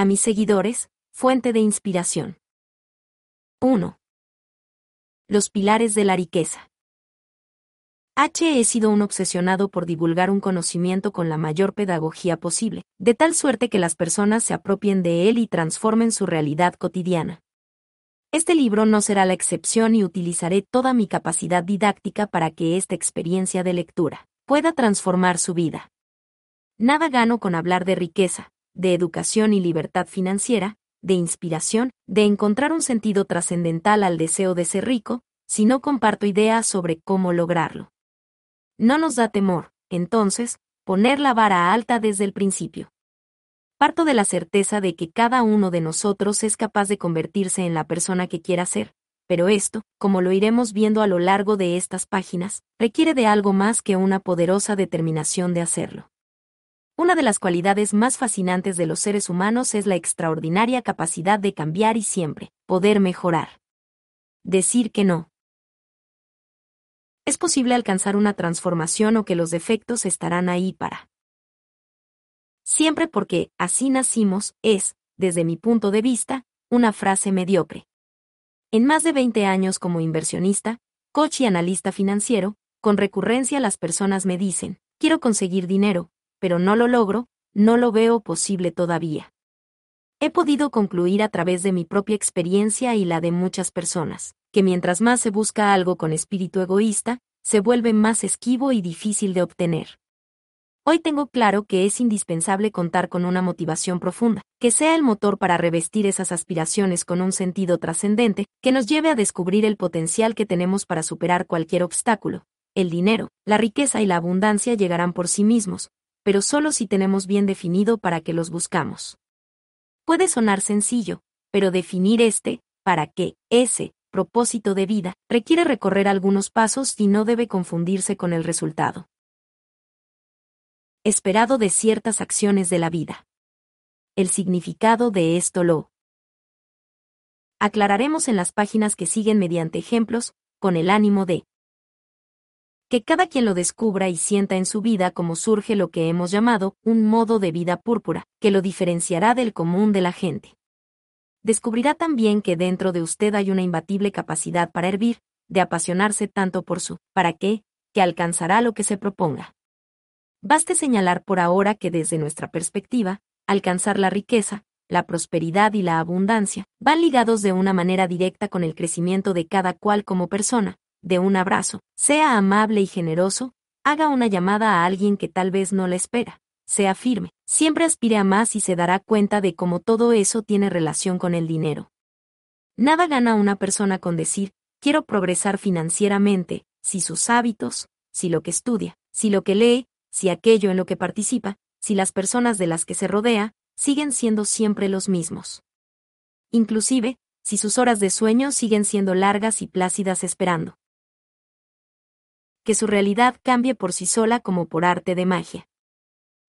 A mis seguidores, fuente de inspiración. 1. Los pilares de la riqueza. H. He sido un obsesionado por divulgar un conocimiento con la mayor pedagogía posible, de tal suerte que las personas se apropien de él y transformen su realidad cotidiana. Este libro no será la excepción y utilizaré toda mi capacidad didáctica para que esta experiencia de lectura pueda transformar su vida. Nada gano con hablar de riqueza, de educación y libertad financiera, de inspiración, de encontrar un sentido trascendental al deseo de ser rico, si no comparto ideas sobre cómo lograrlo. No nos da temor, entonces, poner la vara alta desde el principio. Parto de la certeza de que cada uno de nosotros es capaz de convertirse en la persona que quiera ser, pero esto, como lo iremos viendo a lo largo de estas páginas, requiere de algo más que una poderosa determinación de hacerlo. Una de las cualidades más fascinantes de los seres humanos es la extraordinaria capacidad de cambiar y siempre, poder mejorar. Decir que no. Es posible alcanzar una transformación o que los defectos estarán ahí para siempre porque, así nacimos, es, desde mi punto de vista, una frase mediocre. En más de 20 años como inversionista, coach y analista financiero, con recurrencia las personas me dicen, quiero conseguir dinero, pero no lo logro, no lo veo posible todavía. He podido concluir a través de mi propia experiencia y la de muchas personas, que mientras más se busca algo con espíritu egoísta, se vuelve más esquivo y difícil de obtener. Hoy tengo claro que es indispensable contar con una motivación profunda, que sea el motor para revestir esas aspiraciones con un sentido trascendente, que nos lleve a descubrir el potencial que tenemos para superar cualquier obstáculo. El dinero, la riqueza y la abundancia llegarán por sí mismos, pero solo si tenemos bien definido para qué los buscamos. Puede sonar sencillo, pero definir este, para qué, ese, propósito de vida, requiere recorrer algunos pasos y no debe confundirse con el resultado esperado de ciertas acciones de la vida. El significado de esto lo aclararemos en las páginas que siguen mediante ejemplos, con el ánimo de que cada quien lo descubra y sienta en su vida como surge lo que hemos llamado un modo de vida púrpura, que lo diferenciará del común de la gente. Descubrirá también que dentro de usted hay una imbatible capacidad para hervir, de apasionarse tanto por su para qué, que alcanzará lo que se proponga. Baste señalar por ahora que desde nuestra perspectiva, alcanzar la riqueza, la prosperidad y la abundancia van ligados de una manera directa con el crecimiento de cada cual como persona, de un abrazo, sea amable y generoso, haga una llamada a alguien que tal vez no la espera, sea firme, siempre aspire a más y se dará cuenta de cómo todo eso tiene relación con el dinero. Nada gana una persona con decir, quiero progresar financieramente, si sus hábitos, si lo que estudia, si lo que lee, si aquello en lo que participa, si las personas de las que se rodea, siguen siendo siempre los mismos. Inclusive, si sus horas de sueño siguen siendo largas y plácidas esperando. Que su realidad cambie por sí sola como por arte de magia.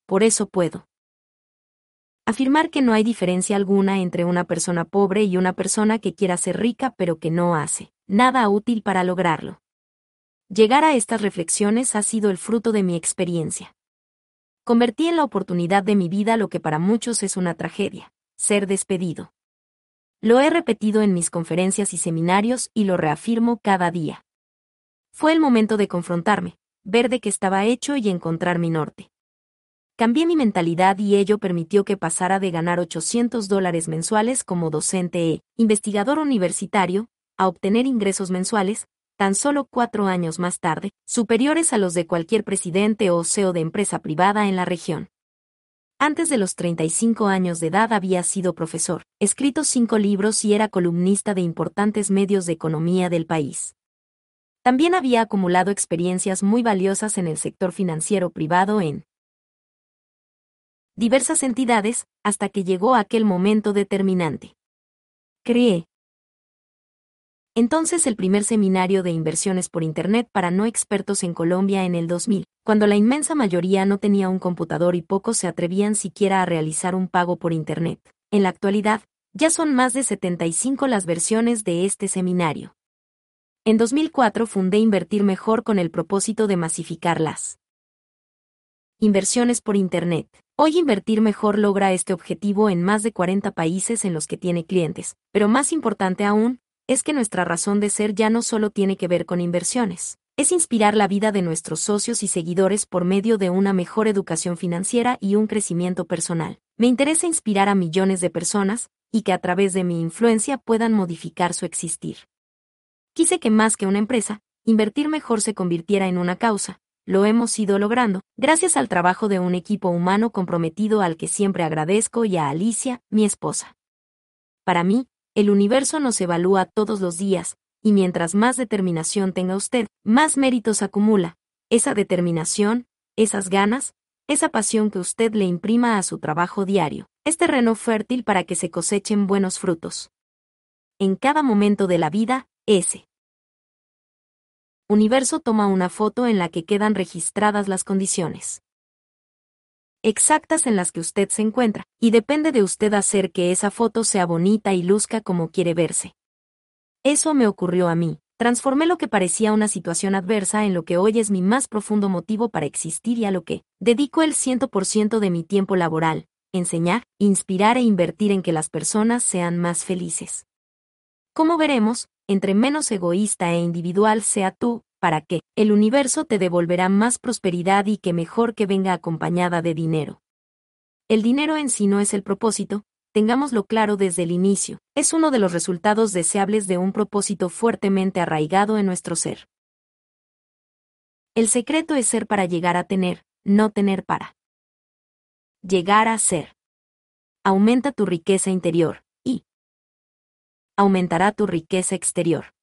Por eso puedo afirmar que no hay diferencia alguna entre una persona pobre y una persona que quiera ser rica pero que no hace nada útil para lograrlo. Llegar a estas reflexiones ha sido el fruto de mi experiencia. Convertí en la oportunidad de mi vida lo que para muchos es una tragedia, ser despedido. Lo he repetido en mis conferencias y seminarios y lo reafirmo cada día. Fue el momento de confrontarme, ver de qué estaba hecho y encontrar mi norte. Cambié mi mentalidad y ello permitió que pasara de ganar 800 dólares mensuales como docente e investigador universitario, a obtener ingresos mensuales, tan solo cuatro años más tarde, superiores a los de cualquier presidente o CEO de empresa privada en la región. Antes de los 35 años de edad había sido profesor, escrito cinco libros y era columnista de importantes medios de economía del país. También había acumulado experiencias muy valiosas en el sector financiero privado en diversas entidades, hasta que llegó aquel momento determinante. Creé, entonces el primer seminario de inversiones por Internet para no expertos en Colombia en el 2000, cuando la inmensa mayoría no tenía un computador y pocos se atrevían siquiera a realizar un pago por Internet. En la actualidad, ya son más de 75 las versiones de este seminario. En 2004 fundé Invertir Mejor con el propósito de masificar las Inversiones por Internet. Hoy Invertir Mejor logra este objetivo en más de 40 países en los que tiene clientes, pero más importante aún, es que nuestra razón de ser ya no solo tiene que ver con inversiones, es inspirar la vida de nuestros socios y seguidores por medio de una mejor educación financiera y un crecimiento personal. Me interesa inspirar a millones de personas, y que a través de mi influencia puedan modificar su existir. Quise que más que una empresa, invertir mejor se convirtiera en una causa. Lo hemos ido logrando, gracias al trabajo de un equipo humano comprometido al que siempre agradezco y a Alicia, mi esposa. Para mí, el universo nos evalúa todos los días, y mientras más determinación tenga usted, más méritos acumula. Esa determinación, esas ganas, esa pasión que usted le imprima a su trabajo diario, es terreno fértil para que se cosechen buenos frutos. En cada momento de la vida, ese universo toma una foto en la que quedan registradas las condiciones exactas en las que usted se encuentra, y depende de usted hacer que esa foto sea bonita y luzca como quiere verse. Eso me ocurrió a mí. Transformé lo que parecía una situación adversa en lo que hoy es mi más profundo motivo para existir y a lo que dedico el 100% de mi tiempo laboral, enseñar, inspirar e invertir en que las personas sean más felices. Como veremos, entre menos egoísta e individual sea tú, para que el universo te devolverá más prosperidad y que mejor que venga acompañada de dinero. El dinero en sí no es el propósito, tengámoslo claro desde el inicio, es uno de los resultados deseables de un propósito fuertemente arraigado en nuestro ser. El secreto es ser para llegar a tener, no tener para. Llegar a ser. Aumenta tu riqueza interior, aumentará tu riqueza exterior.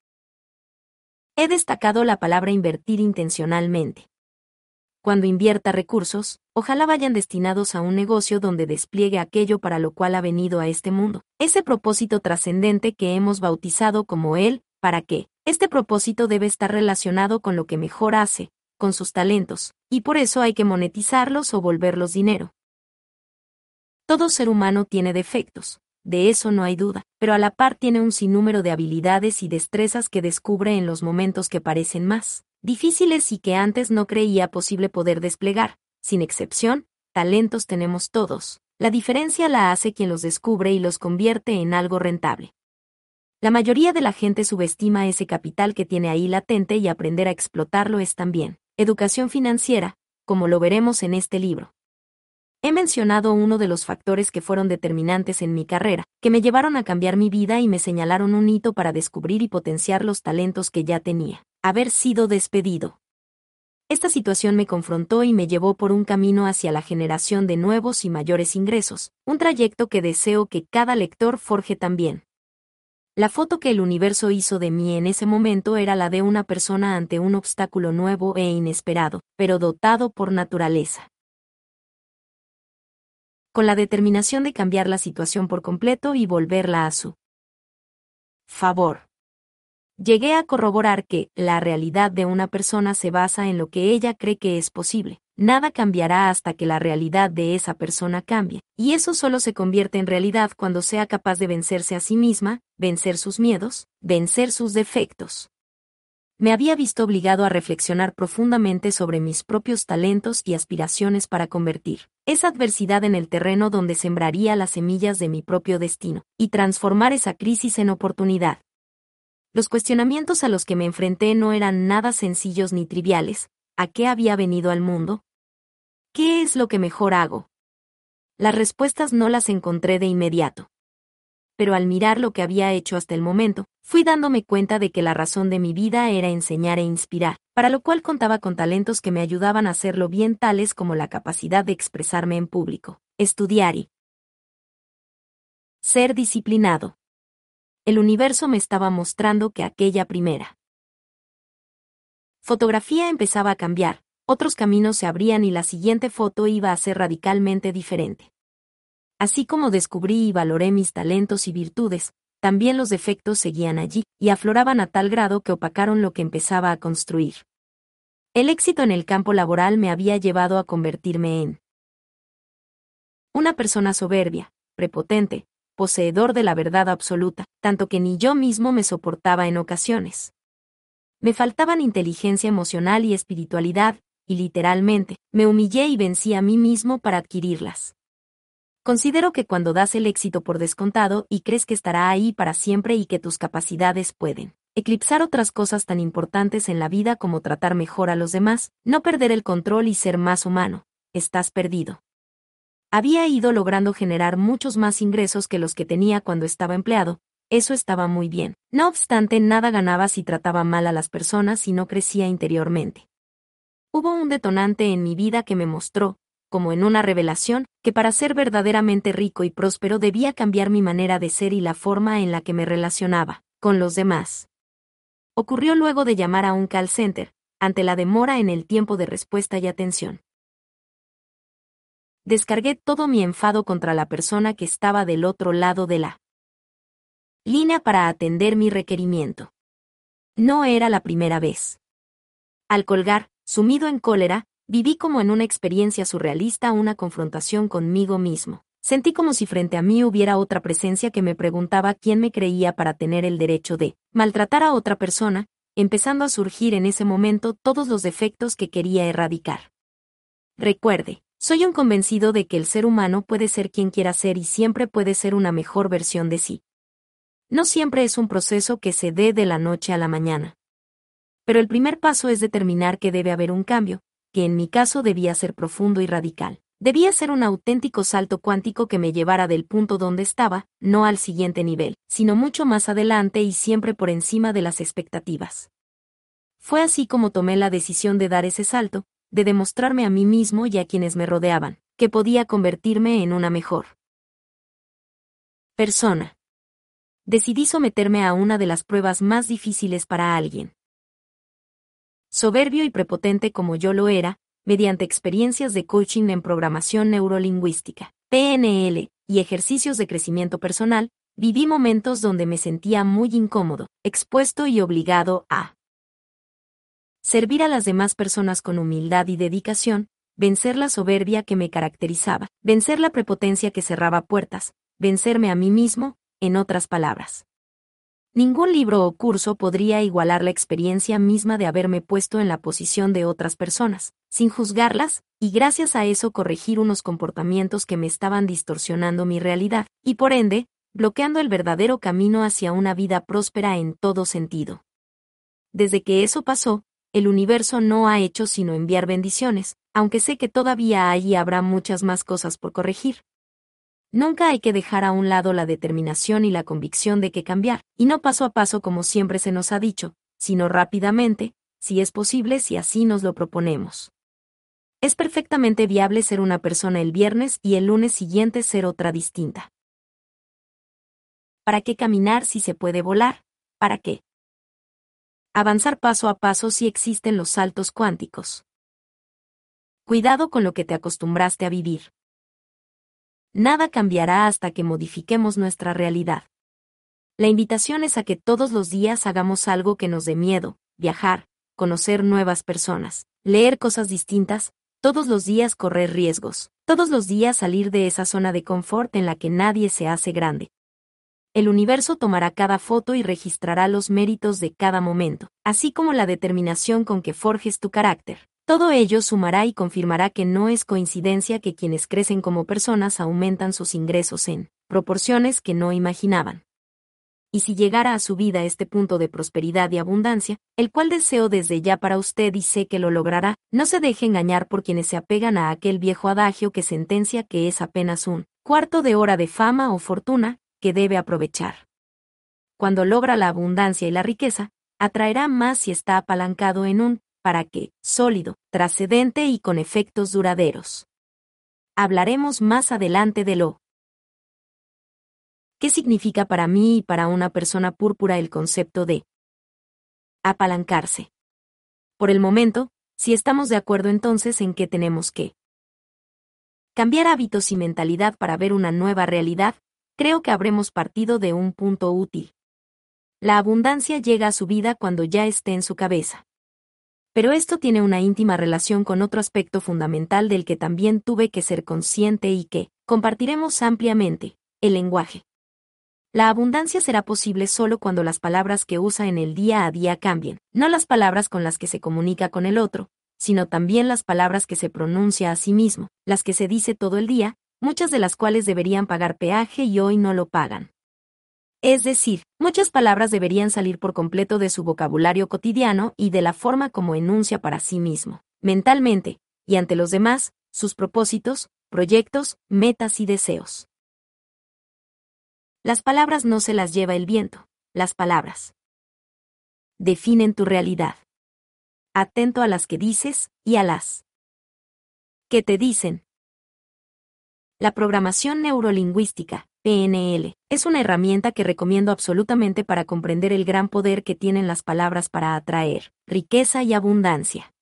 He destacado la palabra invertir intencionalmente cuando invierta recursos, ojalá vayan destinados a un negocio donde despliegue aquello para lo cual ha venido a este mundo. Ese propósito trascendente que hemos bautizado como Él, ¿para qué? Este propósito debe estar relacionado con lo que mejor hace, con sus talentos, y por eso hay que monetizarlos o volverlos dinero. Todo ser humano tiene defectos, de eso no hay duda, pero a la par tiene un sinnúmero de habilidades y destrezas que descubre en los momentos que parecen más difíciles y que antes no creía posible poder desplegar. Sin excepción, talentos tenemos todos. La diferencia la hace quien los descubre y los convierte en algo rentable. La mayoría de la gente subestima ese capital que tiene ahí latente y aprender a explotarlo es también educación financiera, como lo veremos en este libro. He mencionado uno de los factores que fueron determinantes en mi carrera, que me llevaron a cambiar mi vida y me señalaron un hito para descubrir y potenciar los talentos que ya tenía haber sido despedido. Esta situación me confrontó y me llevó por un camino hacia la generación de nuevos y mayores ingresos, un trayecto que deseo que cada lector forje también. La foto que el universo hizo de mí en ese momento era la de una persona ante un obstáculo nuevo e inesperado, pero dotado por naturaleza. Con la determinación de cambiar la situación por completo y volverla a su favor llegué a corroborar que la realidad de una persona se basa en lo que ella cree que es posible. Nada cambiará hasta que la realidad de esa persona cambie, y eso solo se convierte en realidad cuando sea capaz de vencerse a sí misma, vencer sus miedos, vencer sus defectos. Me había visto obligado a reflexionar profundamente sobre mis propios talentos y aspiraciones para convertir esa adversidad en el terreno donde sembraría las semillas de mi propio destino, y transformar esa crisis en oportunidad. Los cuestionamientos a los que me enfrenté no eran nada sencillos ni triviales. ¿A qué había venido al mundo? ¿Qué es lo que mejor hago? Las respuestas no las encontré de inmediato. Pero al mirar lo que había hecho hasta el momento, fui dándome cuenta de que la razón de mi vida era enseñar e inspirar, para lo cual contaba con talentos que me ayudaban a hacerlo bien tales como la capacidad de expresarme en público, estudiar y ser disciplinado el universo me estaba mostrando que aquella primera fotografía empezaba a cambiar, otros caminos se abrían y la siguiente foto iba a ser radicalmente diferente. Así como descubrí y valoré mis talentos y virtudes, también los defectos seguían allí, y afloraban a tal grado que opacaron lo que empezaba a construir. El éxito en el campo laboral me había llevado a convertirme en una persona soberbia, prepotente, poseedor de la verdad absoluta, tanto que ni yo mismo me soportaba en ocasiones. Me faltaban inteligencia emocional y espiritualidad, y literalmente, me humillé y vencí a mí mismo para adquirirlas. Considero que cuando das el éxito por descontado y crees que estará ahí para siempre y que tus capacidades pueden eclipsar otras cosas tan importantes en la vida como tratar mejor a los demás, no perder el control y ser más humano, estás perdido. Había ido logrando generar muchos más ingresos que los que tenía cuando estaba empleado, eso estaba muy bien. No obstante, nada ganaba si trataba mal a las personas y no crecía interiormente. Hubo un detonante en mi vida que me mostró, como en una revelación, que para ser verdaderamente rico y próspero debía cambiar mi manera de ser y la forma en la que me relacionaba con los demás. Ocurrió luego de llamar a un call center, ante la demora en el tiempo de respuesta y atención. Descargué todo mi enfado contra la persona que estaba del otro lado de la línea para atender mi requerimiento. No era la primera vez. Al colgar, sumido en cólera, viví como en una experiencia surrealista una confrontación conmigo mismo. Sentí como si frente a mí hubiera otra presencia que me preguntaba quién me creía para tener el derecho de maltratar a otra persona, empezando a surgir en ese momento todos los defectos que quería erradicar. Recuerde, soy un convencido de que el ser humano puede ser quien quiera ser y siempre puede ser una mejor versión de sí. No siempre es un proceso que se dé de la noche a la mañana. Pero el primer paso es determinar que debe haber un cambio, que en mi caso debía ser profundo y radical. Debía ser un auténtico salto cuántico que me llevara del punto donde estaba, no al siguiente nivel, sino mucho más adelante y siempre por encima de las expectativas. Fue así como tomé la decisión de dar ese salto, de demostrarme a mí mismo y a quienes me rodeaban, que podía convertirme en una mejor persona. Decidí someterme a una de las pruebas más difíciles para alguien soberbio y prepotente como yo lo era, mediante experiencias de coaching en programación neurolingüística, PNL, y ejercicios de crecimiento personal, viví momentos donde me sentía muy incómodo, expuesto y obligado a servir a las demás personas con humildad y dedicación, vencer la soberbia que me caracterizaba, vencer la prepotencia que cerraba puertas, vencerme a mí mismo, en otras palabras. Ningún libro o curso podría igualar la experiencia misma de haberme puesto en la posición de otras personas, sin juzgarlas, y gracias a eso corregir unos comportamientos que me estaban distorsionando mi realidad, y por ende, bloqueando el verdadero camino hacia una vida próspera en todo sentido. Desde que eso pasó, el universo no ha hecho sino enviar bendiciones, aunque sé que todavía hay y habrá muchas más cosas por corregir. Nunca hay que dejar a un lado la determinación y la convicción de que cambiar, y no paso a paso como siempre se nos ha dicho, sino rápidamente, si es posible si así nos lo proponemos. Es perfectamente viable ser una persona el viernes y el lunes siguiente ser otra distinta. ¿Para qué caminar si se puede volar? ¿Para qué? Avanzar paso a paso si existen los saltos cuánticos. Cuidado con lo que te acostumbraste a vivir nada cambiará hasta que modifiquemos nuestra realidad. La invitación es a que todos los días hagamos algo que nos dé miedo, viajar, conocer nuevas personas, leer cosas distintas, todos los días correr riesgos, todos los días salir de esa zona de confort en la que nadie se hace grande. El universo tomará cada foto y registrará los méritos de cada momento, así como la determinación con que forjes tu carácter. Todo ello sumará y confirmará que no es coincidencia que quienes crecen como personas aumentan sus ingresos en proporciones que no imaginaban. Y si llegara a su vida este punto de prosperidad y abundancia, el cual deseo desde ya para usted y sé que lo logrará, no se deje engañar por quienes se apegan a aquel viejo adagio que sentencia que es apenas un cuarto de hora de fama o fortuna, que debe aprovechar. Cuando logra la abundancia y la riqueza, atraerá más si está apalancado en un para qué, sólido, trascendente y con efectos duraderos. Hablaremos más adelante de lo. ¿Qué significa para mí y para una persona púrpura el concepto de apalancarse? Por el momento, si estamos de acuerdo entonces en que tenemos que cambiar hábitos y mentalidad para ver una nueva realidad, creo que habremos partido de un punto útil. La abundancia llega a su vida cuando ya esté en su cabeza. Pero esto tiene una íntima relación con otro aspecto fundamental del que también tuve que ser consciente y que compartiremos ampliamente, el lenguaje. La abundancia será posible solo cuando las palabras que usa en el día a día cambien, no las palabras con las que se comunica con el otro, sino también las palabras que se pronuncia a sí mismo, las que se dice todo el día, muchas de las cuales deberían pagar peaje y hoy no lo pagan. Es decir, muchas palabras deberían salir por completo de su vocabulario cotidiano y de la forma como enuncia para sí mismo, mentalmente, y ante los demás, sus propósitos, proyectos, metas y deseos. Las palabras no se las lleva el viento, las palabras definen tu realidad. Atento a las que dices y a las que te dicen. La programación neurolingüística, PNL, es una herramienta que recomiendo absolutamente para comprender el gran poder que tienen las palabras para atraer riqueza y abundancia.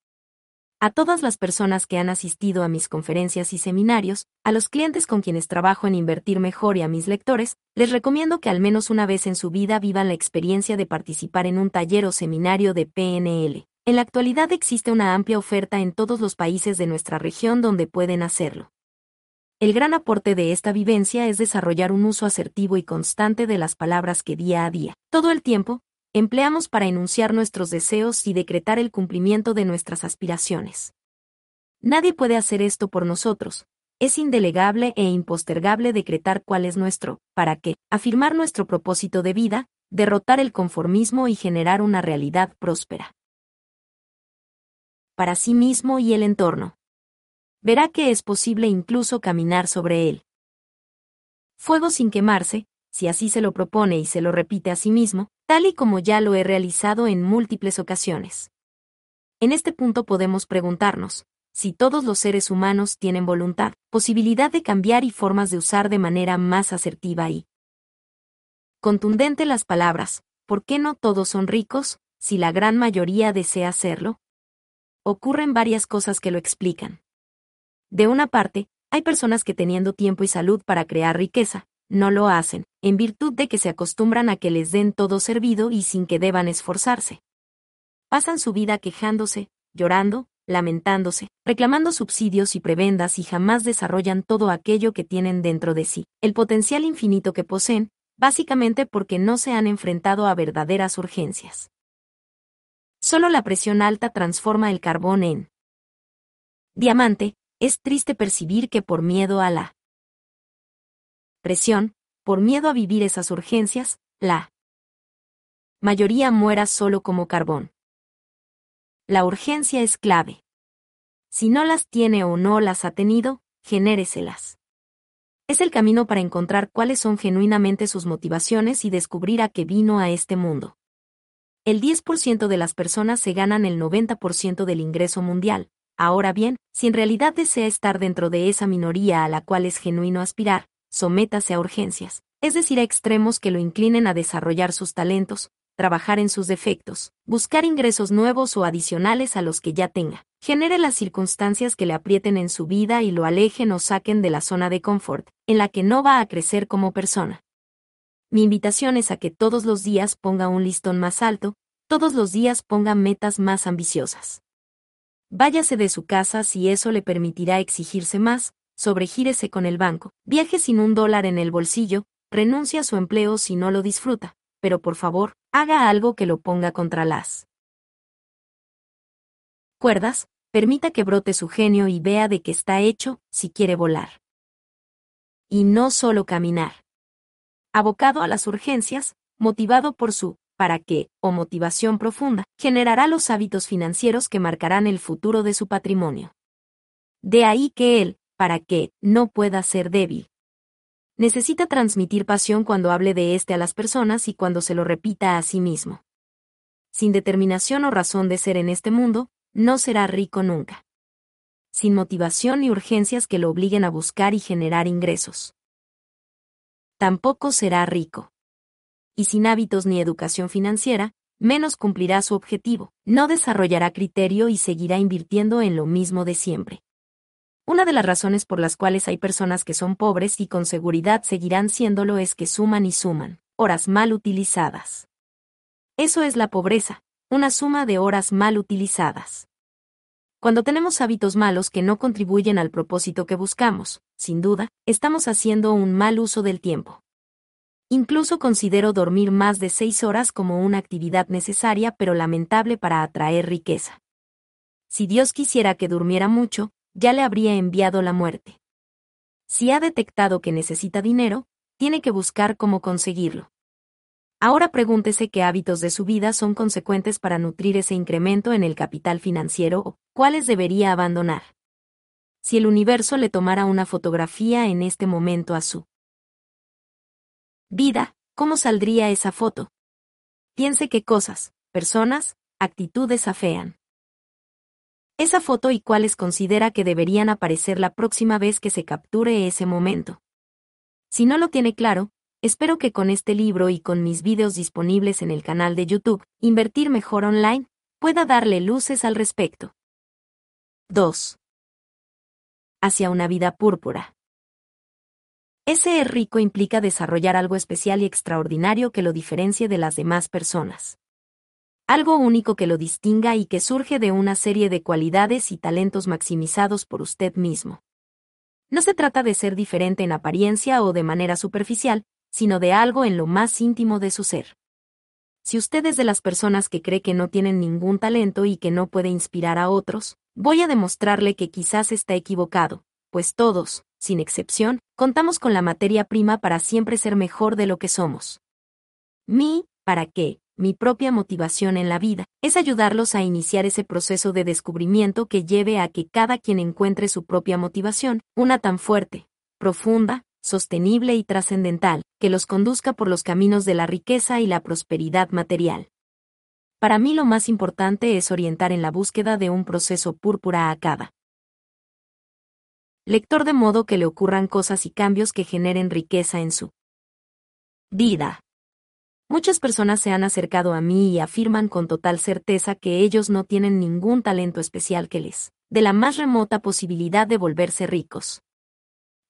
A todas las personas que han asistido a mis conferencias y seminarios, a los clientes con quienes trabajo en invertir mejor y a mis lectores, les recomiendo que al menos una vez en su vida vivan la experiencia de participar en un taller o seminario de PNL. En la actualidad existe una amplia oferta en todos los países de nuestra región donde pueden hacerlo. El gran aporte de esta vivencia es desarrollar un uso asertivo y constante de las palabras que día a día, todo el tiempo, empleamos para enunciar nuestros deseos y decretar el cumplimiento de nuestras aspiraciones. Nadie puede hacer esto por nosotros. Es indelegable e impostergable decretar cuál es nuestro, para qué, afirmar nuestro propósito de vida, derrotar el conformismo y generar una realidad próspera. Para sí mismo y el entorno. Verá que es posible incluso caminar sobre él. Fuego sin quemarse, si así se lo propone y se lo repite a sí mismo, tal y como ya lo he realizado en múltiples ocasiones. En este punto podemos preguntarnos, si todos los seres humanos tienen voluntad, posibilidad de cambiar y formas de usar de manera más asertiva y contundente las palabras, ¿por qué no todos son ricos, si la gran mayoría desea serlo? Ocurren varias cosas que lo explican. De una parte, hay personas que teniendo tiempo y salud para crear riqueza, no lo hacen, en virtud de que se acostumbran a que les den todo servido y sin que deban esforzarse. Pasan su vida quejándose, llorando, lamentándose, reclamando subsidios y prebendas y jamás desarrollan todo aquello que tienen dentro de sí, el potencial infinito que poseen, básicamente porque no se han enfrentado a verdaderas urgencias. Solo la presión alta transforma el carbón en diamante, es triste percibir que por miedo a la presión, por miedo a vivir esas urgencias, la mayoría muera solo como carbón. La urgencia es clave. Si no las tiene o no las ha tenido, genéreselas. Es el camino para encontrar cuáles son genuinamente sus motivaciones y descubrir a qué vino a este mundo. El 10% de las personas se ganan el 90% del ingreso mundial. Ahora bien, si en realidad desea estar dentro de esa minoría a la cual es genuino aspirar, sométase a urgencias, es decir, a extremos que lo inclinen a desarrollar sus talentos, trabajar en sus defectos, buscar ingresos nuevos o adicionales a los que ya tenga, genere las circunstancias que le aprieten en su vida y lo alejen o saquen de la zona de confort, en la que no va a crecer como persona. Mi invitación es a que todos los días ponga un listón más alto, todos los días ponga metas más ambiciosas. Váyase de su casa si eso le permitirá exigirse más, sobregírese con el banco, viaje sin un dólar en el bolsillo, renuncia a su empleo si no lo disfruta, pero por favor, haga algo que lo ponga contra las cuerdas, permita que brote su genio y vea de qué está hecho si quiere volar. Y no solo caminar. Abocado a las urgencias, motivado por su para qué o motivación profunda, generará los hábitos financieros que marcarán el futuro de su patrimonio. De ahí que él, para que no pueda ser débil. Necesita transmitir pasión cuando hable de éste a las personas y cuando se lo repita a sí mismo. Sin determinación o razón de ser en este mundo, no será rico nunca. Sin motivación ni urgencias que lo obliguen a buscar y generar ingresos. Tampoco será rico. Y sin hábitos ni educación financiera, menos cumplirá su objetivo, no desarrollará criterio y seguirá invirtiendo en lo mismo de siempre. Una de las razones por las cuales hay personas que son pobres y con seguridad seguirán siéndolo es que suman y suman, horas mal utilizadas. Eso es la pobreza, una suma de horas mal utilizadas. Cuando tenemos hábitos malos que no contribuyen al propósito que buscamos, sin duda, estamos haciendo un mal uso del tiempo. Incluso considero dormir más de seis horas como una actividad necesaria pero lamentable para atraer riqueza. Si Dios quisiera que durmiera mucho, ya le habría enviado la muerte. Si ha detectado que necesita dinero, tiene que buscar cómo conseguirlo. Ahora pregúntese qué hábitos de su vida son consecuentes para nutrir ese incremento en el capital financiero o cuáles debería abandonar. Si el universo le tomara una fotografía en este momento a su vida, ¿cómo saldría esa foto? Piense qué cosas, personas, actitudes afean. Esa foto y cuáles considera que deberían aparecer la próxima vez que se capture ese momento. Si no lo tiene claro, espero que con este libro y con mis videos disponibles en el canal de YouTube, Invertir Mejor Online, pueda darle luces al respecto. 2. Hacia una vida púrpura. Ese es rico implica desarrollar algo especial y extraordinario que lo diferencie de las demás personas. Algo único que lo distinga y que surge de una serie de cualidades y talentos maximizados por usted mismo. No se trata de ser diferente en apariencia o de manera superficial, sino de algo en lo más íntimo de su ser. Si usted es de las personas que cree que no tienen ningún talento y que no puede inspirar a otros, voy a demostrarle que quizás está equivocado, pues todos, sin excepción, contamos con la materia prima para siempre ser mejor de lo que somos. Mi, ¿para qué? Mi propia motivación en la vida es ayudarlos a iniciar ese proceso de descubrimiento que lleve a que cada quien encuentre su propia motivación, una tan fuerte, profunda, sostenible y trascendental, que los conduzca por los caminos de la riqueza y la prosperidad material. Para mí lo más importante es orientar en la búsqueda de un proceso púrpura a cada lector de modo que le ocurran cosas y cambios que generen riqueza en su vida. Muchas personas se han acercado a mí y afirman con total certeza que ellos no tienen ningún talento especial que les de la más remota posibilidad de volverse ricos.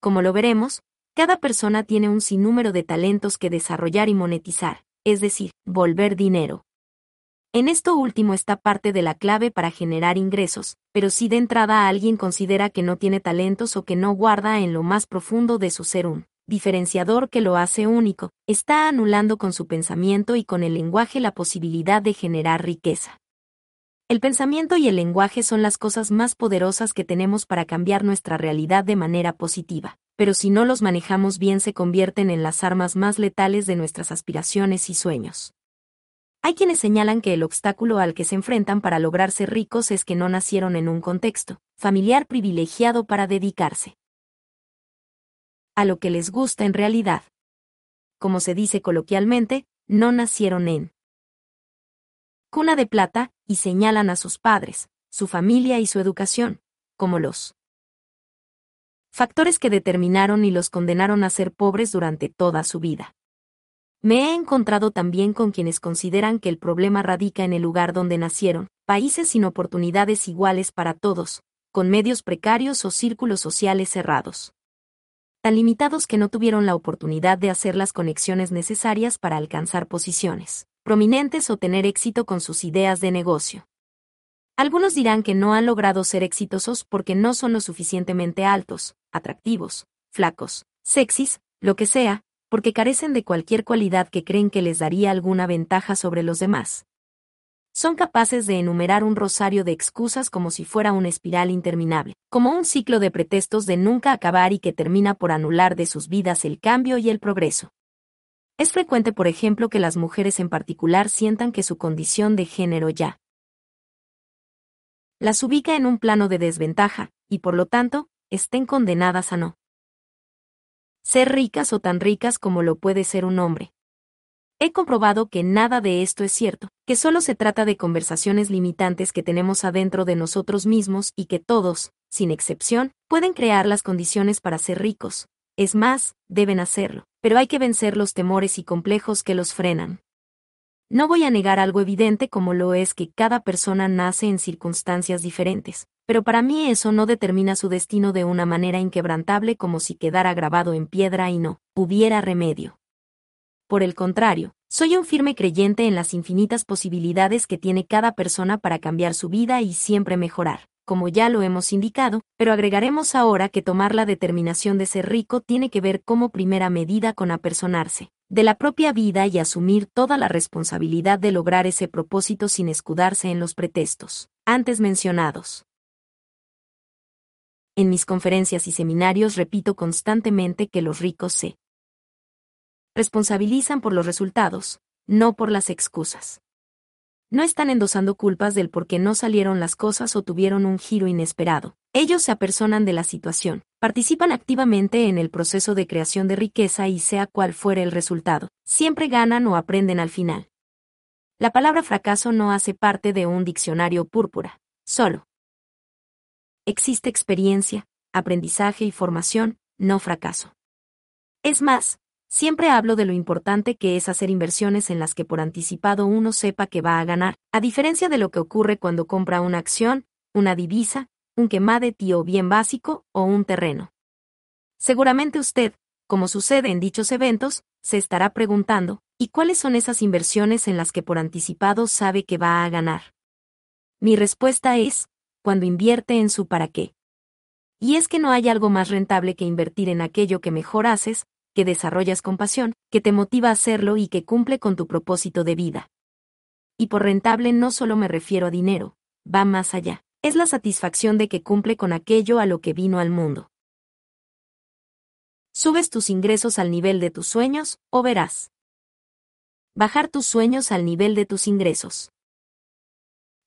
Como lo veremos, cada persona tiene un sinnúmero de talentos que desarrollar y monetizar, es decir, volver dinero. En esto último está parte de la clave para generar ingresos, pero si de entrada alguien considera que no tiene talentos o que no guarda en lo más profundo de su ser un diferenciador que lo hace único, está anulando con su pensamiento y con el lenguaje la posibilidad de generar riqueza. El pensamiento y el lenguaje son las cosas más poderosas que tenemos para cambiar nuestra realidad de manera positiva, pero si no los manejamos bien se convierten en las armas más letales de nuestras aspiraciones y sueños. Hay quienes señalan que el obstáculo al que se enfrentan para lograr ser ricos es que no nacieron en un contexto familiar privilegiado para dedicarse a lo que les gusta en realidad. Como se dice coloquialmente, no nacieron en cuna de plata y señalan a sus padres, su familia y su educación, como los factores que determinaron y los condenaron a ser pobres durante toda su vida. Me he encontrado también con quienes consideran que el problema radica en el lugar donde nacieron, países sin oportunidades iguales para todos, con medios precarios o círculos sociales cerrados. Tan limitados que no tuvieron la oportunidad de hacer las conexiones necesarias para alcanzar posiciones prominentes o tener éxito con sus ideas de negocio. Algunos dirán que no han logrado ser exitosos porque no son lo suficientemente altos, atractivos, flacos, sexys, lo que sea, porque carecen de cualquier cualidad que creen que les daría alguna ventaja sobre los demás. Son capaces de enumerar un rosario de excusas como si fuera una espiral interminable, como un ciclo de pretextos de nunca acabar y que termina por anular de sus vidas el cambio y el progreso. Es frecuente, por ejemplo, que las mujeres en particular sientan que su condición de género ya las ubica en un plano de desventaja, y por lo tanto, estén condenadas a no ser ricas o tan ricas como lo puede ser un hombre. He comprobado que nada de esto es cierto, que solo se trata de conversaciones limitantes que tenemos adentro de nosotros mismos y que todos, sin excepción, pueden crear las condiciones para ser ricos. Es más, deben hacerlo, pero hay que vencer los temores y complejos que los frenan. No voy a negar algo evidente como lo es que cada persona nace en circunstancias diferentes, pero para mí eso no determina su destino de una manera inquebrantable como si quedara grabado en piedra y no hubiera remedio. Por el contrario, soy un firme creyente en las infinitas posibilidades que tiene cada persona para cambiar su vida y siempre mejorar, como ya lo hemos indicado, pero agregaremos ahora que tomar la determinación de ser rico tiene que ver como primera medida con apersonarse de la propia vida y asumir toda la responsabilidad de lograr ese propósito sin escudarse en los pretextos antes mencionados. En mis conferencias y seminarios repito constantemente que los ricos se responsabilizan por los resultados, no por las excusas. No están endosando culpas del por qué no salieron las cosas o tuvieron un giro inesperado. Ellos se apersonan de la situación, participan activamente en el proceso de creación de riqueza y sea cual fuere el resultado, siempre ganan o aprenden al final. La palabra fracaso no hace parte de un diccionario púrpura, solo existe experiencia, aprendizaje y formación, no fracaso. Es más, siempre hablo de lo importante que es hacer inversiones en las que por anticipado uno sepa que va a ganar, a diferencia de lo que ocurre cuando compra una acción, una divisa, un quemade tío bien básico o un terreno. Seguramente usted, como sucede en dichos eventos, se estará preguntando, ¿y cuáles son esas inversiones en las que por anticipado sabe que va a ganar? Mi respuesta es, cuando invierte en su para qué. Y es que no hay algo más rentable que invertir en aquello que mejor haces, que desarrollas con pasión, que te motiva a hacerlo y que cumple con tu propósito de vida. Y por rentable no solo me refiero a dinero, va más allá. Es la satisfacción de que cumple con aquello a lo que vino al mundo. Subes tus ingresos al nivel de tus sueños, o verás. Bajar tus sueños al nivel de tus ingresos.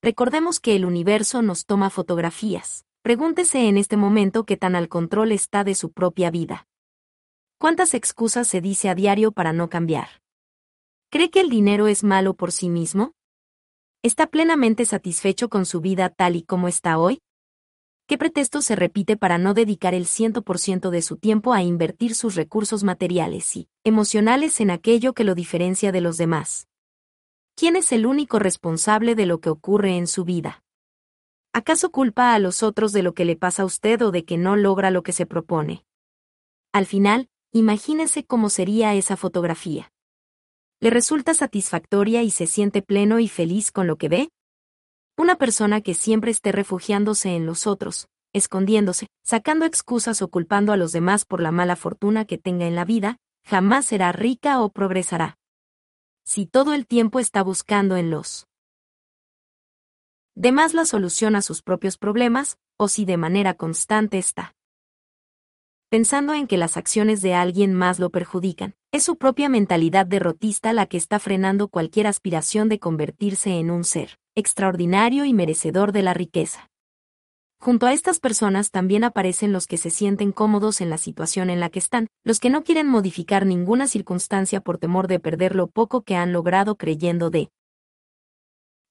Recordemos que el universo nos toma fotografías. Pregúntese en este momento qué tan al control está de su propia vida. ¿Cuántas excusas se dice a diario para no cambiar? ¿Cree que el dinero es malo por sí mismo? ¿Está plenamente satisfecho con su vida tal y como está hoy? ¿Qué pretexto se repite para no dedicar el 100% de su tiempo a invertir sus recursos materiales y emocionales en aquello que lo diferencia de los demás? ¿Quién es el único responsable de lo que ocurre en su vida? ¿Acaso culpa a los otros de lo que le pasa a usted o de que no logra lo que se propone? Al final, imagínese cómo sería esa fotografía. ¿Le resulta satisfactoria y se siente pleno y feliz con lo que ve? Una persona que siempre esté refugiándose en los otros, escondiéndose, sacando excusas o culpando a los demás por la mala fortuna que tenga en la vida, jamás será rica o progresará si todo el tiempo está buscando en los demás la solución a sus propios problemas, o si de manera constante está pensando en que las acciones de alguien más lo perjudican. Es su propia mentalidad derrotista la que está frenando cualquier aspiración de convertirse en un ser extraordinario y merecedor de la riqueza. Junto a estas personas también aparecen los que se sienten cómodos en la situación en la que están, los que no quieren modificar ninguna circunstancia por temor de perder lo poco que han logrado creyendo de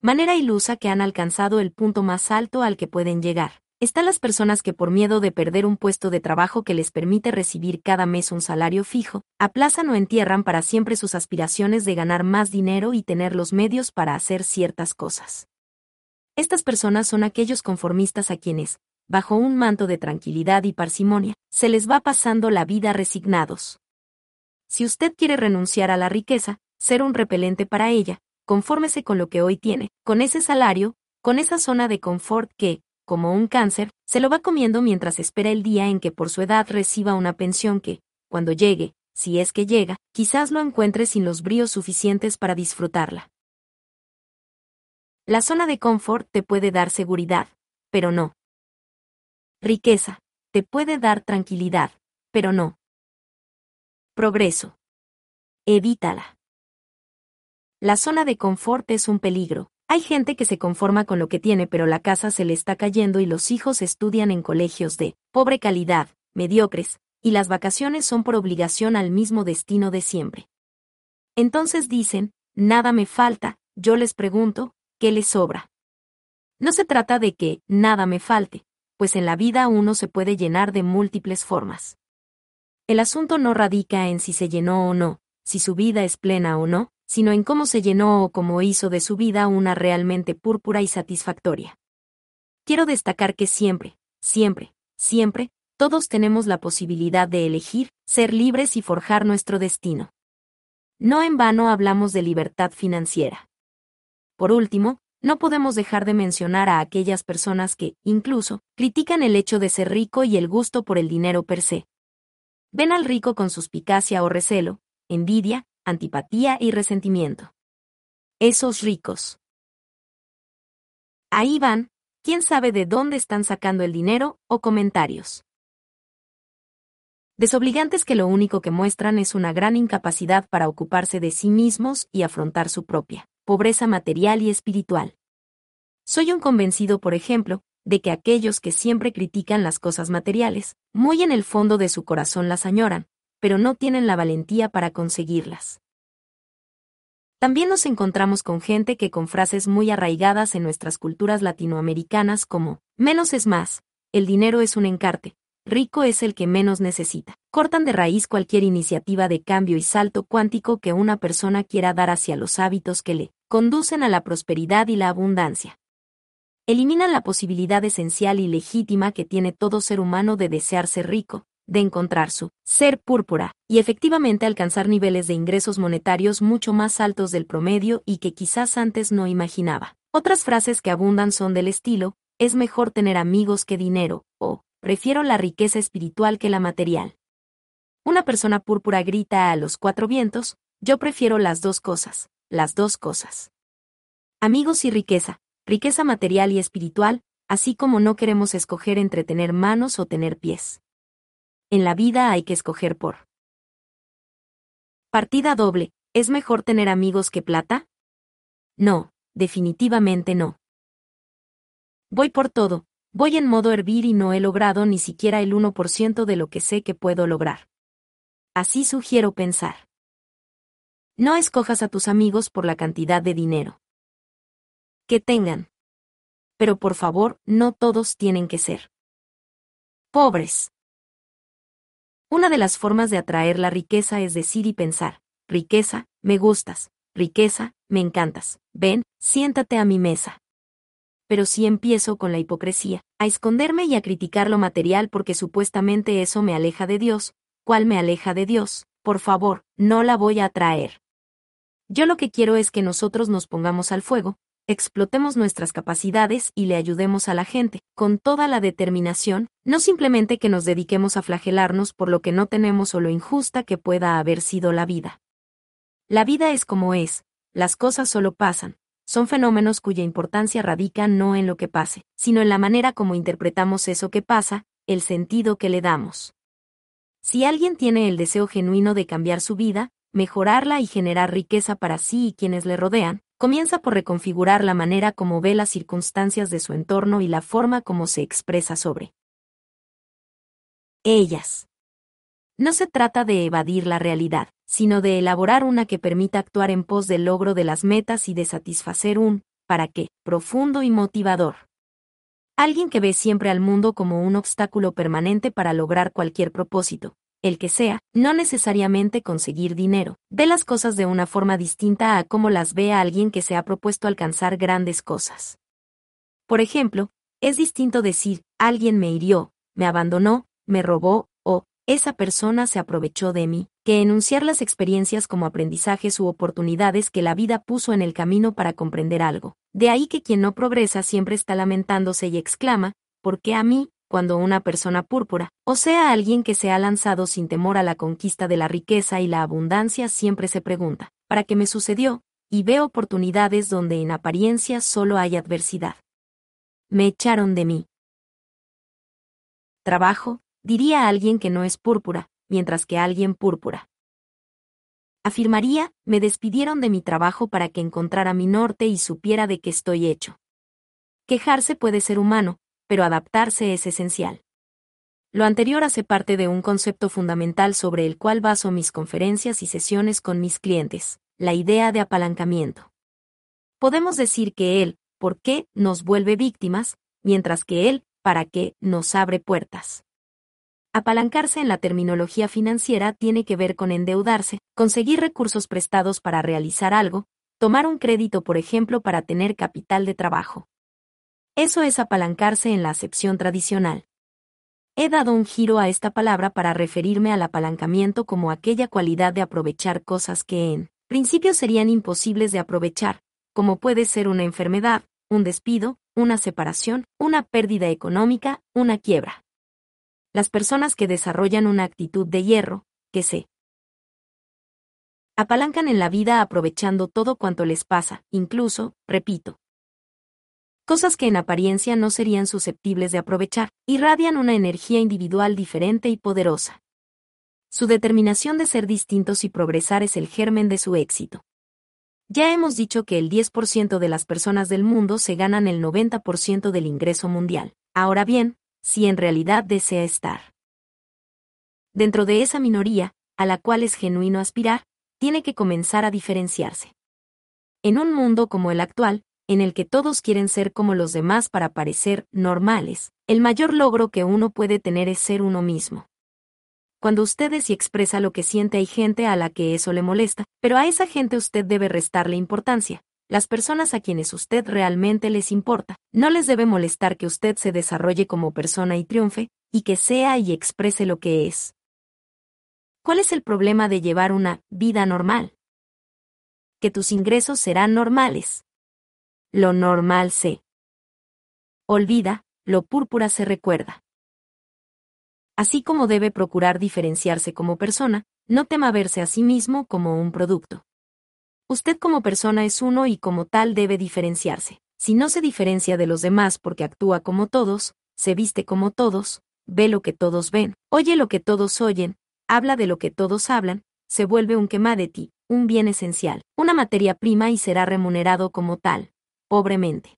manera ilusa que han alcanzado el punto más alto al que pueden llegar. Están las personas que por miedo de perder un puesto de trabajo que les permite recibir cada mes un salario fijo, aplazan o entierran para siempre sus aspiraciones de ganar más dinero y tener los medios para hacer ciertas cosas. Estas personas son aquellos conformistas a quienes, bajo un manto de tranquilidad y parsimonia, se les va pasando la vida resignados. Si usted quiere renunciar a la riqueza, ser un repelente para ella, confórmese con lo que hoy tiene, con ese salario, con esa zona de confort que, como un cáncer, se lo va comiendo mientras espera el día en que por su edad reciba una pensión que, cuando llegue, si es que llega, quizás lo encuentre sin los bríos suficientes para disfrutarla. La zona de confort te puede dar seguridad, pero no. Riqueza, te puede dar tranquilidad, pero no. Progreso. Evítala. La zona de confort es un peligro. Hay gente que se conforma con lo que tiene pero la casa se le está cayendo y los hijos estudian en colegios de pobre calidad, mediocres, y las vacaciones son por obligación al mismo destino de siempre. Entonces dicen, nada me falta, yo les pregunto, ¿qué le sobra? No se trata de que nada me falte, pues en la vida uno se puede llenar de múltiples formas. El asunto no radica en si se llenó o no, si su vida es plena o no, sino en cómo se llenó o cómo hizo de su vida una realmente púrpura y satisfactoria. Quiero destacar que siempre, siempre, siempre, todos tenemos la posibilidad de elegir, ser libres y forjar nuestro destino. No en vano hablamos de libertad financiera. Por último, no podemos dejar de mencionar a aquellas personas que, incluso, critican el hecho de ser rico y el gusto por el dinero per se. Ven al rico con suspicacia o recelo, envidia, antipatía y resentimiento. Esos ricos. Ahí van, quién sabe de dónde están sacando el dinero, o comentarios. Desobligantes que lo único que muestran es una gran incapacidad para ocuparse de sí mismos y afrontar su propia pobreza material y espiritual. Soy un convencido, por ejemplo, de que aquellos que siempre critican las cosas materiales, muy en el fondo de su corazón las añoran, pero no tienen la valentía para conseguirlas. También nos encontramos con gente que con frases muy arraigadas en nuestras culturas latinoamericanas como, menos es más, el dinero es un encarte, rico es el que menos necesita. Cortan de raíz cualquier iniciativa de cambio y salto cuántico que una persona quiera dar hacia los hábitos que le conducen a la prosperidad y la abundancia. Eliminan la posibilidad esencial y legítima que tiene todo ser humano de desear ser rico, de encontrar su ser púrpura, y efectivamente alcanzar niveles de ingresos monetarios mucho más altos del promedio y que quizás antes no imaginaba. Otras frases que abundan son del estilo, es mejor tener amigos que dinero, prefiero la riqueza espiritual que la material. Una persona púrpura grita a los cuatro vientos, yo prefiero las dos cosas, las dos cosas. Amigos y riqueza, riqueza material y espiritual, así como no queremos escoger entre tener manos o tener pies. En la vida hay que escoger por. Partida doble, ¿es mejor tener amigos que plata? No, definitivamente no. Voy por todo, voy en modo hervir y no he logrado ni siquiera el 1% de lo que sé que puedo lograr. Así sugiero pensar. No escojas a tus amigos por la cantidad de dinero que tengan. Pero por favor, no todos tienen que ser pobres. Una de las formas de atraer la riqueza es decir y pensar, riqueza, me gustas, riqueza, me encantas, ven, siéntate a mi mesa. Pero si empiezo con la hipocresía, a esconderme y a criticar lo material porque supuestamente eso me aleja de Dios, ¿cuál me aleja de Dios? Por favor, no la voy a atraer. Yo lo que quiero es que nosotros nos pongamos al fuego, explotemos nuestras capacidades y le ayudemos a la gente, con toda la determinación, no simplemente que nos dediquemos a flagelarnos por lo que no tenemos o lo injusta que pueda haber sido la vida. La vida es como es, las cosas solo pasan, son fenómenos cuya importancia radica no en lo que pase, sino en la manera como interpretamos eso que pasa, el sentido que le damos. Si alguien tiene el deseo genuino de cambiar su vida, mejorarla y generar riqueza para sí y quienes le rodean, comienza por reconfigurar la manera como ve las circunstancias de su entorno y la forma como se expresa sobre ellas. No se trata de evadir la realidad, sino de elaborar una que permita actuar en pos del logro de las metas y de satisfacer un, ¿para qué?, profundo y motivador. Alguien que ve siempre al mundo como un obstáculo permanente para lograr cualquier propósito, el que sea, no necesariamente conseguir dinero. Ve las cosas de una forma distinta a cómo las ve a alguien que se ha propuesto alcanzar grandes cosas. Por ejemplo, es distinto decir, alguien me hirió, me abandonó, me robó, o, esa persona se aprovechó de mí, que enunciar las experiencias como aprendizajes u oportunidades que la vida puso en el camino para comprender algo. De ahí que quien no progresa siempre está lamentándose y exclama, ¿por qué a mí? cuando una persona púrpura, o sea alguien que se ha lanzado sin temor a la conquista de la riqueza y la abundancia, siempre se pregunta, ¿para qué me sucedió? Y ve oportunidades donde en apariencia solo hay adversidad. Me echaron de mí. Trabajo, diría alguien que no es púrpura, mientras que alguien púrpura. Afirmaría, me despidieron de mi trabajo para que encontrara mi norte y supiera de qué estoy hecho. Quejarse puede ser humano, pero adaptarse es esencial. Lo anterior hace parte de un concepto fundamental sobre el cual baso mis conferencias y sesiones con mis clientes, la idea de apalancamiento. Podemos decir que él, ¿por qué?, nos vuelve víctimas, mientras que él, ¿para qué?, nos abre puertas. Apalancarse en la terminología financiera tiene que ver con endeudarse, conseguir recursos prestados para realizar algo, tomar un crédito por ejemplo para tener capital de trabajo. Eso es apalancarse en la acepción tradicional. He dado un giro a esta palabra para referirme al apalancamiento como aquella cualidad de aprovechar cosas que en principio serían imposibles de aprovechar, como puede ser una enfermedad, un despido, una separación, una pérdida económica, una quiebra. Las personas que desarrollan una actitud de hierro, que se Apalancan en la vida aprovechando todo cuanto les pasa, incluso, repito, cosas que en apariencia no serían susceptibles de aprovechar, irradian una energía individual diferente y poderosa. Su determinación de ser distintos y progresar es el germen de su éxito. Ya hemos dicho que el 10% de las personas del mundo se ganan el 90% del ingreso mundial. Ahora bien, si en realidad desea estar dentro de esa minoría, a la cual es genuino aspirar, tiene que comenzar a diferenciarse. En un mundo como el actual, en el que todos quieren ser como los demás para parecer normales, el mayor logro que uno puede tener es ser uno mismo. Cuando usted es y expresa lo que siente hay gente a la que eso le molesta, pero a esa gente usted debe restarle importancia. Las personas a quienes usted realmente les importa, no les debe molestar que usted se desarrolle como persona y triunfe, y que sea y exprese lo que es. ¿Cuál es el problema de llevar una vida normal? Que tus ingresos serán normales lo normal se olvida, lo púrpura se recuerda. Así como debe procurar diferenciarse como persona, no tema verse a sí mismo como un producto. Usted como persona es uno y como tal debe diferenciarse. Si no se diferencia de los demás porque actúa como todos, se viste como todos, ve lo que todos ven, oye lo que todos oyen, habla de lo que todos hablan, se vuelve un ti, un bien esencial, una materia prima y será remunerado como tal pobremente.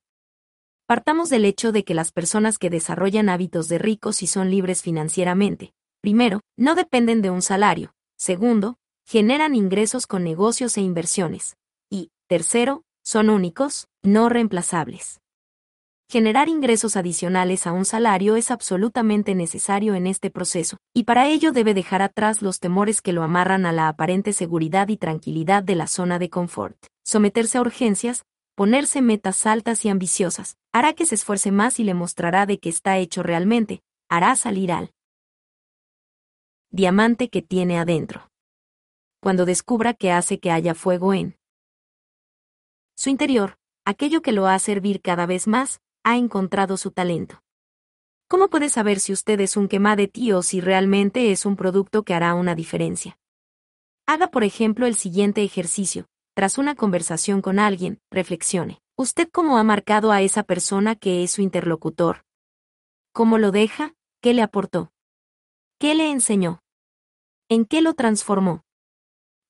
Partamos del hecho de que las personas que desarrollan hábitos de ricos y son libres financieramente, primero, no dependen de un salario, segundo, generan ingresos con negocios e inversiones, y, tercero, son únicos, no reemplazables. Generar ingresos adicionales a un salario es absolutamente necesario en este proceso, y para ello debe dejar atrás los temores que lo amarran a la aparente seguridad y tranquilidad de la zona de confort. Someterse a urgencias, ponerse metas altas y ambiciosas, hará que se esfuerce más y le mostrará de qué está hecho realmente, hará salir al diamante que tiene adentro. Cuando descubra que hace que haya fuego en su interior, aquello que lo hace servir cada vez más, ha encontrado su talento. ¿Cómo puede saber si usted es un quema de ti o si realmente es un producto que hará una diferencia? Haga por ejemplo el siguiente ejercicio, tras una conversación con alguien, reflexione. ¿Usted cómo ha marcado a esa persona que es su interlocutor? ¿Cómo lo deja? ¿Qué le aportó? ¿Qué le enseñó? ¿En qué lo transformó?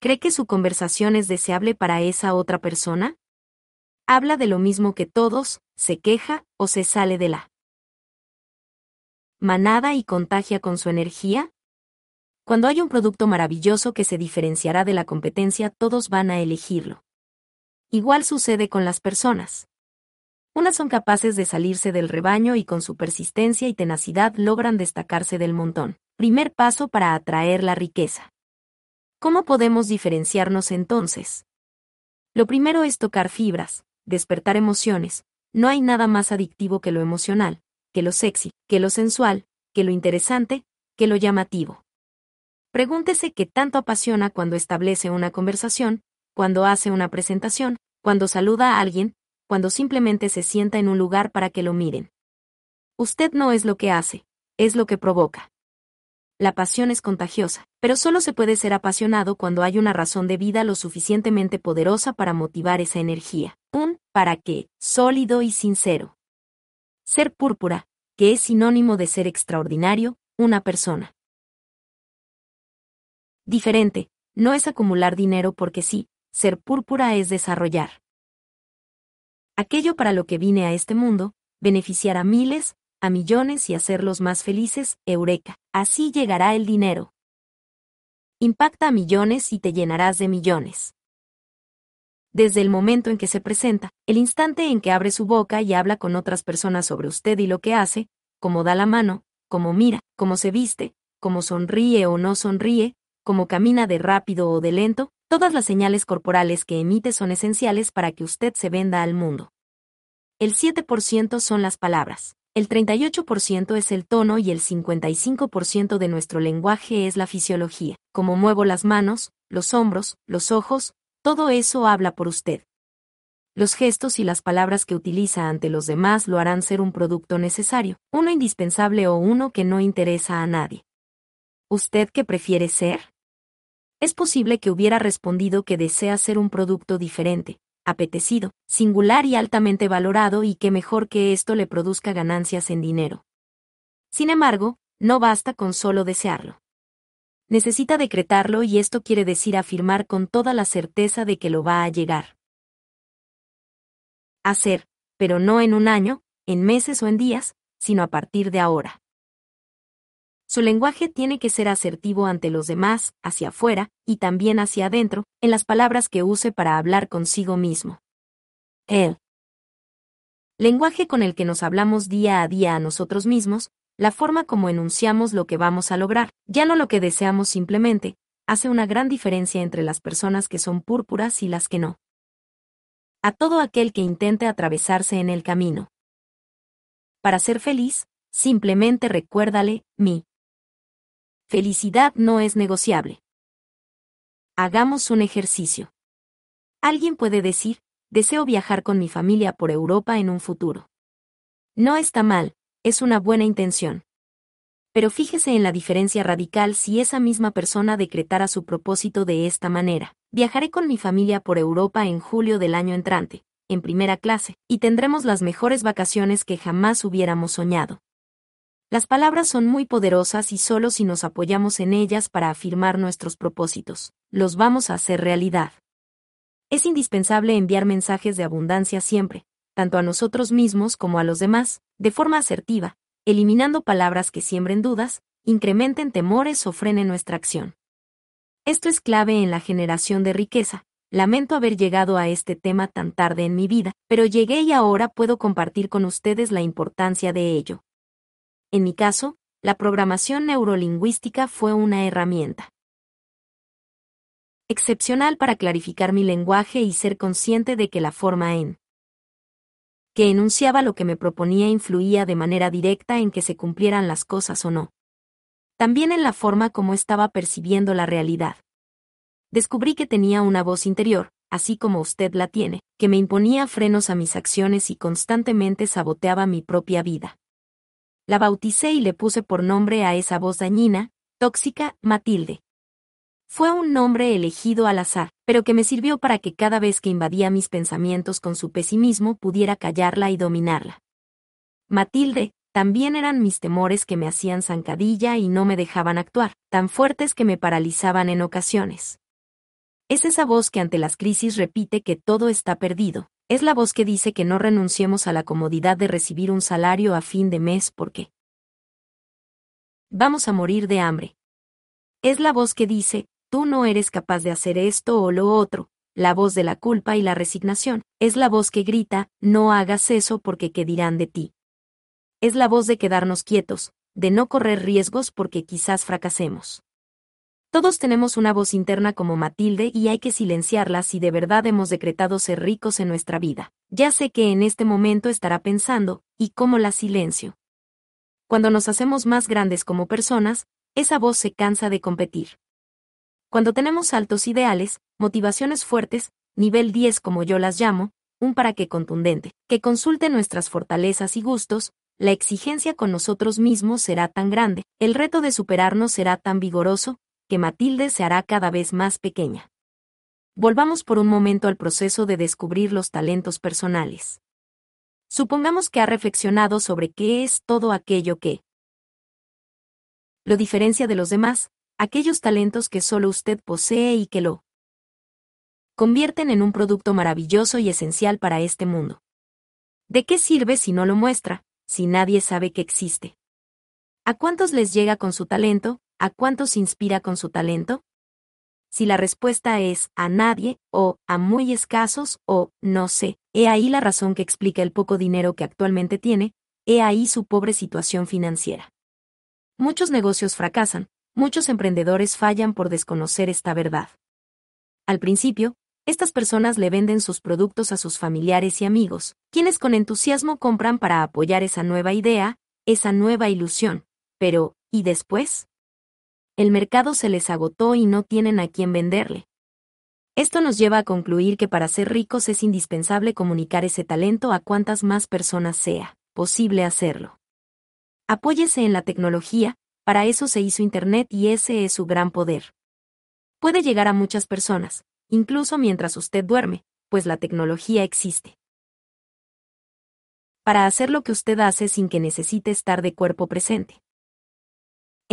¿Cree que su conversación es deseable para esa otra persona? ¿Habla de lo mismo que todos, se queja o se sale de la manada y contagia con su energía? Cuando hay un producto maravilloso que se diferenciará de la competencia, todos van a elegirlo. Igual sucede con las personas. Unas son capaces de salirse del rebaño y con su persistencia y tenacidad logran destacarse del montón. Primer paso para atraer la riqueza. ¿Cómo podemos diferenciarnos entonces? Lo primero es tocar fibras, despertar emociones. No hay nada más adictivo que lo emocional, que lo sexy, que lo sensual, que lo interesante, que lo llamativo. Pregúntese qué tanto apasiona cuando establece una conversación, cuando hace una presentación, cuando saluda a alguien, cuando simplemente se sienta en un lugar para que lo miren. Usted no es lo que hace, es lo que provoca. La pasión es contagiosa, pero solo se puede ser apasionado cuando hay una razón de vida lo suficientemente poderosa para motivar esa energía. Un para qué, sólido y sincero. Ser púrpura, que es sinónimo de ser extraordinario, una persona diferente, no es acumular dinero porque sí, ser púrpura es desarrollar. Aquello para lo que vine a este mundo, beneficiar a miles, a millones y hacerlos más felices, eureka, así llegará el dinero. Impacta a millones y te llenarás de millones. Desde el momento en que se presenta, el instante en que abre su boca y habla con otras personas sobre usted y lo que hace, cómo da la mano, cómo mira, cómo se viste, cómo sonríe o no sonríe, como camina de rápido o de lento, todas las señales corporales que emite son esenciales para que usted se venda al mundo. El 7% son las palabras, el 38% es el tono y el 55% de nuestro lenguaje es la fisiología. Como muevo las manos, los hombros, los ojos, todo eso habla por usted. Los gestos y las palabras que utiliza ante los demás lo harán ser un producto necesario, uno indispensable o uno que no interesa a nadie. ¿Usted qué prefiere ser? es posible que hubiera respondido que desea ser un producto diferente, apetecido, singular y altamente valorado y que mejor que esto le produzca ganancias en dinero. Sin embargo, no basta con solo desearlo. Necesita decretarlo y esto quiere decir afirmar con toda la certeza de que lo va a llegar. Hacer, pero no en un año, en meses o en días, sino a partir de ahora. Su lenguaje tiene que ser asertivo ante los demás, hacia afuera, y también hacia adentro, en las palabras que use para hablar consigo mismo. El lenguaje con el que nos hablamos día a día a nosotros mismos, la forma como enunciamos lo que vamos a lograr, ya no lo que deseamos simplemente, hace una gran diferencia entre las personas que son púrpuras y las que no. A todo aquel que intente atravesarse en el camino. Para ser feliz, simplemente recuérdale, mi. Felicidad no es negociable. Hagamos un ejercicio. Alguien puede decir, deseo viajar con mi familia por Europa en un futuro. No está mal, es una buena intención. Pero fíjese en la diferencia radical si esa misma persona decretara su propósito de esta manera. Viajaré con mi familia por Europa en julio del año entrante, en primera clase, y tendremos las mejores vacaciones que jamás hubiéramos soñado. Las palabras son muy poderosas y solo si nos apoyamos en ellas para afirmar nuestros propósitos, los vamos a hacer realidad. Es indispensable enviar mensajes de abundancia siempre, tanto a nosotros mismos como a los demás, de forma asertiva, eliminando palabras que siembren dudas, incrementen temores o frenen nuestra acción. Esto es clave en la generación de riqueza. Lamento haber llegado a este tema tan tarde en mi vida, pero llegué y ahora puedo compartir con ustedes la importancia de ello. En mi caso, la programación neurolingüística fue una herramienta excepcional para clarificar mi lenguaje y ser consciente de que la forma en que enunciaba lo que me proponía influía de manera directa en que se cumplieran las cosas o no. También en la forma como estaba percibiendo la realidad. Descubrí que tenía una voz interior, así como usted la tiene, que me imponía frenos a mis acciones y constantemente saboteaba mi propia vida. La bauticé y le puse por nombre a esa voz dañina, tóxica, Matilde. Fue un nombre elegido al azar, pero que me sirvió para que cada vez que invadía mis pensamientos con su pesimismo pudiera callarla y dominarla. Matilde, también eran mis temores que me hacían zancadilla y no me dejaban actuar, tan fuertes que me paralizaban en ocasiones. Es esa voz que ante las crisis repite que todo está perdido, es la voz que dice que no renunciemos a la comodidad de recibir un salario a fin de mes porque vamos a morir de hambre. Es la voz que dice, tú no eres capaz de hacer esto o lo otro, la voz de la culpa y la resignación, es la voz que grita, no hagas eso porque qué dirán de ti. Es la voz de quedarnos quietos, de no correr riesgos porque quizás fracasemos. Todos tenemos una voz interna como Matilde y hay que silenciarla si de verdad hemos decretado ser ricos en nuestra vida. Ya sé que en este momento estará pensando, ¿y cómo la silencio? Cuando nos hacemos más grandes como personas, esa voz se cansa de competir. Cuando tenemos altos ideales, motivaciones fuertes, nivel 10 como yo las llamo, un para qué contundente, que consulte nuestras fortalezas y gustos, la exigencia con nosotros mismos será tan grande, el reto de superarnos será tan vigoroso, que Matilde se hará cada vez más pequeña. Volvamos por un momento al proceso de descubrir los talentos personales. Supongamos que ha reflexionado sobre qué es todo aquello que lo diferencia de los demás, aquellos talentos que solo usted posee y que lo convierten en un producto maravilloso y esencial para este mundo. ¿De qué sirve si no lo muestra, si nadie sabe que existe? ¿A cuántos les llega con su talento? ¿A cuántos inspira con su talento? Si la respuesta es a nadie, o a muy escasos, o no sé, he ahí la razón que explica el poco dinero que actualmente tiene, he ahí su pobre situación financiera. Muchos negocios fracasan, muchos emprendedores fallan por desconocer esta verdad. Al principio, estas personas le venden sus productos a sus familiares y amigos, quienes con entusiasmo compran para apoyar esa nueva idea, esa nueva ilusión. Pero, ¿y después? El mercado se les agotó y no tienen a quién venderle. Esto nos lleva a concluir que para ser ricos es indispensable comunicar ese talento a cuantas más personas sea posible hacerlo. Apóyese en la tecnología, para eso se hizo Internet y ese es su gran poder. puede llegar a muchas personas, incluso mientras usted duerme, pues la tecnología existe. Para hacer lo que usted hace sin que necesite estar de cuerpo presente.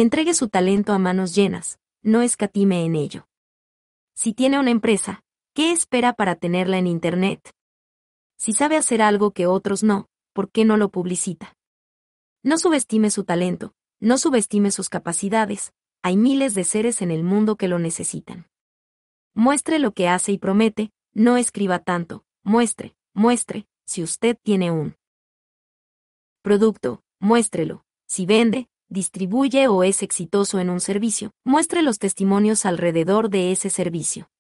Entregue su talento a manos llenas, no escatime en ello. Si tiene una empresa, ¿qué espera para tenerla en Internet? Si sabe hacer algo que otros no, ¿por qué no lo publicita? No subestime su talento, no subestime sus capacidades, hay miles de seres en el mundo que lo necesitan. Muestre lo que hace y promete, no escriba tanto, muestre, muestre, si usted tiene un producto, muéstrelo, si vende, distribuye o es exitoso en un servicio, muestre los testimonios alrededor de ese servicio.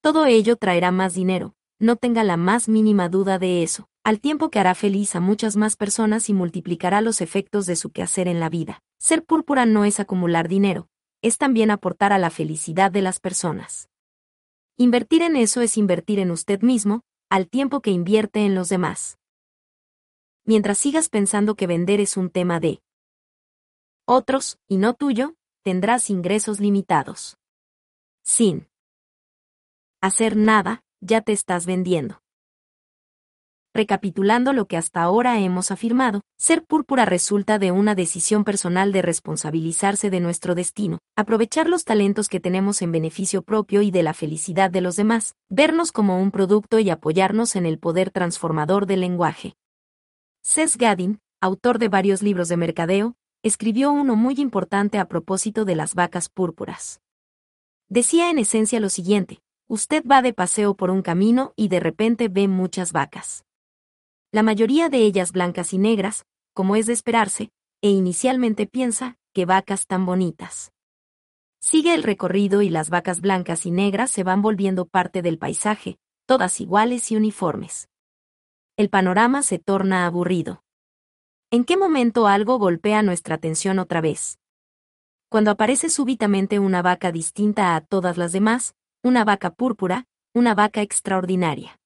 Todo ello traerá más dinero, no tenga la más mínima duda de eso, al tiempo que hará feliz a muchas más personas y multiplicará los efectos de su quehacer en la vida. Ser púrpura no es acumular dinero, es también aportar a la felicidad de las personas. Invertir en eso es invertir en usted mismo, al tiempo que invierte en los demás. Mientras sigas pensando que vender es un tema de otros, y no tuyo, tendrás ingresos limitados. Sin hacer nada, ya te estás vendiendo. Recapitulando lo que hasta ahora hemos afirmado, ser púrpura resulta de una decisión personal de responsabilizarse de nuestro destino, aprovechar los talentos que tenemos en beneficio propio y de la felicidad de los demás, vernos como un producto y apoyarnos en el poder transformador del lenguaje. Seth Gadin, autor de varios libros de mercadeo, escribió uno muy importante a propósito de las vacas púrpuras. Decía en esencia lo siguiente, Usted va de paseo por un camino y de repente ve muchas vacas. La mayoría de ellas blancas y negras, como es de esperarse, e inicialmente piensa, que vacas tan bonitas. Sigue el recorrido y las vacas blancas y negras se van volviendo parte del paisaje, todas iguales y uniformes. El panorama se torna aburrido. ¿En qué momento algo golpea nuestra atención otra vez? Cuando aparece súbitamente una vaca distinta a todas las demás, una vaca púrpura, una vaca extraordinaria.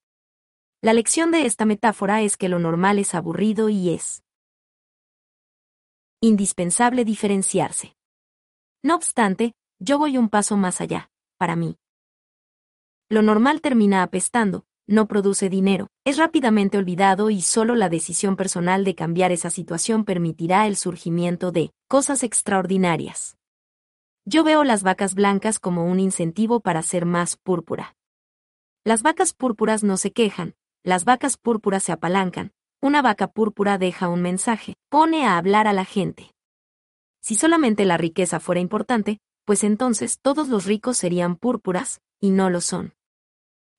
La lección de esta metáfora es que lo normal es aburrido y es indispensable diferenciarse. No obstante, yo voy un paso más allá, para mí. Lo normal termina apestando, no produce dinero, es rápidamente olvidado y solo la decisión personal de cambiar esa situación permitirá el surgimiento de cosas extraordinarias. Yo veo las vacas blancas como un incentivo para ser más púrpura. Las vacas púrpuras no se quejan, las vacas púrpuras se apalancan, una vaca púrpura deja un mensaje, pone a hablar a la gente. Si solamente la riqueza fuera importante, pues entonces todos los ricos serían púrpuras, y no lo son.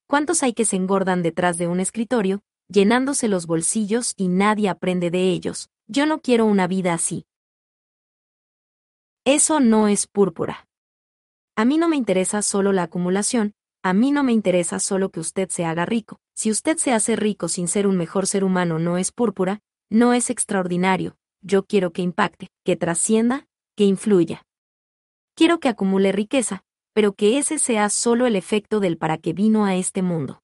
¿Cuántos hay que se engordan detrás de un escritorio, llenándose los bolsillos y nadie aprende de ellos? Yo no quiero una vida así. Eso no es púrpura. A mí no me interesa solo la acumulación, a mí no me interesa solo que usted se haga rico. Si usted se hace rico sin ser un mejor ser humano no es púrpura, no es extraordinario, yo quiero que impacte, que trascienda, que influya. Quiero que acumule riqueza, pero que ese sea solo el efecto del para qué vino a este mundo.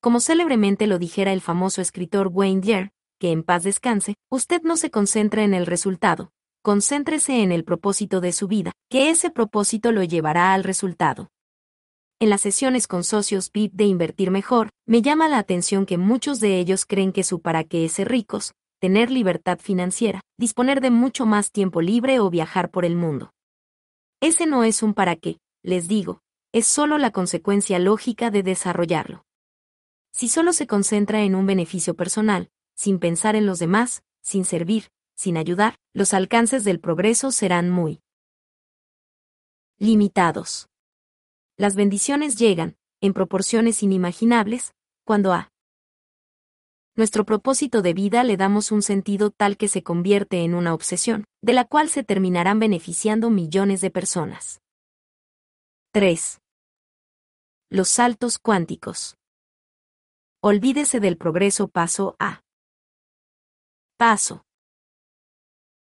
Como célebremente lo dijera el famoso escritor Wayne Dyer, que en paz descanse, usted no se concentra en el resultado, concéntrese en el propósito de su vida, que ese propósito lo llevará al resultado. En las sesiones con socios VIP de Invertir Mejor, me llama la atención que muchos de ellos creen que su para qué es ser ricos, tener libertad financiera, disponer de mucho más tiempo libre o viajar por el mundo. Ese no es un para qué, les digo, es solo la consecuencia lógica de desarrollarlo. Si solo se concentra en un beneficio personal, sin pensar en los demás, sin servir, sin ayudar, los alcances del progreso serán muy limitados. Las bendiciones llegan, en proporciones inimaginables, cuando a nuestro propósito de vida le damos un sentido tal que se convierte en una obsesión, de la cual se terminarán beneficiando millones de personas. 3. Los saltos cuánticos. Olvídese del progreso paso a paso.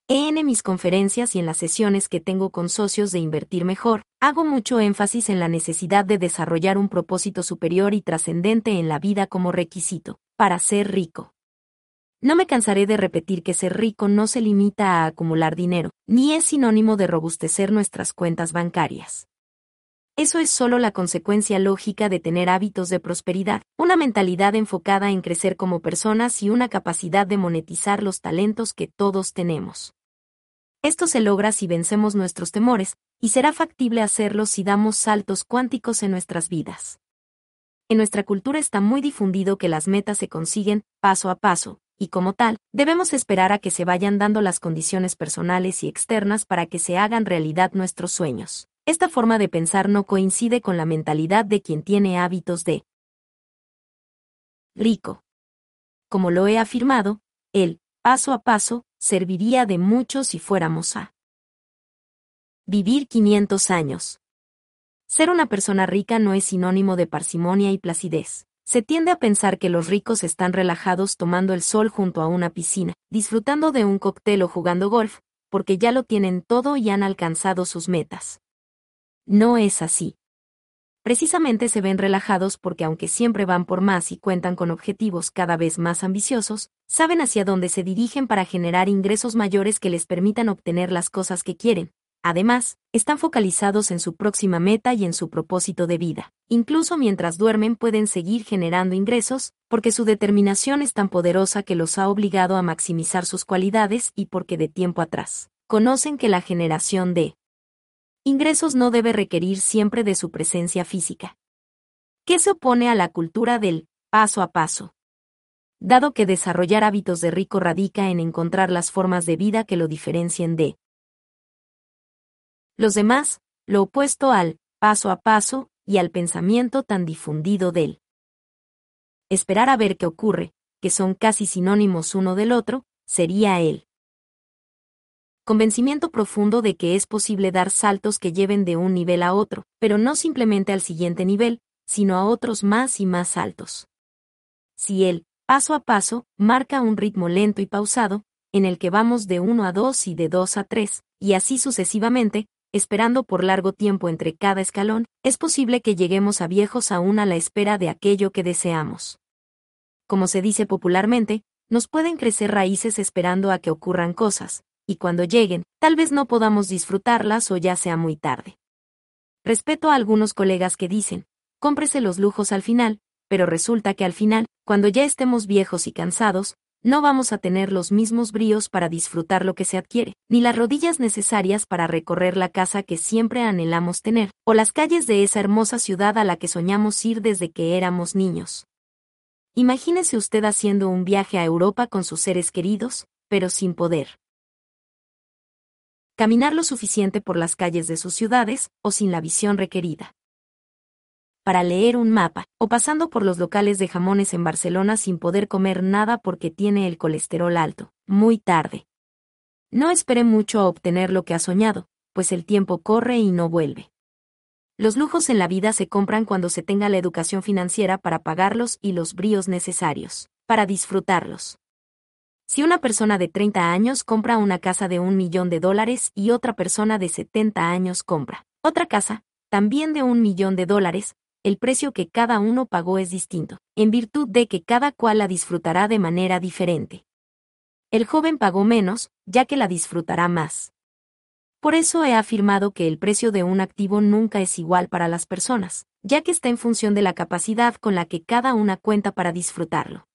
En mis conferencias y en las sesiones que tengo con socios de Invertir Mejor, hago mucho énfasis en la necesidad de desarrollar un propósito superior y trascendente en la vida como requisito, para ser rico. No me cansaré de repetir que ser rico no se limita a acumular dinero, ni es sinónimo de robustecer nuestras cuentas bancarias. Eso es solo la consecuencia lógica de tener hábitos de prosperidad, una mentalidad enfocada en crecer como personas y una capacidad de monetizar los talentos que todos tenemos. Esto se logra si vencemos nuestros temores, y será factible hacerlo si damos saltos cuánticos en nuestras vidas. En nuestra cultura está muy difundido que las metas se consiguen paso a paso, y como tal, debemos esperar a que se vayan dando las condiciones personales y externas para que se hagan realidad nuestros sueños. Esta forma de pensar no coincide con la mentalidad de quien tiene hábitos de rico. Como lo he afirmado, el paso a paso serviría de mucho si fuéramos a vivir 500 años. Ser una persona rica no es sinónimo de parsimonia y placidez. Se tiende a pensar que los ricos están relajados tomando el sol junto a una piscina, disfrutando de un cóctel o jugando golf, porque ya lo tienen todo y han alcanzado sus metas. No es así. Precisamente se ven relajados porque aunque siempre van por más y cuentan con objetivos cada vez más ambiciosos, saben hacia dónde se dirigen para generar ingresos mayores que les permitan obtener las cosas que quieren, Además, están focalizados en su próxima meta y en su propósito de vida. Incluso mientras duermen pueden seguir generando ingresos, porque su determinación es tan poderosa que los ha obligado a maximizar sus cualidades y porque de tiempo atrás conocen que la generación de ingresos no debe requerir siempre de su presencia física. ¿Qué se opone a la cultura del paso a paso? Dado que desarrollar hábitos de rico radica en encontrar las formas de vida que lo diferencien de los demás, lo opuesto al paso a paso y al pensamiento tan difundido del esperar a ver qué ocurre, que son casi sinónimos uno del otro, sería el convencimiento profundo de que es posible dar saltos que lleven de un nivel a otro, pero no simplemente al siguiente nivel, sino a otros más y más altos. Si el paso a paso marca un ritmo lento y pausado, en el que vamos de 1 a 2 y de 2 a 3, y así sucesivamente, esperando por largo tiempo entre cada escalón, es posible que lleguemos a viejos aún a la espera de aquello que deseamos. Como se dice popularmente, nos pueden crecer raíces esperando a que ocurran cosas, y cuando lleguen, tal vez no podamos disfrutarlas o ya sea muy tarde. Respeto a algunos colegas que dicen, cómprese los lujos al final, pero resulta que al final, cuando ya estemos viejos y cansados, no vamos a tener los mismos bríos para disfrutar lo que se adquiere, ni las rodillas necesarias para recorrer la casa que siempre anhelamos tener, o las calles de esa hermosa ciudad a la que soñamos ir desde que éramos niños. Imagínese usted haciendo un viaje a Europa con sus seres queridos, pero sin poder caminar lo suficiente por las calles de sus ciudades, o sin la visión requerida para leer un mapa, o pasando por los locales de jamones en Barcelona sin poder comer nada porque tiene el colesterol alto, muy tarde. No espere mucho a obtener lo que ha soñado, pues el tiempo corre y no vuelve. Los lujos en la vida se compran cuando se tenga la educación financiera para pagarlos y los bríos necesarios, para disfrutarlos. Si una persona de 30 años compra una casa de un millón de dólares y otra persona de 70 años compra otra casa, también de un millón de dólares, el precio que cada uno pagó es distinto, en virtud de que cada cual la disfrutará de manera diferente. El joven pagó menos, ya que la disfrutará más. Por eso he afirmado que el precio de un activo nunca es igual para las personas, ya que está en función de la capacidad con la que cada una cuenta para disfrutarlo.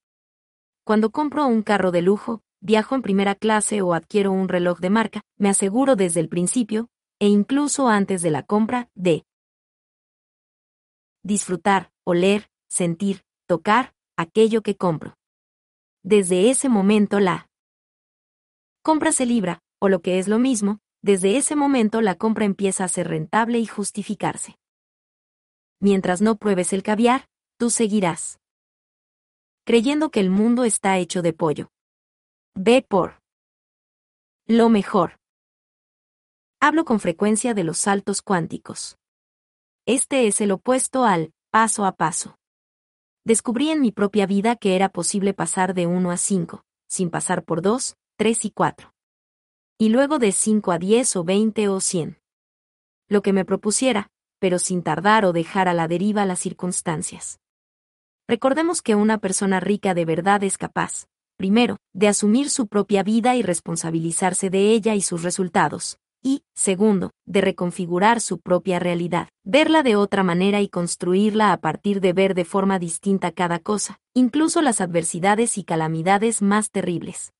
Cuando compro un carro de lujo, viajo en primera clase o adquiero un reloj de marca, me aseguro desde el principio, e incluso antes de la compra, de disfrutar, oler, sentir, tocar, aquello que compro. Desde ese momento la compra se libra, o lo que es lo mismo, desde ese momento la compra empieza a ser rentable y justificarse. Mientras no pruebes el caviar, tú seguirás creyendo que el mundo está hecho de pollo. Ve por lo mejor. Hablo con frecuencia de los saltos cuánticos. Este es el opuesto al paso a paso. Descubrí en mi propia vida que era posible pasar de 1 a 5, sin pasar por 2, 3 y 4. Y luego de 5 a 10 o 20 o 100. Lo que me propusiera, pero sin tardar o dejar a la deriva las circunstancias. Recordemos que una persona rica de verdad es capaz, primero, de asumir su propia vida y responsabilizarse de ella y sus resultados, y, segundo, de reconfigurar su propia realidad, verla de otra manera y construirla a partir de ver de forma distinta cada cosa, incluso las adversidades y calamidades más terribles.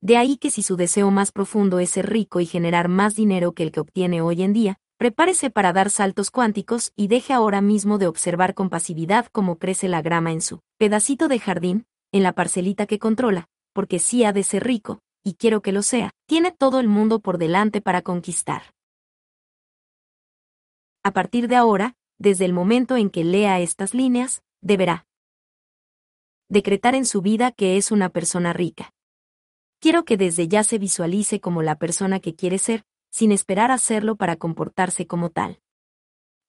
De ahí que si su deseo más profundo es ser rico y generar más dinero que el que obtiene hoy en día, prepárese para dar saltos cuánticos y deje ahora mismo de observar con pasividad cómo crece la grama en su pedacito de jardín, en la parcelita que controla, porque sí ha de ser rico, y quiero que lo sea, tiene todo el mundo por delante para conquistar. A partir de ahora, desde el momento en que lea estas líneas, deberá decretar en su vida que es una persona rica. Quiero que desde ya se visualice como la persona que quiere ser, sin esperar hacerlo para comportarse como tal.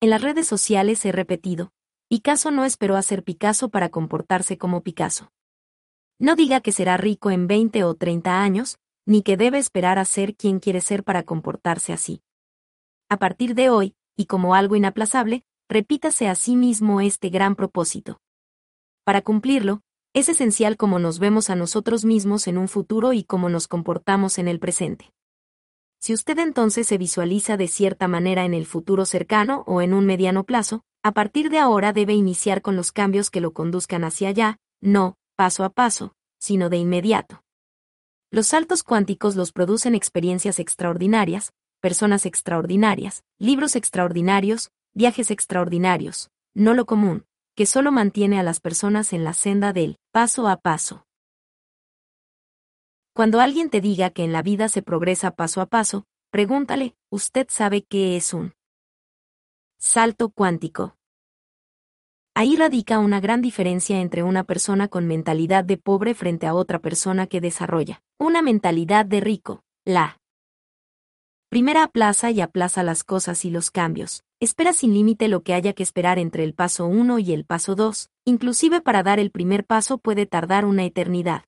En las redes sociales he repetido, Picasso no esperó a ser Picasso para comportarse como Picasso. No diga que será rico en 20 o 30 años, ni que debe esperar a ser quien quiere ser para comportarse así. A partir de hoy, y como algo inaplazable, repítase a sí mismo este gran propósito. Para cumplirlo, es esencial cómo nos vemos a nosotros mismos en un futuro y cómo nos comportamos en el presente. Si usted entonces se visualiza de cierta manera en el futuro cercano o en un mediano plazo, a partir de ahora debe iniciar con los cambios que lo conduzcan hacia allá, no, paso a paso, sino de inmediato. Los saltos cuánticos los producen experiencias extraordinarias, personas extraordinarias, libros extraordinarios, viajes extraordinarios, no lo común, que solo mantiene a las personas en la senda del paso a paso. Cuando alguien te diga que en la vida se progresa paso a paso, pregúntale, ¿usted sabe qué es un salto cuántico? Ahí radica una gran diferencia entre una persona con mentalidad de pobre frente a otra persona que desarrolla una mentalidad de rico. La primera aplaza y aplaza las cosas y los cambios, espera sin límite lo que haya que esperar entre el paso 1 y el paso 2, inclusive para dar el primer paso puede tardar una eternidad.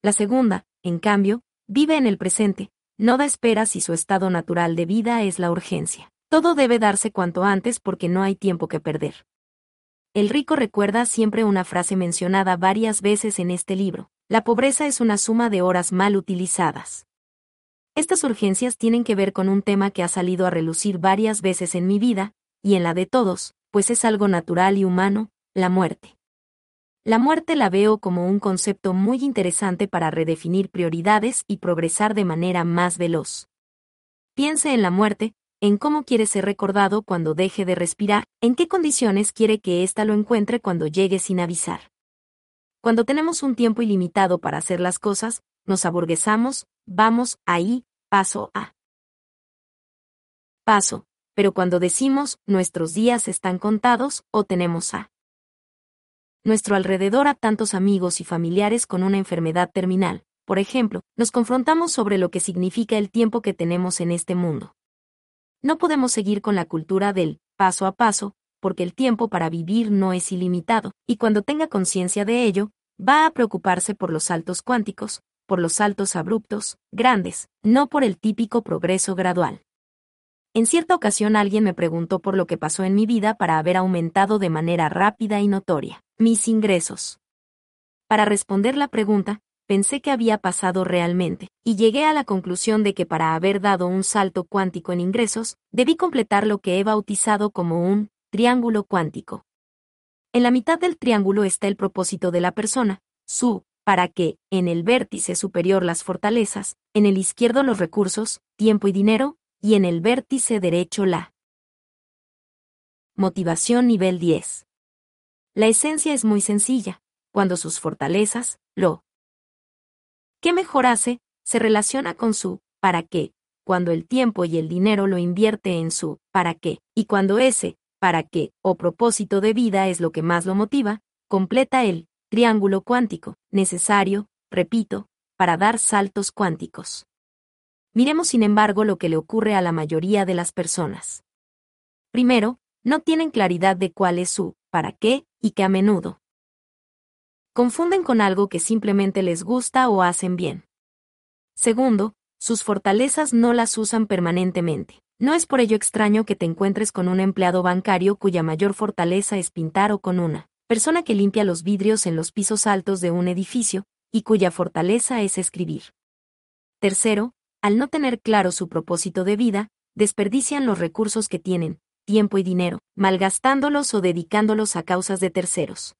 La segunda, en cambio, vive en el presente, no da esperas y su estado natural de vida es la urgencia. Todo debe darse cuanto antes porque no hay tiempo que perder. El rico recuerda siempre una frase mencionada varias veces en este libro. La pobreza es una suma de horas mal utilizadas. Estas urgencias tienen que ver con un tema que ha salido a relucir varias veces en mi vida, y en la de todos, pues es algo natural y humano, la muerte. La muerte la veo como un concepto muy interesante para redefinir prioridades y progresar de manera más veloz. Piense en la muerte, en cómo quiere ser recordado cuando deje de respirar, en qué condiciones quiere que ésta lo encuentre cuando llegue sin avisar. Cuando tenemos un tiempo ilimitado para hacer las cosas, nos aburguesamos, vamos ahí, paso a paso, pero cuando decimos nuestros días están contados o tenemos a nuestro alrededor a tantos amigos y familiares con una enfermedad terminal, por ejemplo, nos confrontamos sobre lo que significa el tiempo que tenemos en este mundo. No podemos seguir con la cultura del paso a paso, porque el tiempo para vivir no es ilimitado, y cuando tenga conciencia de ello, va a preocuparse por los saltos cuánticos, por los saltos abruptos, grandes, no por el típico progreso gradual. En cierta ocasión alguien me preguntó por lo que pasó en mi vida para haber aumentado de manera rápida y notoria mis ingresos. Para responder la pregunta, pensé que había pasado realmente, y llegué a la conclusión de que para haber dado un salto cuántico en ingresos, debí completar lo que he bautizado como un triángulo cuántico. En la mitad del triángulo está el propósito de la persona, su, para que, en el vértice superior las fortalezas, en el izquierdo los recursos, tiempo y dinero, y en el vértice derecho la motivación nivel 10. La esencia es muy sencilla, cuando sus fortalezas, lo ¿Qué mejor hace? Se relaciona con su ¿para qué? Cuando el tiempo y el dinero lo invierte en su ¿para qué? Y cuando ese ¿para qué? o propósito de vida es lo que más lo motiva, completa el triángulo cuántico, necesario, repito, para dar saltos cuánticos. Miremos sin embargo lo que le ocurre a la mayoría de las personas. Primero, no tienen claridad de cuál es su para qué y que a menudo confunden con algo que simplemente les gusta o hacen bien. Segundo, sus fortalezas no las usan permanentemente. No es por ello extraño que te encuentres con un empleado bancario cuya mayor fortaleza es pintar o con una persona que limpia los vidrios en los pisos altos de un edificio, y cuya fortaleza es escribir. Tercero, al no tener claro su propósito de vida, desperdician los recursos que tienen, tiempo y dinero, malgastándolos o dedicándolos a causas de terceros.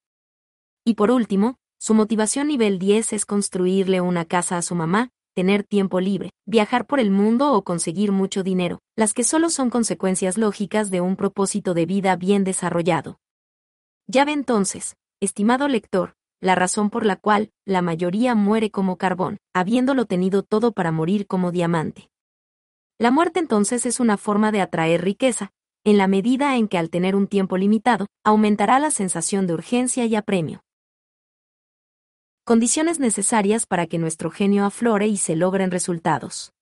Y por último, su motivación nivel 10 es construirle una casa a su mamá, tener tiempo libre, viajar por el mundo o conseguir mucho dinero, las que solo son consecuencias lógicas de un propósito de vida bien desarrollado. Ya ve entonces, estimado lector, la razón por la cual la mayoría muere como carbón, habiéndolo tenido todo para morir como diamante. La muerte entonces es una forma de atraer riqueza, en la medida en que al tener un tiempo limitado, aumentará la sensación de urgencia y apremio condiciones necesarias para que nuestro genio aflore y se logren resultados.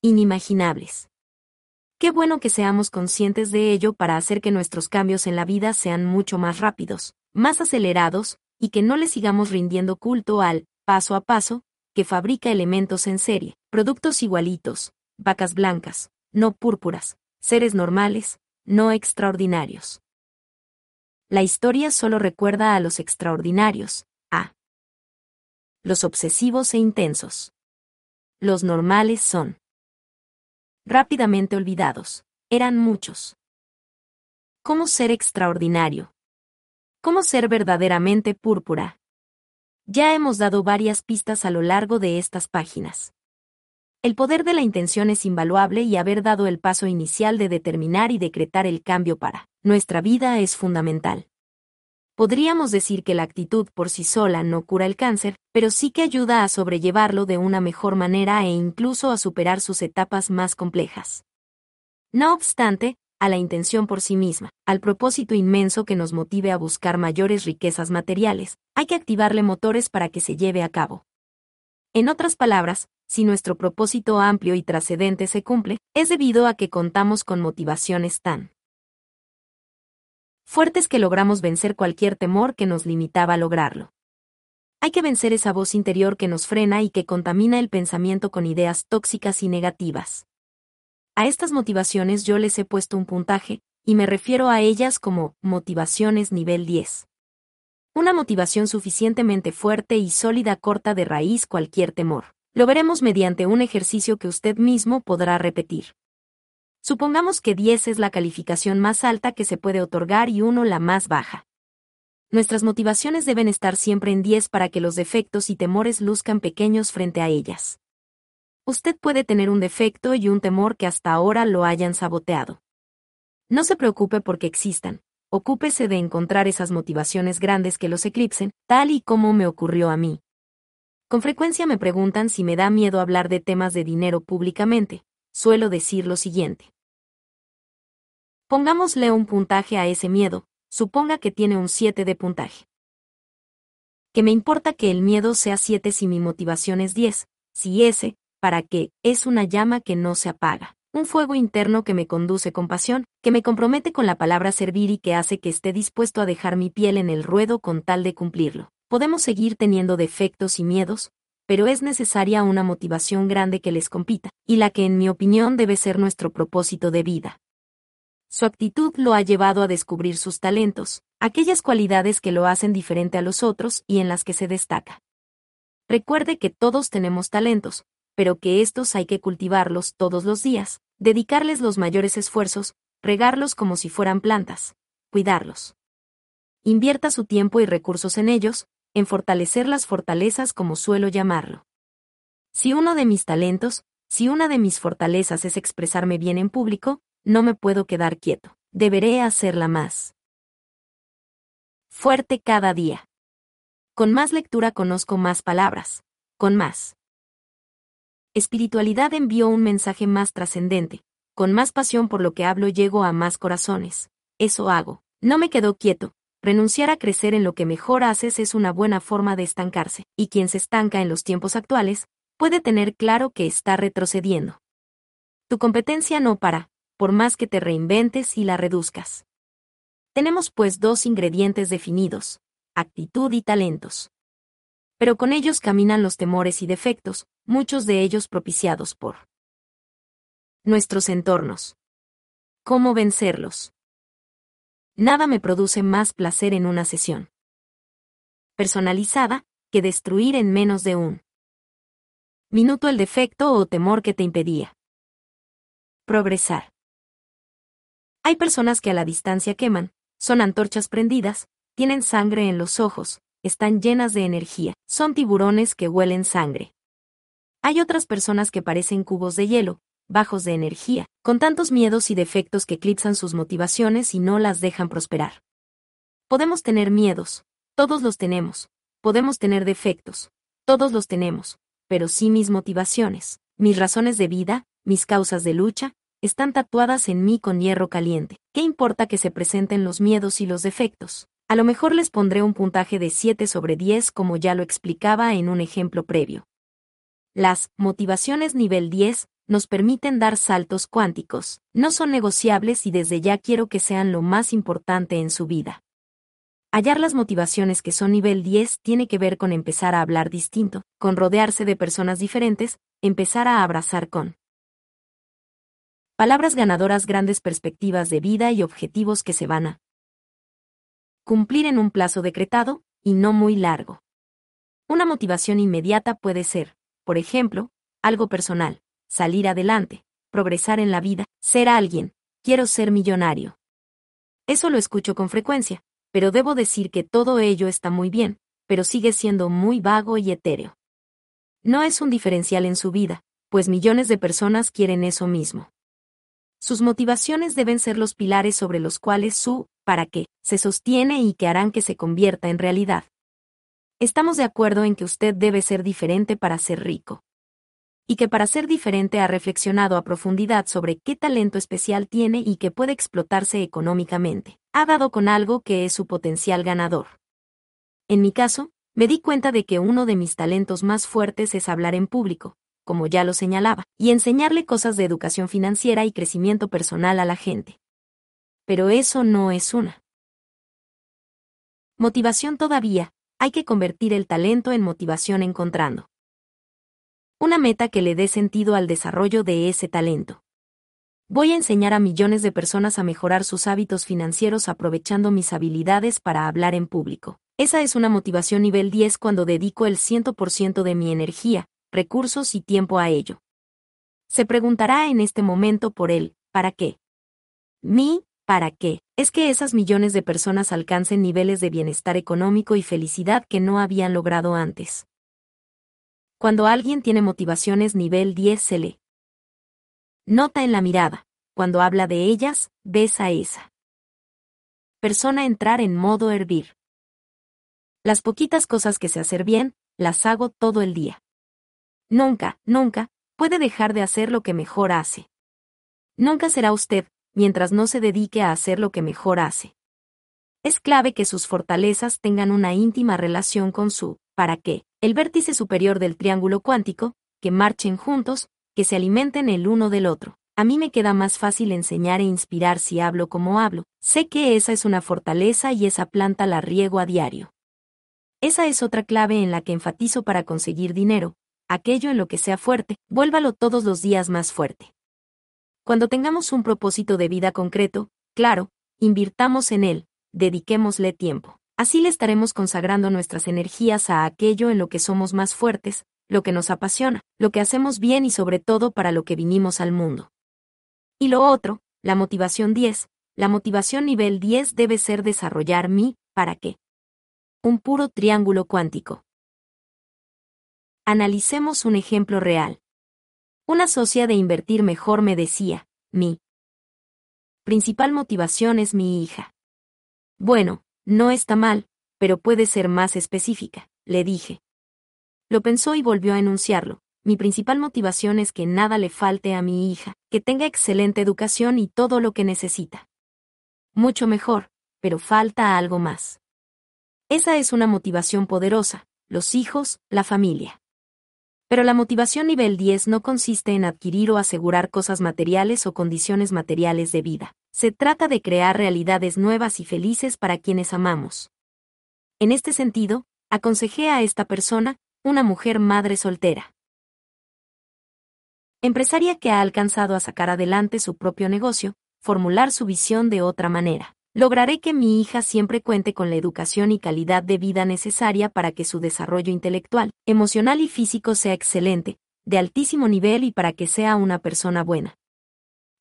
Inimaginables. Qué bueno que seamos conscientes de ello para hacer que nuestros cambios en la vida sean mucho más rápidos, más acelerados, y que no le sigamos rindiendo culto al paso a paso, que fabrica elementos en serie, productos igualitos, vacas blancas, no púrpuras, seres normales, no extraordinarios. La historia solo recuerda a los extraordinarios, los obsesivos e intensos. Los normales son rápidamente olvidados. Eran muchos. ¿Cómo ser extraordinario? ¿Cómo ser verdaderamente púrpura? Ya hemos dado varias pistas a lo largo de estas páginas. El poder de la intención es invaluable y haber dado el paso inicial de determinar y decretar el cambio para nuestra vida es fundamental. Podríamos decir que la actitud por sí sola no cura el cáncer, pero sí que ayuda a sobrellevarlo de una mejor manera e incluso a superar sus etapas más complejas. No obstante, a la intención por sí misma, al propósito inmenso que nos motive a buscar mayores riquezas materiales, hay que activarle motores para que se lleve a cabo. En otras palabras, si nuestro propósito amplio y trascendente se cumple, es debido a que contamos con motivaciones tan fuertes que logramos vencer cualquier temor que nos limitaba a lograrlo. Hay que vencer esa voz interior que nos frena y que contamina el pensamiento con ideas tóxicas y negativas. A estas motivaciones yo les he puesto un puntaje, y me refiero a ellas como motivaciones nivel 10. Una motivación suficientemente fuerte y sólida corta de raíz cualquier temor. Lo veremos mediante un ejercicio que usted mismo podrá repetir. Supongamos que 10 es la calificación más alta que se puede otorgar y 1 la más baja. Nuestras motivaciones deben estar siempre en 10 para que los defectos y temores luzcan pequeños frente a ellas. Usted puede tener un defecto y un temor que hasta ahora lo hayan saboteado. No se preocupe porque existan, ocúpese de encontrar esas motivaciones grandes que los eclipsen, tal y como me ocurrió a mí. Con frecuencia me preguntan si me da miedo hablar de temas de dinero públicamente. Suelo decir lo siguiente. Pongámosle un puntaje a ese miedo, suponga que tiene un 7 de puntaje. Que me importa que el miedo sea 7 si mi motivación es 10, si ese, para qué, es una llama que no se apaga, un fuego interno que me conduce con pasión, que me compromete con la palabra servir y que hace que esté dispuesto a dejar mi piel en el ruedo con tal de cumplirlo. Podemos seguir teniendo defectos y miedos, pero es necesaria una motivación grande que les compita, y la que en mi opinión debe ser nuestro propósito de vida. Su actitud lo ha llevado a descubrir sus talentos, aquellas cualidades que lo hacen diferente a los otros y en las que se destaca. Recuerde que todos tenemos talentos, pero que estos hay que cultivarlos todos los días, dedicarles los mayores esfuerzos, regarlos como si fueran plantas, cuidarlos. Invierta su tiempo y recursos en ellos, en fortalecer las fortalezas como suelo llamarlo. Si uno de mis talentos, si una de mis fortalezas es expresarme bien en público, no me puedo quedar quieto. Deberé hacerla más. Fuerte cada día. Con más lectura conozco más palabras. Con más. Espiritualidad envió un mensaje más trascendente. Con más pasión por lo que hablo llego a más corazones. Eso hago. No me quedo quieto. Renunciar a crecer en lo que mejor haces es una buena forma de estancarse, y quien se estanca en los tiempos actuales, puede tener claro que está retrocediendo. Tu competencia no para, por más que te reinventes y la reduzcas. Tenemos pues dos ingredientes definidos, actitud y talentos. Pero con ellos caminan los temores y defectos, muchos de ellos propiciados por nuestros entornos. ¿Cómo vencerlos? Nada me produce más placer en una sesión personalizada que destruir en menos de un minuto el defecto o temor que te impedía progresar. Hay personas que a la distancia queman, son antorchas prendidas, tienen sangre en los ojos, están llenas de energía, son tiburones que huelen sangre. Hay otras personas que parecen cubos de hielo, bajos de energía, con tantos miedos y defectos que eclipsan sus motivaciones y no las dejan prosperar. Podemos tener miedos, todos los tenemos, podemos tener defectos, todos los tenemos, pero sí mis motivaciones, mis razones de vida, mis causas de lucha, están tatuadas en mí con hierro caliente. ¿Qué importa que se presenten los miedos y los defectos? A lo mejor les pondré un puntaje de 7 sobre 10 como ya lo explicaba en un ejemplo previo. Las motivaciones nivel 10 nos permiten dar saltos cuánticos, no son negociables y desde ya quiero que sean lo más importante en su vida. Hallar las motivaciones que son nivel 10 tiene que ver con empezar a hablar distinto, con rodearse de personas diferentes, empezar a abrazar con palabras ganadoras, grandes perspectivas de vida y objetivos que se van a cumplir en un plazo decretado, y no muy largo. Una motivación inmediata puede ser, por ejemplo, algo personal, salir adelante, progresar en la vida, ser alguien, quiero ser millonario. Eso lo escucho con frecuencia, pero debo decir que todo ello está muy bien, pero sigue siendo muy vago y etéreo. No es un diferencial en su vida, pues millones de personas quieren eso mismo. Sus motivaciones deben ser los pilares sobre los cuales su para qué se sostiene y que harán que se convierta en realidad. Estamos de acuerdo en que usted debe ser diferente para ser rico. Y que para ser diferente ha reflexionado a profundidad sobre qué talento especial tiene y que puede explotarse económicamente ha dado con algo que es su potencial ganador. En mi caso, me di cuenta de que uno de mis talentos más fuertes es hablar en público, como ya lo señalaba, y enseñarle cosas de educación financiera y crecimiento personal a la gente. Pero eso no es una motivación todavía, hay que convertir el talento en motivación encontrando una meta que le dé sentido al desarrollo de ese talento. Voy a enseñar a millones de personas a mejorar sus hábitos financieros aprovechando mis habilidades para hablar en público. Esa es una motivación nivel 10 cuando dedico el 100% de mi energía, recursos y tiempo a ello. Se preguntará en este momento por él, ¿para qué? Mi, ¿para qué? Es que esas millones de personas alcancen niveles de bienestar económico y felicidad que no habían logrado antes. Cuando alguien tiene motivaciones nivel 10 se le Nota en la mirada. Cuando habla de ellas, ves a esa persona entrar en modo hervir. Las poquitas cosas que sé hacer bien, las hago todo el día. Nunca, nunca, puede dejar de hacer lo que mejor hace. Nunca será usted, mientras no se dedique a hacer lo que mejor hace. Es clave que sus fortalezas tengan una íntima relación con su, para qué, el vértice superior del triángulo cuántico, que marchen juntos, que se alimenten el uno del otro. A mí me queda más fácil enseñar e inspirar si hablo como hablo. Sé que esa es una fortaleza y esa planta la riego a diario. Esa es otra clave en la que enfatizo para conseguir dinero. Aquello en lo que sea fuerte, vuélvalo todos los días más fuerte. Cuando tengamos un propósito de vida concreto, claro, invirtamos en él, dediquémosle tiempo. Así le estaremos consagrando nuestras energías a aquello en lo que somos más fuertes, lo que nos apasiona, lo que hacemos bien y sobre todo para lo que vinimos al mundo. Y lo otro, la motivación 10, la motivación nivel 10 debe ser desarrollar mi, ¿para qué? Un puro triángulo cuántico. Analicemos un ejemplo real. Una socia de invertir mejor me decía, mi principal motivación es mi hija. Bueno, no está mal, pero puede ser más específica, le dije. Lo pensó y volvió a enunciarlo. Mi principal motivación es que nada le falte a mi hija, que tenga excelente educación y todo lo que necesita. Mucho mejor, pero falta algo más. Esa es una motivación poderosa, los hijos, la familia. Pero la motivación nivel 10 no consiste en adquirir o asegurar cosas materiales o condiciones materiales de vida. Se trata de crear realidades nuevas y felices para quienes amamos. En este sentido, aconsejé a esta persona, una mujer madre soltera. Empresaria que ha alcanzado a sacar adelante su propio negocio, formular su visión de otra manera. Lograré que mi hija siempre cuente con la educación y calidad de vida necesaria para que su desarrollo intelectual, emocional y físico sea excelente, de altísimo nivel y para que sea una persona buena.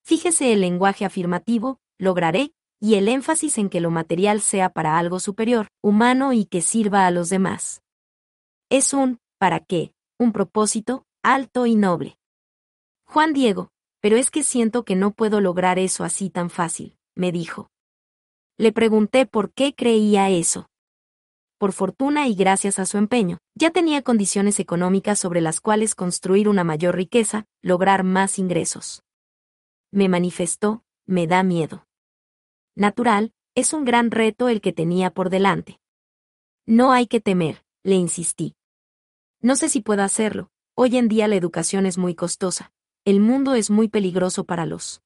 Fíjese el lenguaje afirmativo, lograré, y el énfasis en que lo material sea para algo superior, humano y que sirva a los demás. Es un, ¿para qué? Un propósito, alto y noble. Juan Diego, pero es que siento que no puedo lograr eso así tan fácil, me dijo. Le pregunté por qué creía eso. Por fortuna y gracias a su empeño, ya tenía condiciones económicas sobre las cuales construir una mayor riqueza, lograr más ingresos. Me manifestó, me da miedo. Natural, es un gran reto el que tenía por delante. No hay que temer, le insistí. No sé si puedo hacerlo, hoy en día la educación es muy costosa, el mundo es muy peligroso para los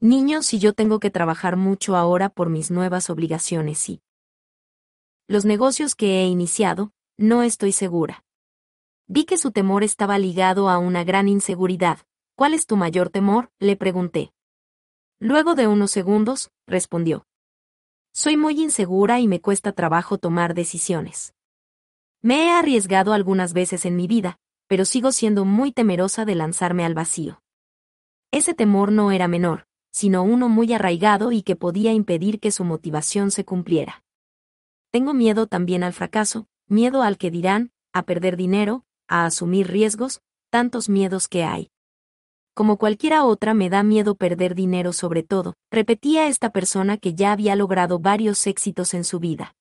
niños y yo tengo que trabajar mucho ahora por mis nuevas obligaciones y los negocios que he iniciado, no estoy segura. Vi que su temor estaba ligado a una gran inseguridad. ¿Cuál es tu mayor temor? le pregunté. Luego de unos segundos, respondió. Soy muy insegura y me cuesta trabajo tomar decisiones. Me he arriesgado algunas veces en mi vida, pero sigo siendo muy temerosa de lanzarme al vacío. Ese temor no era menor, sino uno muy arraigado y que podía impedir que su motivación se cumpliera. Tengo miedo también al fracaso, miedo al que dirán, a perder dinero, a asumir riesgos, tantos miedos que hay. Como cualquiera otra me da miedo perder dinero sobre todo, repetía esta persona que ya había logrado varios éxitos en su vida.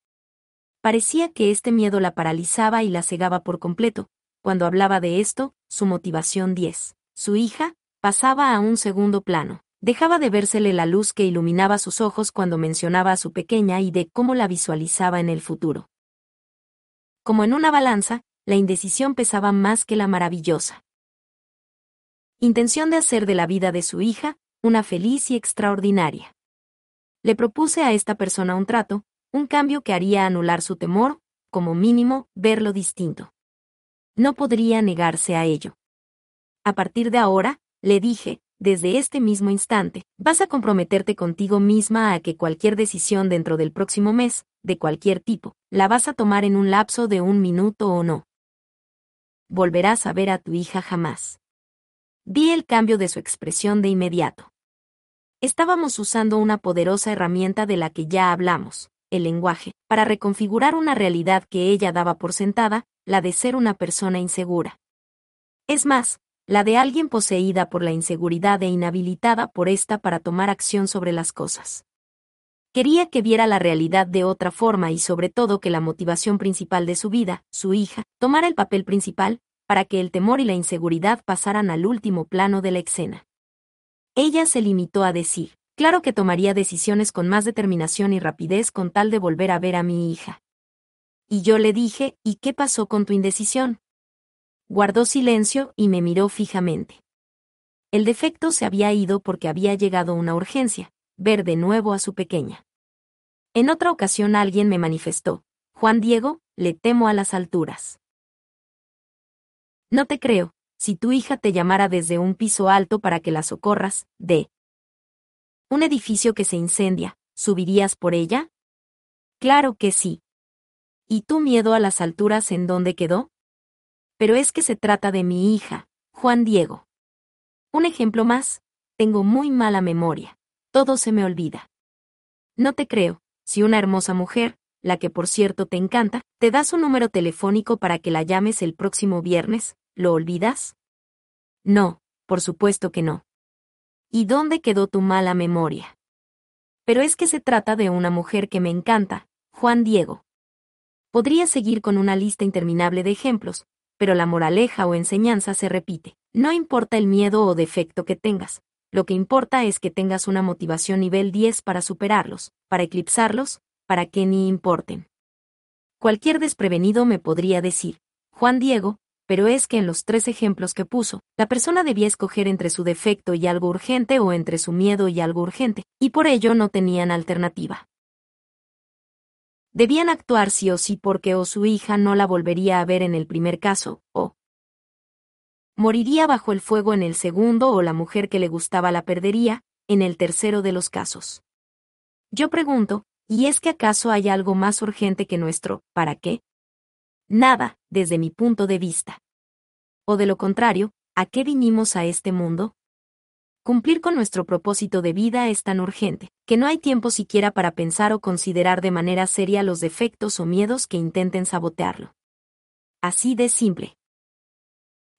Parecía que este miedo la paralizaba y la cegaba por completo, cuando hablaba de esto, su motivación 10. Su hija, pasaba a un segundo plano. Dejaba de vérsele la luz que iluminaba sus ojos cuando mencionaba a su pequeña y de cómo la visualizaba en el futuro. Como en una balanza, la indecisión pesaba más que la maravillosa. Intención de hacer de la vida de su hija una feliz y extraordinaria. Le propuse a esta persona un trato, un cambio que haría anular su temor, como mínimo, verlo distinto no podría negarse a ello. A partir de ahora, le dije, desde este mismo instante, vas a comprometerte contigo misma a que cualquier decisión dentro del próximo mes, de cualquier tipo, la vas a tomar en un lapso de un minuto o no. Volverás a ver a tu hija jamás. Vi el cambio de su expresión de inmediato. Estábamos usando una poderosa herramienta de la que ya hablamos, el lenguaje, para reconfigurar una realidad que ella daba por sentada, la de ser una persona insegura. Es más, la de alguien poseída por la inseguridad e inhabilitada por esta para tomar acción sobre las cosas. Quería que viera la realidad de otra forma y sobre todo que la motivación principal de su vida, su hija, tomara el papel principal, para que el temor y la inseguridad pasaran al último plano de la escena. Ella se limitó a decir, claro que tomaría decisiones con más determinación y rapidez con tal de volver a ver a mi hija. Y yo le dije, ¿y qué pasó con tu indecisión? Guardó silencio y me miró fijamente. El defecto se había ido porque había llegado una urgencia, ver de nuevo a su pequeña. En otra ocasión alguien me manifestó, Juan Diego, le temo a las alturas. No te creo, si tu hija te llamara desde un piso alto para que la socorras, de un edificio que se incendia, ¿subirías por ella? Claro que sí, ¿Y tu miedo a las alturas en dónde quedó? Pero es que se trata de mi hija, Juan Diego. Un ejemplo más, tengo muy mala memoria, todo se me olvida. No te creo, si una hermosa mujer, la que por cierto te encanta, te da su número telefónico para que la llames el próximo viernes, ¿lo olvidas? No, por supuesto que no. ¿Y dónde quedó tu mala memoria? Pero es que se trata de una mujer que me encanta, Juan Diego. Podría seguir con una lista interminable de ejemplos, pero la moraleja o enseñanza se repite. No importa el miedo o defecto que tengas, lo que importa es que tengas una motivación nivel 10 para superarlos, para eclipsarlos, para que ni importen. Cualquier desprevenido me podría decir, Juan Diego, pero es que en los tres ejemplos que puso, la persona debía escoger entre su defecto y algo urgente o entre su miedo y algo urgente, y por ello no tenían alternativa. Debían actuar sí o sí porque o su hija no la volvería a ver en el primer caso, o moriría bajo el fuego en el segundo o la mujer que le gustaba la perdería, en el tercero de los casos. Yo pregunto, ¿y es que acaso hay algo más urgente que nuestro, ¿para qué? Nada, desde mi punto de vista. O de lo contrario, ¿a qué vinimos a este mundo? Cumplir con nuestro propósito de vida es tan urgente, que no hay tiempo siquiera para pensar o considerar de manera seria los defectos o miedos que intenten sabotearlo. Así de simple.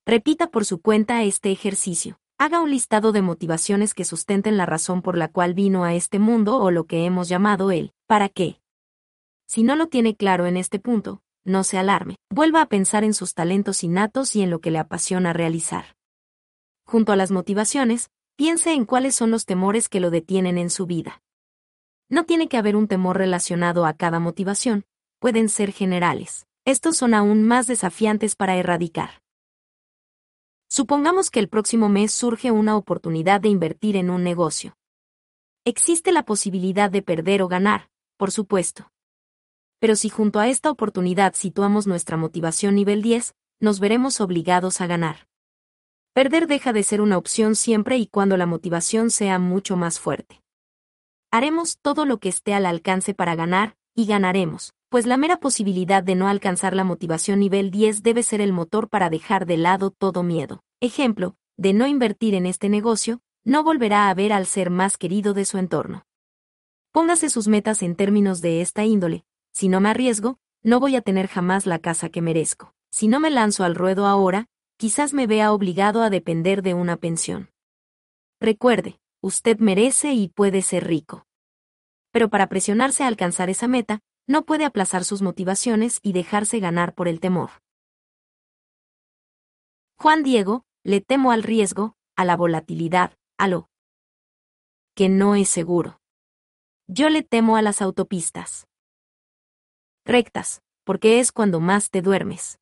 Repita por su cuenta este ejercicio. Haga un listado de motivaciones que sustenten la razón por la cual vino a este mundo o lo que hemos llamado él. ¿para qué? Si no lo tiene claro en este punto, no se alarme. Vuelva a pensar en sus talentos innatos y en lo que le apasiona realizar. Junto a las motivaciones, piense en cuáles son los temores que lo detienen en su vida. No tiene que haber un temor relacionado a cada motivación, pueden ser generales. Estos son aún más desafiantes para erradicar. Supongamos que el próximo mes surge una oportunidad de invertir en un negocio. Existe la posibilidad de perder o ganar, por supuesto. Pero si junto a esta oportunidad situamos nuestra motivación nivel 10, nos veremos obligados a ganar. Perder deja de ser una opción siempre y cuando la motivación sea mucho más fuerte. Haremos todo lo que esté al alcance para ganar, y ganaremos, pues la mera posibilidad de no alcanzar la motivación nivel 10 debe ser el motor para dejar de lado todo miedo. Ejemplo, de no invertir en este negocio, no volverá a ver al ser más querido de su entorno. Póngase sus metas en términos de esta índole, si no me arriesgo, no voy a tener jamás la casa que merezco. Si no me lanzo al ruedo ahora, quizás me vea obligado a depender de una pensión. Recuerde, usted merece y puede ser rico. Pero para presionarse a alcanzar esa meta, no puede aplazar sus motivaciones y dejarse ganar por el temor. Juan Diego, le temo al riesgo, a la volatilidad, a lo que no es seguro. Yo le temo a las autopistas. Rectas, porque es cuando más te duermes.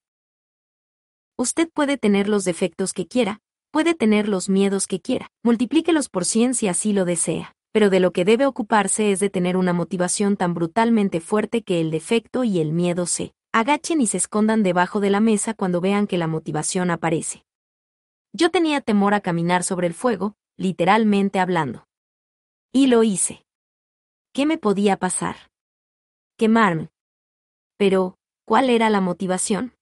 Usted puede tener los defectos que quiera, puede tener los miedos que quiera, multiplíquelos por cien si así lo desea, pero de lo que debe ocuparse es de tener una motivación tan brutalmente fuerte que el defecto y el miedo se agachen y se escondan debajo de la mesa cuando vean que la motivación aparece. Yo tenía temor a caminar sobre el fuego, literalmente hablando. Y lo hice. ¿Qué me podía pasar? Quemarme. Pero, ¿cuál era la motivación?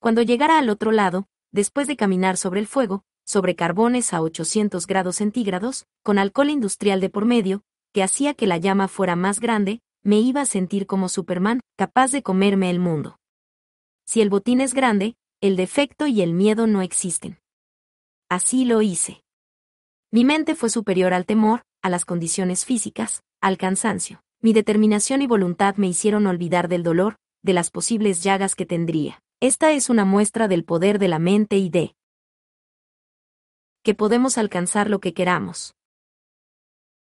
Cuando llegara al otro lado, después de caminar sobre el fuego, sobre carbones a 800 grados centígrados, con alcohol industrial de por medio, que hacía que la llama fuera más grande, me iba a sentir como Superman, capaz de comerme el mundo. Si el botín es grande, el defecto y el miedo no existen. Así lo hice. Mi mente fue superior al temor, a las condiciones físicas, al cansancio. Mi determinación y voluntad me hicieron olvidar del dolor, de las posibles llagas que tendría. Esta es una muestra del poder de la mente y de que podemos alcanzar lo que queramos.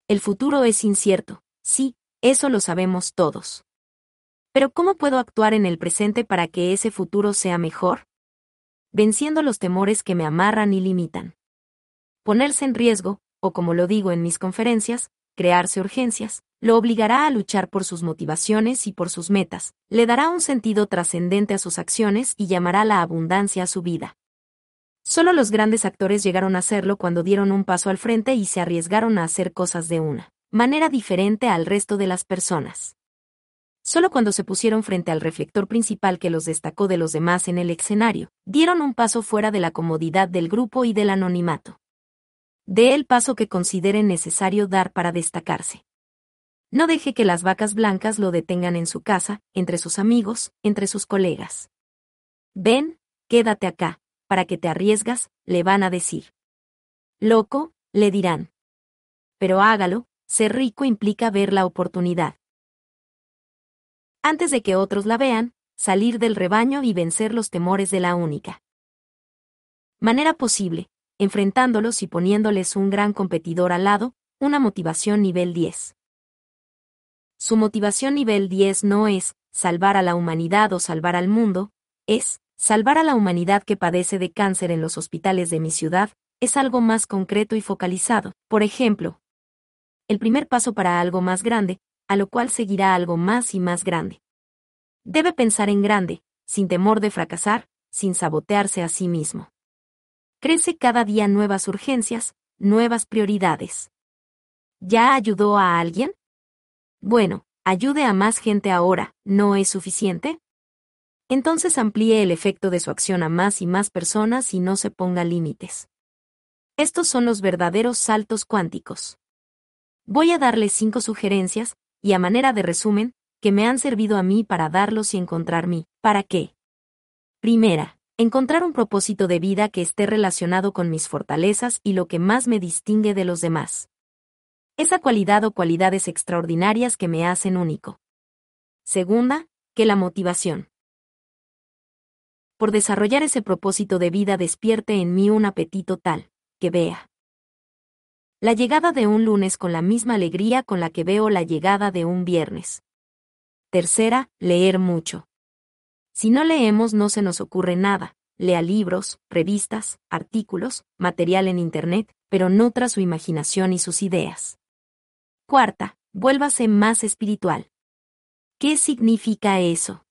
El futuro es incierto, sí, eso lo sabemos todos. Pero ¿cómo puedo actuar en el presente para que ese futuro sea mejor? Venciendo los temores que me amarran y limitan. Ponerse en riesgo, o como lo digo en mis conferencias, crearse urgencias, lo obligará a luchar por sus motivaciones y por sus metas, le dará un sentido trascendente a sus acciones y llamará la abundancia a su vida. Solo los grandes actores llegaron a hacerlo cuando dieron un paso al frente y se arriesgaron a hacer cosas de una manera diferente al resto de las personas. Solo cuando se pusieron frente al reflector principal que los destacó de los demás en el escenario, dieron un paso fuera de la comodidad del grupo y del anonimato. De el paso que consideren necesario dar para destacarse. No deje que las vacas blancas lo detengan en su casa, entre sus amigos, entre sus colegas. Ven, quédate acá, para que te arriesgas, le van a decir. Loco, le dirán. Pero hágalo, ser rico implica ver la oportunidad. Antes de que otros la vean, salir del rebaño y vencer los temores de la única manera posible, enfrentándolos y poniéndoles un gran competidor al lado, una motivación nivel 10. Su motivación nivel 10 no es salvar a la humanidad o salvar al mundo, es salvar a la humanidad que padece de cáncer en los hospitales de mi ciudad, es algo más concreto y focalizado. Por ejemplo, el primer paso para algo más grande, a lo cual seguirá algo más y más grande. Debe pensar en grande, sin temor de fracasar, sin sabotearse a sí mismo. Crece cada día nuevas urgencias, nuevas prioridades. ¿Ya ayudó a alguien? Bueno, ayude a más gente ahora, ¿no es suficiente? entonces amplíe el efecto de su acción a más y más personas y no se ponga límites. Estos son los verdaderos saltos cuánticos. Voy a darles cinco sugerencias, y a manera de resumen, que me han servido a mí para darlos y encontrar mí. ¿Para qué? Primera, encontrar un propósito de vida que esté relacionado con mis fortalezas y lo que más me distingue de los demás. Esa cualidad o cualidades extraordinarias que me hacen único. Segunda, que la motivación por desarrollar ese propósito de vida despierte en mí un apetito tal, que vea. La llegada de un lunes con la misma alegría con la que veo la llegada de un viernes. Tercera, leer mucho. Si no leemos no se nos ocurre nada. Lea libros, revistas, artículos, material en Internet, pero nutra su imaginación y sus ideas. Cuarta, vuélvase más espiritual. ¿Qué significa eso?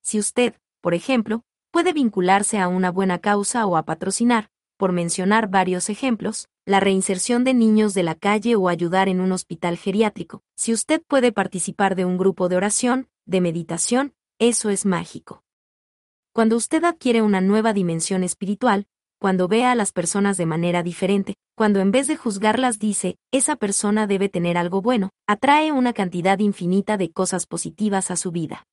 Si usted, por ejemplo, puede vincularse a una buena causa o a patrocinar, por mencionar varios ejemplos, la reinserción de niños de la calle o ayudar en un hospital geriátrico. Si usted puede participar de un grupo de oración, de meditación, eso es mágico. Cuando usted adquiere una nueva dimensión espiritual, cuando ve a las personas de manera diferente, cuando en vez de juzgarlas dice, esa persona debe tener algo bueno, atrae una cantidad infinita de cosas positivas a su vida.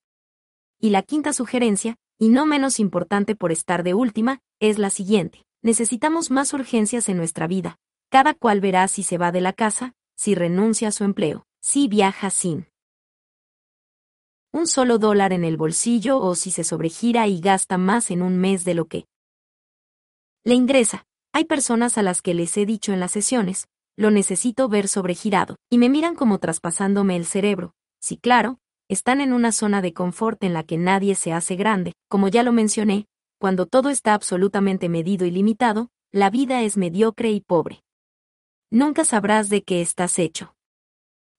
Y la quinta sugerencia, y no menos importante por estar de última, es la siguiente. Necesitamos más urgencias en nuestra vida. Cada cual verá si se va de la casa, si renuncia a su empleo, si viaja sin un solo dólar en el bolsillo o si se sobregira y gasta más en un mes de lo que le ingresa. Hay personas a las que les he dicho en las sesiones, lo necesito ver sobregirado, y me miran como traspasándome el cerebro. Sí, claro, están en una zona de confort en la que nadie se hace grande, como ya lo mencioné, cuando todo está absolutamente medido y limitado, la vida es mediocre y pobre. Nunca sabrás de qué estás hecho.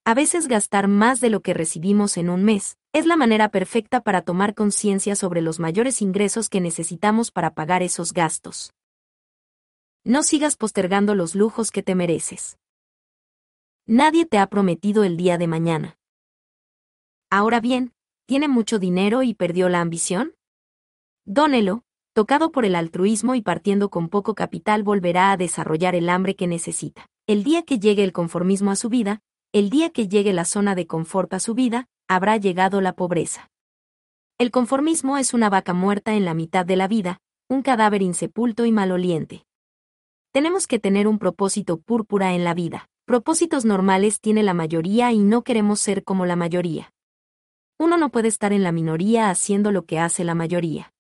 A veces gastar más de lo que recibimos en un mes es la manera perfecta para tomar conciencia sobre los mayores ingresos que necesitamos para pagar esos gastos. No sigas postergando los lujos que te mereces. Nadie te ha prometido el día de mañana. Ahora bien, ¿tiene mucho dinero y perdió la ambición? Dónelo, tocado por el altruismo y partiendo con poco capital volverá a desarrollar el hambre que necesita. El día que llegue el conformismo a su vida, el día que llegue la zona de confort a su vida, habrá llegado la pobreza. El conformismo es una vaca muerta en la mitad de la vida, un cadáver insepulto y maloliente. Tenemos que tener un propósito púrpura en la vida. Propósitos normales tiene la mayoría y no queremos ser como la mayoría. Uno no puede estar en la minoría haciendo lo que hace la mayoría.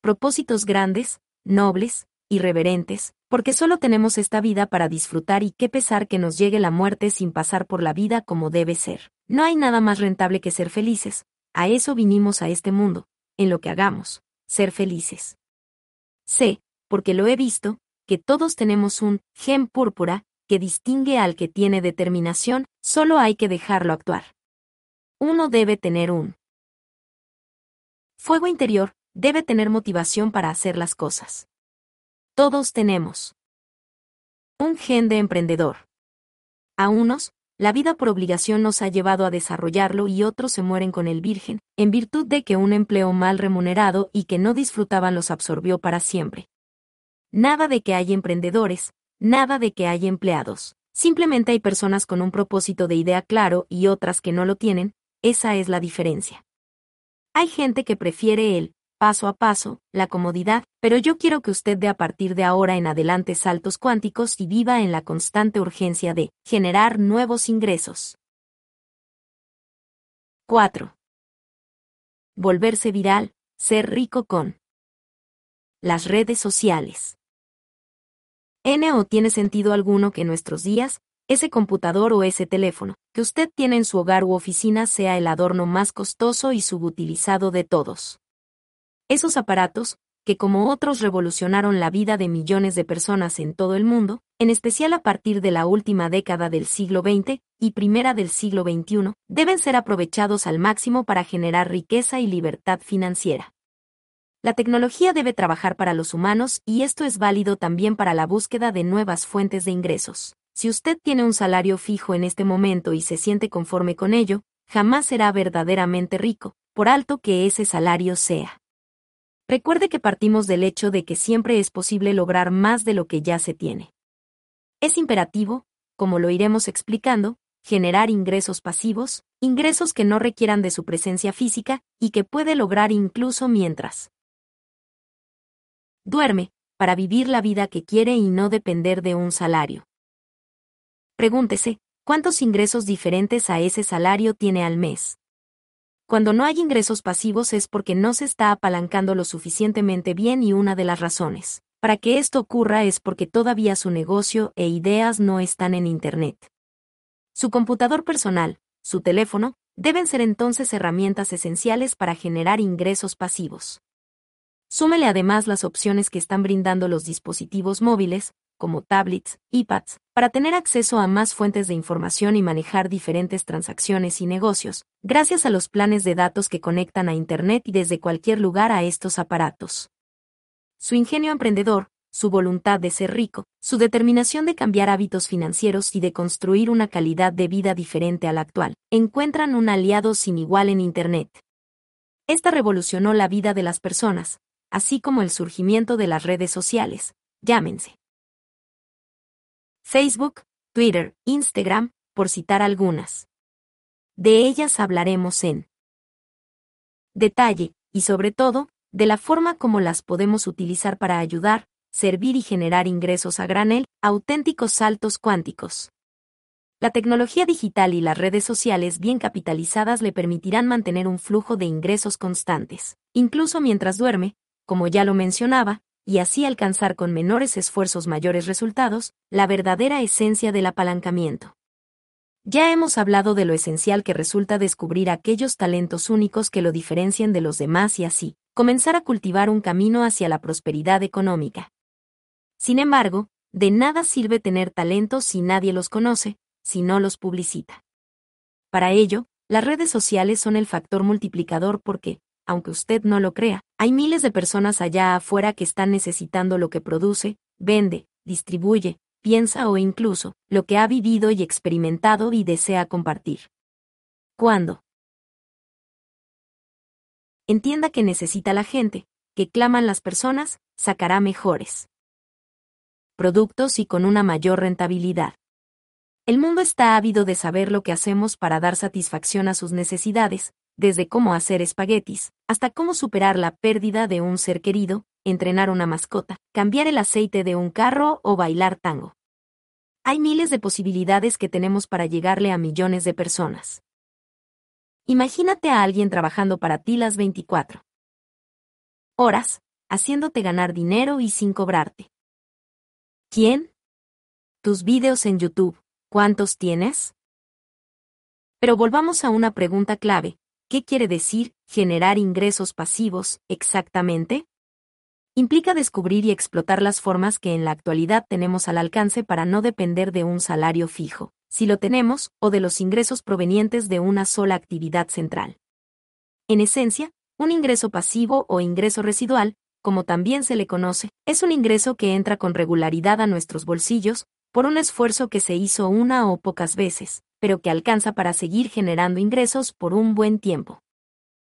Propósitos grandes, nobles, irreverentes, porque solo tenemos esta vida para disfrutar y qué pesar que nos llegue la muerte sin pasar por la vida como debe ser. No hay nada más rentable que ser felices, a eso vinimos a este mundo, en lo que hagamos, ser felices. Sé, porque lo he visto, que todos tenemos un gen púrpura que distingue al que tiene determinación, solo hay que dejarlo actuar. Uno debe tener un fuego interior, debe tener motivación para hacer las cosas. Todos tenemos un gen de emprendedor. A unos, la vida por obligación nos ha llevado a desarrollarlo y otros se mueren con el virgen, en virtud de que un empleo mal remunerado y que no disfrutaban los absorbió para siempre. Nada de que hay emprendedores, nada de que hay empleados. Simplemente hay personas con un propósito de idea claro y otras que no lo tienen, esa es la diferencia. Hay gente que prefiere el paso a paso, la comodidad, pero yo quiero que usted dé a partir de ahora en adelante saltos cuánticos y viva en la constante urgencia de generar nuevos ingresos. 4. Volverse viral, ser rico con las redes sociales. ¿N o tiene sentido alguno que en nuestros días, ese computador o ese teléfono que usted tiene en su hogar u oficina sea el adorno más costoso y subutilizado de todos. Esos aparatos, que como otros revolucionaron la vida de millones de personas en todo el mundo, en especial a partir de la última década del siglo XX y primera del siglo XXI, deben ser aprovechados al máximo para generar riqueza y libertad financiera. La tecnología debe trabajar para los humanos y esto es válido también para la búsqueda de nuevas fuentes de ingresos. Si usted tiene un salario fijo en este momento y se siente conforme con ello, jamás será verdaderamente rico, por alto que ese salario sea. Recuerde que partimos del hecho de que siempre es posible lograr más de lo que ya se tiene. Es imperativo, como lo iremos explicando, generar ingresos pasivos, ingresos que no requieran de su presencia física y que puede lograr incluso mientras duerme, para vivir la vida que quiere y no depender de un salario. Pregúntese, ¿cuántos ingresos diferentes a ese salario tiene al mes? Cuando no hay ingresos pasivos es porque no se está apalancando lo suficientemente bien y una de las razones para que esto ocurra es porque todavía su negocio e ideas no están en Internet. Su computador personal, su teléfono, deben ser entonces herramientas esenciales para generar ingresos pasivos. Súmele además las opciones que están brindando los dispositivos móviles, como tablets, iPads, para tener acceso a más fuentes de información y manejar diferentes transacciones y negocios, gracias a los planes de datos que conectan a Internet y desde cualquier lugar a estos aparatos. Su ingenio emprendedor, su voluntad de ser rico, su determinación de cambiar hábitos financieros y de construir una calidad de vida diferente a la actual, encuentran un aliado sin igual en Internet. Esta revolucionó la vida de las personas, así como el surgimiento de las redes sociales, llámense. Facebook, Twitter, Instagram, por citar algunas. De ellas hablaremos en detalle, y sobre todo, de la forma como las podemos utilizar para ayudar, servir y generar ingresos a granel, auténticos saltos cuánticos. La tecnología digital y las redes sociales bien capitalizadas le permitirán mantener un flujo de ingresos constantes, incluso mientras duerme, como ya lo mencionaba, y así alcanzar con menores esfuerzos mayores resultados, la verdadera esencia del apalancamiento. Ya hemos hablado de lo esencial que resulta descubrir aquellos talentos únicos que lo diferencian de los demás y así, comenzar a cultivar un camino hacia la prosperidad económica. Sin embargo, de nada sirve tener talentos si nadie los conoce, si no los publicita. Para ello, las redes sociales son el factor multiplicador porque, aunque usted no lo crea, hay miles de personas allá afuera que están necesitando lo que produce, vende, distribuye, piensa o incluso lo que ha vivido y experimentado y desea compartir. ¿Cuándo? Entienda que necesita la gente, que claman las personas, sacará mejores productos y con una mayor rentabilidad. El mundo está ávido de saber lo que hacemos para dar satisfacción a sus necesidades, desde cómo hacer espaguetis, hasta cómo superar la pérdida de un ser querido, entrenar una mascota, cambiar el aceite de un carro o bailar tango. Hay miles de posibilidades que tenemos para llegarle a millones de personas. Imagínate a alguien trabajando para ti las 24 horas, haciéndote ganar dinero y sin cobrarte. ¿Quién? Tus vídeos en YouTube, ¿cuántos tienes? Pero volvamos a una pregunta clave, ¿Qué quiere decir generar ingresos pasivos exactamente? Implica descubrir y explotar las formas que en la actualidad tenemos al alcance para no depender de un salario fijo, si lo tenemos, o de los ingresos provenientes de una sola actividad central. En esencia, un ingreso pasivo o ingreso residual, como también se le conoce, es un ingreso que entra con regularidad a nuestros bolsillos, por un esfuerzo que se hizo una o pocas veces, pero que alcanza para seguir generando ingresos por un buen tiempo.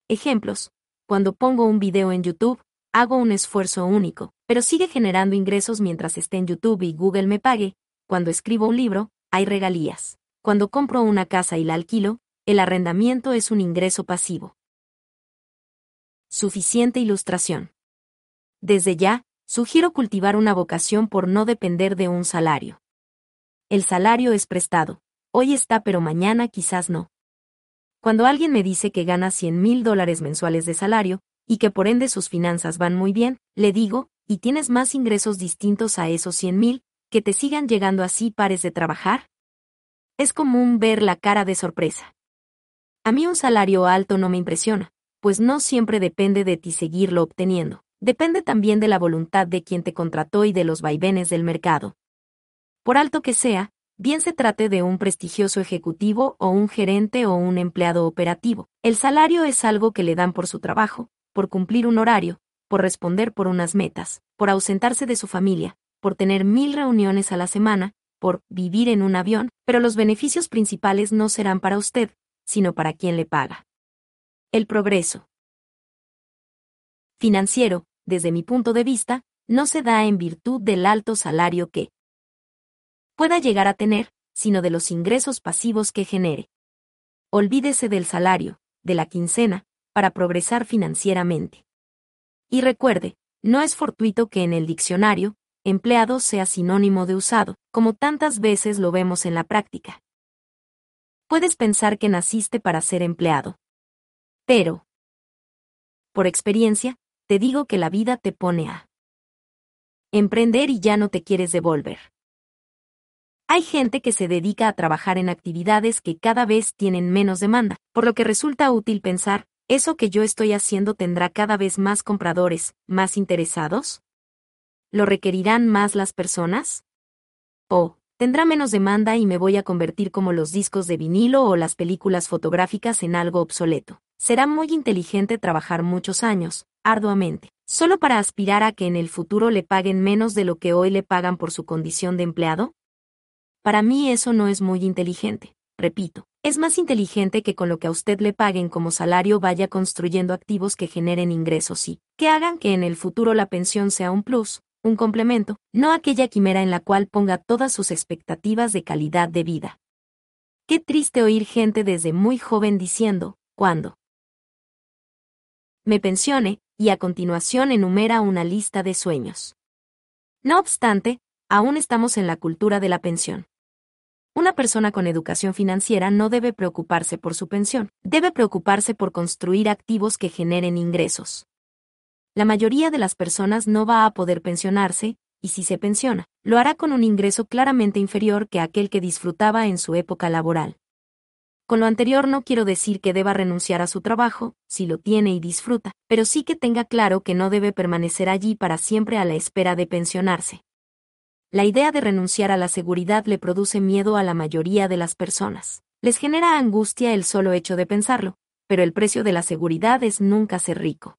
Ejemplos. Cuando pongo un video en YouTube, hago un esfuerzo único, pero sigue generando ingresos mientras esté en YouTube y Google me pague. Cuando escribo un libro, hay regalías. Cuando compro una casa y la alquilo, el arrendamiento es un ingreso pasivo. Suficiente ilustración. Desde ya, sugiero cultivar una vocación por no depender de un salario. El salario es prestado, hoy está pero mañana quizás no. Cuando alguien me dice que gana 100 mil dólares mensuales de salario, y que por ende sus finanzas van muy bien, le digo, ¿y tienes más ingresos distintos a esos 100 mil, que te sigan llegando así pares de trabajar? Es común ver la cara de sorpresa. A mí un salario alto no me impresiona, pues no siempre depende de ti seguirlo obteniendo, depende también de la voluntad de quien te contrató y de los vaivenes del mercado. Por alto que sea, bien se trate de un prestigioso ejecutivo o un gerente o un empleado operativo. El salario es algo que le dan por su trabajo, por cumplir un horario, por responder por unas metas, por ausentarse de su familia, por tener mil reuniones a la semana, por vivir en un avión, pero los beneficios principales no serán para usted, sino para quien le paga. El progreso financiero, desde mi punto de vista, no se da en virtud del alto salario que pueda llegar a tener, sino de los ingresos pasivos que genere. Olvídese del salario, de la quincena, para progresar financieramente. Y recuerde, no es fortuito que en el diccionario, empleado sea sinónimo de usado, como tantas veces lo vemos en la práctica. Puedes pensar que naciste para ser empleado. Pero, por experiencia, te digo que la vida te pone a emprender y ya no te quieres devolver. Hay gente que se dedica a trabajar en actividades que cada vez tienen menos demanda, por lo que resulta útil pensar, ¿eso que yo estoy haciendo tendrá cada vez más compradores, más interesados? ¿Lo requerirán más las personas? ¿O, tendrá menos demanda y me voy a convertir como los discos de vinilo o las películas fotográficas en algo obsoleto? Será muy inteligente trabajar muchos años, arduamente, solo para aspirar a que en el futuro le paguen menos de lo que hoy le pagan por su condición de empleado? Para mí eso no es muy inteligente, repito. Es más inteligente que con lo que a usted le paguen como salario vaya construyendo activos que generen ingresos y que hagan que en el futuro la pensión sea un plus, un complemento, no aquella quimera en la cual ponga todas sus expectativas de calidad de vida. Qué triste oír gente desde muy joven diciendo, ¿cuándo? Me pensione, y a continuación enumera una lista de sueños. No obstante, aún estamos en la cultura de la pensión. Una persona con educación financiera no debe preocuparse por su pensión, debe preocuparse por construir activos que generen ingresos. La mayoría de las personas no va a poder pensionarse, y si se pensiona, lo hará con un ingreso claramente inferior que aquel que disfrutaba en su época laboral. Con lo anterior no quiero decir que deba renunciar a su trabajo, si lo tiene y disfruta, pero sí que tenga claro que no debe permanecer allí para siempre a la espera de pensionarse. La idea de renunciar a la seguridad le produce miedo a la mayoría de las personas. Les genera angustia el solo hecho de pensarlo, pero el precio de la seguridad es nunca ser rico.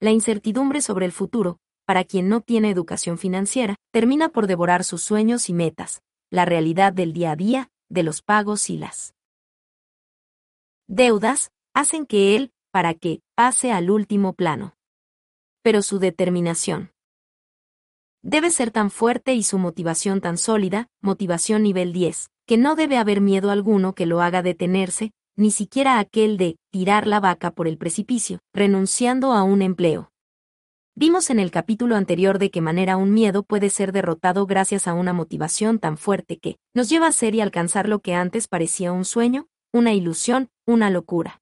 La incertidumbre sobre el futuro, para quien no tiene educación financiera, termina por devorar sus sueños y metas, la realidad del día a día, de los pagos y las deudas, hacen que él, para que, pase al último plano. Pero su determinación debe ser tan fuerte y su motivación tan sólida, motivación nivel 10, que no debe haber miedo alguno que lo haga detenerse, ni siquiera aquel de tirar la vaca por el precipicio, renunciando a un empleo. Vimos en el capítulo anterior de qué manera un miedo puede ser derrotado gracias a una motivación tan fuerte que nos lleva a ser y alcanzar lo que antes parecía un sueño, una ilusión, una locura.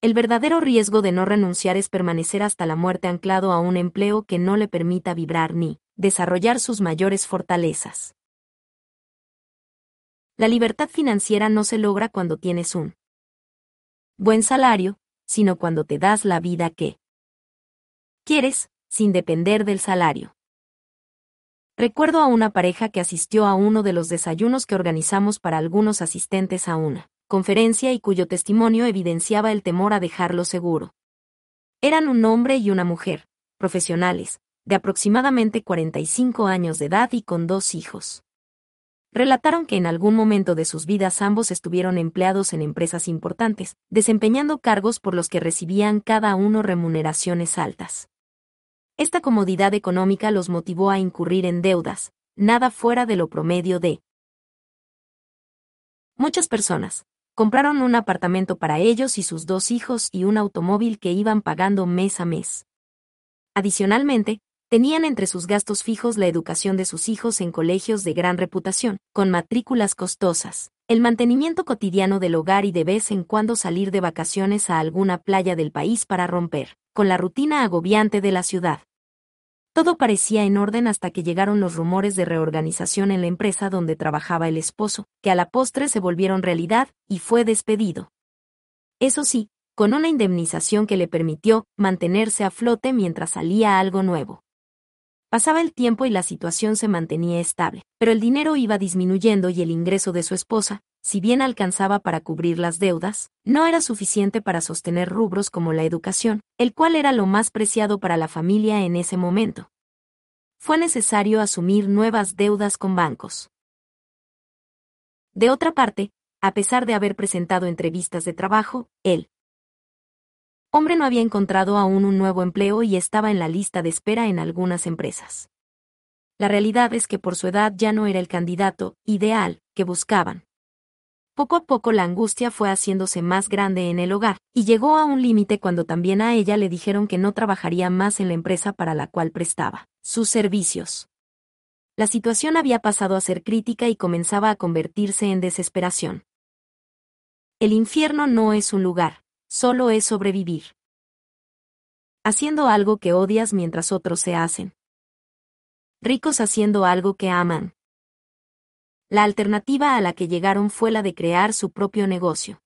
El verdadero riesgo de no renunciar es permanecer hasta la muerte anclado a un empleo que no le permita vibrar ni desarrollar sus mayores fortalezas. La libertad financiera no se logra cuando tienes un buen salario, sino cuando te das la vida que quieres, sin depender del salario. Recuerdo a una pareja que asistió a uno de los desayunos que organizamos para algunos asistentes a una conferencia y cuyo testimonio evidenciaba el temor a dejarlo seguro. Eran un hombre y una mujer, profesionales, de aproximadamente 45 años de edad y con dos hijos. Relataron que en algún momento de sus vidas ambos estuvieron empleados en empresas importantes, desempeñando cargos por los que recibían cada uno remuneraciones altas. Esta comodidad económica los motivó a incurrir en deudas, nada fuera de lo promedio de muchas personas, compraron un apartamento para ellos y sus dos hijos y un automóvil que iban pagando mes a mes. Adicionalmente, tenían entre sus gastos fijos la educación de sus hijos en colegios de gran reputación, con matrículas costosas, el mantenimiento cotidiano del hogar y de vez en cuando salir de vacaciones a alguna playa del país para romper, con la rutina agobiante de la ciudad. Todo parecía en orden hasta que llegaron los rumores de reorganización en la empresa donde trabajaba el esposo, que a la postre se volvieron realidad, y fue despedido. Eso sí, con una indemnización que le permitió mantenerse a flote mientras salía algo nuevo. Pasaba el tiempo y la situación se mantenía estable, pero el dinero iba disminuyendo y el ingreso de su esposa, si bien alcanzaba para cubrir las deudas, no era suficiente para sostener rubros como la educación, el cual era lo más preciado para la familia en ese momento. Fue necesario asumir nuevas deudas con bancos. De otra parte, a pesar de haber presentado entrevistas de trabajo, él Hombre no había encontrado aún un nuevo empleo y estaba en la lista de espera en algunas empresas. La realidad es que por su edad ya no era el candidato ideal que buscaban. Poco a poco la angustia fue haciéndose más grande en el hogar, y llegó a un límite cuando también a ella le dijeron que no trabajaría más en la empresa para la cual prestaba sus servicios. La situación había pasado a ser crítica y comenzaba a convertirse en desesperación. El infierno no es un lugar, solo es sobrevivir. Haciendo algo que odias mientras otros se hacen. Ricos haciendo algo que aman. La alternativa a la que llegaron fue la de crear su propio negocio.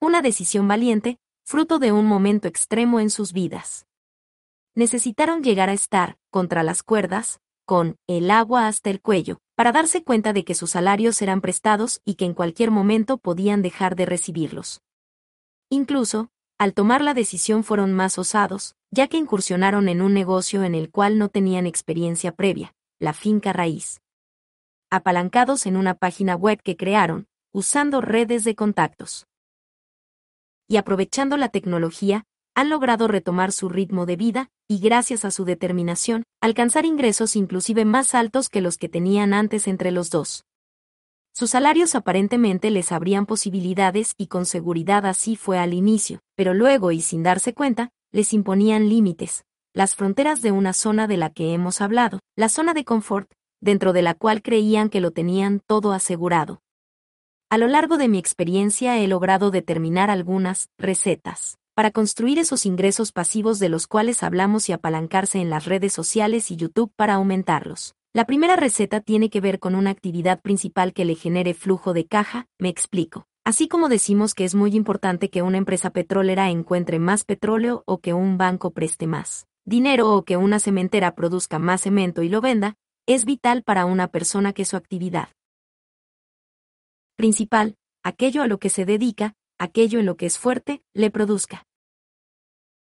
Una decisión valiente, fruto de un momento extremo en sus vidas. Necesitaron llegar a estar, contra las cuerdas, con el agua hasta el cuello, para darse cuenta de que sus salarios eran prestados y que en cualquier momento podían dejar de recibirlos. Incluso, al tomar la decisión fueron más osados, ya que incursionaron en un negocio en el cual no tenían experiencia previa, la finca raíz apalancados en una página web que crearon, usando redes de contactos. Y aprovechando la tecnología, han logrado retomar su ritmo de vida, y gracias a su determinación, alcanzar ingresos inclusive más altos que los que tenían antes entre los dos. Sus salarios aparentemente les abrían posibilidades y con seguridad así fue al inicio, pero luego y sin darse cuenta, les imponían límites, las fronteras de una zona de la que hemos hablado, la zona de confort, dentro de la cual creían que lo tenían todo asegurado. A lo largo de mi experiencia he logrado determinar algunas recetas para construir esos ingresos pasivos de los cuales hablamos y apalancarse en las redes sociales y YouTube para aumentarlos. La primera receta tiene que ver con una actividad principal que le genere flujo de caja, me explico. Así como decimos que es muy importante que una empresa petrolera encuentre más petróleo o que un banco preste más dinero o que una cementera produzca más cemento y lo venda, es vital para una persona que su actividad principal, aquello a lo que se dedica, aquello en lo que es fuerte, le produzca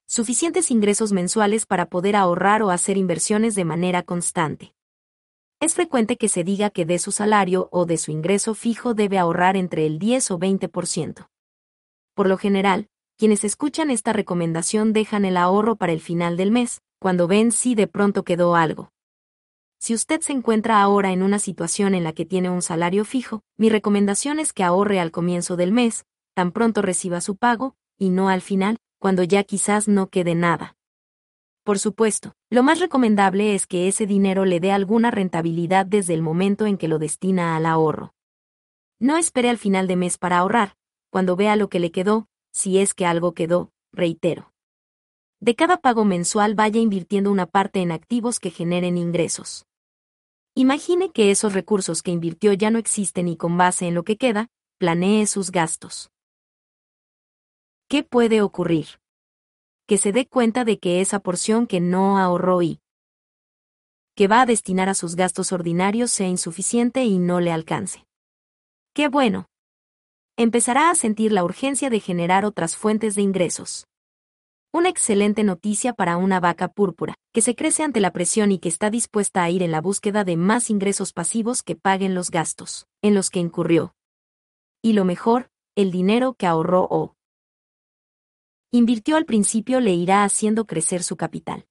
suficientes ingresos mensuales para poder ahorrar o hacer inversiones de manera constante. Es frecuente que se diga que de su salario o de su ingreso fijo debe ahorrar entre el 10 o 20%. Por lo general, quienes escuchan esta recomendación dejan el ahorro para el final del mes, cuando ven si de pronto quedó algo. Si usted se encuentra ahora en una situación en la que tiene un salario fijo, mi recomendación es que ahorre al comienzo del mes, tan pronto reciba su pago, y no al final, cuando ya quizás no quede nada. Por supuesto, lo más recomendable es que ese dinero le dé alguna rentabilidad desde el momento en que lo destina al ahorro. No espere al final de mes para ahorrar, cuando vea lo que le quedó, si es que algo quedó, reitero. De cada pago mensual vaya invirtiendo una parte en activos que generen ingresos. Imagine que esos recursos que invirtió ya no existen y con base en lo que queda, planee sus gastos. ¿Qué puede ocurrir? Que se dé cuenta de que esa porción que no ahorró y que va a destinar a sus gastos ordinarios sea insuficiente y no le alcance. ¡Qué bueno! Empezará a sentir la urgencia de generar otras fuentes de ingresos. Una excelente noticia para una vaca púrpura, que se crece ante la presión y que está dispuesta a ir en la búsqueda de más ingresos pasivos que paguen los gastos, en los que incurrió. Y lo mejor, el dinero que ahorró o invirtió al principio le irá haciendo crecer su capital.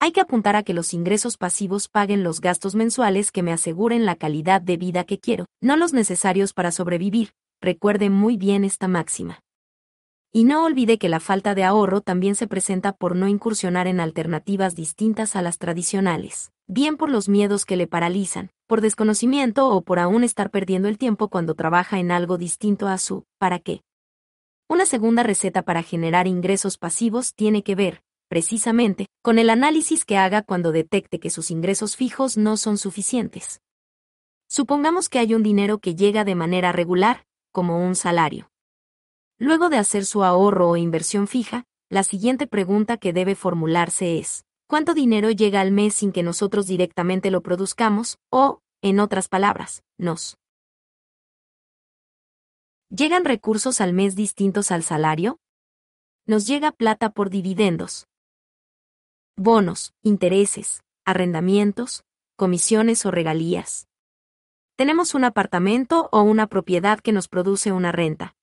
Hay que apuntar a que los ingresos pasivos paguen los gastos mensuales que me aseguren la calidad de vida que quiero, no los necesarios para sobrevivir, recuerde muy bien esta máxima. Y no olvide que la falta de ahorro también se presenta por no incursionar en alternativas distintas a las tradicionales, bien por los miedos que le paralizan, por desconocimiento o por aún estar perdiendo el tiempo cuando trabaja en algo distinto a su ¿para qué? Una segunda receta para generar ingresos pasivos tiene que ver, precisamente, con el análisis que haga cuando detecte que sus ingresos fijos no son suficientes. Supongamos que hay un dinero que llega de manera regular, como un salario. Luego de hacer su ahorro o inversión fija, la siguiente pregunta que debe formularse es, ¿cuánto dinero llega al mes sin que nosotros directamente lo produzcamos? O, en otras palabras, nos. ¿Llegan recursos al mes distintos al salario? Nos llega plata por dividendos, bonos, intereses, arrendamientos, comisiones o regalías. Tenemos un apartamento o una propiedad que nos produce una renta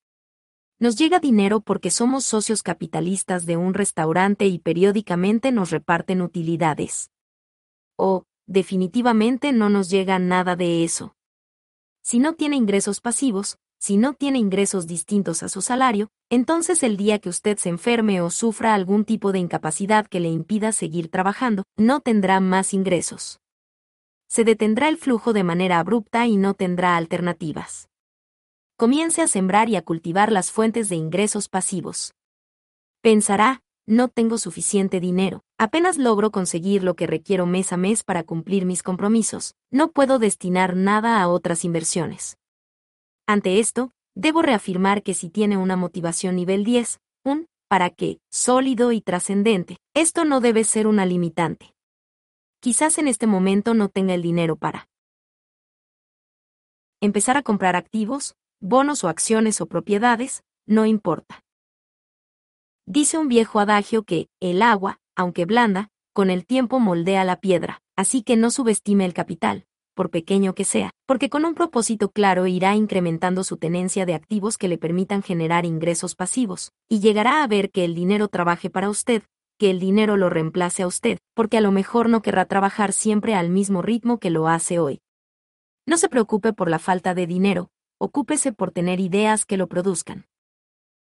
Nos llega dinero porque somos socios capitalistas de un restaurante y periódicamente nos reparten utilidades. O, definitivamente no nos llega nada de eso. Si no tiene ingresos pasivos, si no tiene ingresos distintos a su salario, entonces el día que usted se enferme o sufra algún tipo de incapacidad que le impida seguir trabajando, no tendrá más ingresos. Se detendrá el flujo de manera abrupta y no tendrá alternativas. Comience a sembrar y a cultivar las fuentes de ingresos pasivos. Pensará, no tengo suficiente dinero, apenas logro conseguir lo que requiero mes a mes para cumplir mis compromisos, no puedo destinar nada a otras inversiones. Ante esto, debo reafirmar que si tiene una motivación nivel 10, un para qué sólido y trascendente, esto no debe ser una limitante. Quizás en este momento no tenga el dinero para empezar a comprar activos, bonos o acciones o propiedades, no importa. Dice un viejo adagio que, el agua, aunque blanda, con el tiempo moldea la piedra, así que no subestime el capital, por pequeño que sea, porque con un propósito claro irá incrementando su tenencia de activos que le permitan generar ingresos pasivos, y llegará a ver que el dinero trabaje para usted, que el dinero lo reemplace a usted, porque a lo mejor no querrá trabajar siempre al mismo ritmo que lo hace hoy. No se preocupe por la falta de dinero, ocúpese por tener ideas que lo produzcan.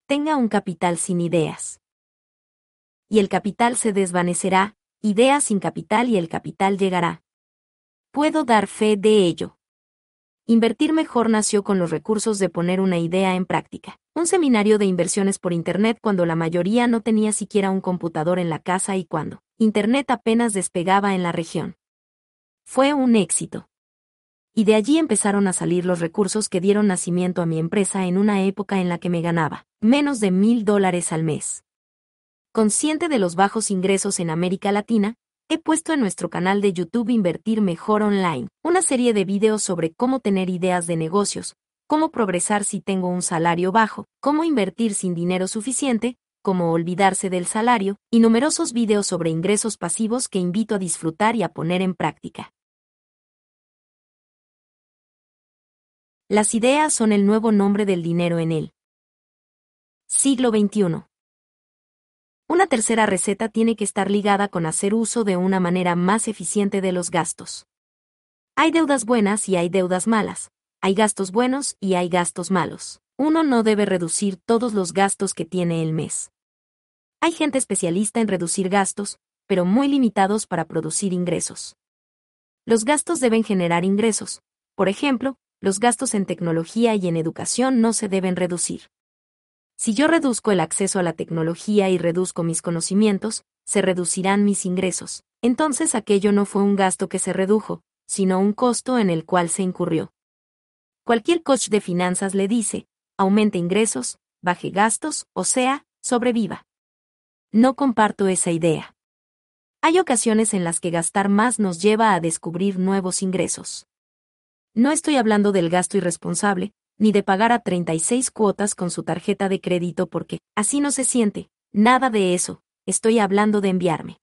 Tenga un capital sin ideas. Y el capital se desvanecerá, ideas sin capital y el capital llegará. Puedo dar fe de ello. Invertir mejor nació con los recursos de poner una idea en práctica. Un seminario de inversiones por Internet cuando la mayoría no tenía siquiera un computador en la casa y cuando Internet apenas despegaba en la región. Fue un éxito. Y de allí empezaron a salir los recursos que dieron nacimiento a mi empresa en una época en la que me ganaba menos de mil dólares al mes. Consciente de los bajos ingresos en América Latina, he puesto en nuestro canal de YouTube Invertir Mejor Online, una serie de videos sobre cómo tener ideas de negocios, cómo progresar si tengo un salario bajo, cómo invertir sin dinero suficiente, cómo olvidarse del salario, y numerosos videos sobre ingresos pasivos que invito a disfrutar y a poner en práctica. Las ideas son el nuevo nombre del dinero en el siglo XXI. Una tercera receta tiene que estar ligada con hacer uso de una manera más eficiente de los gastos. Hay deudas buenas y hay deudas malas. Hay gastos buenos y hay gastos malos. Uno no debe reducir todos los gastos que tiene el mes. Hay gente especialista en reducir gastos, pero muy limitados para producir ingresos. Los gastos deben generar ingresos. Por ejemplo, los gastos en tecnología y en educación no se deben reducir. Si yo reduzco el acceso a la tecnología y reduzco mis conocimientos, se reducirán mis ingresos. Entonces aquello no fue un gasto que se redujo, sino un costo en el cual se incurrió. Cualquier coach de finanzas le dice, aumente ingresos, baje gastos, o sea, sobreviva. No comparto esa idea. Hay ocasiones en las que gastar más nos lleva a descubrir nuevos ingresos. No estoy hablando del gasto irresponsable, ni de pagar a 36 cuotas con su tarjeta de crédito porque, así no se siente, nada de eso, estoy hablando de enviarme.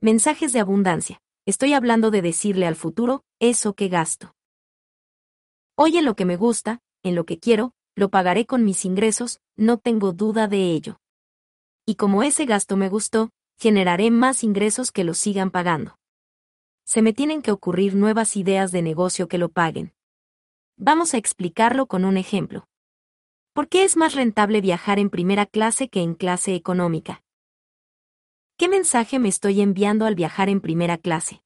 Mensajes de abundancia, estoy hablando de decirle al futuro, eso que gasto. Hoy en lo que me gusta, en lo que quiero, lo pagaré con mis ingresos, no tengo duda de ello. Y como ese gasto me gustó, generaré más ingresos que lo sigan pagando. Se me tienen que ocurrir nuevas ideas de negocio que lo paguen. Vamos a explicarlo con un ejemplo. ¿Por qué es más rentable viajar en primera clase que en clase económica? ¿Qué mensaje me estoy enviando al viajar en primera clase?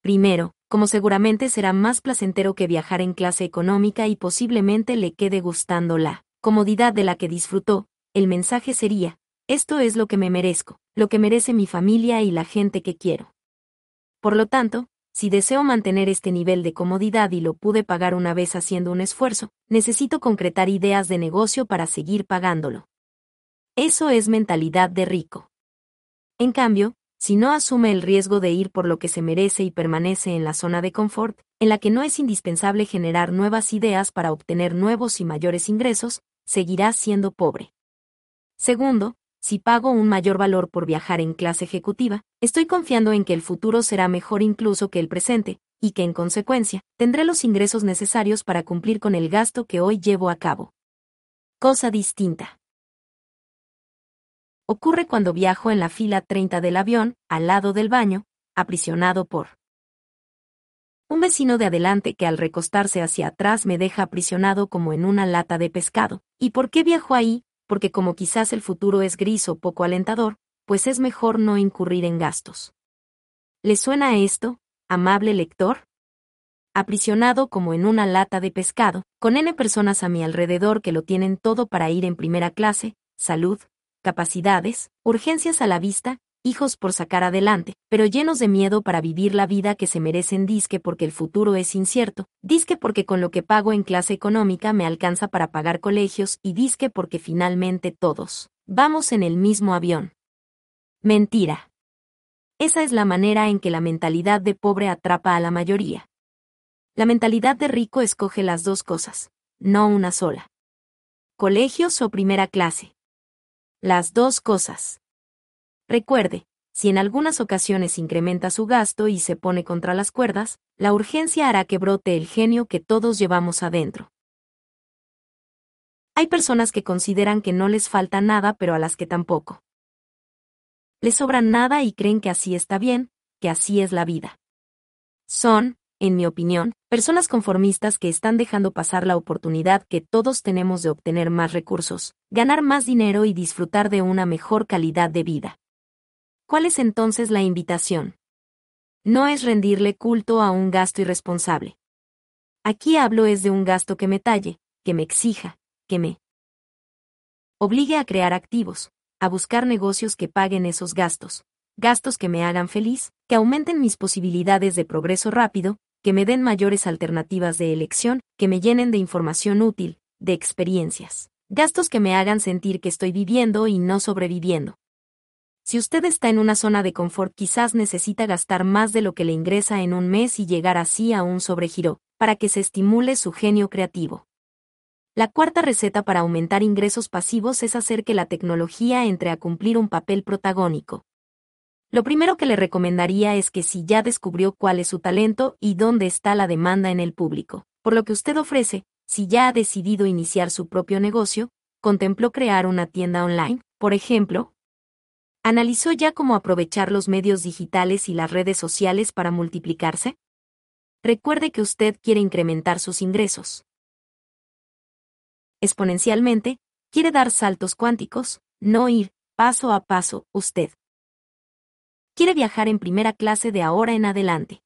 Primero, como seguramente será más placentero que viajar en clase económica y posiblemente le quede gustando la comodidad de la que disfrutó, el mensaje sería, esto es lo que me merezco, lo que merece mi familia y la gente que quiero. Por lo tanto, si deseo mantener este nivel de comodidad y lo pude pagar una vez haciendo un esfuerzo, necesito concretar ideas de negocio para seguir pagándolo. Eso es mentalidad de rico. En cambio, si no asume el riesgo de ir por lo que se merece y permanece en la zona de confort, en la que no es indispensable generar nuevas ideas para obtener nuevos y mayores ingresos, seguirá siendo pobre. Segundo, si pago un mayor valor por viajar en clase ejecutiva, estoy confiando en que el futuro será mejor incluso que el presente, y que en consecuencia, tendré los ingresos necesarios para cumplir con el gasto que hoy llevo a cabo. Cosa distinta. Ocurre cuando viajo en la fila 30 del avión, al lado del baño, aprisionado por un vecino de adelante que al recostarse hacia atrás me deja aprisionado como en una lata de pescado. ¿Y por qué viajo ahí? Porque como quizás el futuro es gris o poco alentador, pues es mejor no incurrir en gastos. ¿Le suena esto, amable lector? Aprisionado como en una lata de pescado, con N personas a mi alrededor que lo tienen todo para ir en primera clase, salud, capacidades, urgencias a la vista, hijos por sacar adelante, pero llenos de miedo para vivir la vida que se merecen disque porque el futuro es incierto, disque porque con lo que pago en clase económica me alcanza para pagar colegios y disque porque finalmente todos vamos en el mismo avión. Mentira. Esa es la manera en que la mentalidad de pobre atrapa a la mayoría. La mentalidad de rico escoge las dos cosas, no una sola. Colegios o primera clase. Las dos cosas. Recuerde, si en algunas ocasiones incrementa su gasto y se pone contra las cuerdas, la urgencia hará que brote el genio que todos llevamos adentro. Hay personas que consideran que no les falta nada pero a las que tampoco. Les sobra nada y creen que así está bien, que así es la vida. Son, en mi opinión, personas conformistas que están dejando pasar la oportunidad que todos tenemos de obtener más recursos, ganar más dinero y disfrutar de una mejor calidad de vida. ¿Cuál es entonces la invitación? No es rendirle culto a un gasto irresponsable. Aquí hablo es de un gasto que me talle, que me exija, que me obligue a crear activos, a buscar negocios que paguen esos gastos, gastos que me hagan feliz, que aumenten mis posibilidades de progreso rápido, que me den mayores alternativas de elección, que me llenen de información útil, de experiencias, gastos que me hagan sentir que estoy viviendo y no sobreviviendo. Si usted está en una zona de confort quizás necesita gastar más de lo que le ingresa en un mes y llegar así a un sobregiro, para que se estimule su genio creativo. La cuarta receta para aumentar ingresos pasivos es hacer que la tecnología entre a cumplir un papel protagónico. Lo primero que le recomendaría es que si ya descubrió cuál es su talento y dónde está la demanda en el público, por lo que usted ofrece, si ya ha decidido iniciar su propio negocio, contempló crear una tienda online, por ejemplo, ¿Analizó ya cómo aprovechar los medios digitales y las redes sociales para multiplicarse? Recuerde que usted quiere incrementar sus ingresos. Exponencialmente, quiere dar saltos cuánticos, no ir, paso a paso, usted. Quiere viajar en primera clase de ahora en adelante.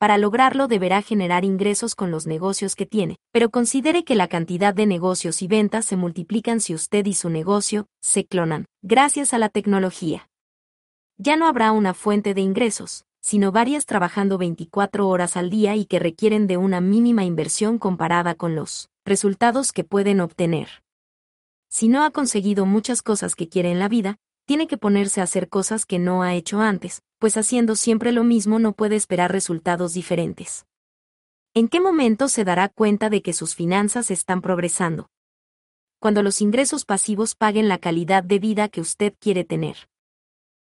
Para lograrlo deberá generar ingresos con los negocios que tiene, pero considere que la cantidad de negocios y ventas se multiplican si usted y su negocio se clonan, gracias a la tecnología. Ya no habrá una fuente de ingresos, sino varias trabajando 24 horas al día y que requieren de una mínima inversión comparada con los resultados que pueden obtener. Si no ha conseguido muchas cosas que quiere en la vida, tiene que ponerse a hacer cosas que no ha hecho antes, pues haciendo siempre lo mismo no puede esperar resultados diferentes. ¿En qué momento se dará cuenta de que sus finanzas están progresando? Cuando los ingresos pasivos paguen la calidad de vida que usted quiere tener.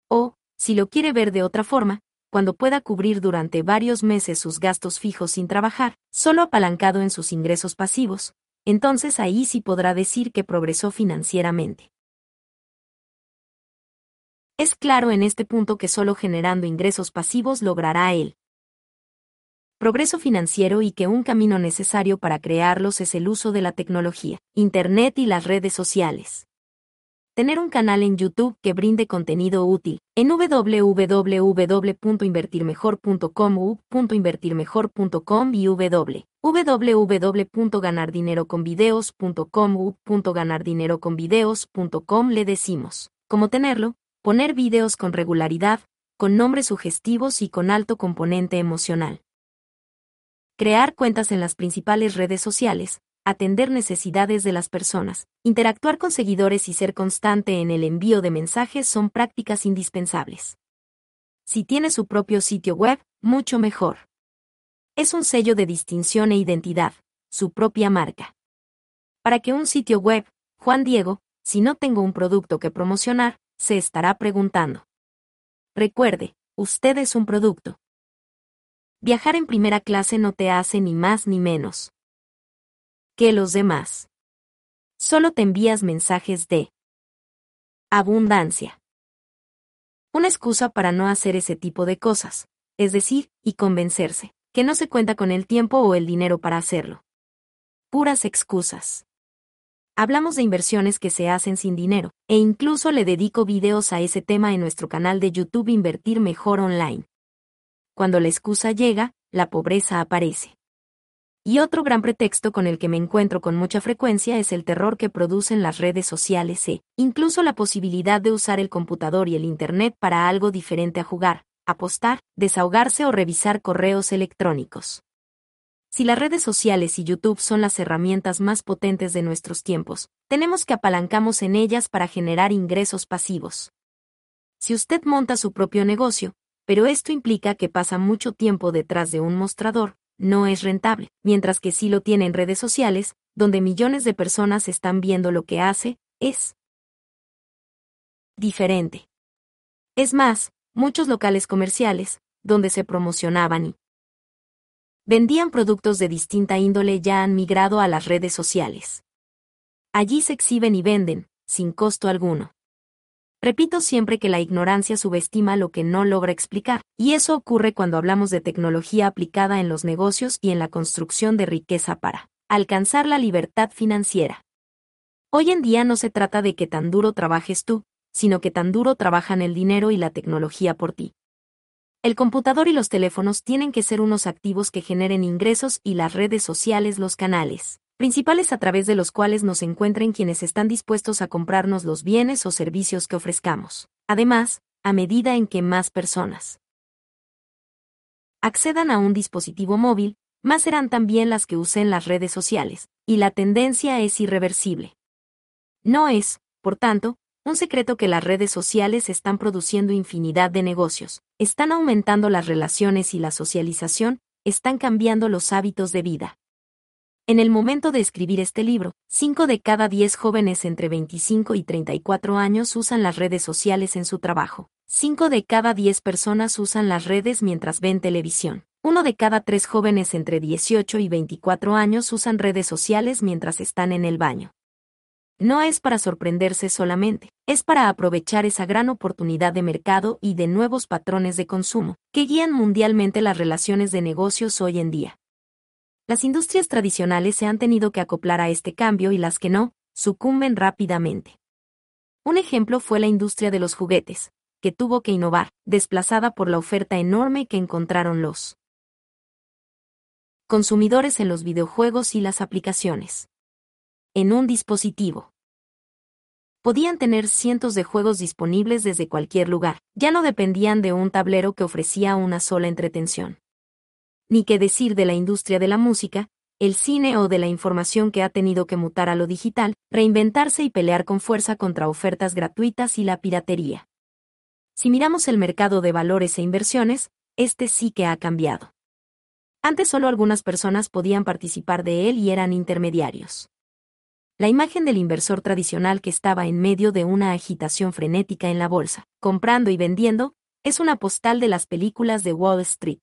O, si lo quiere ver de otra forma, cuando pueda cubrir durante varios meses sus gastos fijos sin trabajar, solo apalancado en sus ingresos pasivos, entonces ahí sí podrá decir que progresó financieramente. Es claro en este punto que solo generando ingresos pasivos logrará el progreso financiero y que un camino necesario para crearlos es el uso de la tecnología, Internet y las redes sociales. Tener un canal en YouTube que brinde contenido útil. En www.invertirmejor.com, u.invertirmejor.com y www.ganardineroconvideos.com, u.ganardineroconvideos.com le decimos cómo tenerlo, poner videos con regularidad, con nombres sugestivos y con alto componente emocional. Crear cuentas en las principales redes sociales, atender necesidades de las personas, interactuar con seguidores y ser constante en el envío de mensajes son prácticas indispensables. Si tiene su propio sitio web, mucho mejor. Es un sello de distinción e identidad, su propia marca. Para que un sitio web, Juan Diego, si no tengo un producto que promocionar, se estará preguntando. Recuerde, usted es un producto. Viajar en primera clase no te hace ni más ni menos que los demás. solo te envías mensajes de abundancia. Una excusa para no hacer ese tipo de cosas, es decir, y convencerse, que no se cuenta con el tiempo o el dinero para hacerlo. Puras excusas. Hablamos de inversiones que se hacen sin dinero, e incluso le dedico videos a ese tema en nuestro canal de YouTube Invertir Mejor Online. Cuando la excusa llega, la pobreza aparece. Y otro gran pretexto con el que me encuentro con mucha frecuencia es el terror que producen las redes sociales e, incluso la posibilidad de usar el computador y el Internet para algo diferente a jugar, apostar, desahogarse o revisar correos electrónicos. Si las redes sociales y YouTube son las herramientas más potentes de nuestros tiempos, tenemos que apalancamos en ellas para generar ingresos pasivos. Si usted monta su propio negocio, pero esto implica que pasa mucho tiempo detrás de un mostrador, no es rentable, mientras que si lo tiene en redes sociales, donde millones de personas están viendo lo que hace, es diferente. Es más, muchos locales comerciales, donde se promocionaban y vendían productos de distinta índole ya han migrado a las redes sociales. Allí se exhiben y venden, sin costo alguno. Repito siempre que la ignorancia subestima lo que no logra explicar, y eso ocurre cuando hablamos de tecnología aplicada en los negocios y en la construcción de riqueza para alcanzar la libertad financiera. Hoy en día no se trata de que tan duro trabajes tú, sino que tan duro trabajan el dinero y la tecnología por ti. El computador y los teléfonos tienen que ser unos activos que generen ingresos y las redes sociales los canales principales a través de los cuales nos encuentren quienes están dispuestos a comprarnos los bienes o servicios que ofrezcamos. Además, a medida en que más personas accedan a un dispositivo móvil, más serán también las que usen las redes sociales, y la tendencia es irreversible. No es, por tanto, un secreto que las redes sociales están produciendo infinidad de negocios, están aumentando las relaciones y la socialización, están cambiando los hábitos de vida. En el momento de escribir este libro, 5 de cada 10 jóvenes entre 25 y 34 años usan las redes sociales en su trabajo. 5 de cada 10 personas usan las redes mientras ven televisión. Uno de cada tres jóvenes entre 18 y 24 años usan redes sociales mientras están en el baño. No es para sorprenderse solamente, es para aprovechar esa gran oportunidad de mercado y de nuevos patrones de consumo, que guían mundialmente las relaciones de negocios hoy en día. Las industrias tradicionales se han tenido que acoplar a este cambio y las que no, sucumben rápidamente. Un ejemplo fue la industria de los juguetes, que tuvo que innovar, desplazada por la oferta enorme que encontraron los consumidores en los videojuegos y las aplicaciones. En un dispositivo. Podían tener cientos de juegos disponibles desde cualquier lugar, ya no dependían de un tablero que ofrecía una sola entretención ni qué decir de la industria de la música, el cine o de la información que ha tenido que mutar a lo digital, reinventarse y pelear con fuerza contra ofertas gratuitas y la piratería. Si miramos el mercado de valores e inversiones, este sí que ha cambiado. Antes solo algunas personas podían participar de él y eran intermediarios. La imagen del inversor tradicional que estaba en medio de una agitación frenética en la bolsa, comprando y vendiendo, es una postal de las películas de Wall Street.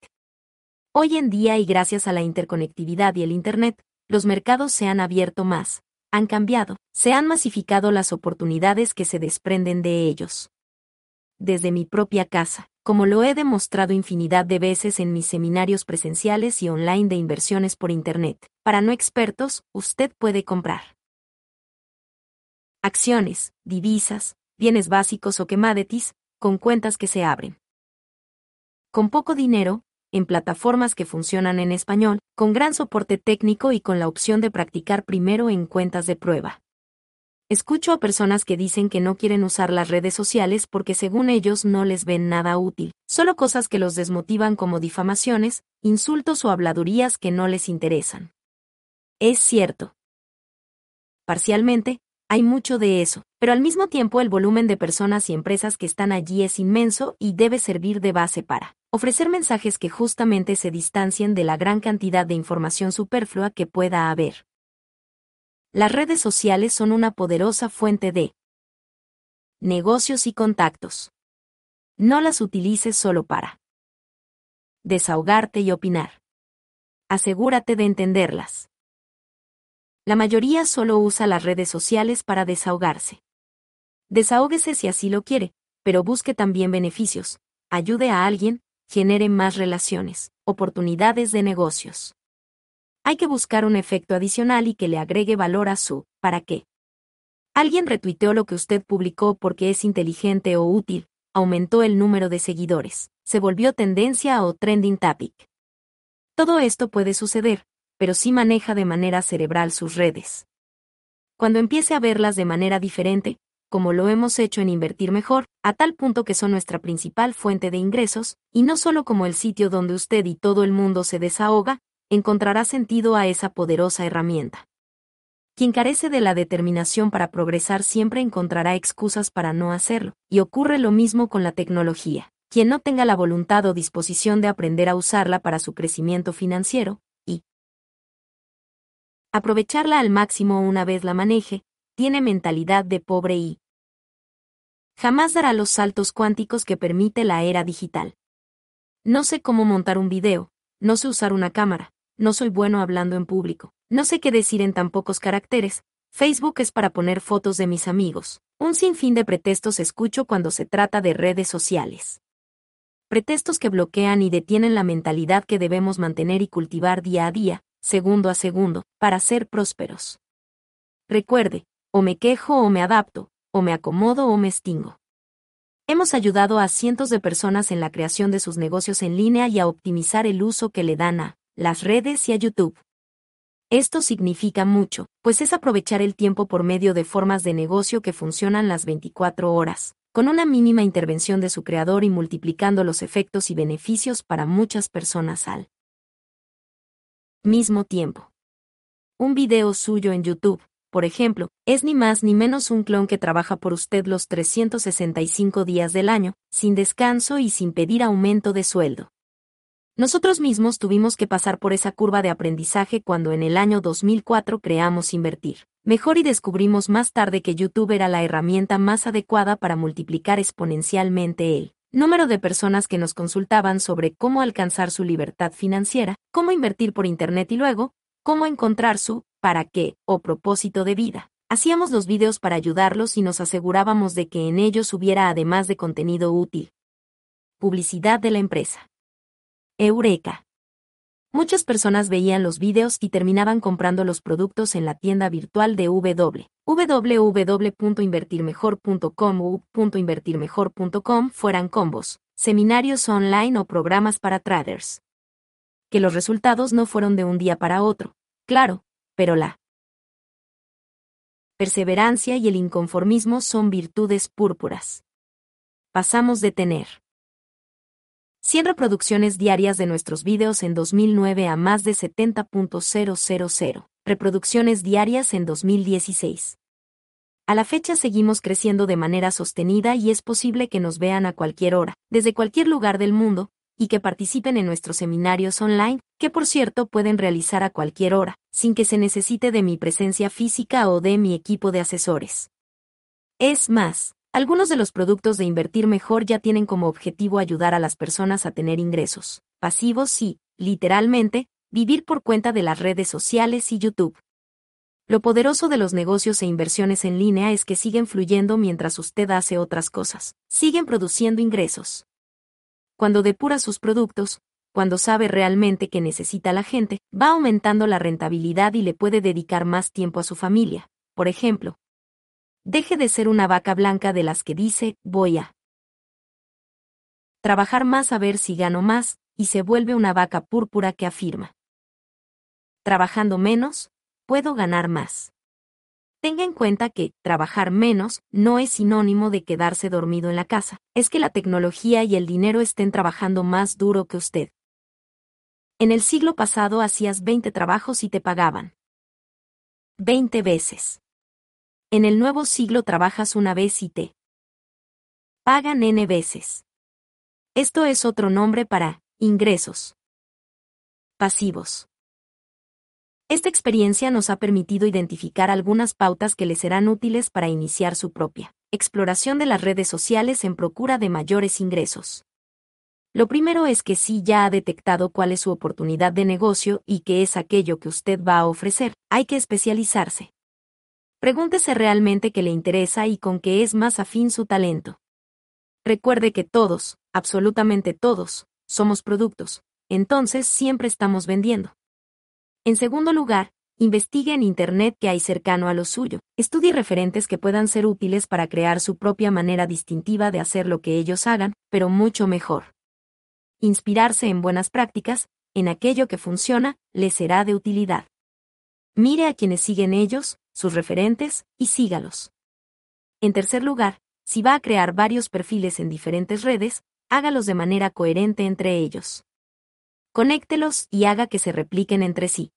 Hoy en día y gracias a la interconectividad y el Internet, los mercados se han abierto más, han cambiado, se han masificado las oportunidades que se desprenden de ellos. Desde mi propia casa, como lo he demostrado infinidad de veces en mis seminarios presenciales y online de inversiones por Internet, para no expertos, usted puede comprar acciones, divisas, bienes básicos o commodities, con cuentas que se abren. Con poco dinero, en plataformas que funcionan en español, con gran soporte técnico y con la opción de practicar primero en cuentas de prueba. Escucho a personas que dicen que no quieren usar las redes sociales porque según ellos no les ven nada útil, solo cosas que los desmotivan como difamaciones, insultos o habladurías que no les interesan. Es cierto. Parcialmente, hay mucho de eso, pero al mismo tiempo el volumen de personas y empresas que están allí es inmenso y debe servir de base para ofrecer mensajes que justamente se distancien de la gran cantidad de información superflua que pueda haber. Las redes sociales son una poderosa fuente de negocios y contactos. No las utilices solo para desahogarte y opinar. Asegúrate de entenderlas. La mayoría solo usa las redes sociales para desahogarse. Desahóguese si así lo quiere, pero busque también beneficios, ayude a alguien, genere más relaciones, oportunidades de negocios. Hay que buscar un efecto adicional y que le agregue valor a su ¿para qué? Alguien retuiteó lo que usted publicó porque es inteligente o útil, aumentó el número de seguidores, se volvió tendencia o trending topic. Todo esto puede suceder, pero sí maneja de manera cerebral sus redes. Cuando empiece a verlas de manera diferente, como lo hemos hecho en Invertir Mejor, a tal punto que son nuestra principal fuente de ingresos, y no solo como el sitio donde usted y todo el mundo se desahoga, encontrará sentido a esa poderosa herramienta. Quien carece de la determinación para progresar siempre encontrará excusas para no hacerlo, y ocurre lo mismo con la tecnología. Quien no tenga la voluntad o disposición de aprender a usarla para su crecimiento financiero, aprovecharla al máximo una vez la maneje, tiene mentalidad de pobre y jamás dará los saltos cuánticos que permite la era digital. No sé cómo montar un video, no sé usar una cámara, no soy bueno hablando en público, no sé qué decir en tan pocos caracteres, Facebook es para poner fotos de mis amigos, un sinfín de pretextos escucho cuando se trata de redes sociales. Pretextos que bloquean y detienen la mentalidad que debemos mantener y cultivar día a día, segundo a segundo, para ser prósperos. Recuerde, o me quejo o me adapto, o me acomodo o me extingo. Hemos ayudado a cientos de personas en la creación de sus negocios en línea y a optimizar el uso que le dan a las redes y a YouTube. Esto significa mucho, pues es aprovechar el tiempo por medio de formas de negocio que funcionan las 24 horas, con una mínima intervención de su creador y multiplicando los efectos y beneficios para muchas personas al mismo tiempo. Un video suyo en YouTube, por ejemplo, es ni más ni menos un clon que trabaja por usted los 365 días del año, sin descanso y sin pedir aumento de sueldo. Nosotros mismos tuvimos que pasar por esa curva de aprendizaje cuando en el año 2004 creamos Invertir. Mejor y descubrimos más tarde que YouTube era la herramienta más adecuada para multiplicar exponencialmente el número de personas que nos consultaban sobre cómo alcanzar su libertad financiera, cómo invertir por Internet y luego, cómo encontrar su para qué o propósito de vida. Hacíamos los videos para ayudarlos y nos asegurábamos de que en ellos hubiera además de contenido útil. Publicidad de la empresa. Eureka. Muchas personas veían los videos y terminaban comprando los productos en la tienda virtual de www.invertirmejor.com u .invertirmejor.com fueran combos, seminarios online o programas para traders. Que los resultados no fueron de un día para otro, claro, pero la perseverancia y el inconformismo son virtudes púrpuras. Pasamos de tener 100 reproducciones diarias de nuestros videos en 2009 a más de 70.000 reproducciones diarias en 2016. A la fecha seguimos creciendo de manera sostenida y es posible que nos vean a cualquier hora, desde cualquier lugar del mundo, y que participen en nuestros seminarios online, que por cierto pueden realizar a cualquier hora, sin que se necesite de mi presencia física o de mi equipo de asesores. Es más, algunos de los productos de Invertir Mejor ya tienen como objetivo ayudar a las personas a tener ingresos pasivos y, literalmente, vivir por cuenta de las redes sociales y YouTube. Lo poderoso de los negocios e inversiones en línea es que siguen fluyendo mientras usted hace otras cosas, siguen produciendo ingresos. Cuando depura sus productos, cuando sabe realmente que necesita la gente, va aumentando la rentabilidad y le puede dedicar más tiempo a su familia. Por ejemplo, Deje de ser una vaca blanca de las que dice, voy a trabajar más a ver si gano más, y se vuelve una vaca púrpura que afirma. Trabajando menos, puedo ganar más. Tenga en cuenta que trabajar menos no es sinónimo de quedarse dormido en la casa, es que la tecnología y el dinero estén trabajando más duro que usted. En el siglo pasado hacías 20 trabajos y te pagaban 20 veces. En el nuevo siglo trabajas una vez y te pagan n veces. Esto es otro nombre para ingresos pasivos. Esta experiencia nos ha permitido identificar algunas pautas que le serán útiles para iniciar su propia exploración de las redes sociales en procura de mayores ingresos. Lo primero es que si ya ha detectado cuál es su oportunidad de negocio y qué es aquello que usted va a ofrecer, hay que especializarse. Pregúntese realmente qué le interesa y con qué es más afín su talento. Recuerde que todos, absolutamente todos, somos productos, entonces siempre estamos vendiendo. En segundo lugar, investigue en Internet qué hay cercano a lo suyo, estudie referentes que puedan ser útiles para crear su propia manera distintiva de hacer lo que ellos hagan, pero mucho mejor. Inspirarse en buenas prácticas, en aquello que funciona, le será de utilidad. Mire a quienes siguen ellos, sus referentes, y sígalos. En tercer lugar, si va a crear varios perfiles en diferentes redes, hágalos de manera coherente entre ellos. Conéctelos y haga que se repliquen entre sí.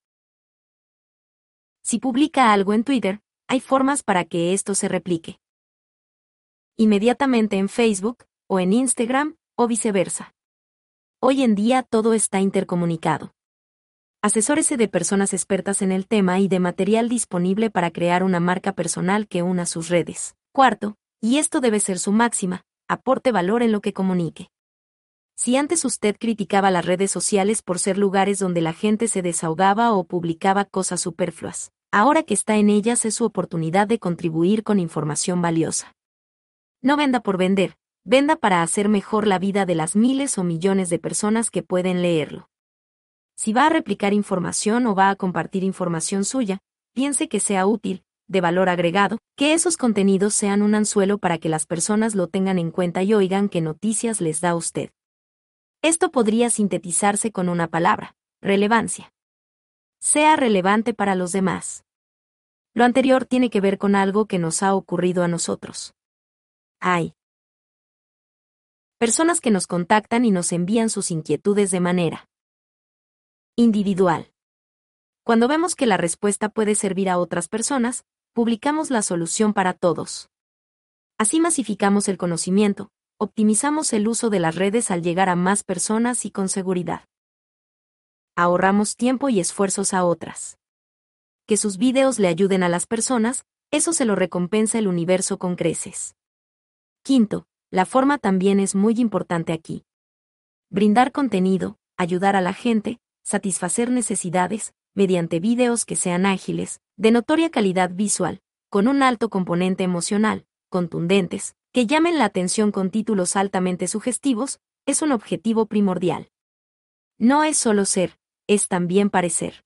Si publica algo en Twitter, hay formas para que esto se replique. Inmediatamente en Facebook, o en Instagram, o viceversa. Hoy en día todo está intercomunicado. Asesórese de personas expertas en el tema y de material disponible para crear una marca personal que una sus redes. Cuarto, y esto debe ser su máxima, aporte valor en lo que comunique. Si antes usted criticaba las redes sociales por ser lugares donde la gente se desahogaba o publicaba cosas superfluas, ahora que está en ellas es su oportunidad de contribuir con información valiosa. No venda por vender, venda para hacer mejor la vida de las miles o millones de personas que pueden leerlo. Si va a replicar información o va a compartir información suya, piense que sea útil, de valor agregado, que esos contenidos sean un anzuelo para que las personas lo tengan en cuenta y oigan qué noticias les da usted. Esto podría sintetizarse con una palabra, relevancia. Sea relevante para los demás. Lo anterior tiene que ver con algo que nos ha ocurrido a nosotros. Hay personas que nos contactan y nos envían sus inquietudes de manera individual. Cuando vemos que la respuesta puede servir a otras personas, publicamos la solución para todos. Así masificamos el conocimiento, optimizamos el uso de las redes al llegar a más personas y con seguridad. Ahorramos tiempo y esfuerzos a otras. Que sus videos le ayuden a las personas, eso se lo recompensa el universo con creces. Quinto, la forma también es muy importante aquí. Brindar contenido, ayudar a la gente, satisfacer necesidades, mediante videos que sean ágiles, de notoria calidad visual, con un alto componente emocional, contundentes, que llamen la atención con títulos altamente sugestivos, es un objetivo primordial. No es solo ser, es también parecer.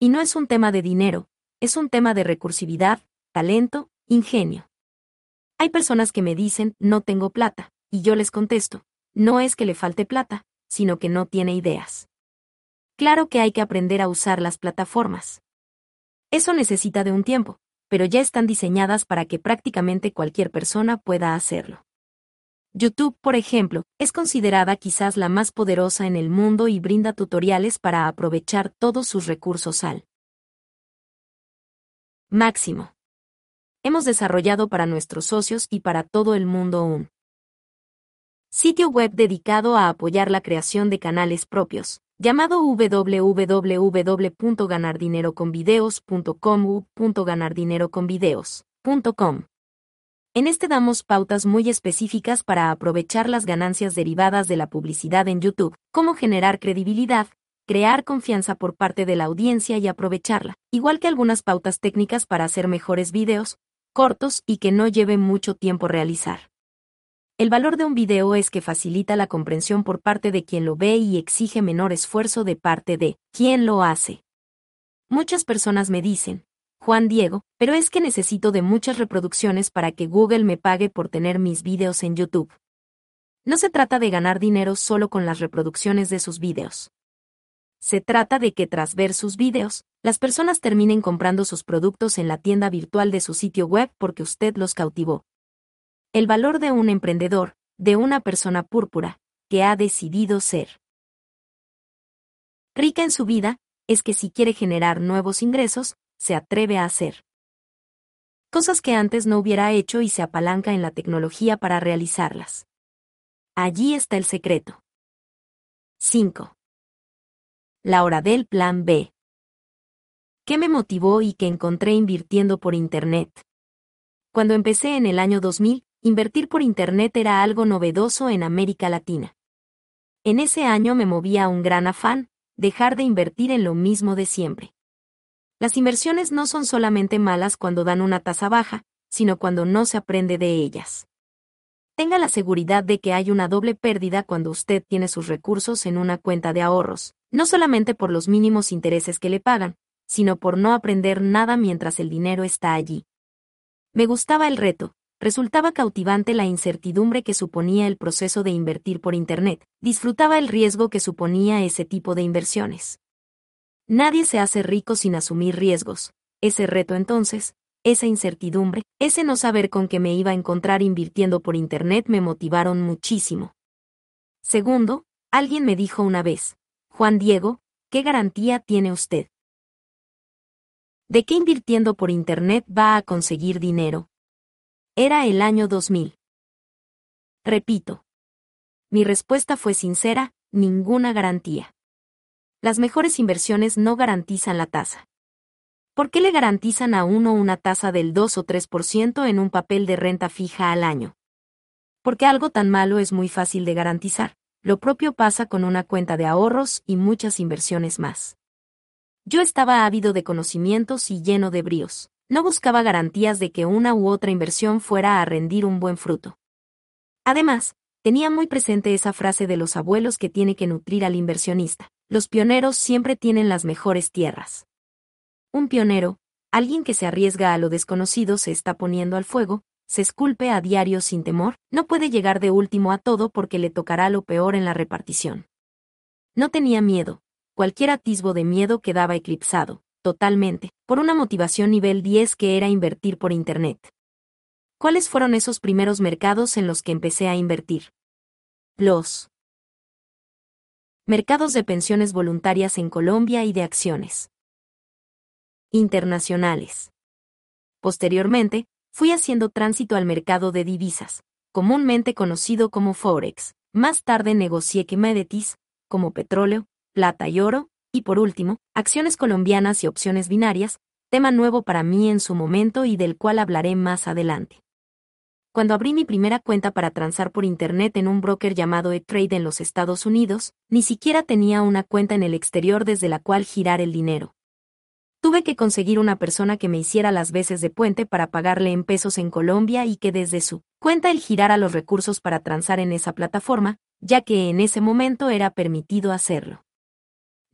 Y no es un tema de dinero, es un tema de recursividad, talento, ingenio. Hay personas que me dicen, no tengo plata, y yo les contesto, no es que le falte plata, sino que no tiene ideas. Claro que hay que aprender a usar las plataformas. Eso necesita de un tiempo, pero ya están diseñadas para que prácticamente cualquier persona pueda hacerlo. YouTube, por ejemplo, es considerada quizás la más poderosa en el mundo y brinda tutoriales para aprovechar todos sus recursos al máximo. Hemos desarrollado para nuestros socios y para todo el mundo un sitio web dedicado a apoyar la creación de canales propios, llamado www.ganardineroconvideos.com En este damos pautas muy específicas para aprovechar las ganancias derivadas de la publicidad en YouTube, cómo generar credibilidad, crear confianza por parte de la audiencia y aprovecharla, igual que algunas pautas técnicas para hacer mejores videos, cortos y que no lleven mucho tiempo realizar. El valor de un video es que facilita la comprensión por parte de quien lo ve y exige menor esfuerzo de parte de quien lo hace. Muchas personas me dicen, Juan Diego, pero es que necesito de muchas reproducciones para que Google me pague por tener mis videos en YouTube. No se trata de ganar dinero solo con las reproducciones de sus videos. Se trata de que tras ver sus videos, las personas terminen comprando sus productos en la tienda virtual de su sitio web porque usted los cautivó. El valor de un emprendedor, de una persona púrpura, que ha decidido ser rica en su vida, es que si quiere generar nuevos ingresos, se atreve a hacer cosas que antes no hubiera hecho y se apalanca en la tecnología para realizarlas. Allí está el secreto. 5. La hora del plan B. ¿Qué me motivó y qué encontré invirtiendo por Internet? Cuando empecé en el año 2000, invertir por Internet era algo novedoso en América Latina. en ese año me movía un gran afán, dejar de invertir en lo mismo de siempre. Las inversiones no son solamente malas cuando dan una tasa baja, sino cuando no se aprende de ellas. Tenga la seguridad de que hay una doble pérdida cuando usted tiene sus recursos en una cuenta de ahorros, no solamente por los mínimos intereses que le pagan, sino por no aprender nada mientras el dinero está allí. Me gustaba el reto, resultaba cautivante la incertidumbre que suponía el proceso de invertir por Internet, disfrutaba el riesgo que suponía ese tipo de inversiones. Nadie se hace rico sin asumir riesgos. Ese reto entonces, esa incertidumbre, ese no saber con qué me iba a encontrar invirtiendo por Internet me motivaron muchísimo. Segundo, alguien me dijo una vez, Juan Diego, ¿qué garantía tiene usted? ¿De qué invirtiendo por Internet va a conseguir dinero? Era el año 2000. Repito. Mi respuesta fue sincera, ninguna garantía las mejores inversiones no garantizan la tasa. ¿Por qué le garantizan a uno una tasa del 2 o 3% en un papel de renta fija al año? Porque algo tan malo es muy fácil de garantizar. Lo propio pasa con una cuenta de ahorros y muchas inversiones más. Yo estaba ávido de conocimientos y lleno de bríos. No buscaba garantías de que una u otra inversión fuera a rendir un buen fruto. Además, tenía muy presente esa frase de los abuelos que tiene que nutrir al inversionista los pioneros siempre tienen las mejores tierras. Un pionero, alguien que se arriesga a lo desconocido, se está poniendo al fuego, se esculpe a diario sin temor, no puede llegar de último a todo porque le tocará lo peor en la repartición. No tenía miedo, cualquier atisbo de miedo quedaba eclipsado, totalmente, por una motivación nivel 10 que era invertir por Internet. ¿Cuáles fueron esos primeros mercados en los que empecé a invertir? Los mercados de pensiones voluntarias en Colombia y de acciones internacionales. Posteriormente, fui haciendo tránsito al mercado de divisas, comúnmente conocido como Forex. Más tarde negocié commodities, como petróleo, plata y oro, y por último, acciones colombianas y opciones binarias, tema nuevo para mí en su momento y del cual hablaré más adelante. Cuando abrí mi primera cuenta para transar por Internet en un broker llamado E-Trade en los Estados Unidos, ni siquiera tenía una cuenta en el exterior desde la cual girar el dinero. Tuve que conseguir una persona que me hiciera las veces de puente para pagarle en pesos en Colombia y que desde su cuenta él girara los recursos para transar en esa plataforma, ya que en ese momento era permitido hacerlo.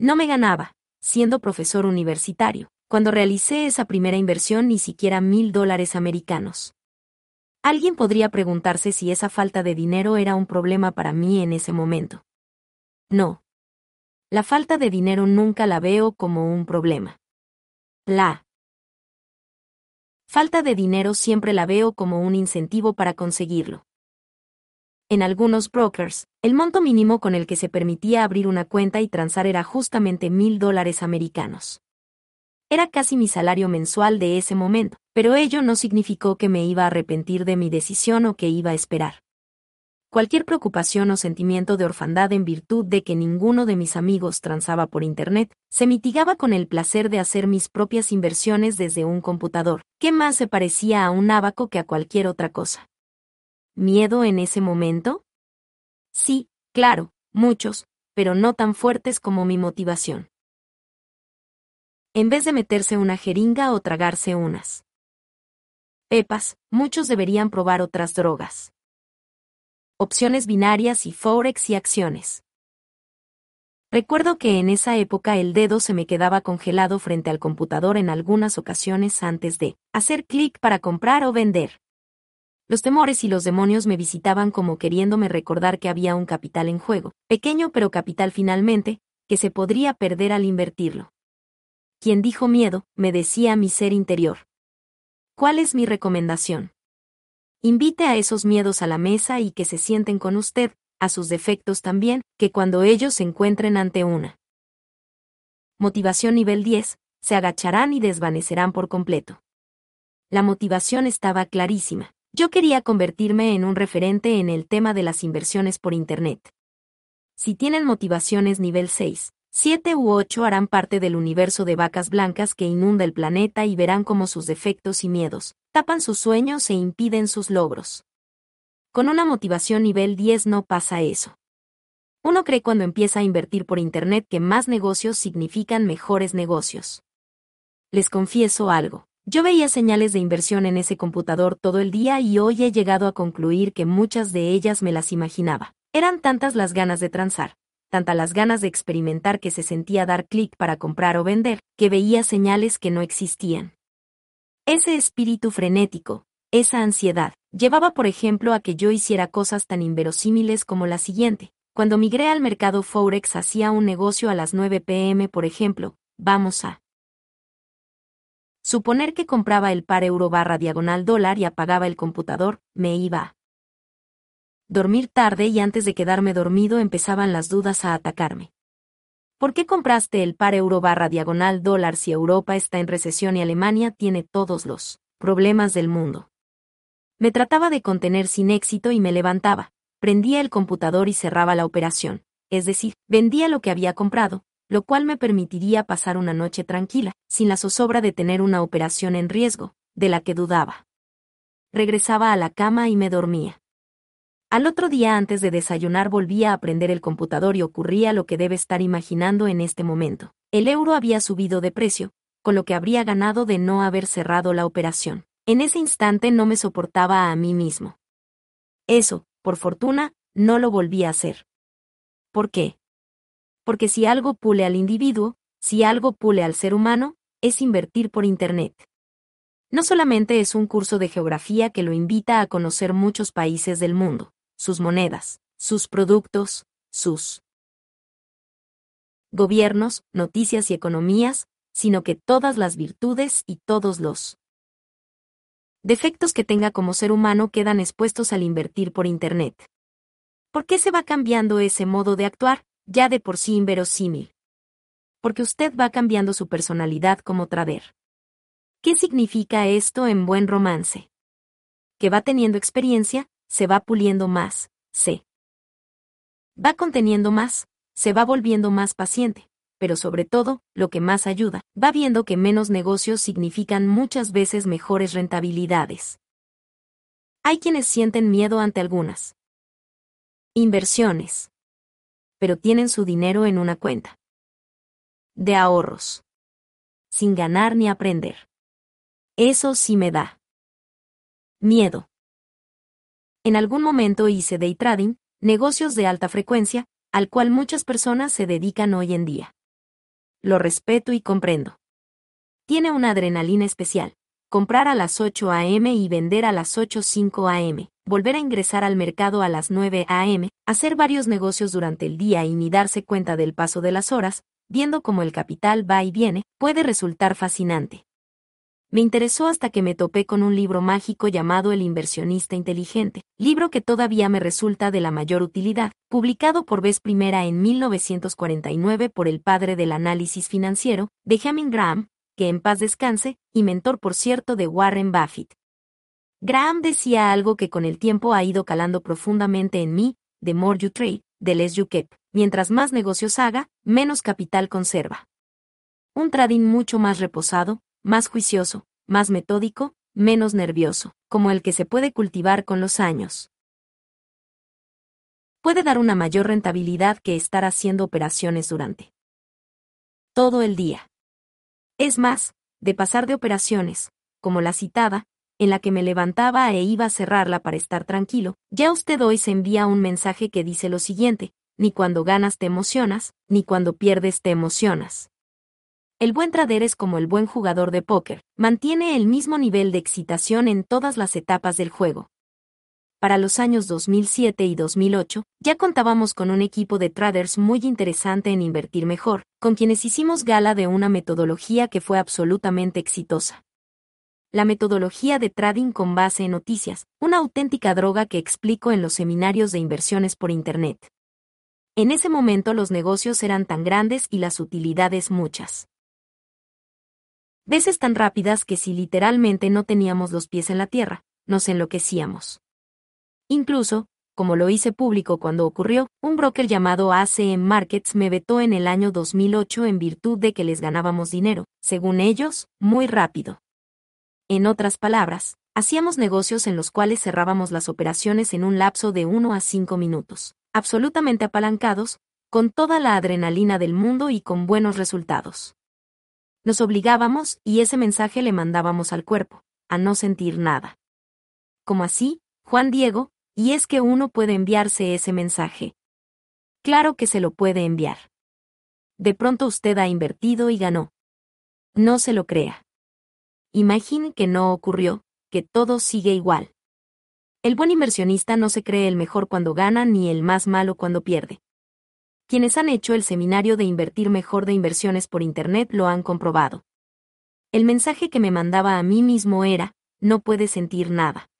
No me ganaba, siendo profesor universitario. Cuando realicé esa primera inversión ni siquiera mil dólares americanos. Alguien podría preguntarse si esa falta de dinero era un problema para mí en ese momento. No. La falta de dinero nunca la veo como un problema. La falta de dinero siempre la veo como un incentivo para conseguirlo. En algunos brokers, el monto mínimo con el que se permitía abrir una cuenta y transar era justamente mil dólares americanos. Era casi mi salario mensual de ese momento, pero ello no significó que me iba a arrepentir de mi decisión o que iba a esperar. Cualquier preocupación o sentimiento de orfandad en virtud de que ninguno de mis amigos transaba por Internet, se mitigaba con el placer de hacer mis propias inversiones desde un computador, que más se parecía a un abaco que a cualquier otra cosa. ¿Miedo en ese momento? Sí, claro, muchos, pero no tan fuertes como mi motivación en vez de meterse una jeringa o tragarse unas pepas, muchos deberían probar otras drogas. Opciones binarias y forex y acciones. Recuerdo que en esa época el dedo se me quedaba congelado frente al computador en algunas ocasiones antes de hacer clic para comprar o vender. Los temores y los demonios me visitaban como queriéndome recordar que había un capital en juego, pequeño pero capital finalmente, que se podría perder al invertirlo quien dijo miedo, me decía mi ser interior. ¿Cuál es mi recomendación? Invite a esos miedos a la mesa y que se sienten con usted, a sus defectos también, que cuando ellos se encuentren ante una motivación nivel 10, se agacharán y desvanecerán por completo. La motivación estaba clarísima. Yo quería convertirme en un referente en el tema de las inversiones por Internet. Si tienen motivaciones nivel 6, Siete u ocho harán parte del universo de vacas blancas que inunda el planeta y verán cómo sus defectos y miedos tapan sus sueños e impiden sus logros. Con una motivación nivel 10 no pasa eso. Uno cree cuando empieza a invertir por Internet que más negocios significan mejores negocios. Les confieso algo. Yo veía señales de inversión en ese computador todo el día y hoy he llegado a concluir que muchas de ellas me las imaginaba. Eran tantas las ganas de transar, tantas las ganas de experimentar que se sentía dar clic para comprar o vender, que veía señales que no existían. Ese espíritu frenético, esa ansiedad, llevaba por ejemplo a que yo hiciera cosas tan inverosímiles como la siguiente. Cuando migré al mercado Forex hacía un negocio a las 9 pm, por ejemplo, vamos a suponer que compraba el par euro barra diagonal dólar y apagaba el computador, me iba dormir tarde y antes de quedarme dormido empezaban las dudas a atacarme. ¿Por qué compraste el par euro barra diagonal dólar si Europa está en recesión y Alemania tiene todos los problemas del mundo? Me trataba de contener sin éxito y me levantaba, prendía el computador y cerraba la operación, es decir, vendía lo que había comprado, lo cual me permitiría pasar una noche tranquila, sin la zozobra de tener una operación en riesgo, de la que dudaba. Regresaba a la cama y me dormía. Al otro día antes de desayunar volvía a prender el computador y ocurría lo que debe estar imaginando en este momento. El euro había subido de precio, con lo que habría ganado de no haber cerrado la operación. En ese instante no me soportaba a mí mismo. Eso, por fortuna, no lo volví a hacer. ¿Por qué? Porque si algo pule al individuo, si algo pule al ser humano, es invertir por Internet. No solamente es un curso de geografía que lo invita a conocer muchos países del mundo, sus monedas, sus productos, sus gobiernos, noticias y economías, sino que todas las virtudes y todos los defectos que tenga como ser humano quedan expuestos al invertir por Internet. ¿Por qué se va cambiando ese modo de actuar, ya de por sí inverosímil? Porque usted va cambiando su personalidad como trader. ¿Qué significa esto en buen romance? Que va teniendo experiencia, se va puliendo más, se va conteniendo más, se va volviendo más paciente, pero sobre todo, lo que más ayuda, va viendo que menos negocios significan muchas veces mejores rentabilidades. Hay quienes sienten miedo ante algunas inversiones, pero tienen su dinero en una cuenta de ahorros, sin ganar ni aprender. Eso sí me da miedo. En algún momento hice day trading, negocios de alta frecuencia, al cual muchas personas se dedican hoy en día. Lo respeto y comprendo. Tiene una adrenalina especial. Comprar a las 8 a.m. y vender a las 8.05 a.m., volver a ingresar al mercado a las 9 a.m., hacer varios negocios durante el día y ni darse cuenta del paso de las horas, viendo cómo el capital va y viene, puede resultar fascinante. Me interesó hasta que me topé con un libro mágico llamado El inversionista inteligente, libro que todavía me resulta de la mayor utilidad, publicado por vez primera en 1949 por el padre del análisis financiero, Benjamin Graham, que en paz descanse, y mentor por cierto de Warren Buffett. Graham decía algo que con el tiempo ha ido calando profundamente en mí, the more you trade, the less you keep, mientras más negocios haga, menos capital conserva. Un trading mucho más reposado, más juicioso, más metódico, menos nervioso, como el que se puede cultivar con los años. Puede dar una mayor rentabilidad que estar haciendo operaciones durante todo el día. Es más, de pasar de operaciones, como la citada, en la que me levantaba e iba a cerrarla para estar tranquilo, ya usted hoy se envía un mensaje que dice lo siguiente, ni cuando ganas te emocionas, ni cuando pierdes te emocionas. El buen trader es como el buen jugador de póker, mantiene el mismo nivel de excitación en todas las etapas del juego. Para los años 2007 y 2008, ya contábamos con un equipo de traders muy interesante en invertir mejor, con quienes hicimos gala de una metodología que fue absolutamente exitosa. La metodología de trading con base en noticias, una auténtica droga que explico en los seminarios de inversiones por Internet. En ese momento los negocios eran tan grandes y las utilidades muchas veces tan rápidas que si literalmente no teníamos los pies en la tierra, nos enloquecíamos. Incluso, como lo hice público cuando ocurrió, un broker llamado ACM Markets me vetó en el año 2008 en virtud de que les ganábamos dinero, según ellos, muy rápido. En otras palabras, hacíamos negocios en los cuales cerrábamos las operaciones en un lapso de 1 a 5 minutos. absolutamente apalancados, con toda la adrenalina del mundo y con buenos resultados. Nos obligábamos, y ese mensaje le mandábamos al cuerpo, a no sentir nada. Como así, Juan Diego, y es que uno puede enviarse ese mensaje. Claro que se lo puede enviar. De pronto usted ha invertido y ganó. No se lo crea. Imagine que no ocurrió, que todo sigue igual. El buen inversionista no se cree el mejor cuando gana ni el más malo cuando pierde. Quienes han hecho el seminario de invertir mejor de inversiones por Internet lo han comprobado. El mensaje que me mandaba a mí mismo era, no puedes sentir nada.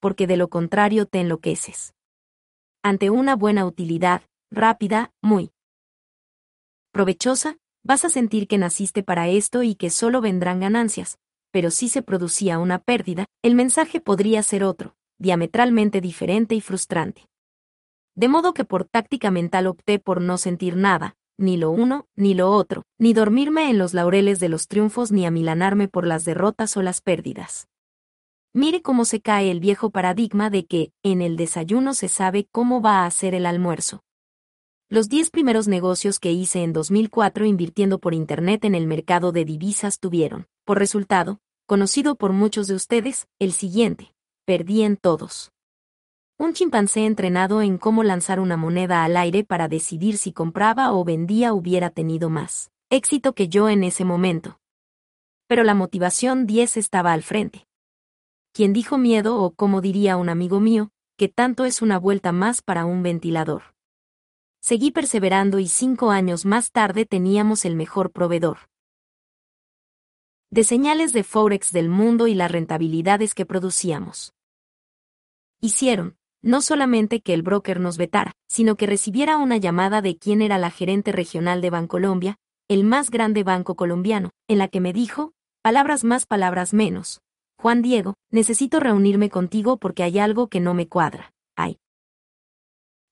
Porque de lo contrario te enloqueces. Ante una buena utilidad, rápida, muy provechosa, vas a sentir que naciste para esto y que solo vendrán ganancias, pero si se producía una pérdida, el mensaje podría ser otro, diametralmente diferente y frustrante. De modo que por táctica mental opté por no sentir nada, ni lo uno, ni lo otro, ni dormirme en los laureles de los triunfos ni amilanarme por las derrotas o las pérdidas. Mire cómo se cae el viejo paradigma de que, en el desayuno se sabe cómo va a ser el almuerzo. Los 10 primeros negocios que hice en 2004 invirtiendo por Internet en el mercado de divisas tuvieron, por resultado, conocido por muchos de ustedes, el siguiente. Perdí en todos. Un chimpancé entrenado en cómo lanzar una moneda al aire para decidir si compraba o vendía hubiera tenido más éxito que yo en ese momento. Pero la motivación 10 estaba al frente. Quien dijo miedo o como diría un amigo mío, que tanto es una vuelta más para un ventilador. Seguí perseverando y cinco años más tarde teníamos el mejor proveedor. De señales de Forex del mundo y las rentabilidades que producíamos. Hicieron, no solamente que el broker nos vetara, sino que recibiera una llamada de quién era la gerente regional de Bancolombia, el más grande banco colombiano, en la que me dijo, palabras más, palabras menos. Juan Diego, necesito reunirme contigo porque hay algo que no me cuadra. Hay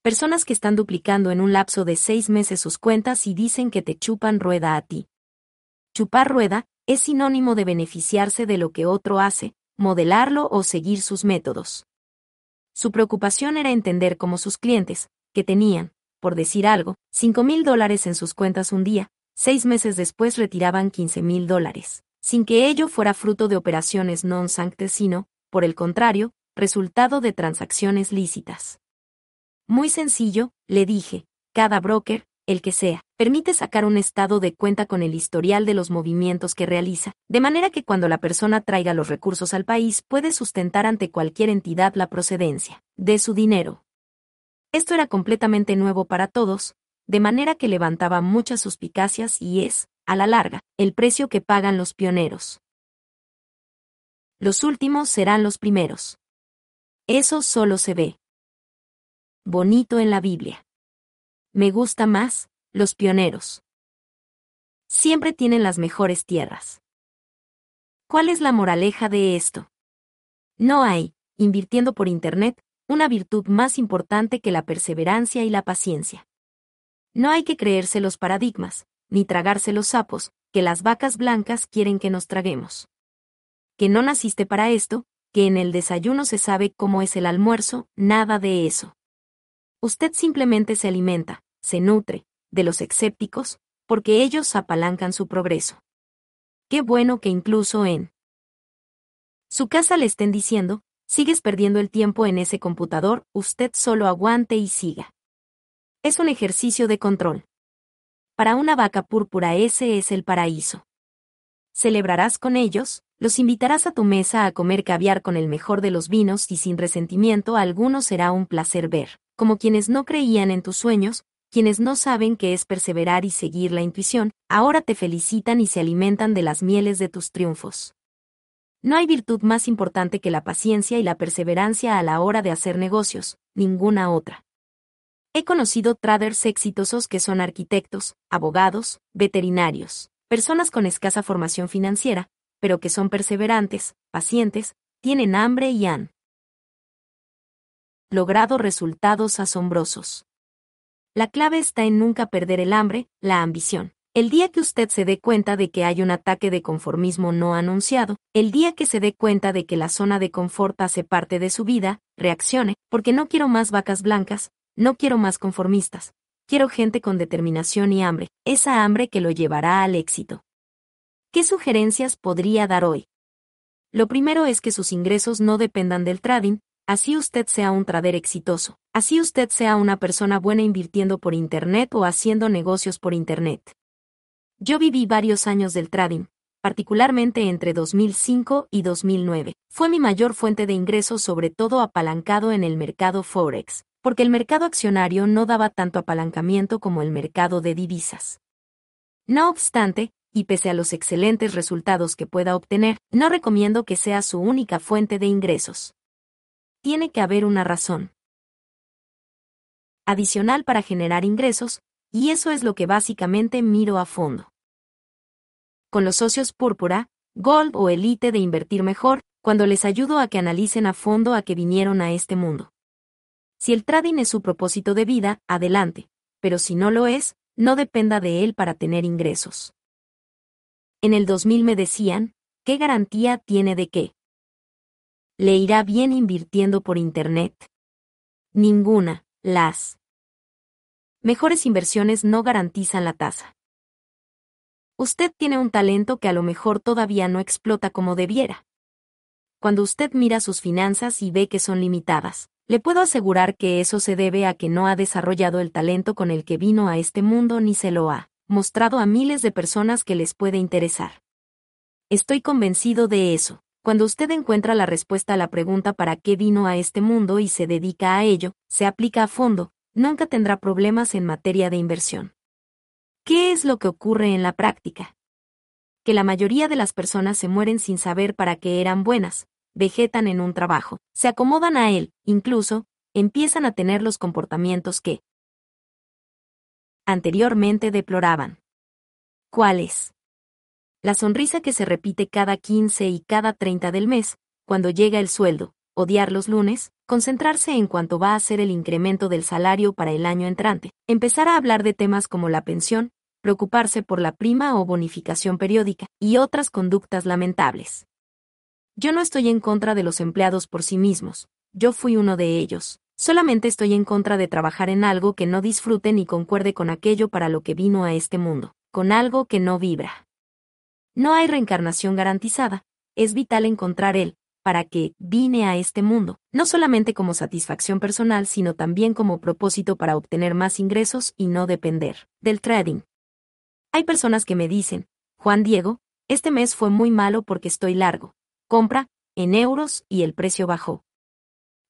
Personas que están duplicando en un lapso de seis meses sus cuentas y dicen que te chupan rueda a ti. Chupar rueda es sinónimo de beneficiarse de lo que otro hace, modelarlo o seguir sus métodos. Su preocupación era entender cómo sus clientes, que tenían, por decir algo, 5 mil dólares en sus cuentas un día, seis meses después retiraban 15 mil dólares, sin que ello fuera fruto de operaciones non-sanctes sino, por el contrario, resultado de transacciones lícitas. Muy sencillo, le dije, cada broker, el que sea, permite sacar un estado de cuenta con el historial de los movimientos que realiza, de manera que cuando la persona traiga los recursos al país puede sustentar ante cualquier entidad la procedencia de su dinero. Esto era completamente nuevo para todos, de manera que levantaba muchas suspicacias y es, a la larga, el precio que pagan los pioneros. Los últimos serán los primeros. Eso solo se ve bonito en la Biblia. Me gusta más, los pioneros. Siempre tienen las mejores tierras. ¿Cuál es la moraleja de esto? No hay, invirtiendo por Internet, una virtud más importante que la perseverancia y la paciencia. No hay que creerse los paradigmas, ni tragarse los sapos, que las vacas blancas quieren que nos traguemos. Que no naciste para esto, que en el desayuno se sabe cómo es el almuerzo, nada de eso. Usted simplemente se alimenta, se nutre, de los escépticos, porque ellos apalancan su progreso. Qué bueno que incluso en su casa le estén diciendo, sigues perdiendo el tiempo en ese computador, usted solo aguante y siga. Es un ejercicio de control. Para una vaca púrpura ese es el paraíso. Celebrarás con ellos, los invitarás a tu mesa a comer caviar con el mejor de los vinos y sin resentimiento alguno será un placer ver como quienes no creían en tus sueños, quienes no saben qué es perseverar y seguir la intuición, ahora te felicitan y se alimentan de las mieles de tus triunfos. No hay virtud más importante que la paciencia y la perseverancia a la hora de hacer negocios, ninguna otra. He conocido traders exitosos que son arquitectos, abogados, veterinarios, personas con escasa formación financiera, pero que son perseverantes, pacientes, tienen hambre y han logrado resultados asombrosos. La clave está en nunca perder el hambre, la ambición. El día que usted se dé cuenta de que hay un ataque de conformismo no anunciado, el día que se dé cuenta de que la zona de confort hace parte de su vida, reaccione, porque no quiero más vacas blancas, no quiero más conformistas, quiero gente con determinación y hambre, esa hambre que lo llevará al éxito. ¿Qué sugerencias podría dar hoy? Lo primero es que sus ingresos no dependan del trading, así usted sea un trader exitoso, así usted sea una persona buena invirtiendo por Internet o haciendo negocios por Internet. Yo viví varios años del trading, particularmente entre 2005 y 2009. Fue mi mayor fuente de ingresos sobre todo apalancado en el mercado Forex, porque el mercado accionario no daba tanto apalancamiento como el mercado de divisas. No obstante, y pese a los excelentes resultados que pueda obtener, no recomiendo que sea su única fuente de ingresos. Tiene que haber una razón adicional para generar ingresos, y eso es lo que básicamente miro a fondo. Con los socios púrpura, Gold o Elite de invertir mejor, cuando les ayudo a que analicen a fondo a que vinieron a este mundo. Si el trading es su propósito de vida, adelante, pero si no lo es, no dependa de él para tener ingresos. En el 2000 me decían, ¿qué garantía tiene de qué? ¿Le irá bien invirtiendo por Internet? Ninguna, las mejores inversiones no garantizan la tasa. Usted tiene un talento que a lo mejor todavía no explota como debiera. Cuando usted mira sus finanzas y ve que son limitadas, le puedo asegurar que eso se debe a que no ha desarrollado el talento con el que vino a este mundo ni se lo ha mostrado a miles de personas que les puede interesar. Estoy convencido de eso. Cuando usted encuentra la respuesta a la pregunta para qué vino a este mundo y se dedica a ello, se aplica a fondo, nunca tendrá problemas en materia de inversión. ¿Qué es lo que ocurre en la práctica? Que la mayoría de las personas se mueren sin saber para qué eran buenas, vegetan en un trabajo, se acomodan a él, incluso, empiezan a tener los comportamientos que anteriormente deploraban. ¿Cuáles? La sonrisa que se repite cada 15 y cada 30 del mes, cuando llega el sueldo, odiar los lunes, concentrarse en cuanto va a ser el incremento del salario para el año entrante, empezar a hablar de temas como la pensión, preocuparse por la prima o bonificación periódica, y otras conductas lamentables. Yo no estoy en contra de los empleados por sí mismos, yo fui uno de ellos. Solamente estoy en contra de trabajar en algo que no disfrute ni concuerde con aquello para lo que vino a este mundo, con algo que no vibra. No hay reencarnación garantizada, es vital encontrar él, para que vine a este mundo, no solamente como satisfacción personal, sino también como propósito para obtener más ingresos y no depender del trading. Hay personas que me dicen, Juan Diego, este mes fue muy malo porque estoy largo, compra, en euros y el precio bajó.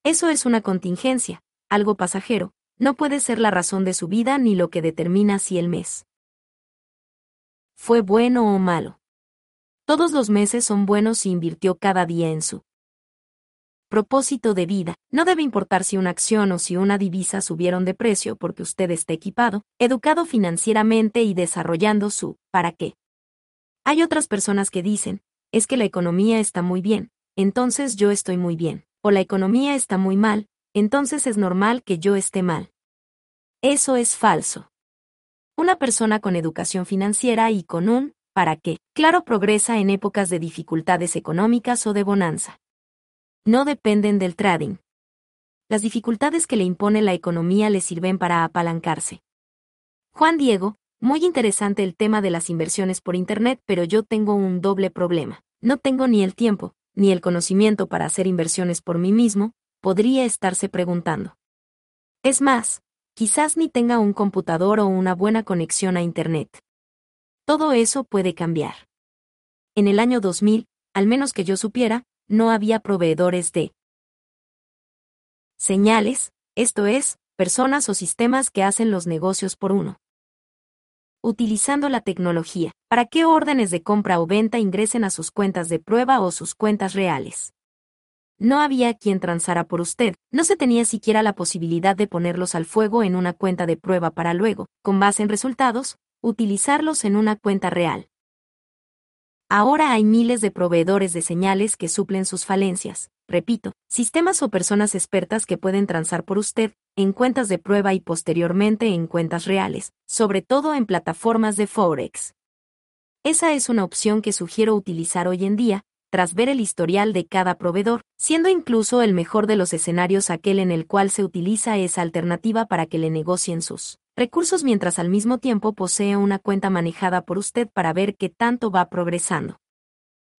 Eso es una contingencia, algo pasajero, no puede ser la razón de su vida ni lo que determina si el mes fue bueno o malo. Todos los meses son buenos si invirtió cada día en su propósito de vida. No debe importar si una acción o si una divisa subieron de precio porque usted esté equipado, educado financieramente y desarrollando su ¿para qué? Hay otras personas que dicen, es que la economía está muy bien, entonces yo estoy muy bien, o la economía está muy mal, entonces es normal que yo esté mal. Eso es falso. Una persona con educación financiera y con un ¿para qué? Claro progresa en épocas de dificultades económicas o de bonanza. No dependen del trading. Las dificultades que le impone la economía le sirven para apalancarse. Juan Diego, muy interesante el tema de las inversiones por Internet, pero yo tengo un doble problema. No tengo ni el tiempo, ni el conocimiento para hacer inversiones por mí mismo, podría estarse preguntando. Es más, quizás ni tenga un computador o una buena conexión a Internet. Todo eso puede cambiar. En el año 2000, al menos que yo supiera, no había proveedores de señales, esto es, personas o sistemas que hacen los negocios por uno utilizando la tecnología, para que órdenes de compra o venta ingresen a sus cuentas de prueba o sus cuentas reales. No había quien transara por usted, no se tenía siquiera la posibilidad de ponerlos al fuego en una cuenta de prueba para luego, con base en resultados, utilizarlos en una cuenta real. Ahora hay miles de proveedores de señales que suplen sus falencias, repito, sistemas o personas expertas que pueden transar por usted, en cuentas de prueba y posteriormente en cuentas reales, sobre todo en plataformas de Forex. Esa es una opción que sugiero utilizar hoy en día, tras ver el historial de cada proveedor, siendo incluso el mejor de los escenarios aquel en el cual se utiliza esa alternativa para que le negocien sus recursos mientras al mismo tiempo posee una cuenta manejada por usted para ver qué tanto va progresando.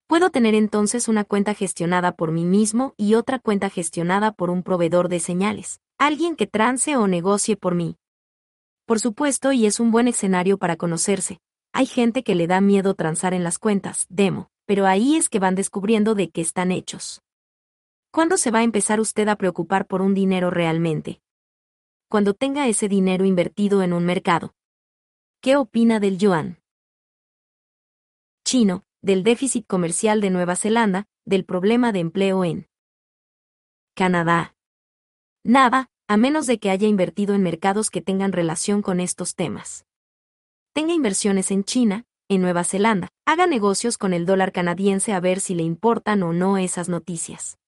Puedo tener entonces una cuenta gestionada por mí mismo y otra cuenta gestionada por un proveedor de señales, alguien que trance o negocie por mí. Por supuesto, y es un buen escenario para conocerse, hay gente que le da miedo transar en las cuentas, demo, pero ahí es que van descubriendo de qué están hechos. ¿Cuándo se va a empezar usted a preocupar por un dinero realmente? Cuando tenga ese dinero invertido en un mercado. ¿Qué opina del yuan? Chino, del déficit comercial de Nueva Zelanda, del problema de empleo en Canadá. Nada, a menos de que haya invertido en mercados que tengan relación con estos temas. Tenga inversiones en China, en Nueva Zelanda, haga negocios con el dólar canadiense a ver si le importan o no esas noticias.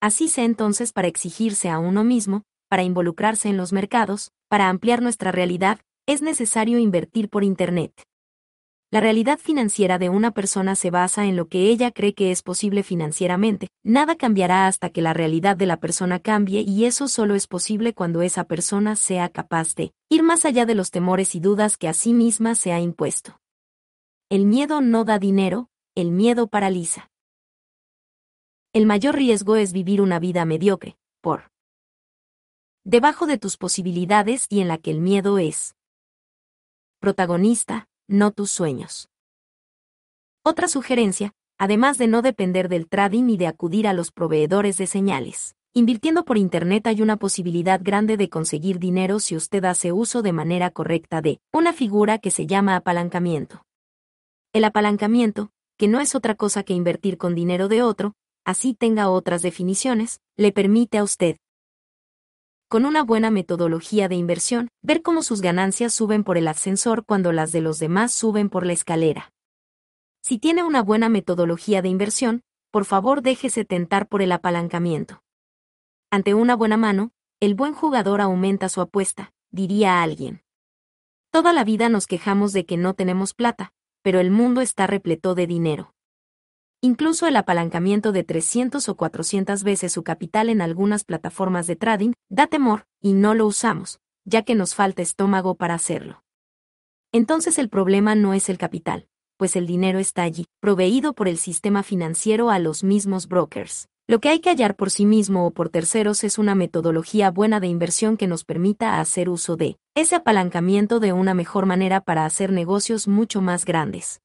Así sea entonces para exigirse a uno mismo, para involucrarse en los mercados, para ampliar nuestra realidad, es necesario invertir por Internet. La realidad financiera de una persona se basa en lo que ella cree que es posible financieramente. Nada cambiará hasta que la realidad de la persona cambie y eso solo es posible cuando esa persona sea capaz de ir más allá de los temores y dudas que a sí misma se ha impuesto. El miedo no da dinero, el miedo paraliza. El mayor riesgo es vivir una vida mediocre, por debajo de tus posibilidades y en la que el miedo es protagonista, no tus sueños. Otra sugerencia, además de no depender del trading y de acudir a los proveedores de señales. Invirtiendo por Internet hay una posibilidad grande de conseguir dinero si usted hace uso de manera correcta de una figura que se llama apalancamiento. El apalancamiento, que no es otra cosa que invertir con dinero de otro, así tenga otras definiciones, le permite a usted con una buena metodología de inversión, ver cómo sus ganancias suben por el ascensor cuando las de los demás suben por la escalera. Si tiene una buena metodología de inversión, por favor déjese tentar por el apalancamiento. Ante una buena mano, el buen jugador aumenta su apuesta, diría alguien. Toda la vida nos quejamos de que no tenemos plata, pero el mundo está repleto de dinero. Incluso el apalancamiento de 300 o 400 veces su capital en algunas plataformas de trading da temor, y no lo usamos, ya que nos falta estómago para hacerlo. Entonces el problema no es el capital, pues el dinero está allí, proveído por el sistema financiero a los mismos brokers. Lo que hay que hallar por sí mismo o por terceros es una metodología buena de inversión que nos permita hacer uso de ese apalancamiento de una mejor manera para hacer negocios mucho más grandes.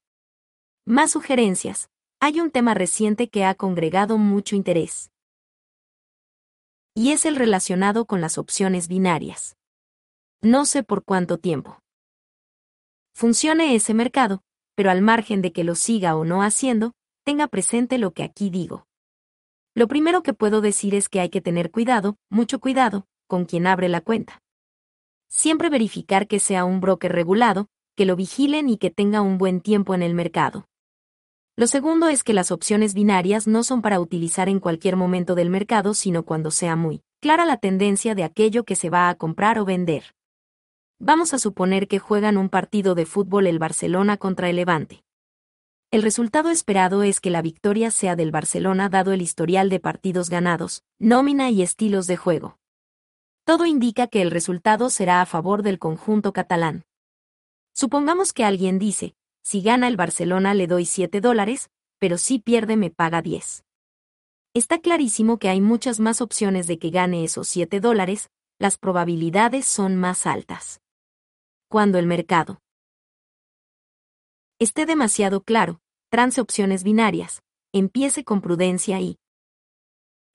Más sugerencias, hay un tema reciente que ha congregado mucho interés. Y es el relacionado con las opciones binarias. No sé por cuánto tiempo. Funcione ese mercado, pero al margen de que lo siga o no haciendo, tenga presente lo que aquí digo. Lo primero que puedo decir es que hay que tener cuidado, mucho cuidado, con quien abre la cuenta. Siempre verificar que sea un broker regulado, que lo vigilen y que tenga un buen tiempo en el mercado. Lo segundo es que las opciones binarias no son para utilizar en cualquier momento del mercado, sino cuando sea muy clara la tendencia de aquello que se va a comprar o vender. Vamos a suponer que juegan un partido de fútbol el Barcelona contra el Levante. El resultado esperado es que la victoria sea del Barcelona dado el historial de partidos ganados, nómina y estilos de juego. Todo indica que el resultado será a favor del conjunto catalán. Supongamos que alguien dice, si gana el Barcelona le doy 7 dólares, pero si pierde me paga 10. Está clarísimo que hay muchas más opciones de que gane esos 7 dólares, las probabilidades son más altas. Cuando el mercado esté demasiado claro, trance opciones binarias, empiece con prudencia y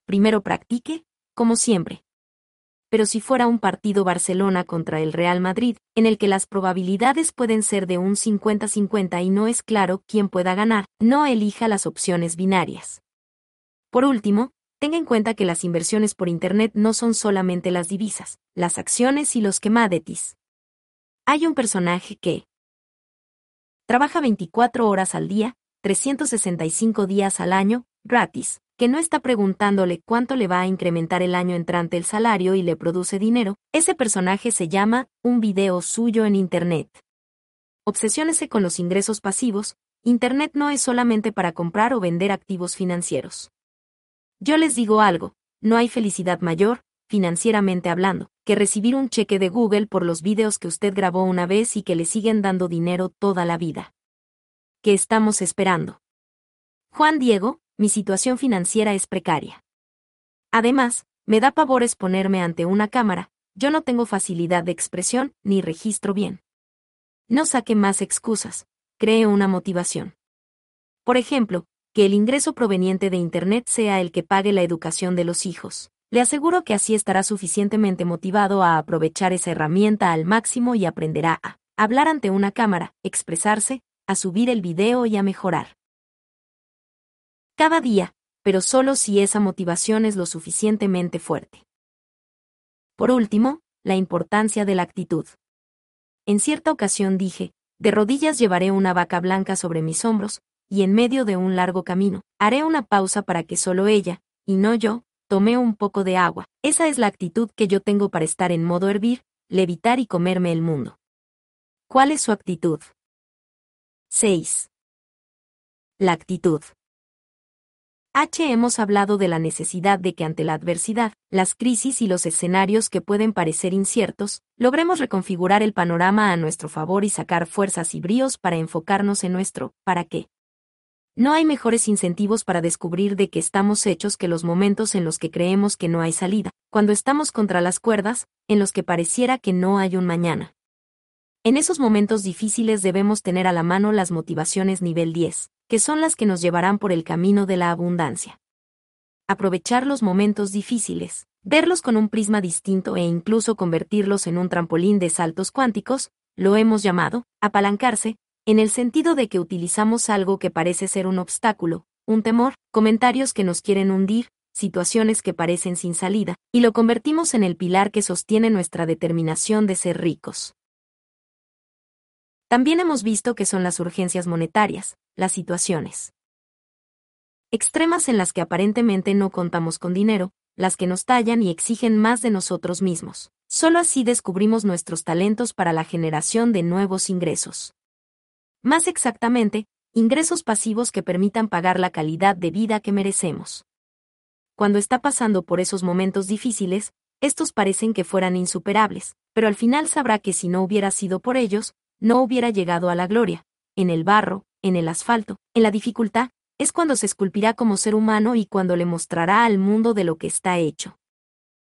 primero practique, como siempre pero si fuera un partido Barcelona contra el Real Madrid, en el que las probabilidades pueden ser de un 50-50 y no es claro quién pueda ganar, no elija las opciones binarias. Por último, tenga en cuenta que las inversiones por Internet no son solamente las divisas, las acciones y los commodities. Hay un personaje que trabaja 24 horas al día, 365 días al año, gratis, que no está preguntándole cuánto le va a incrementar el año entrante el salario y le produce dinero, ese personaje se llama un video suyo en Internet. Obsesiónese con los ingresos pasivos, Internet no es solamente para comprar o vender activos financieros. Yo les digo algo, no hay felicidad mayor, financieramente hablando, que recibir un cheque de Google por los videos que usted grabó una vez y que le siguen dando dinero toda la vida. ¿Qué estamos esperando? Juan Diego, mi situación financiera es precaria. Además, me da pavor exponerme ante una cámara, yo no tengo facilidad de expresión ni registro bien. No saque más excusas, cree una motivación. Por ejemplo, que el ingreso proveniente de Internet sea el que pague la educación de los hijos. Le aseguro que así estará suficientemente motivado a aprovechar esa herramienta al máximo y aprenderá a hablar ante una cámara, expresarse, a subir el video y a mejorar. Cada día, pero solo si esa motivación es lo suficientemente fuerte. Por último, la importancia de la actitud. En cierta ocasión dije, de rodillas llevaré una vaca blanca sobre mis hombros, y en medio de un largo camino, haré una pausa para que solo ella, y no yo, tome un poco de agua. Esa es la actitud que yo tengo para estar en modo hervir, levitar y comerme el mundo. ¿Cuál es su actitud? 6. La actitud. H. Hemos hablado de la necesidad de que ante la adversidad, las crisis y los escenarios que pueden parecer inciertos, logremos reconfigurar el panorama a nuestro favor y sacar fuerzas y bríos para enfocarnos en nuestro ¿para qué? No hay mejores incentivos para descubrir de qué estamos hechos que los momentos en los que creemos que no hay salida, cuando estamos contra las cuerdas, en los que pareciera que no hay un mañana. En esos momentos difíciles debemos tener a la mano las motivaciones nivel 10, que son las que nos llevarán por el camino de la abundancia. Aprovechar los momentos difíciles, verlos con un prisma distinto e incluso convertirlos en un trampolín de saltos cuánticos, lo hemos llamado, apalancarse, en el sentido de que utilizamos algo que parece ser un obstáculo, un temor, comentarios que nos quieren hundir, situaciones que parecen sin salida, y lo convertimos en el pilar que sostiene nuestra determinación de ser ricos. También hemos visto que son las urgencias monetarias, las situaciones extremas en las que aparentemente no contamos con dinero, las que nos tallan y exigen más de nosotros mismos. Solo así descubrimos nuestros talentos para la generación de nuevos ingresos. Más exactamente, ingresos pasivos que permitan pagar la calidad de vida que merecemos. Cuando está pasando por esos momentos difíciles, estos parecen que fueran insuperables, pero al final sabrá que si no hubiera sido por ellos, no hubiera llegado a la gloria. En el barro, en el asfalto, en la dificultad, es cuando se esculpirá como ser humano y cuando le mostrará al mundo de lo que está hecho.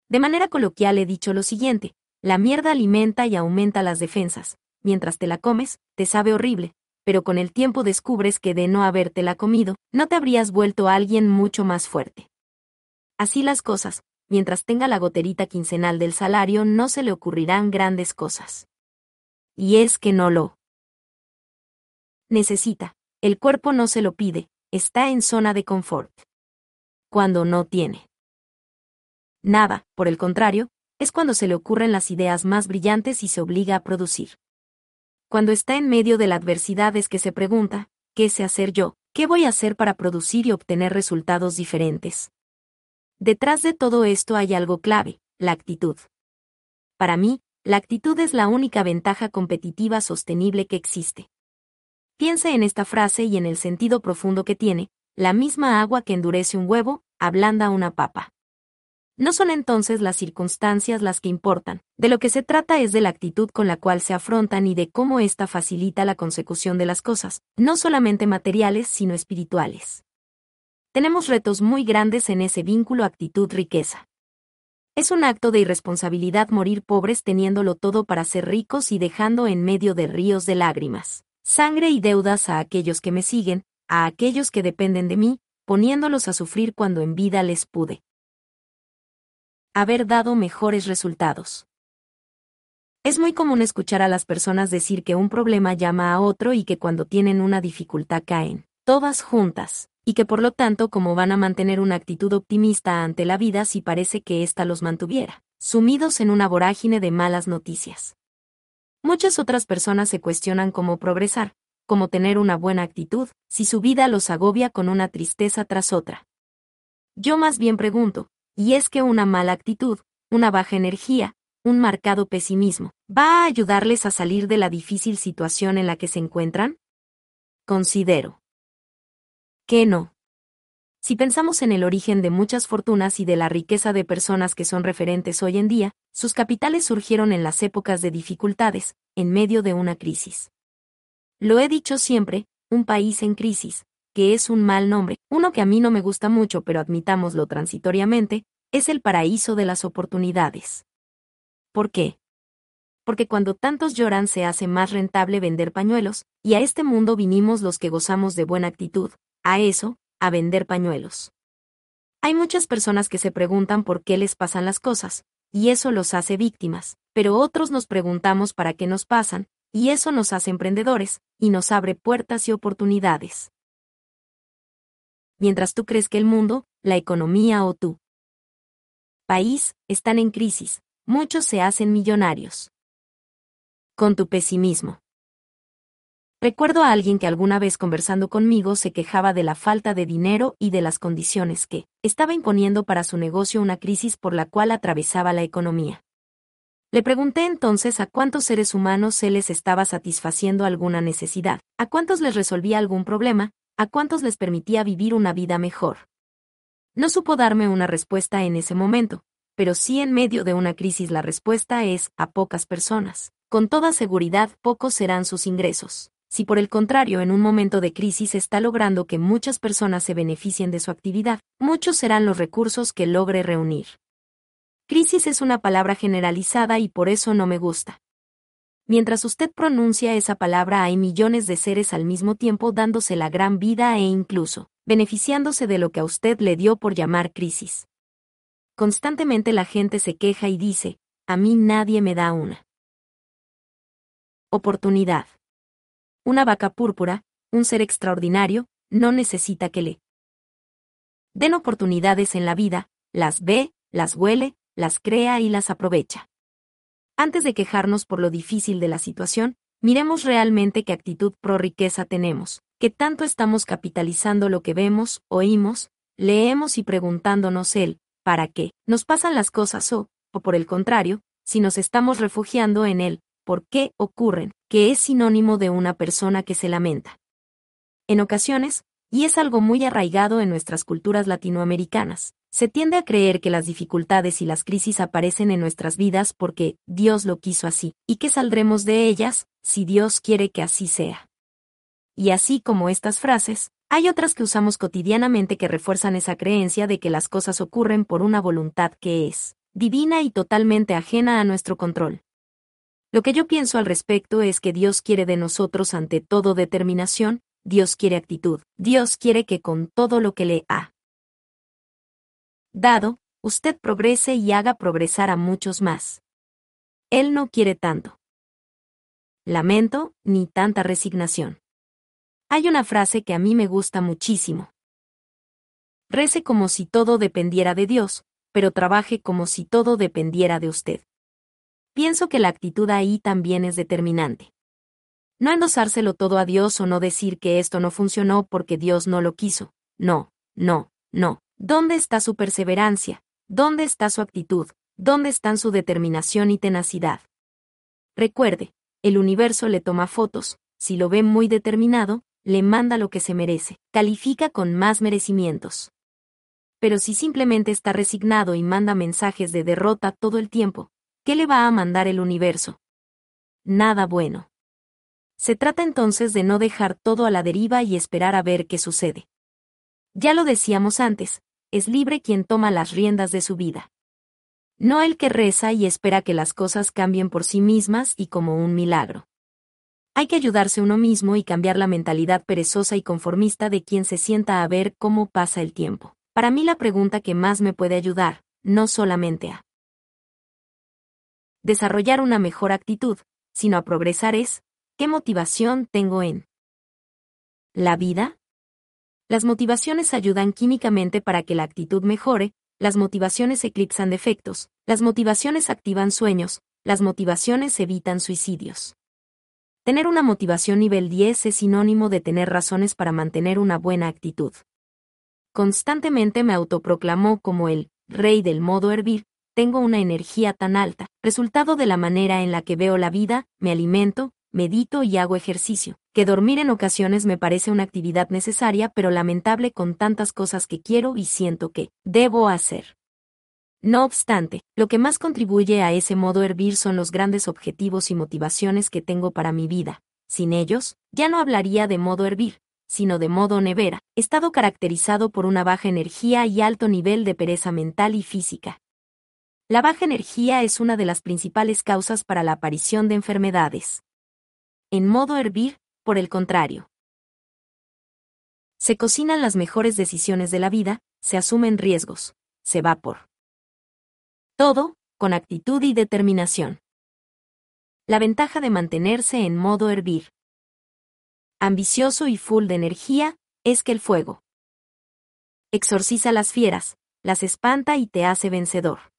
De manera coloquial he dicho lo siguiente, la mierda alimenta y aumenta las defensas, mientras te la comes, te sabe horrible, pero con el tiempo descubres que de no habértela comido, no te habrías vuelto alguien mucho más fuerte. Así las cosas, mientras tenga la goterita quincenal del salario no se le ocurrirán grandes cosas y es que no lo necesita. El cuerpo no se lo pide, está en zona de confort. Cuando no tiene nada, por el contrario, es cuando se le ocurren las ideas más brillantes y se obliga a producir. Cuando está en medio de la adversidad es que se pregunta, ¿qué sé hacer yo? ¿Qué voy a hacer para producir y obtener resultados diferentes? Detrás de todo esto hay algo clave, la actitud. Para mí, la actitud es la única ventaja competitiva sostenible que existe. Piense en esta frase y en el sentido profundo que tiene, la misma agua que endurece un huevo, ablanda una papa. No son entonces las circunstancias las que importan, de lo que se trata es de la actitud con la cual se afrontan y de cómo ésta facilita la consecución de las cosas, no solamente materiales sino espirituales. Tenemos retos muy grandes en ese vínculo actitud-riqueza. Es un acto de irresponsabilidad morir pobres teniéndolo todo para ser ricos y dejando en medio de ríos de lágrimas, sangre y deudas a aquellos que me siguen, a aquellos que dependen de mí, poniéndolos a sufrir cuando en vida les pude. Haber dado mejores resultados. Es muy común escuchar a las personas decir que un problema llama a otro y que cuando tienen una dificultad caen, todas juntas, y que por lo tanto cómo van a mantener una actitud optimista ante la vida si parece que ésta los mantuviera, sumidos en una vorágine de malas noticias. Muchas otras personas se cuestionan cómo progresar, cómo tener una buena actitud, si su vida los agobia con una tristeza tras otra. Yo más bien pregunto, ¿y es que una mala actitud, una baja energía, un marcado pesimismo, va a ayudarles a salir de la difícil situación en la que se encuentran? Considero que no. Si pensamos en el origen de muchas fortunas y de la riqueza de personas que son referentes hoy en día, sus capitales surgieron en las épocas de dificultades, en medio de una crisis. Lo he dicho siempre, un país en crisis, que es un mal nombre, uno que a mí no me gusta mucho pero admitámoslo transitoriamente, es el paraíso de las oportunidades. ¿Por qué? Porque cuando tantos lloran se hace más rentable vender pañuelos, y a este mundo vinimos los que gozamos de buena actitud, a eso, a vender pañuelos. Hay muchas personas que se preguntan por qué les pasan las cosas, y eso los hace víctimas, pero otros nos preguntamos para qué nos pasan, y eso nos hace emprendedores, y nos abre puertas y oportunidades. Mientras tú crees que el mundo, la economía o tú país están en crisis, muchos se hacen millonarios. Con tu pesimismo. Recuerdo a alguien que alguna vez conversando conmigo se quejaba de la falta de dinero y de las condiciones que estaba imponiendo para su negocio una crisis por la cual atravesaba la economía. Le pregunté entonces a cuántos seres humanos se les estaba satisfaciendo alguna necesidad, a cuántos les resolvía algún problema, a cuántos les permitía vivir una vida mejor. No supo darme una respuesta en ese momento, pero sí en medio de una crisis la respuesta es a pocas personas. Con toda seguridad pocos serán sus ingresos si por el contrario en un momento de crisis está logrando que muchas personas se beneficien de su actividad, muchos serán los recursos que logre reunir. Crisis es una palabra generalizada y por eso no me gusta. Mientras usted pronuncia esa palabra hay millones de seres al mismo tiempo dándose la gran vida e incluso beneficiándose de lo que a usted le dio por llamar crisis. Constantemente la gente se queja y dice, a mí nadie me da una oportunidad. Una vaca púrpura, un ser extraordinario, no necesita que le den oportunidades en la vida, las ve, las huele, las crea y las aprovecha. Antes de quejarnos por lo difícil de la situación, miremos realmente qué actitud pro riqueza tenemos, que tanto estamos capitalizando lo que vemos, oímos, leemos y preguntándonos el, ¿para qué? Nos pasan las cosas o, o por el contrario, si nos estamos refugiando en él, ¿por qué ocurren? que es sinónimo de una persona que se lamenta. En ocasiones, y es algo muy arraigado en nuestras culturas latinoamericanas, se tiende a creer que las dificultades y las crisis aparecen en nuestras vidas porque Dios lo quiso así, y que saldremos de ellas, si Dios quiere que así sea. Y así como estas frases, hay otras que usamos cotidianamente que refuerzan esa creencia de que las cosas ocurren por una voluntad que es divina y totalmente ajena a nuestro control. Lo que yo pienso al respecto es que Dios quiere de nosotros ante todo determinación, Dios quiere actitud, Dios quiere que con todo lo que le ha dado, usted progrese y haga progresar a muchos más. Él no quiere tanto. Lamento, ni tanta resignación. Hay una frase que a mí me gusta muchísimo. Rece como si todo dependiera de Dios, pero trabaje como si todo dependiera de usted pienso que la actitud ahí también es determinante. No endosárselo todo a Dios o no decir que esto no funcionó porque Dios no lo quiso. No, no, no. ¿Dónde está su perseverancia? ¿Dónde está su actitud? ¿Dónde están su determinación y tenacidad? Recuerde, el universo le toma fotos, si lo ve muy determinado, le manda lo que se merece, califica con más merecimientos. Pero si simplemente está resignado y manda mensajes de derrota todo el tiempo, ¿qué le va a mandar el universo? Nada bueno. Se trata entonces de no dejar todo a la deriva y esperar a ver qué sucede. Ya lo decíamos antes, es libre quien toma las riendas de su vida. No el que reza y espera que las cosas cambien por sí mismas y como un milagro. Hay que ayudarse uno mismo y cambiar la mentalidad perezosa y conformista de quien se sienta a ver cómo pasa el tiempo. Para mí la pregunta que más me puede ayudar, no solamente a desarrollar una mejor actitud, sino a progresar es, ¿qué motivación tengo en la vida? Las motivaciones ayudan químicamente para que la actitud mejore, las motivaciones eclipsan defectos, las motivaciones activan sueños, las motivaciones evitan suicidios. Tener una motivación nivel 10 es sinónimo de tener razones para mantener una buena actitud. Constantemente me autoproclamó como el rey del modo hervir, tengo una energía tan alta, resultado de la manera en la que veo la vida, me alimento, medito y hago ejercicio, que dormir en ocasiones me parece una actividad necesaria pero lamentable con tantas cosas que quiero y siento que debo hacer. No obstante, lo que más contribuye a ese modo hervir son los grandes objetivos y motivaciones que tengo para mi vida. Sin ellos, ya no hablaría de modo hervir, sino de modo nevera, estado caracterizado por una baja energía y alto nivel de pereza mental y física. La baja energía es una de las principales causas para la aparición de enfermedades. En modo hervir, por el contrario. Se cocinan las mejores decisiones de la vida, se asumen riesgos, se va por todo, con actitud y determinación. La ventaja de mantenerse en modo hervir. Ambicioso y full de energía, es que el fuego exorciza las fieras, las espanta y te hace vencedor.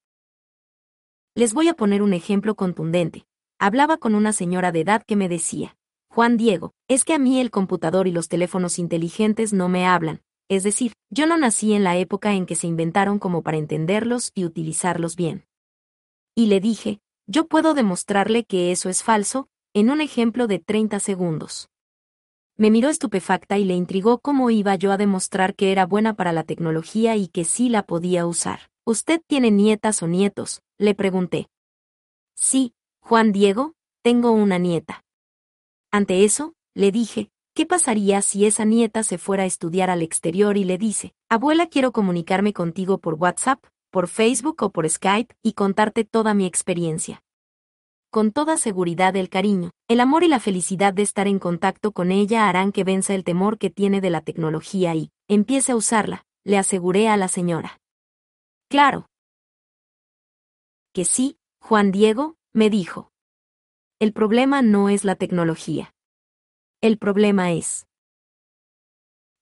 Les voy a poner un ejemplo contundente. Hablaba con una señora de edad que me decía, Juan Diego, es que a mí el computador y los teléfonos inteligentes no me hablan, es decir, yo no nací en la época en que se inventaron como para entenderlos y utilizarlos bien. Y le dije, yo puedo demostrarle que eso es falso, en un ejemplo de 30 segundos. Me miró estupefacta y le intrigó cómo iba yo a demostrar que era buena para la tecnología y que sí la podía usar. ¿Usted tiene nietas o nietos? le pregunté. Sí, Juan Diego, tengo una nieta. Ante eso, le dije, ¿qué pasaría si esa nieta se fuera a estudiar al exterior y le dice, abuela quiero comunicarme contigo por WhatsApp, por Facebook o por Skype y contarte toda mi experiencia? Con toda seguridad el cariño, el amor y la felicidad de estar en contacto con ella harán que venza el temor que tiene de la tecnología y empiece a usarla, le aseguré a la señora. Claro. Que sí, Juan Diego, me dijo. El problema no es la tecnología. El problema es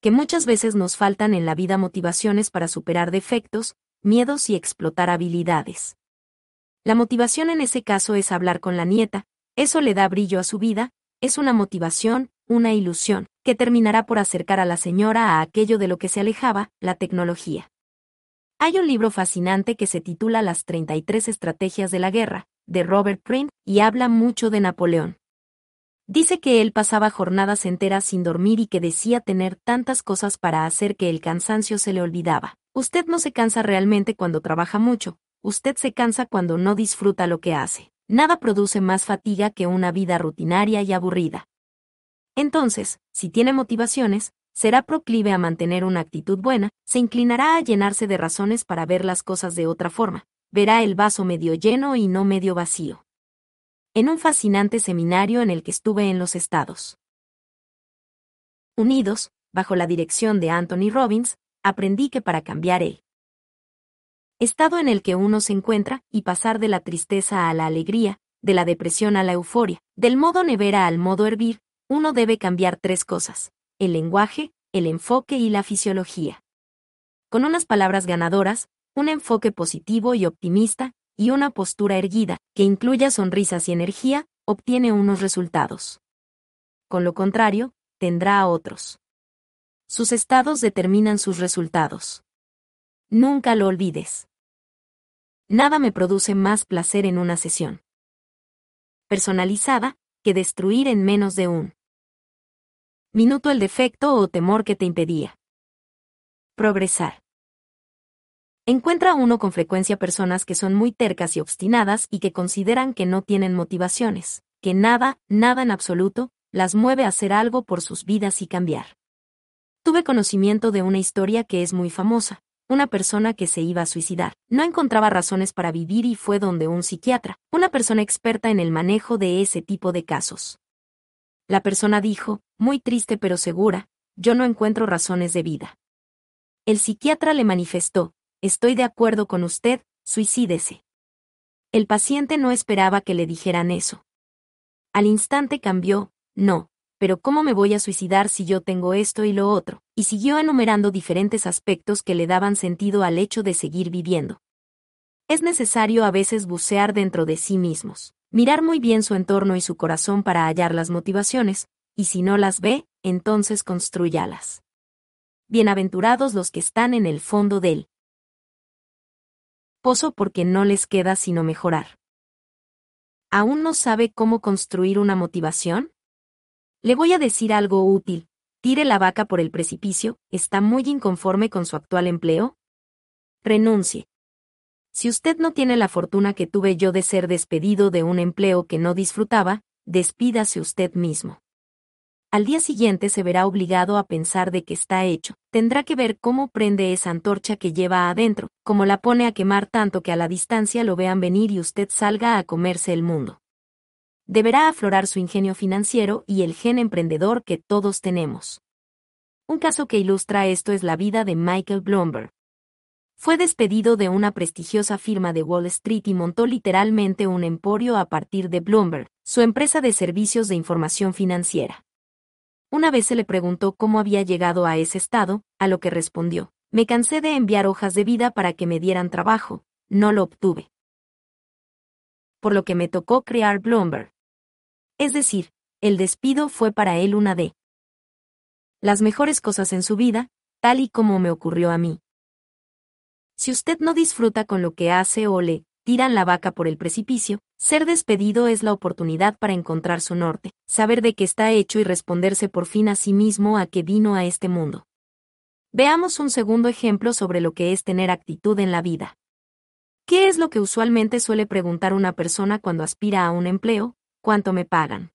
que muchas veces nos faltan en la vida motivaciones para superar defectos, miedos y explotar habilidades. La motivación en ese caso es hablar con la nieta, eso le da brillo a su vida, es una motivación, una ilusión, que terminará por acercar a la señora a aquello de lo que se alejaba, la tecnología. Hay un libro fascinante que se titula Las 33 estrategias de la guerra, de Robert Print, y habla mucho de Napoleón. Dice que él pasaba jornadas enteras sin dormir y que decía tener tantas cosas para hacer que el cansancio se le olvidaba. Usted no se cansa realmente cuando trabaja mucho, usted se cansa cuando no disfruta lo que hace. Nada produce más fatiga que una vida rutinaria y aburrida. Entonces, si tiene motivaciones, será proclive a mantener una actitud buena, se inclinará a llenarse de razones para ver las cosas de otra forma, verá el vaso medio lleno y no medio vacío. En un fascinante seminario en el que estuve en los Estados. Unidos, bajo la dirección de Anthony Robbins, aprendí que para cambiar el estado en el que uno se encuentra y pasar de la tristeza a la alegría, de la depresión a la euforia, del modo nevera al modo hervir, uno debe cambiar tres cosas, el lenguaje, el enfoque y la fisiología. Con unas palabras ganadoras, un enfoque positivo y optimista, y una postura erguida, que incluya sonrisas y energía, obtiene unos resultados. Con lo contrario, tendrá otros. Sus estados determinan sus resultados. Nunca lo olvides. Nada me produce más placer en una sesión personalizada que destruir en menos de un minuto el defecto o temor que te impedía progresar. Encuentra uno con frecuencia personas que son muy tercas y obstinadas y que consideran que no tienen motivaciones, que nada, nada en absoluto, las mueve a hacer algo por sus vidas y cambiar. Tuve conocimiento de una historia que es muy famosa, una persona que se iba a suicidar. No encontraba razones para vivir y fue donde un psiquiatra, una persona experta en el manejo de ese tipo de casos. La persona dijo, muy triste pero segura, yo no encuentro razones de vida. El psiquiatra le manifestó, Estoy de acuerdo con usted, suicídese. El paciente no esperaba que le dijeran eso. Al instante cambió, no, pero ¿cómo me voy a suicidar si yo tengo esto y lo otro? Y siguió enumerando diferentes aspectos que le daban sentido al hecho de seguir viviendo. Es necesario a veces bucear dentro de sí mismos, mirar muy bien su entorno y su corazón para hallar las motivaciones, y si no las ve, entonces construyalas. Bienaventurados los que están en el fondo del porque no les queda sino mejorar. ¿Aún no sabe cómo construir una motivación? Le voy a decir algo útil. Tire la vaca por el precipicio, ¿está muy inconforme con su actual empleo? Renuncie. Si usted no tiene la fortuna que tuve yo de ser despedido de un empleo que no disfrutaba, despídase usted mismo. Al día siguiente se verá obligado a pensar de qué está hecho. Tendrá que ver cómo prende esa antorcha que lleva adentro, cómo la pone a quemar tanto que a la distancia lo vean venir y usted salga a comerse el mundo. Deberá aflorar su ingenio financiero y el gen emprendedor que todos tenemos. Un caso que ilustra esto es la vida de Michael Bloomberg. Fue despedido de una prestigiosa firma de Wall Street y montó literalmente un emporio a partir de Bloomberg, su empresa de servicios de información financiera. Una vez se le preguntó cómo había llegado a ese estado, a lo que respondió, me cansé de enviar hojas de vida para que me dieran trabajo, no lo obtuve. Por lo que me tocó crear Bloomberg. Es decir, el despido fue para él una de las mejores cosas en su vida, tal y como me ocurrió a mí. Si usted no disfruta con lo que hace o le tiran la vaca por el precipicio, ser despedido es la oportunidad para encontrar su norte, saber de qué está hecho y responderse por fin a sí mismo a qué vino a este mundo. Veamos un segundo ejemplo sobre lo que es tener actitud en la vida. ¿Qué es lo que usualmente suele preguntar una persona cuando aspira a un empleo? ¿Cuánto me pagan?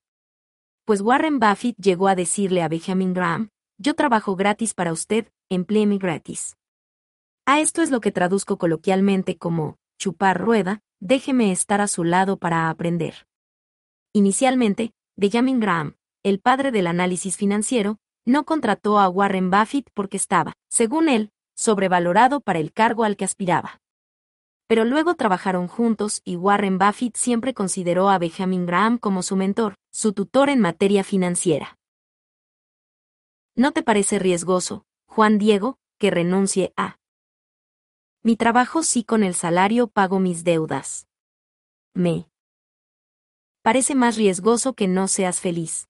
Pues Warren Buffett llegó a decirle a Benjamin Graham, yo trabajo gratis para usted, empléeme gratis. A esto es lo que traduzco coloquialmente como, chupar rueda, déjeme estar a su lado para aprender. Inicialmente, Benjamin Graham, el padre del análisis financiero, no contrató a Warren Buffett porque estaba, según él, sobrevalorado para el cargo al que aspiraba pero luego trabajaron juntos y Warren Buffett siempre consideró a Benjamin Graham como su mentor, su tutor en materia financiera. ¿No te parece riesgoso, Juan Diego, que renuncie a mi trabajo sí con el salario pago mis deudas? Me parece más riesgoso que no seas feliz.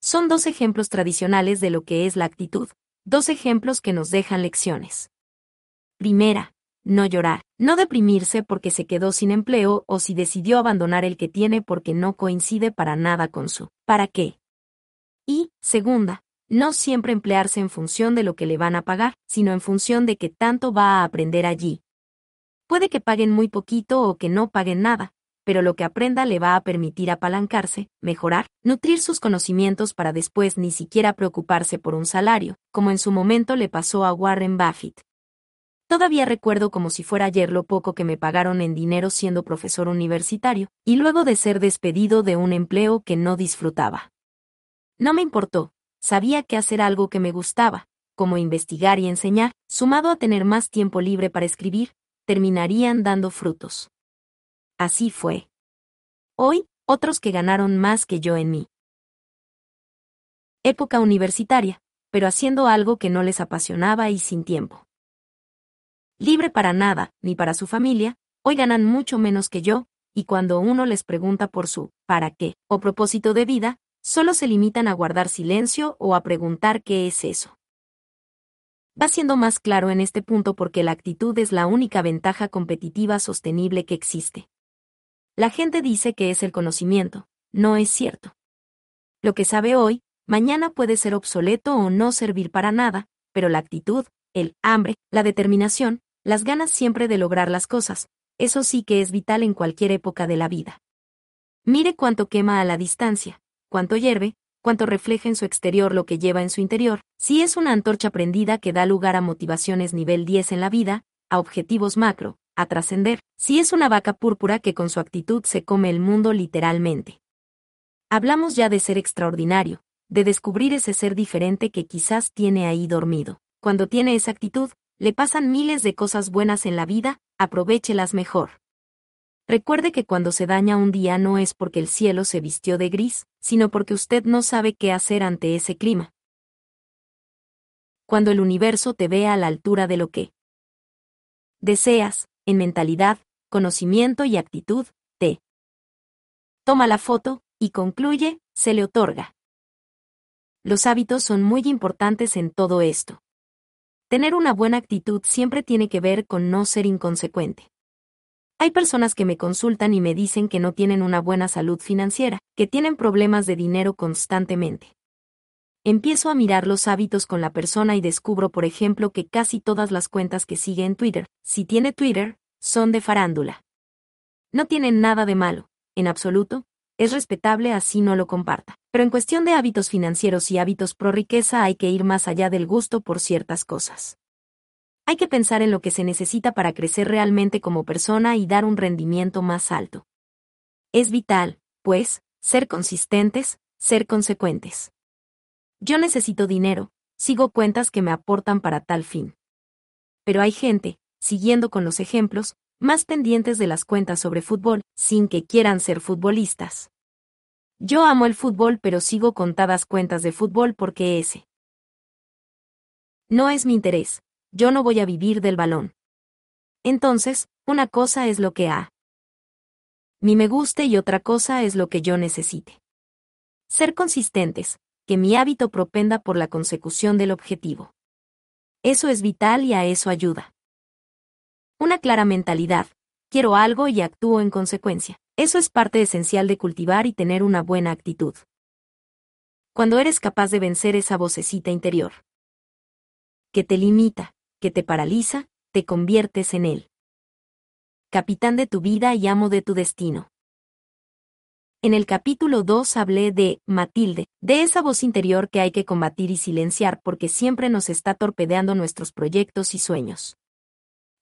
Son dos ejemplos tradicionales de lo que es la actitud, dos ejemplos que nos dejan lecciones. Primera, no llorar, no deprimirse porque se quedó sin empleo o si decidió abandonar el que tiene porque no coincide para nada con su ¿para qué? Y, segunda, no siempre emplearse en función de lo que le van a pagar, sino en función de qué tanto va a aprender allí. Puede que paguen muy poquito o que no paguen nada, pero lo que aprenda le va a permitir apalancarse, mejorar, nutrir sus conocimientos para después ni siquiera preocuparse por un salario, como en su momento le pasó a Warren Buffett. Todavía recuerdo como si fuera ayer lo poco que me pagaron en dinero siendo profesor universitario, y luego de ser despedido de un empleo que no disfrutaba. No me importó, sabía que hacer algo que me gustaba, como investigar y enseñar, sumado a tener más tiempo libre para escribir, terminarían dando frutos. Así fue. Hoy, otros que ganaron más que yo en mí. Época universitaria, pero haciendo algo que no les apasionaba y sin tiempo libre para nada, ni para su familia, hoy ganan mucho menos que yo, y cuando uno les pregunta por su ¿para qué? o propósito de vida, solo se limitan a guardar silencio o a preguntar qué es eso. Va siendo más claro en este punto porque la actitud es la única ventaja competitiva sostenible que existe. La gente dice que es el conocimiento, no es cierto. Lo que sabe hoy, mañana puede ser obsoleto o no servir para nada, pero la actitud, el hambre, la determinación, las ganas siempre de lograr las cosas, eso sí que es vital en cualquier época de la vida. Mire cuánto quema a la distancia, cuánto hierve, cuánto refleja en su exterior lo que lleva en su interior, si es una antorcha prendida que da lugar a motivaciones nivel 10 en la vida, a objetivos macro, a trascender, si es una vaca púrpura que con su actitud se come el mundo literalmente. Hablamos ya de ser extraordinario, de descubrir ese ser diferente que quizás tiene ahí dormido. Cuando tiene esa actitud, le pasan miles de cosas buenas en la vida, aprovéchelas mejor. Recuerde que cuando se daña un día no es porque el cielo se vistió de gris, sino porque usted no sabe qué hacer ante ese clima. Cuando el universo te vea a la altura de lo que deseas, en mentalidad, conocimiento y actitud, te toma la foto, y concluye, se le otorga. Los hábitos son muy importantes en todo esto. Tener una buena actitud siempre tiene que ver con no ser inconsecuente. Hay personas que me consultan y me dicen que no tienen una buena salud financiera, que tienen problemas de dinero constantemente. Empiezo a mirar los hábitos con la persona y descubro, por ejemplo, que casi todas las cuentas que sigue en Twitter, si tiene Twitter, son de farándula. No tienen nada de malo, en absoluto, es respetable así no lo comparta. Pero en cuestión de hábitos financieros y hábitos pro riqueza hay que ir más allá del gusto por ciertas cosas. Hay que pensar en lo que se necesita para crecer realmente como persona y dar un rendimiento más alto. Es vital, pues, ser consistentes, ser consecuentes. Yo necesito dinero, sigo cuentas que me aportan para tal fin. Pero hay gente, siguiendo con los ejemplos, más pendientes de las cuentas sobre fútbol, sin que quieran ser futbolistas. Yo amo el fútbol pero sigo contadas cuentas de fútbol porque ese no es mi interés, yo no voy a vivir del balón. Entonces, una cosa es lo que a mí me guste y otra cosa es lo que yo necesite. Ser consistentes, que mi hábito propenda por la consecución del objetivo. Eso es vital y a eso ayuda. Una clara mentalidad, quiero algo y actúo en consecuencia. Eso es parte esencial de cultivar y tener una buena actitud. Cuando eres capaz de vencer esa vocecita interior, que te limita, que te paraliza, te conviertes en él. Capitán de tu vida y amo de tu destino. En el capítulo 2 hablé de Matilde, de esa voz interior que hay que combatir y silenciar porque siempre nos está torpedeando nuestros proyectos y sueños.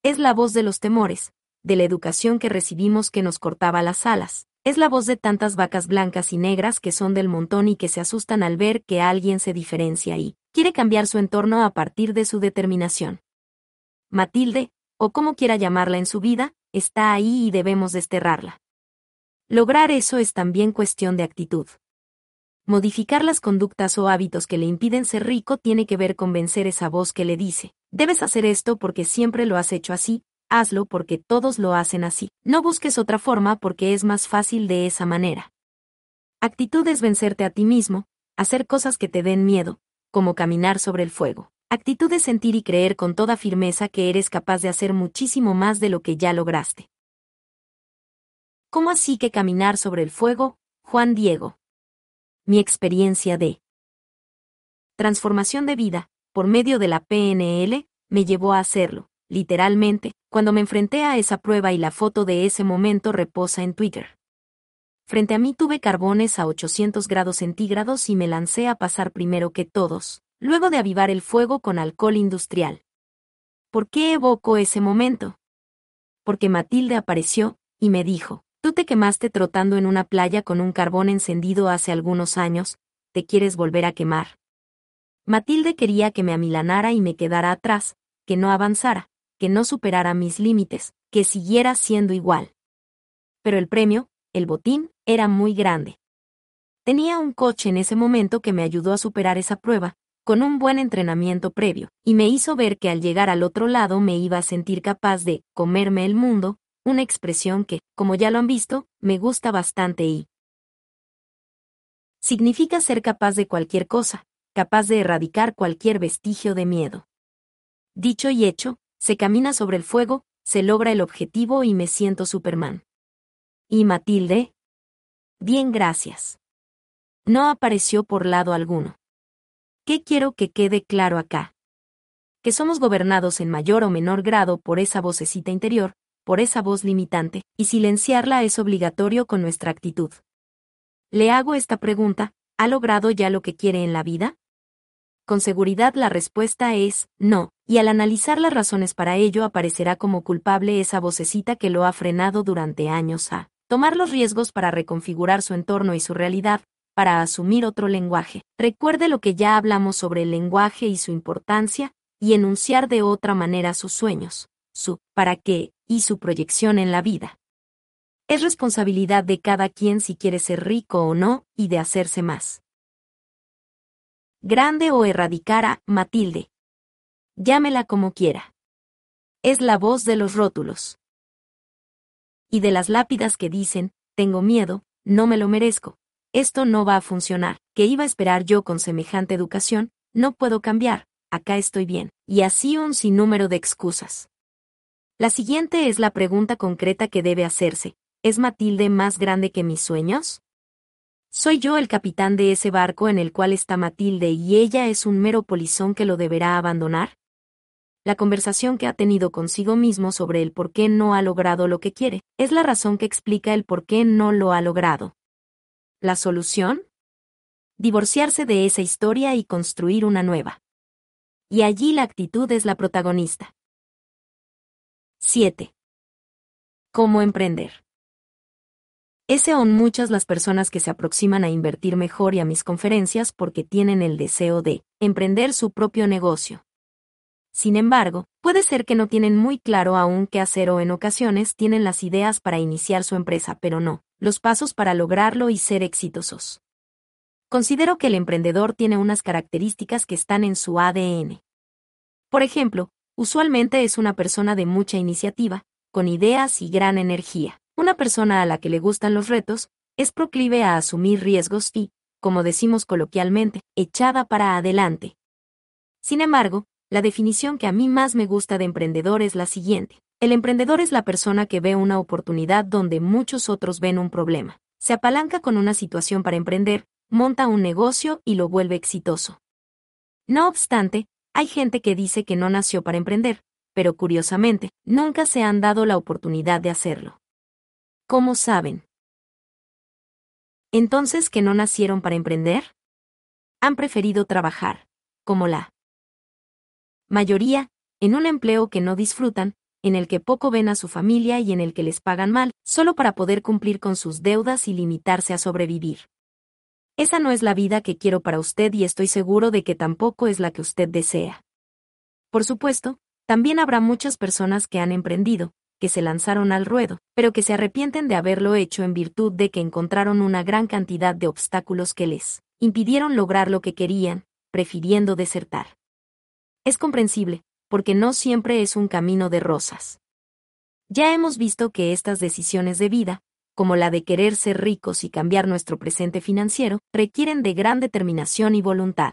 Es la voz de los temores, de la educación que recibimos que nos cortaba las alas. Es la voz de tantas vacas blancas y negras que son del montón y que se asustan al ver que alguien se diferencia y quiere cambiar su entorno a partir de su determinación. Matilde, o como quiera llamarla en su vida, está ahí y debemos desterrarla. Lograr eso es también cuestión de actitud. Modificar las conductas o hábitos que le impiden ser rico tiene que ver con vencer esa voz que le dice, debes hacer esto porque siempre lo has hecho así, hazlo porque todos lo hacen así, no busques otra forma porque es más fácil de esa manera. Actitud es vencerte a ti mismo, hacer cosas que te den miedo, como caminar sobre el fuego. Actitud de sentir y creer con toda firmeza que eres capaz de hacer muchísimo más de lo que ya lograste. ¿Cómo así que caminar sobre el fuego, Juan Diego? Mi experiencia de transformación de vida, por medio de la PNL, me llevó a hacerlo, literalmente, cuando me enfrenté a esa prueba y la foto de ese momento reposa en Twitter. Frente a mí tuve carbones a 800 grados centígrados y me lancé a pasar primero que todos, luego de avivar el fuego con alcohol industrial. ¿Por qué evoco ese momento? Porque Matilde apareció, y me dijo, tú te quemaste trotando en una playa con un carbón encendido hace algunos años, ¿te quieres volver a quemar? Matilde quería que me amilanara y me quedara atrás, que no avanzara, que no superara mis límites, que siguiera siendo igual. Pero el premio, el botín, era muy grande. Tenía un coche en ese momento que me ayudó a superar esa prueba, con un buen entrenamiento previo, y me hizo ver que al llegar al otro lado me iba a sentir capaz de comerme el mundo, una expresión que, como ya lo han visto, me gusta bastante y significa ser capaz de cualquier cosa, capaz de erradicar cualquier vestigio de miedo. Dicho y hecho, se camina sobre el fuego, se logra el objetivo y me siento Superman. ¿Y Matilde? Bien, gracias. No apareció por lado alguno. ¿Qué quiero que quede claro acá? Que somos gobernados en mayor o menor grado por esa vocecita interior, por esa voz limitante, y silenciarla es obligatorio con nuestra actitud. Le hago esta pregunta, ¿ha logrado ya lo que quiere en la vida? Con seguridad la respuesta es no, y al analizar las razones para ello aparecerá como culpable esa vocecita que lo ha frenado durante años a tomar los riesgos para reconfigurar su entorno y su realidad, para asumir otro lenguaje. Recuerde lo que ya hablamos sobre el lenguaje y su importancia, y enunciar de otra manera sus sueños, su para qué y su proyección en la vida. Es responsabilidad de cada quien si quiere ser rico o no, y de hacerse más. Grande o erradicar a Matilde. Llámela como quiera. Es la voz de los rótulos. Y de las lápidas que dicen, tengo miedo, no me lo merezco, esto no va a funcionar, ¿qué iba a esperar yo con semejante educación? No puedo cambiar, acá estoy bien, y así un sinnúmero de excusas. La siguiente es la pregunta concreta que debe hacerse. ¿Es Matilde más grande que mis sueños? Soy yo el capitán de ese barco en el cual está Matilde y ella es un mero polizón que lo deberá abandonar? La conversación que ha tenido consigo mismo sobre el por qué no ha logrado lo que quiere, es la razón que explica el por qué no lo ha logrado. ¿La solución? Divorciarse de esa historia y construir una nueva. Y allí la actitud es la protagonista. 7. ¿Cómo emprender? Ese son muchas las personas que se aproximan a invertir mejor y a mis conferencias porque tienen el deseo de emprender su propio negocio. Sin embargo, puede ser que no tienen muy claro aún qué hacer o en ocasiones tienen las ideas para iniciar su empresa pero no, los pasos para lograrlo y ser exitosos. Considero que el emprendedor tiene unas características que están en su ADN. Por ejemplo, usualmente es una persona de mucha iniciativa, con ideas y gran energía. Una persona a la que le gustan los retos, es proclive a asumir riesgos y, como decimos coloquialmente, echada para adelante. Sin embargo, la definición que a mí más me gusta de emprendedor es la siguiente. El emprendedor es la persona que ve una oportunidad donde muchos otros ven un problema. Se apalanca con una situación para emprender, monta un negocio y lo vuelve exitoso. No obstante, hay gente que dice que no nació para emprender, pero curiosamente, nunca se han dado la oportunidad de hacerlo. ¿Cómo saben? Entonces, ¿que no nacieron para emprender? Han preferido trabajar, como la mayoría, en un empleo que no disfrutan, en el que poco ven a su familia y en el que les pagan mal, solo para poder cumplir con sus deudas y limitarse a sobrevivir. Esa no es la vida que quiero para usted y estoy seguro de que tampoco es la que usted desea. Por supuesto, también habrá muchas personas que han emprendido, que se lanzaron al ruedo, pero que se arrepienten de haberlo hecho en virtud de que encontraron una gran cantidad de obstáculos que les impidieron lograr lo que querían, prefiriendo desertar. Es comprensible, porque no siempre es un camino de rosas. Ya hemos visto que estas decisiones de vida, como la de querer ser ricos y cambiar nuestro presente financiero, requieren de gran determinación y voluntad.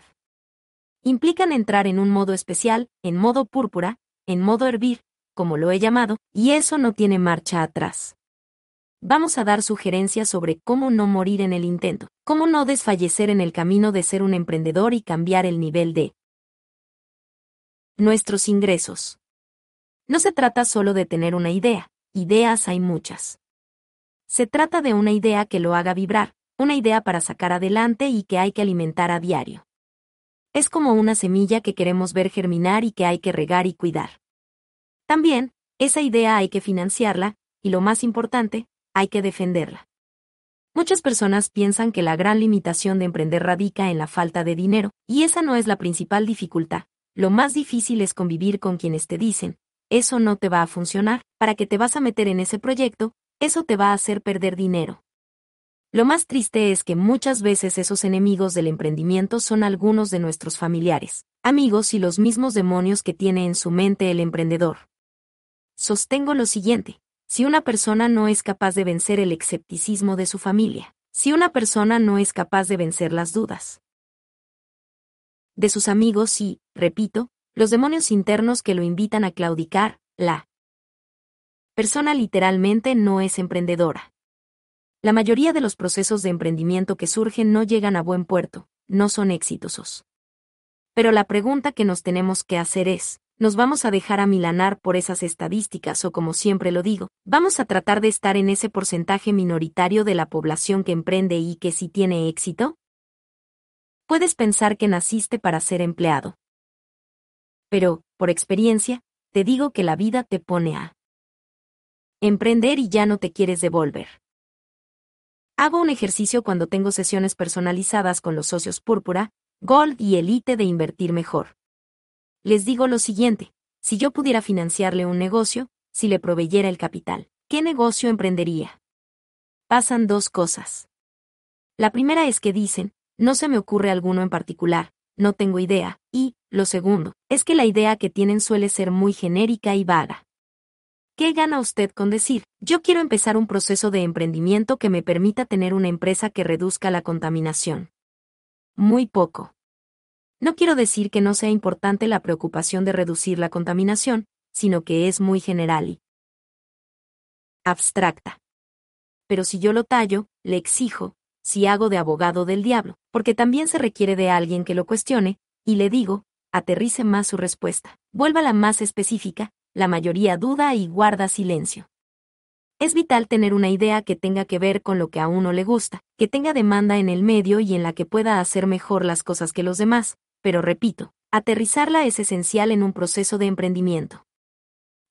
Implican entrar en un modo especial, en modo púrpura, en modo hervir, como lo he llamado, y eso no tiene marcha atrás. Vamos a dar sugerencias sobre cómo no morir en el intento, cómo no desfallecer en el camino de ser un emprendedor y cambiar el nivel de nuestros ingresos. No se trata solo de tener una idea, ideas hay muchas. Se trata de una idea que lo haga vibrar, una idea para sacar adelante y que hay que alimentar a diario. Es como una semilla que queremos ver germinar y que hay que regar y cuidar. También, esa idea hay que financiarla, y lo más importante, hay que defenderla. Muchas personas piensan que la gran limitación de emprender radica en la falta de dinero, y esa no es la principal dificultad. Lo más difícil es convivir con quienes te dicen, eso no te va a funcionar, para que te vas a meter en ese proyecto, eso te va a hacer perder dinero. Lo más triste es que muchas veces esos enemigos del emprendimiento son algunos de nuestros familiares, amigos y los mismos demonios que tiene en su mente el emprendedor sostengo lo siguiente. Si una persona no es capaz de vencer el escepticismo de su familia, si una persona no es capaz de vencer las dudas de sus amigos y, repito, los demonios internos que lo invitan a claudicar, la persona literalmente no es emprendedora. La mayoría de los procesos de emprendimiento que surgen no llegan a buen puerto, no son exitosos. Pero la pregunta que nos tenemos que hacer es, nos vamos a dejar amilanar por esas estadísticas o como siempre lo digo, vamos a tratar de estar en ese porcentaje minoritario de la población que emprende y que sí tiene éxito? Puedes pensar que naciste para ser empleado. Pero, por experiencia, te digo que la vida te pone a emprender y ya no te quieres devolver. Hago un ejercicio cuando tengo sesiones personalizadas con los socios púrpura, Gold y Elite de Invertir Mejor les digo lo siguiente, si yo pudiera financiarle un negocio, si le proveyera el capital, ¿qué negocio emprendería? Pasan dos cosas. La primera es que dicen, no se me ocurre alguno en particular, no tengo idea, y, lo segundo, es que la idea que tienen suele ser muy genérica y vaga. ¿Qué gana usted con decir, yo quiero empezar un proceso de emprendimiento que me permita tener una empresa que reduzca la contaminación? Muy poco. No quiero decir que no sea importante la preocupación de reducir la contaminación, sino que es muy general y abstracta. Pero si yo lo tallo, le exijo, si hago de abogado del diablo, porque también se requiere de alguien que lo cuestione, y le digo, aterrice más su respuesta, vuélvala más específica, la mayoría duda y guarda silencio. Es vital tener una idea que tenga que ver con lo que a uno le gusta, que tenga demanda en el medio y en la que pueda hacer mejor las cosas que los demás, pero repito, aterrizarla es esencial en un proceso de emprendimiento.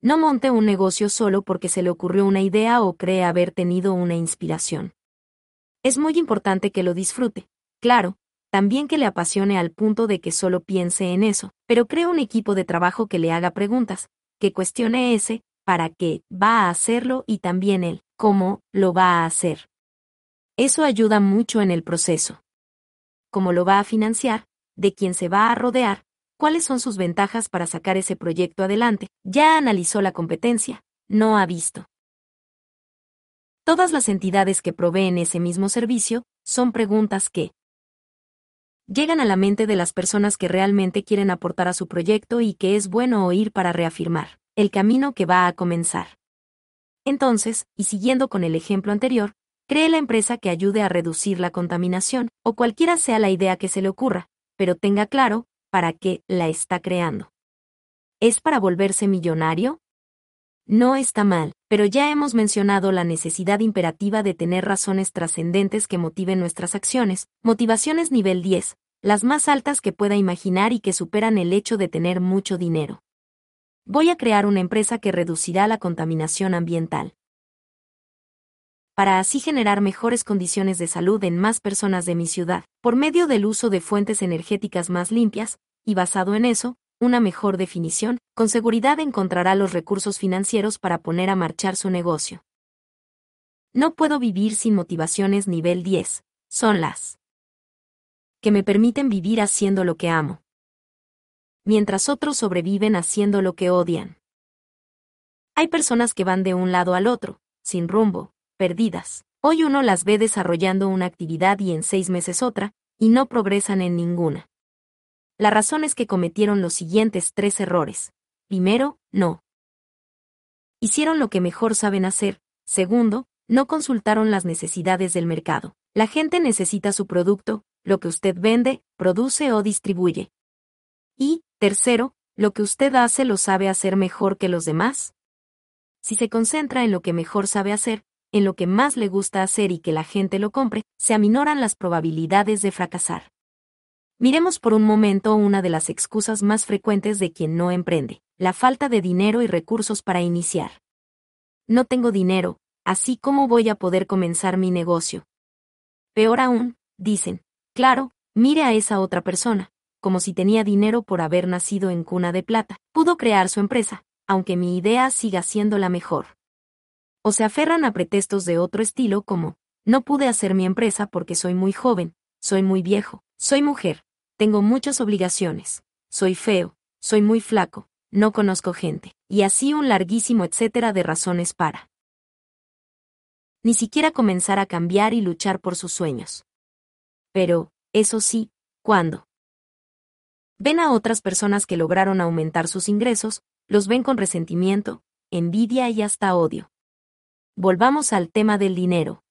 No monte un negocio solo porque se le ocurrió una idea o cree haber tenido una inspiración. Es muy importante que lo disfrute, claro, también que le apasione al punto de que solo piense en eso, pero crea un equipo de trabajo que le haga preguntas, que cuestione ese, para qué va a hacerlo y también el cómo lo va a hacer. Eso ayuda mucho en el proceso. ¿Cómo lo va a financiar? ¿De quién se va a rodear? ¿Cuáles son sus ventajas para sacar ese proyecto adelante? Ya analizó la competencia, no ha visto. Todas las entidades que proveen ese mismo servicio son preguntas que llegan a la mente de las personas que realmente quieren aportar a su proyecto y que es bueno oír para reafirmar el camino que va a comenzar. Entonces, y siguiendo con el ejemplo anterior, cree la empresa que ayude a reducir la contaminación, o cualquiera sea la idea que se le ocurra, pero tenga claro para qué la está creando. ¿Es para volverse millonario? No está mal, pero ya hemos mencionado la necesidad imperativa de tener razones trascendentes que motiven nuestras acciones, motivaciones nivel 10, las más altas que pueda imaginar y que superan el hecho de tener mucho dinero voy a crear una empresa que reducirá la contaminación ambiental. Para así generar mejores condiciones de salud en más personas de mi ciudad, por medio del uso de fuentes energéticas más limpias, y basado en eso, una mejor definición, con seguridad encontrará los recursos financieros para poner a marchar su negocio. No puedo vivir sin motivaciones nivel 10, son las que me permiten vivir haciendo lo que amo mientras otros sobreviven haciendo lo que odian. Hay personas que van de un lado al otro, sin rumbo, perdidas. Hoy uno las ve desarrollando una actividad y en seis meses otra, y no progresan en ninguna. La razón es que cometieron los siguientes tres errores. Primero, no. Hicieron lo que mejor saben hacer. Segundo, no consultaron las necesidades del mercado. La gente necesita su producto, lo que usted vende, produce o distribuye. Y, Tercero, lo que usted hace lo sabe hacer mejor que los demás. Si se concentra en lo que mejor sabe hacer, en lo que más le gusta hacer y que la gente lo compre, se aminoran las probabilidades de fracasar. Miremos por un momento una de las excusas más frecuentes de quien no emprende, la falta de dinero y recursos para iniciar. No tengo dinero, así como voy a poder comenzar mi negocio. Peor aún, dicen, claro, mire a esa otra persona, como si tenía dinero por haber nacido en cuna de plata. Pudo crear su empresa, aunque mi idea siga siendo la mejor. O se aferran a pretextos de otro estilo como, no pude hacer mi empresa porque soy muy joven, soy muy viejo, soy mujer, tengo muchas obligaciones, soy feo, soy muy flaco, no conozco gente, y así un larguísimo etcétera de razones para. Ni siquiera comenzar a cambiar y luchar por sus sueños. Pero, eso sí, ¿cuándo? ven a otras personas que lograron aumentar sus ingresos, los ven con resentimiento, envidia y hasta odio. Volvamos al tema del dinero.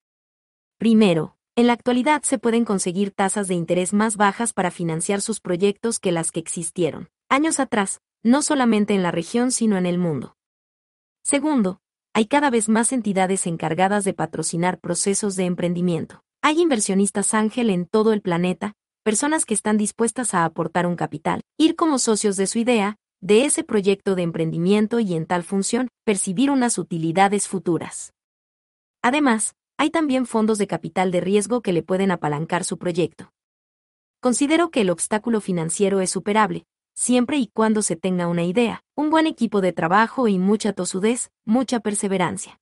Primero, en la actualidad se pueden conseguir tasas de interés más bajas para financiar sus proyectos que las que existieron años atrás, no solamente en la región sino en el mundo. Segundo, hay cada vez más entidades encargadas de patrocinar procesos de emprendimiento. Hay inversionistas ángel en todo el planeta, personas que están dispuestas a aportar un capital, ir como socios de su idea, de ese proyecto de emprendimiento y en tal función, percibir unas utilidades futuras. Además, hay también fondos de capital de riesgo que le pueden apalancar su proyecto. Considero que el obstáculo financiero es superable, siempre y cuando se tenga una idea, un buen equipo de trabajo y mucha tosudez, mucha perseverancia.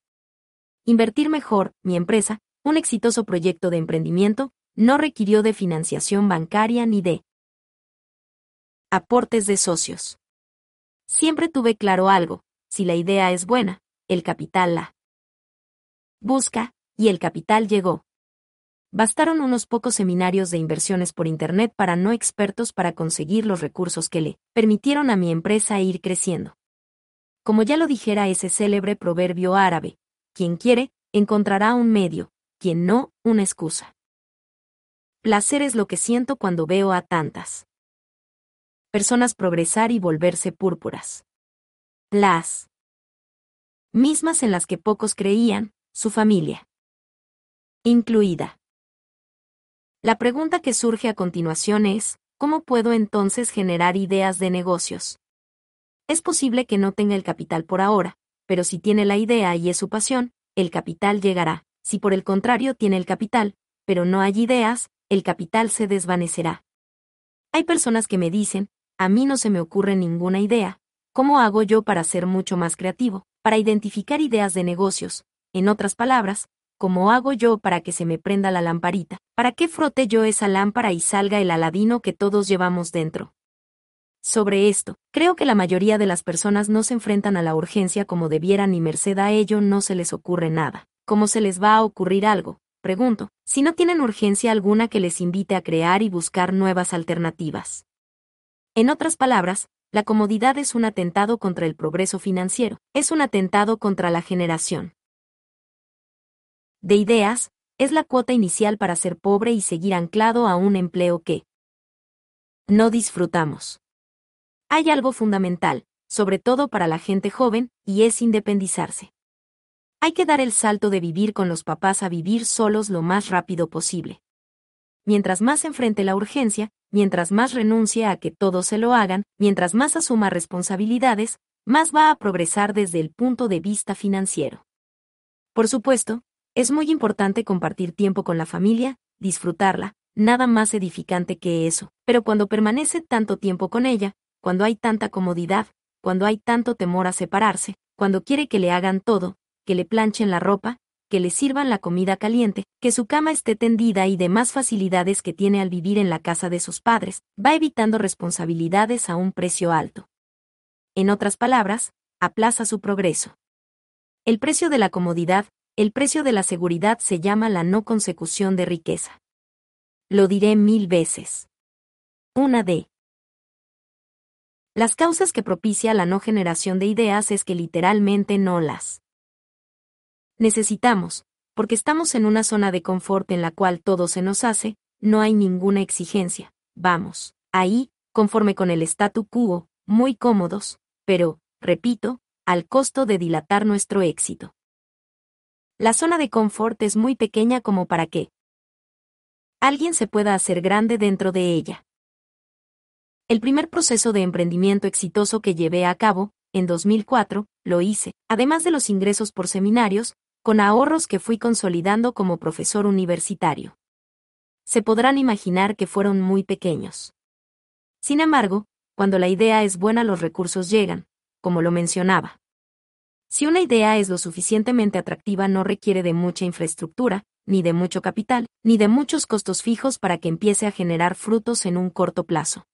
Invertir mejor, mi empresa, un exitoso proyecto de emprendimiento, no requirió de financiación bancaria ni de aportes de socios. Siempre tuve claro algo, si la idea es buena, el capital la busca, y el capital llegó. Bastaron unos pocos seminarios de inversiones por Internet para no expertos para conseguir los recursos que le permitieron a mi empresa ir creciendo. como ya lo dijera ese célebre proverbio árabe, quien quiere, encontrará un medio, quien no, una excusa. Placer es lo que siento cuando veo a tantas personas progresar y volverse púrpuras. Las mismas en las que pocos creían, su familia incluida. La pregunta que surge a continuación es, ¿cómo puedo entonces generar ideas de negocios? Es posible que no tenga el capital por ahora, pero si tiene la idea y es su pasión, el capital llegará. Si por el contrario tiene el capital, pero no hay ideas, el capital se desvanecerá. Hay personas que me dicen, a mí no se me ocurre ninguna idea, ¿cómo hago yo para ser mucho más creativo, para identificar ideas de negocios? En otras palabras, ¿cómo hago yo para que se me prenda la lamparita? ¿Para qué frote yo esa lámpara y salga el aladino que todos llevamos dentro? Sobre esto, creo que la mayoría de las personas no se enfrentan a la urgencia como debieran y merced a ello no se les ocurre nada. ¿Cómo se les va a ocurrir algo? Pregunto, si no tienen urgencia alguna que les invite a crear y buscar nuevas alternativas. En otras palabras, la comodidad es un atentado contra el progreso financiero, es un atentado contra la generación de ideas, es la cuota inicial para ser pobre y seguir anclado a un empleo que no disfrutamos. Hay algo fundamental, sobre todo para la gente joven, y es independizarse. Hay que dar el salto de vivir con los papás a vivir solos lo más rápido posible. Mientras más enfrente la urgencia, mientras más renuncie a que todos se lo hagan, mientras más asuma responsabilidades, más va a progresar desde el punto de vista financiero. Por supuesto, es muy importante compartir tiempo con la familia, disfrutarla, nada más edificante que eso, pero cuando permanece tanto tiempo con ella, cuando hay tanta comodidad, cuando hay tanto temor a separarse, cuando quiere que le hagan todo, que le planchen la ropa, que le sirvan la comida caliente, que su cama esté tendida y demás facilidades que tiene al vivir en la casa de sus padres, va evitando responsabilidades a un precio alto. En otras palabras, aplaza su progreso. El precio de la comodidad, el precio de la seguridad se llama la no consecución de riqueza. Lo diré mil veces. Una de las causas que propicia la no generación de ideas es que literalmente no las necesitamos, porque estamos en una zona de confort en la cual todo se nos hace, no hay ninguna exigencia, vamos, ahí, conforme con el statu quo, muy cómodos, pero, repito, al costo de dilatar nuestro éxito. La zona de confort es muy pequeña como para que alguien se pueda hacer grande dentro de ella. El primer proceso de emprendimiento exitoso que llevé a cabo, en 2004, lo hice, además de los ingresos por seminarios, con ahorros que fui consolidando como profesor universitario. Se podrán imaginar que fueron muy pequeños. Sin embargo, cuando la idea es buena los recursos llegan, como lo mencionaba. Si una idea es lo suficientemente atractiva no requiere de mucha infraestructura, ni de mucho capital, ni de muchos costos fijos para que empiece a generar frutos en un corto plazo.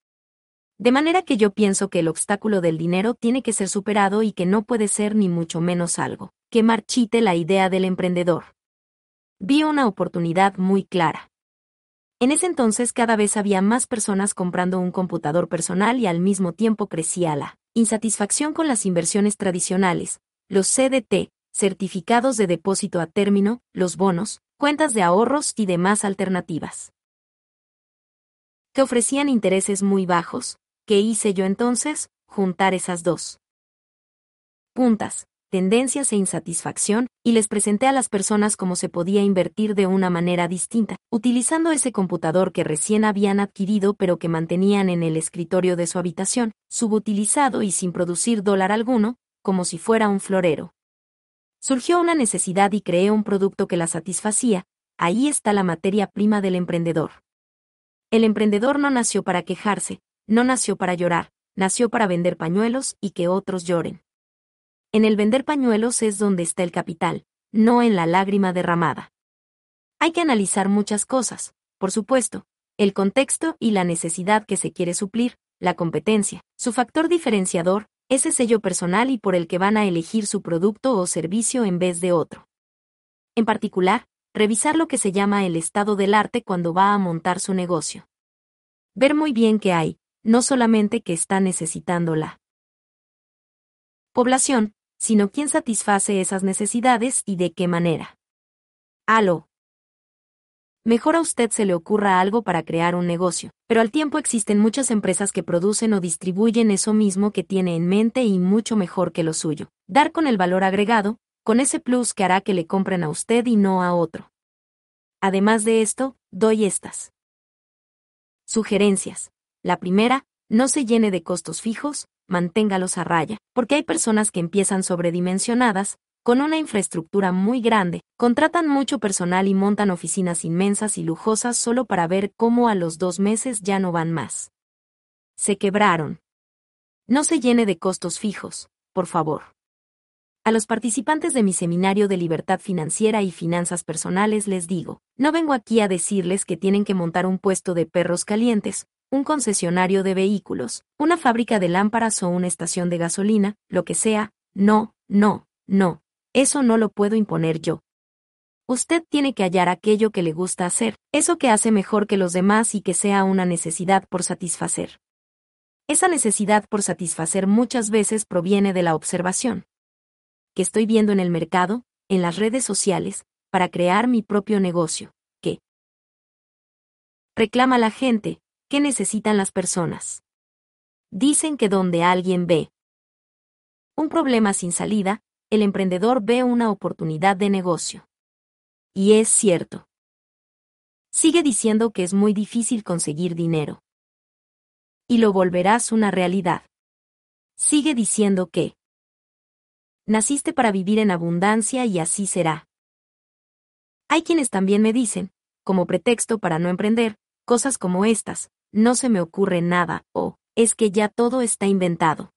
De manera que yo pienso que el obstáculo del dinero tiene que ser superado y que no puede ser ni mucho menos algo que marchite la idea del emprendedor. Vi una oportunidad muy clara. En ese entonces cada vez había más personas comprando un computador personal y al mismo tiempo crecía la insatisfacción con las inversiones tradicionales, los CDT, certificados de depósito a término, los bonos, cuentas de ahorros y demás alternativas. Que ofrecían intereses muy bajos, ¿Qué hice yo entonces? Juntar esas dos puntas, tendencias e insatisfacción, y les presenté a las personas cómo se podía invertir de una manera distinta, utilizando ese computador que recién habían adquirido pero que mantenían en el escritorio de su habitación, subutilizado y sin producir dólar alguno, como si fuera un florero. Surgió una necesidad y creé un producto que la satisfacía, ahí está la materia prima del emprendedor. El emprendedor no nació para quejarse, no nació para llorar, nació para vender pañuelos y que otros lloren. En el vender pañuelos es donde está el capital, no en la lágrima derramada. Hay que analizar muchas cosas, por supuesto, el contexto y la necesidad que se quiere suplir, la competencia, su factor diferenciador, ese sello personal y por el que van a elegir su producto o servicio en vez de otro. En particular, revisar lo que se llama el estado del arte cuando va a montar su negocio. Ver muy bien qué hay, no solamente que está necesitando la población, sino quién satisface esas necesidades y de qué manera. Aló. Mejor a usted se le ocurra algo para crear un negocio, pero al tiempo existen muchas empresas que producen o distribuyen eso mismo que tiene en mente y mucho mejor que lo suyo. Dar con el valor agregado, con ese plus que hará que le compren a usted y no a otro. Además de esto, doy estas. Sugerencias. La primera, no se llene de costos fijos, manténgalos a raya, porque hay personas que empiezan sobredimensionadas, con una infraestructura muy grande, contratan mucho personal y montan oficinas inmensas y lujosas solo para ver cómo a los dos meses ya no van más. Se quebraron. No se llene de costos fijos, por favor. A los participantes de mi seminario de libertad financiera y finanzas personales les digo, no vengo aquí a decirles que tienen que montar un puesto de perros calientes, un concesionario de vehículos, una fábrica de lámparas o una estación de gasolina, lo que sea, no, no, no, eso no lo puedo imponer yo. Usted tiene que hallar aquello que le gusta hacer, eso que hace mejor que los demás y que sea una necesidad por satisfacer. Esa necesidad por satisfacer muchas veces proviene de la observación. Que estoy viendo en el mercado, en las redes sociales, para crear mi propio negocio, ¿Qué? reclama la gente, ¿qué necesitan las personas? Dicen que donde alguien ve un problema sin salida, el emprendedor ve una oportunidad de negocio. Y es cierto. Sigue diciendo que es muy difícil conseguir dinero. Y lo volverás una realidad. Sigue diciendo que naciste para vivir en abundancia y así será. Hay quienes también me dicen, como pretexto para no emprender, cosas como estas, no se me ocurre nada, o, es que ya todo está inventado.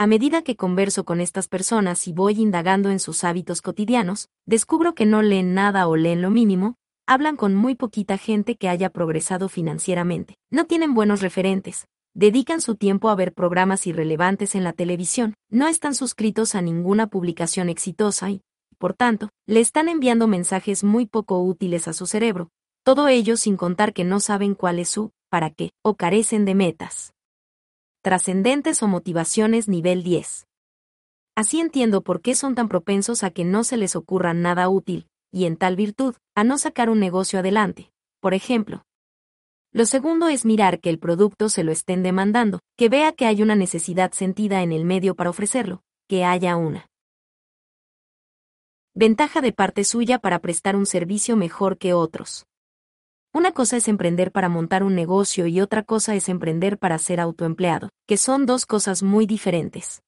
A medida que converso con estas personas y voy indagando en sus hábitos cotidianos, descubro que no leen nada o leen lo mínimo, hablan con muy poquita gente que haya progresado financieramente, no tienen buenos referentes, dedican su tiempo a ver programas irrelevantes en la televisión, no están suscritos a ninguna publicación exitosa y, por tanto, le están enviando mensajes muy poco útiles a su cerebro, todo ello sin contar que no saben cuál es su, para qué, o carecen de metas trascendentes o motivaciones nivel 10. Así entiendo por qué son tan propensos a que no se les ocurra nada útil, y en tal virtud, a no sacar un negocio adelante. Por ejemplo, lo segundo es mirar que el producto se lo estén demandando, que vea que hay una necesidad sentida en el medio para ofrecerlo, que haya una ventaja de parte suya para prestar un servicio mejor que otros. Una cosa es emprender para montar un negocio y otra cosa es emprender para ser autoempleado, que son dos cosas muy diferentes.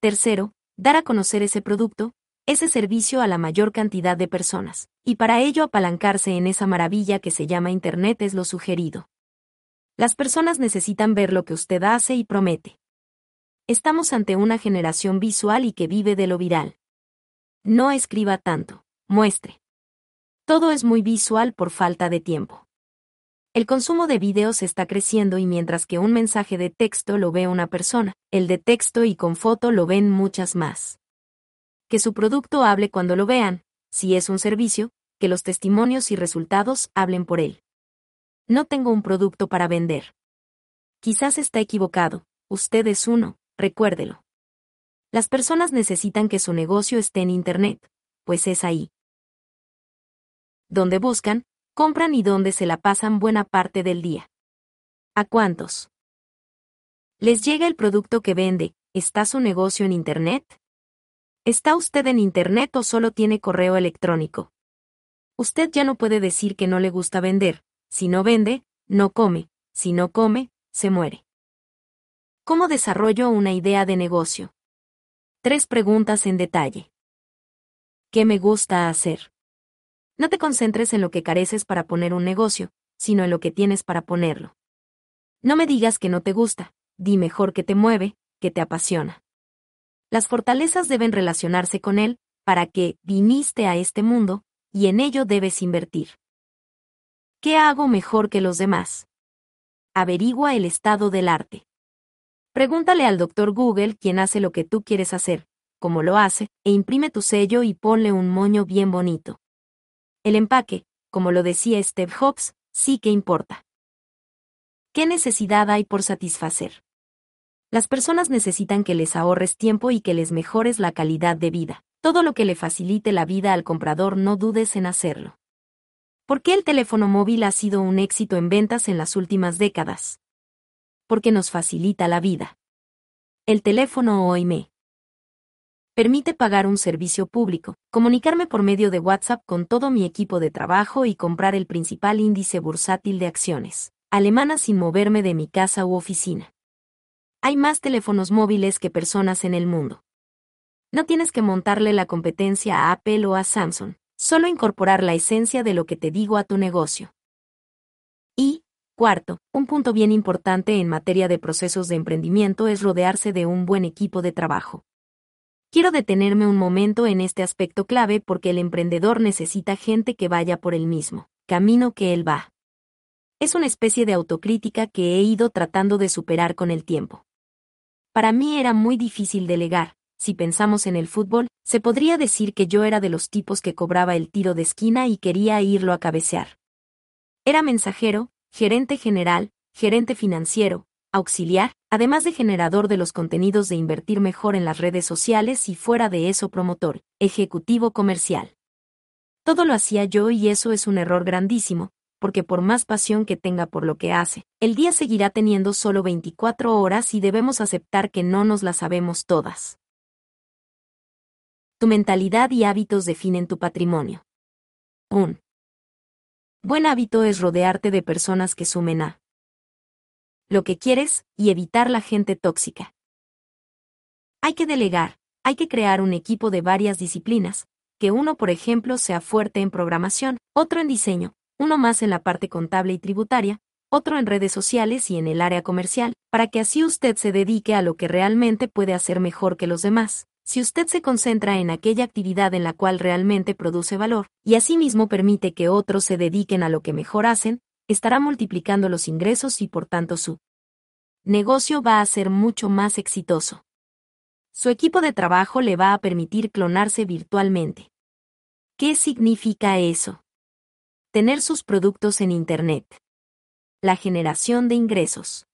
Tercero, dar a conocer ese producto, ese servicio a la mayor cantidad de personas, y para ello apalancarse en esa maravilla que se llama Internet es lo sugerido. Las personas necesitan ver lo que usted hace y promete. Estamos ante una generación visual y que vive de lo viral. No escriba tanto, muestre. Todo es muy visual por falta de tiempo. El consumo de videos está creciendo y mientras que un mensaje de texto lo ve una persona, el de texto y con foto lo ven muchas más. Que su producto hable cuando lo vean, si es un servicio, que los testimonios y resultados hablen por él. No tengo un producto para vender. Quizás está equivocado, usted es uno, recuérdelo. Las personas necesitan que su negocio esté en Internet, pues es ahí, donde buscan, compran y donde se la pasan buena parte del día. ¿A cuántos? ¿Les llega el producto que vende? ¿Está su negocio en Internet? ¿Está usted en Internet o solo tiene correo electrónico? Usted ya no puede decir que no le gusta vender, si no vende, no come, si no come, se muere. ¿Cómo desarrollo una idea de negocio? Tres preguntas en detalle. ¿Qué me gusta hacer? No te concentres en lo que careces para poner un negocio, sino en lo que tienes para ponerlo. No me digas que no te gusta, di mejor que te mueve, que te apasiona. Las fortalezas deben relacionarse con él, para que viniste a este mundo, y en ello debes invertir. ¿Qué hago mejor que los demás? Averigua el estado del arte. Pregúntale al doctor Google quién hace lo que tú quieres hacer, cómo lo hace, e imprime tu sello y ponle un moño bien bonito. El empaque, como lo decía Steve Jobs, sí que importa. ¿Qué necesidad hay por satisfacer? Las personas necesitan que les ahorres tiempo y que les mejores la calidad de vida. Todo lo que le facilite la vida al comprador no dudes en hacerlo. ¿Por qué el teléfono móvil ha sido un éxito en ventas en las últimas décadas? Porque nos facilita la vida. El teléfono hoy me permite pagar un servicio público, comunicarme por medio de WhatsApp con todo mi equipo de trabajo y comprar el principal índice bursátil de acciones, alemana sin moverme de mi casa u oficina. Hay más teléfonos móviles que personas en el mundo. No tienes que montarle la competencia a Apple o a Samsung, solo incorporar la esencia de lo que te digo a tu negocio. Y, cuarto, un punto bien importante en materia de procesos de emprendimiento es rodearse de un buen equipo de trabajo. Quiero detenerme un momento en este aspecto clave porque el emprendedor necesita gente que vaya por el mismo camino que él va. Es una especie de autocrítica que he ido tratando de superar con el tiempo. Para mí era muy difícil delegar, si pensamos en el fútbol, se podría decir que yo era de los tipos que cobraba el tiro de esquina y quería irlo a cabecear. Era mensajero, gerente general, gerente financiero, auxiliar, además de generador de los contenidos de invertir mejor en las redes sociales y fuera de eso promotor, ejecutivo comercial. Todo lo hacía yo y eso es un error grandísimo, porque por más pasión que tenga por lo que hace, el día seguirá teniendo solo 24 horas y debemos aceptar que no nos las sabemos todas. Tu mentalidad y hábitos definen tu patrimonio. 1. Buen hábito es rodearte de personas que sumen a lo que quieres y evitar la gente tóxica. Hay que delegar, hay que crear un equipo de varias disciplinas, que uno, por ejemplo, sea fuerte en programación, otro en diseño, uno más en la parte contable y tributaria, otro en redes sociales y en el área comercial, para que así usted se dedique a lo que realmente puede hacer mejor que los demás, si usted se concentra en aquella actividad en la cual realmente produce valor, y asimismo permite que otros se dediquen a lo que mejor hacen, estará multiplicando los ingresos y por tanto su negocio va a ser mucho más exitoso. Su equipo de trabajo le va a permitir clonarse virtualmente. ¿Qué significa eso? Tener sus productos en Internet. La generación de ingresos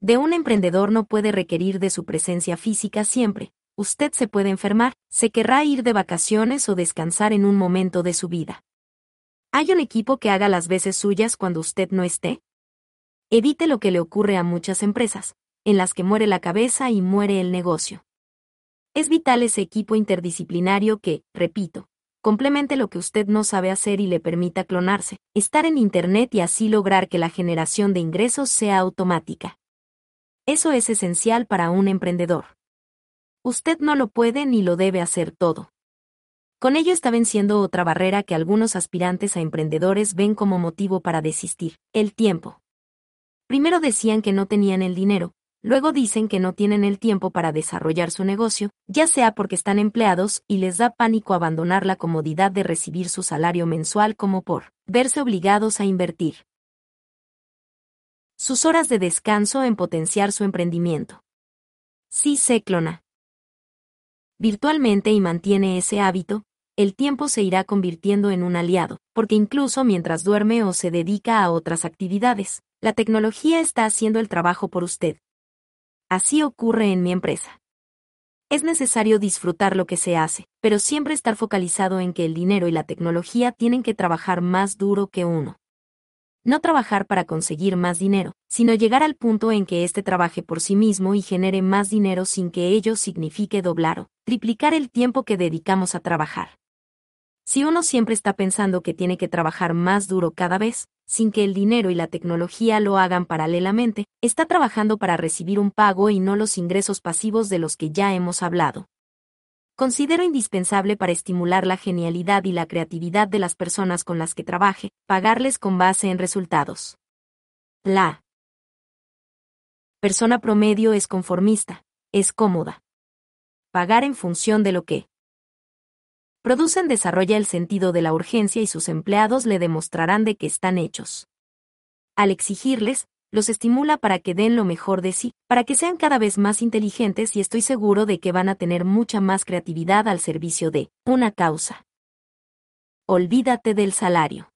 de un emprendedor no puede requerir de su presencia física siempre. Usted se puede enfermar, se querrá ir de vacaciones o descansar en un momento de su vida. ¿Hay un equipo que haga las veces suyas cuando usted no esté? Evite lo que le ocurre a muchas empresas, en las que muere la cabeza y muere el negocio. Es vital ese equipo interdisciplinario que, repito, complemente lo que usted no sabe hacer y le permita clonarse, estar en Internet y así lograr que la generación de ingresos sea automática. Eso es esencial para un emprendedor. Usted no lo puede ni lo debe hacer todo. Con ello está venciendo otra barrera que algunos aspirantes a emprendedores ven como motivo para desistir, el tiempo. Primero decían que no tenían el dinero, luego dicen que no tienen el tiempo para desarrollar su negocio, ya sea porque están empleados y les da pánico abandonar la comodidad de recibir su salario mensual como por verse obligados a invertir sus horas de descanso en potenciar su emprendimiento. Si se clona virtualmente y mantiene ese hábito, el tiempo se irá convirtiendo en un aliado, porque incluso mientras duerme o se dedica a otras actividades, la tecnología está haciendo el trabajo por usted. Así ocurre en mi empresa. Es necesario disfrutar lo que se hace, pero siempre estar focalizado en que el dinero y la tecnología tienen que trabajar más duro que uno no trabajar para conseguir más dinero, sino llegar al punto en que éste trabaje por sí mismo y genere más dinero sin que ello signifique doblar o triplicar el tiempo que dedicamos a trabajar. Si uno siempre está pensando que tiene que trabajar más duro cada vez, sin que el dinero y la tecnología lo hagan paralelamente, está trabajando para recibir un pago y no los ingresos pasivos de los que ya hemos hablado considero indispensable para estimular la genialidad y la creatividad de las personas con las que trabaje, pagarles con base en resultados. La persona promedio es conformista, es cómoda. Pagar en función de lo que producen desarrolla el sentido de la urgencia y sus empleados le demostrarán de que están hechos. Al exigirles, los estimula para que den lo mejor de sí, para que sean cada vez más inteligentes y estoy seguro de que van a tener mucha más creatividad al servicio de una causa. Olvídate del salario.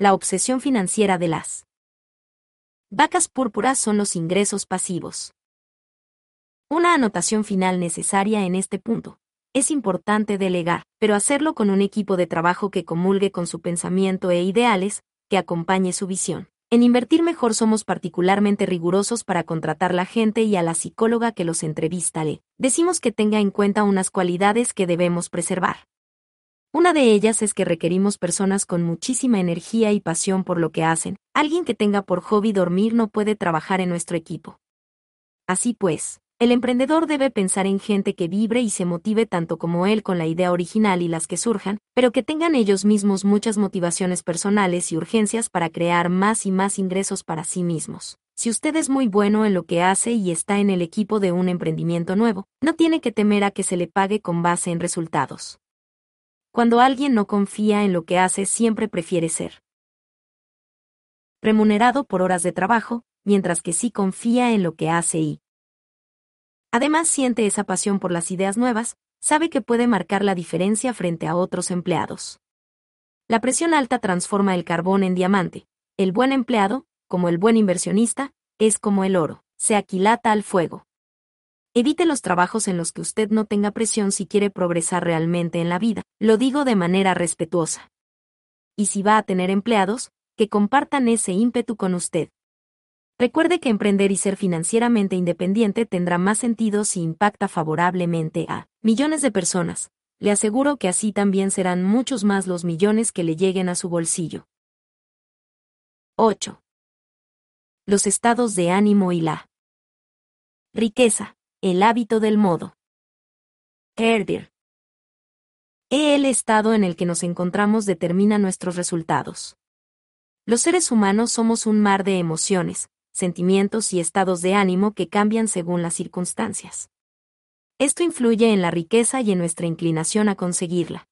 La obsesión financiera de las Vacas púrpuras son los ingresos pasivos. Una anotación final necesaria en este punto. Es importante delegar, pero hacerlo con un equipo de trabajo que comulgue con su pensamiento e ideales, que acompañe su visión. En Invertir Mejor somos particularmente rigurosos para contratar la gente y a la psicóloga que los entrevista decimos que tenga en cuenta unas cualidades que debemos preservar. Una de ellas es que requerimos personas con muchísima energía y pasión por lo que hacen. Alguien que tenga por hobby dormir no puede trabajar en nuestro equipo. Así pues, el emprendedor debe pensar en gente que vibre y se motive tanto como él con la idea original y las que surjan, pero que tengan ellos mismos muchas motivaciones personales y urgencias para crear más y más ingresos para sí mismos. Si usted es muy bueno en lo que hace y está en el equipo de un emprendimiento nuevo, no tiene que temer a que se le pague con base en resultados. Cuando alguien no confía en lo que hace, siempre prefiere ser remunerado por horas de trabajo, mientras que sí confía en lo que hace y Además siente esa pasión por las ideas nuevas, sabe que puede marcar la diferencia frente a otros empleados. La presión alta transforma el carbón en diamante. El buen empleado, como el buen inversionista, es como el oro, se aquilata al fuego. Evite los trabajos en los que usted no tenga presión si quiere progresar realmente en la vida, lo digo de manera respetuosa. Y si va a tener empleados, que compartan ese ímpetu con usted. Recuerde que emprender y ser financieramente independiente tendrá más sentido si impacta favorablemente a millones de personas. Le aseguro que así también serán muchos más los millones que le lleguen a su bolsillo. 8. Los estados de ánimo y la riqueza, el hábito del modo. Herder. El estado en el que nos encontramos determina nuestros resultados. Los seres humanos somos un mar de emociones, sentimientos y estados de ánimo que cambian según las circunstancias. Esto influye en la riqueza y en nuestra inclinación a conseguirla.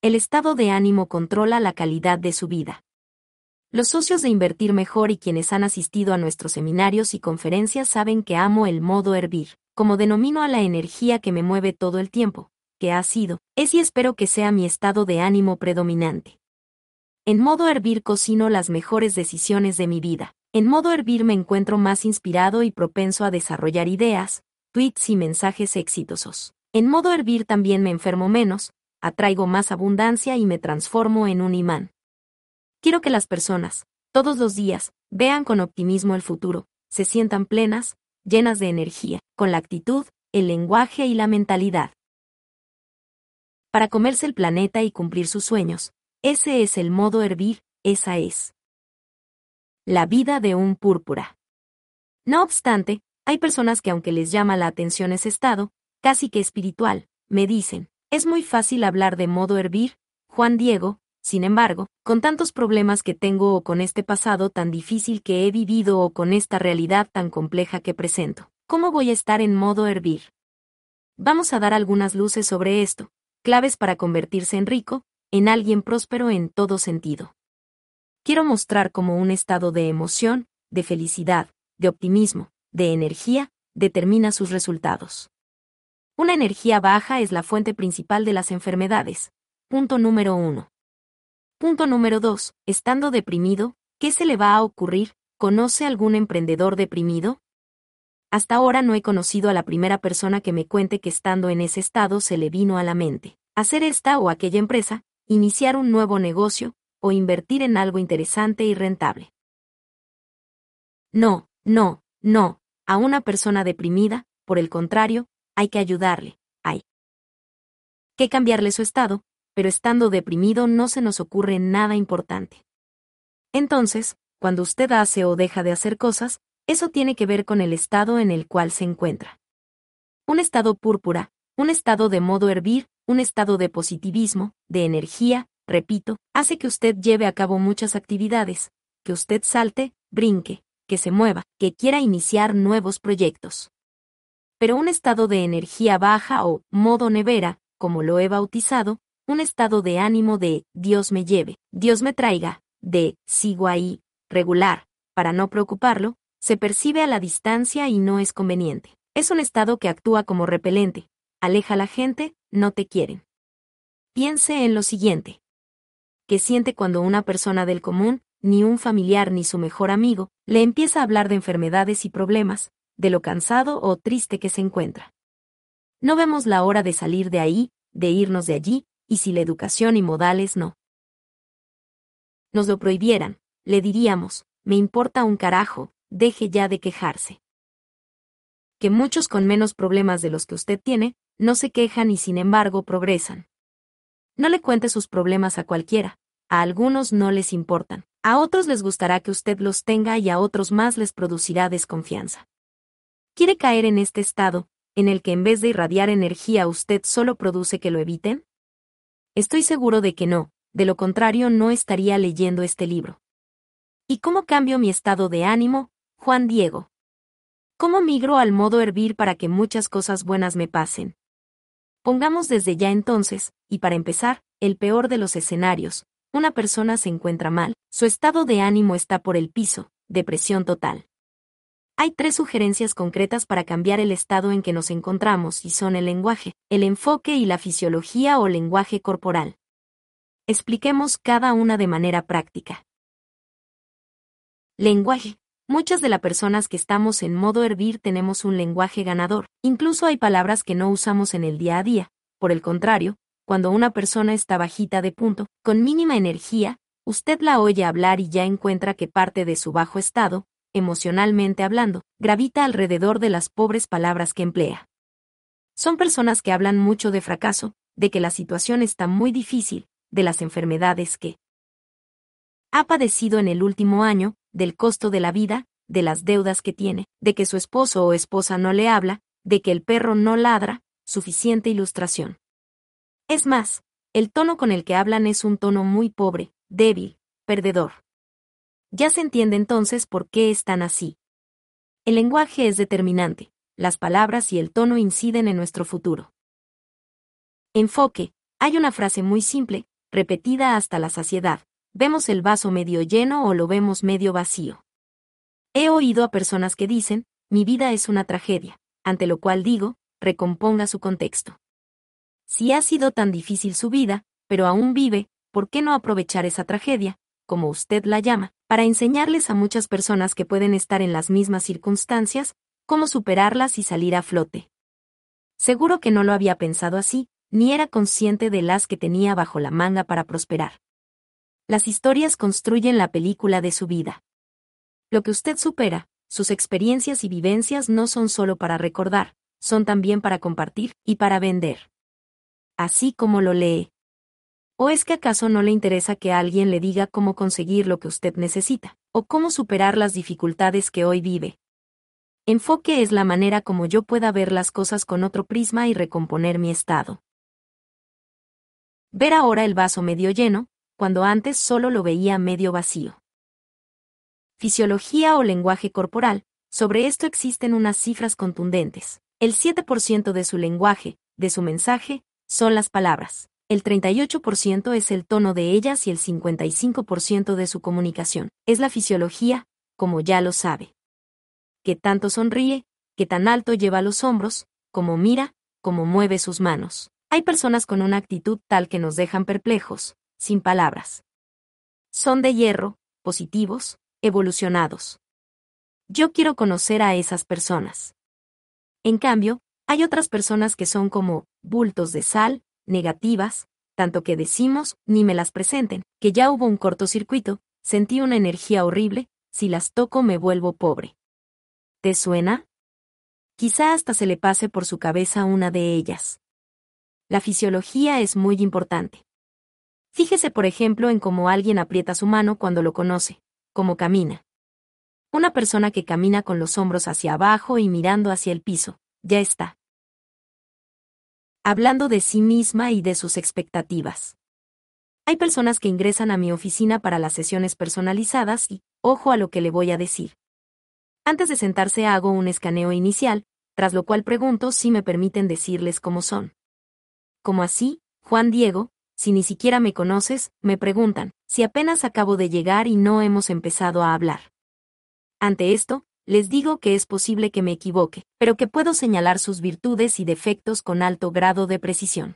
El estado de ánimo controla la calidad de su vida. Los socios de Invertir Mejor y quienes han asistido a nuestros seminarios y conferencias saben que amo el modo hervir, como denomino a la energía que me mueve todo el tiempo, que ha sido, es y espero que sea mi estado de ánimo predominante. En modo hervir cocino las mejores decisiones de mi vida. En modo hervir me encuentro más inspirado y propenso a desarrollar ideas, tweets y mensajes exitosos. En modo hervir también me enfermo menos, atraigo más abundancia y me transformo en un imán. Quiero que las personas, todos los días, vean con optimismo el futuro, se sientan plenas, llenas de energía, con la actitud, el lenguaje y la mentalidad. Para comerse el planeta y cumplir sus sueños, ese es el modo hervir, esa es la vida de un púrpura. No obstante, hay personas que aunque les llama la atención ese estado, casi que espiritual, me dicen, es muy fácil hablar de modo hervir, Juan Diego, sin embargo, con tantos problemas que tengo o con este pasado tan difícil que he vivido o con esta realidad tan compleja que presento, ¿cómo voy a estar en modo hervir? Vamos a dar algunas luces sobre esto, claves para convertirse en rico, en alguien próspero en todo sentido quiero mostrar cómo un estado de emoción, de felicidad, de optimismo, de energía, determina sus resultados. Una energía baja es la fuente principal de las enfermedades. Punto número 1. Punto número 2. Estando deprimido, ¿qué se le va a ocurrir? ¿Conoce algún emprendedor deprimido? Hasta ahora no he conocido a la primera persona que me cuente que estando en ese estado se le vino a la mente. Hacer esta o aquella empresa, iniciar un nuevo negocio, o invertir en algo interesante y rentable. No, no, no, a una persona deprimida, por el contrario, hay que ayudarle, hay que cambiarle su estado, pero estando deprimido no se nos ocurre nada importante. Entonces, cuando usted hace o deja de hacer cosas, eso tiene que ver con el estado en el cual se encuentra. Un estado púrpura, un estado de modo hervir, un estado de positivismo, de energía, repito, hace que usted lleve a cabo muchas actividades, que usted salte, brinque, que se mueva, que quiera iniciar nuevos proyectos. Pero un estado de energía baja o modo nevera, como lo he bautizado, un estado de ánimo de Dios me lleve, Dios me traiga, de sigo ahí, regular, para no preocuparlo, se percibe a la distancia y no es conveniente. Es un estado que actúa como repelente, aleja a la gente, no te quieren. Piense en lo siguiente que siente cuando una persona del común, ni un familiar ni su mejor amigo, le empieza a hablar de enfermedades y problemas, de lo cansado o triste que se encuentra. No vemos la hora de salir de ahí, de irnos de allí, y si la educación y modales no nos lo prohibieran, le diríamos, me importa un carajo, deje ya de quejarse. Que muchos con menos problemas de los que usted tiene, no se quejan y sin embargo progresan. No le cuente sus problemas a cualquiera, a algunos no les importan, a otros les gustará que usted los tenga y a otros más les producirá desconfianza. ¿Quiere caer en este estado, en el que en vez de irradiar energía usted solo produce que lo eviten? Estoy seguro de que no, de lo contrario no estaría leyendo este libro. ¿Y cómo cambio mi estado de ánimo, Juan Diego? ¿Cómo migro al modo hervir para que muchas cosas buenas me pasen? Pongamos desde ya entonces, y para empezar, el peor de los escenarios, una persona se encuentra mal, su estado de ánimo está por el piso, depresión total. Hay tres sugerencias concretas para cambiar el estado en que nos encontramos y son el lenguaje, el enfoque y la fisiología o lenguaje corporal. Expliquemos cada una de manera práctica. Lenguaje. Muchas de las personas que estamos en modo hervir tenemos un lenguaje ganador. Incluso hay palabras que no usamos en el día a día. Por el contrario, cuando una persona está bajita de punto, con mínima energía, usted la oye hablar y ya encuentra que parte de su bajo estado, emocionalmente hablando, gravita alrededor de las pobres palabras que emplea. Son personas que hablan mucho de fracaso, de que la situación está muy difícil, de las enfermedades que ha padecido en el último año, del costo de la vida, de las deudas que tiene, de que su esposo o esposa no le habla, de que el perro no ladra, suficiente ilustración. Es más, el tono con el que hablan es un tono muy pobre, débil, perdedor. Ya se entiende entonces por qué están así. El lenguaje es determinante, las palabras y el tono inciden en nuestro futuro. Enfoque. Hay una frase muy simple, repetida hasta la saciedad, ¿vemos el vaso medio lleno o lo vemos medio vacío? He oído a personas que dicen, mi vida es una tragedia, ante lo cual digo, recomponga su contexto. Si ha sido tan difícil su vida, pero aún vive, ¿por qué no aprovechar esa tragedia, como usted la llama, para enseñarles a muchas personas que pueden estar en las mismas circunstancias, cómo superarlas y salir a flote? Seguro que no lo había pensado así, ni era consciente de las que tenía bajo la manga para prosperar. Las historias construyen la película de su vida. Lo que usted supera, sus experiencias y vivencias no son solo para recordar, son también para compartir y para vender. Así como lo lee. ¿O es que acaso no le interesa que alguien le diga cómo conseguir lo que usted necesita, o cómo superar las dificultades que hoy vive? Enfoque es la manera como yo pueda ver las cosas con otro prisma y recomponer mi estado. Ver ahora el vaso medio lleno, cuando antes solo lo veía medio vacío. Fisiología o lenguaje corporal, sobre esto existen unas cifras contundentes. El 7% de su lenguaje, de su mensaje, son las palabras. El 38% es el tono de ellas y el 55% de su comunicación. Es la fisiología, como ya lo sabe. Que tanto sonríe, que tan alto lleva los hombros, como mira, como mueve sus manos. Hay personas con una actitud tal que nos dejan perplejos, sin palabras. Son de hierro, positivos, evolucionados. Yo quiero conocer a esas personas. En cambio, hay otras personas que son como bultos de sal, negativas, tanto que decimos, ni me las presenten, que ya hubo un cortocircuito, sentí una energía horrible, si las toco me vuelvo pobre. ¿Te suena? Quizá hasta se le pase por su cabeza una de ellas la fisiología es muy importante. Fíjese por ejemplo en cómo alguien aprieta su mano cuando lo conoce, cómo camina. Una persona que camina con los hombros hacia abajo y mirando hacia el piso, ya está. Hablando de sí misma y de sus expectativas. Hay personas que ingresan a mi oficina para las sesiones personalizadas y, ojo a lo que le voy a decir. Antes de sentarse hago un escaneo inicial, tras lo cual pregunto si me permiten decirles cómo son. Como así, Juan Diego, si ni siquiera me conoces, me preguntan, si apenas acabo de llegar y no hemos empezado a hablar. Ante esto, les digo que es posible que me equivoque, pero que puedo señalar sus virtudes y defectos con alto grado de precisión.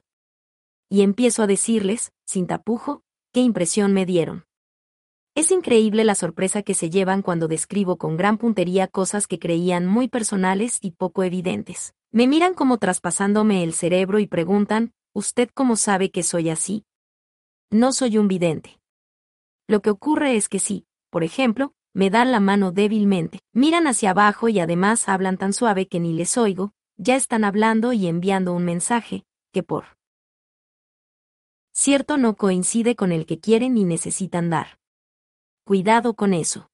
Y empiezo a decirles, sin tapujo, qué impresión me dieron. Es increíble la sorpresa que se llevan cuando describo con gran puntería cosas que creían muy personales y poco evidentes. Me miran como traspasándome el cerebro y preguntan, ¿usted cómo sabe que soy así? No soy un vidente. Lo que ocurre es que sí, por ejemplo, me dan la mano débilmente, miran hacia abajo y además hablan tan suave que ni les oigo, ya están hablando y enviando un mensaje, que por cierto no coincide con el que quieren y necesitan dar. Cuidado con eso.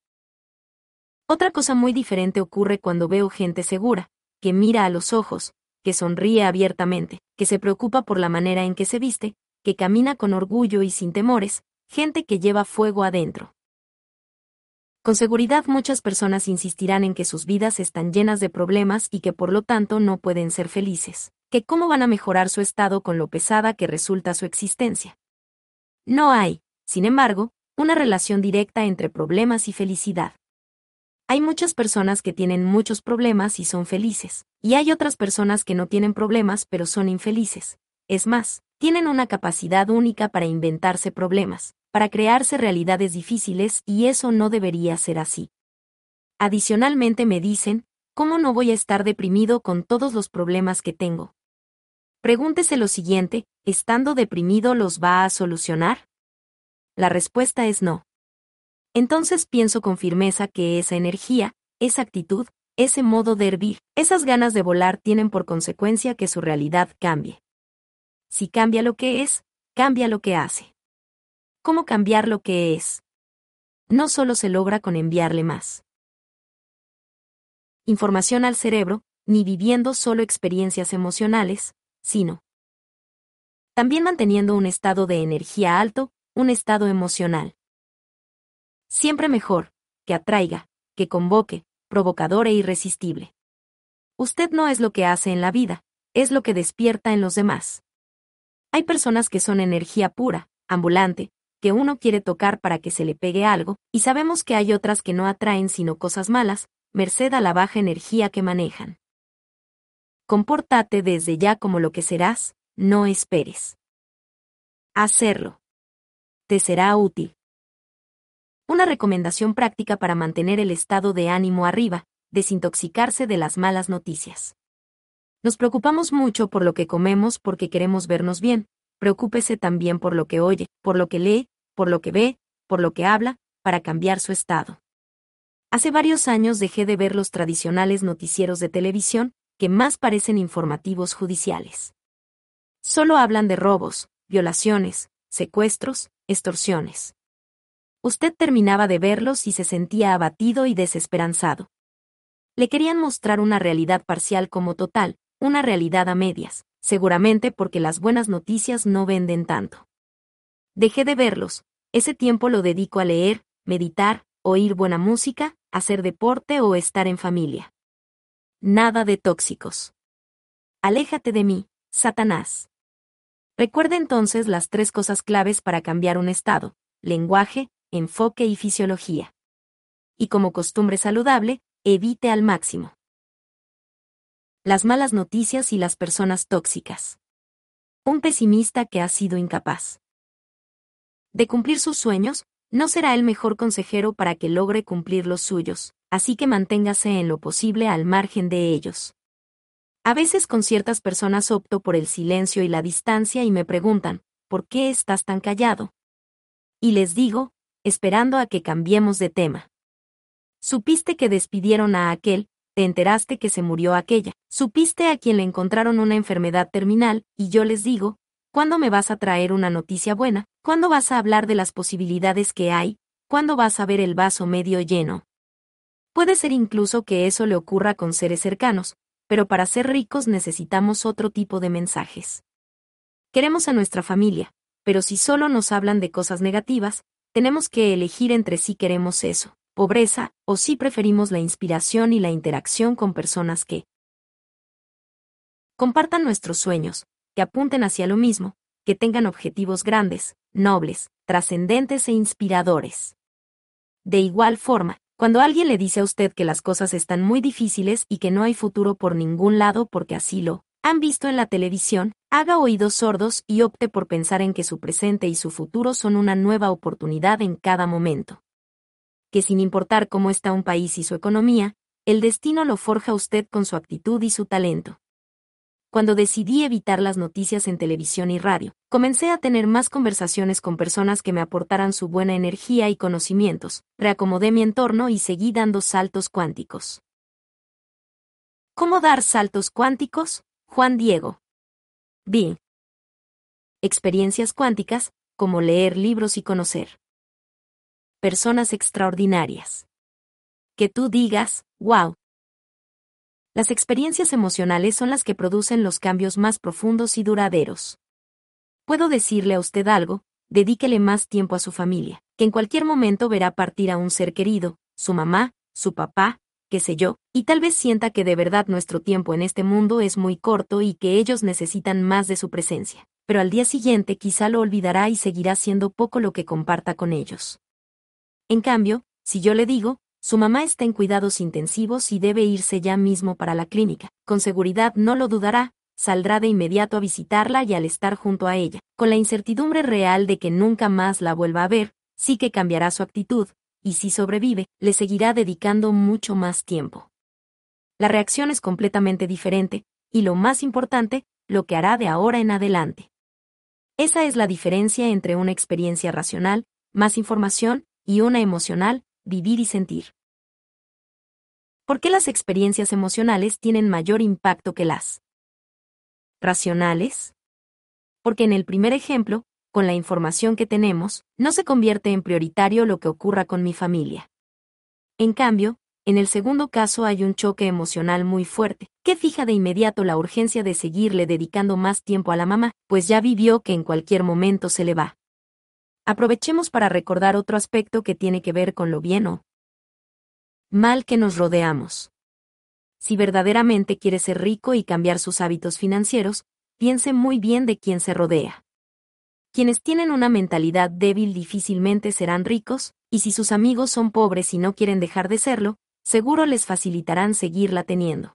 Otra cosa muy diferente ocurre cuando veo gente segura, que mira a los ojos, que sonríe abiertamente, que se preocupa por la manera en que se viste, que camina con orgullo y sin temores, gente que lleva fuego adentro. Con seguridad muchas personas insistirán en que sus vidas están llenas de problemas y que por lo tanto no pueden ser felices, que cómo van a mejorar su estado con lo pesada que resulta su existencia. No hay, sin embargo, una relación directa entre problemas y felicidad. Hay muchas personas que tienen muchos problemas y son felices, y hay otras personas que no tienen problemas pero son infelices. Es más, tienen una capacidad única para inventarse problemas, para crearse realidades difíciles y eso no debería ser así. Adicionalmente me dicen, ¿cómo no voy a estar deprimido con todos los problemas que tengo? Pregúntese lo siguiente, ¿estando deprimido los va a solucionar? La respuesta es no. Entonces pienso con firmeza que esa energía, esa actitud, ese modo de hervir, esas ganas de volar tienen por consecuencia que su realidad cambie. Si cambia lo que es, cambia lo que hace cómo cambiar lo que es. No solo se logra con enviarle más información al cerebro, ni viviendo solo experiencias emocionales, sino también manteniendo un estado de energía alto, un estado emocional. Siempre mejor, que atraiga, que convoque, provocador e irresistible. Usted no es lo que hace en la vida, es lo que despierta en los demás. Hay personas que son energía pura, ambulante, que uno quiere tocar para que se le pegue algo, y sabemos que hay otras que no atraen sino cosas malas, merced a la baja energía que manejan. Compórtate desde ya como lo que serás, no esperes. Hacerlo. Te será útil. Una recomendación práctica para mantener el estado de ánimo arriba, desintoxicarse de las malas noticias. Nos preocupamos mucho por lo que comemos porque queremos vernos bien, preocúpese también por lo que oye, por lo que lee, por lo que ve, por lo que habla, para cambiar su estado. Hace varios años dejé de ver los tradicionales noticieros de televisión, que más parecen informativos judiciales. Solo hablan de robos, violaciones, secuestros, extorsiones. Usted terminaba de verlos y se sentía abatido y desesperanzado. Le querían mostrar una realidad parcial como total, una realidad a medias, seguramente porque las buenas noticias no venden tanto. Dejé de verlos, ese tiempo lo dedico a leer, meditar, oír buena música, hacer deporte o estar en familia. Nada de tóxicos. Aléjate de mí, Satanás. Recuerde entonces las tres cosas claves para cambiar un estado, lenguaje, enfoque y fisiología. Y como costumbre saludable, evite al máximo. Las malas noticias y las personas tóxicas. Un pesimista que ha sido incapaz de cumplir sus sueños, no será el mejor consejero para que logre cumplir los suyos, así que manténgase en lo posible al margen de ellos. A veces con ciertas personas opto por el silencio y la distancia y me preguntan, ¿por qué estás tan callado? Y les digo, esperando a que cambiemos de tema. Supiste que despidieron a aquel, te enteraste que se murió aquella, supiste a quien le encontraron una enfermedad terminal, y yo les digo, ¿Cuándo me vas a traer una noticia buena? ¿Cuándo vas a hablar de las posibilidades que hay? ¿Cuándo vas a ver el vaso medio lleno? Puede ser incluso que eso le ocurra con seres cercanos, pero para ser ricos necesitamos otro tipo de mensajes. Queremos a nuestra familia, pero si solo nos hablan de cosas negativas, tenemos que elegir entre si queremos eso, pobreza, o si preferimos la inspiración y la interacción con personas que compartan nuestros sueños, que apunten hacia lo mismo, que tengan objetivos grandes, nobles, trascendentes e inspiradores. De igual forma, cuando alguien le dice a usted que las cosas están muy difíciles y que no hay futuro por ningún lado porque así lo han visto en la televisión, haga oídos sordos y opte por pensar en que su presente y su futuro son una nueva oportunidad en cada momento. que sin importar cómo está un país y su economía, el destino lo forja usted con su actitud y su talento. Cuando decidí evitar las noticias en televisión y radio, comencé a tener más conversaciones con personas que me aportaran su buena energía y conocimientos, reacomodé mi entorno y seguí dando saltos cuánticos. ¿Cómo dar saltos cuánticos? Juan Diego. B. Experiencias cuánticas, como leer libros y conocer. Personas extraordinarias. Que tú digas, wow. Las experiencias emocionales son las que producen los cambios más profundos y duraderos. Puedo decirle a usted algo, dedíquele más tiempo a su familia, que en cualquier momento verá partir a un ser querido, su mamá, su papá, qué sé yo, y tal vez sienta que de verdad nuestro tiempo en este mundo es muy corto y que ellos necesitan más de su presencia, pero al día siguiente quizá lo olvidará y seguirá siendo poco lo que comparta con ellos. En cambio, si yo le digo, su mamá está en cuidados intensivos y debe irse ya mismo para la clínica, con seguridad no lo dudará, saldrá de inmediato a visitarla y al estar junto a ella, con la incertidumbre real de que nunca más la vuelva a ver, sí que cambiará su actitud, y si sobrevive, le seguirá dedicando mucho más tiempo. La reacción es completamente diferente, y lo más importante, lo que hará de ahora en adelante. Esa es la diferencia entre una experiencia racional, más información, y una emocional, vivir y sentir. ¿Por qué las experiencias emocionales tienen mayor impacto que las racionales? Porque en el primer ejemplo, con la información que tenemos, no se convierte en prioritario lo que ocurra con mi familia. En cambio, en el segundo caso hay un choque emocional muy fuerte, que fija de inmediato la urgencia de seguirle dedicando más tiempo a la mamá, pues ya vivió que en cualquier momento se le va. Aprovechemos para recordar otro aspecto que tiene que ver con lo bien o mal que nos rodeamos. Si verdaderamente quiere ser rico y cambiar sus hábitos financieros, piense muy bien de quién se rodea. Quienes tienen una mentalidad débil difícilmente serán ricos, y si sus amigos son pobres y no quieren dejar de serlo, seguro les facilitarán seguirla teniendo.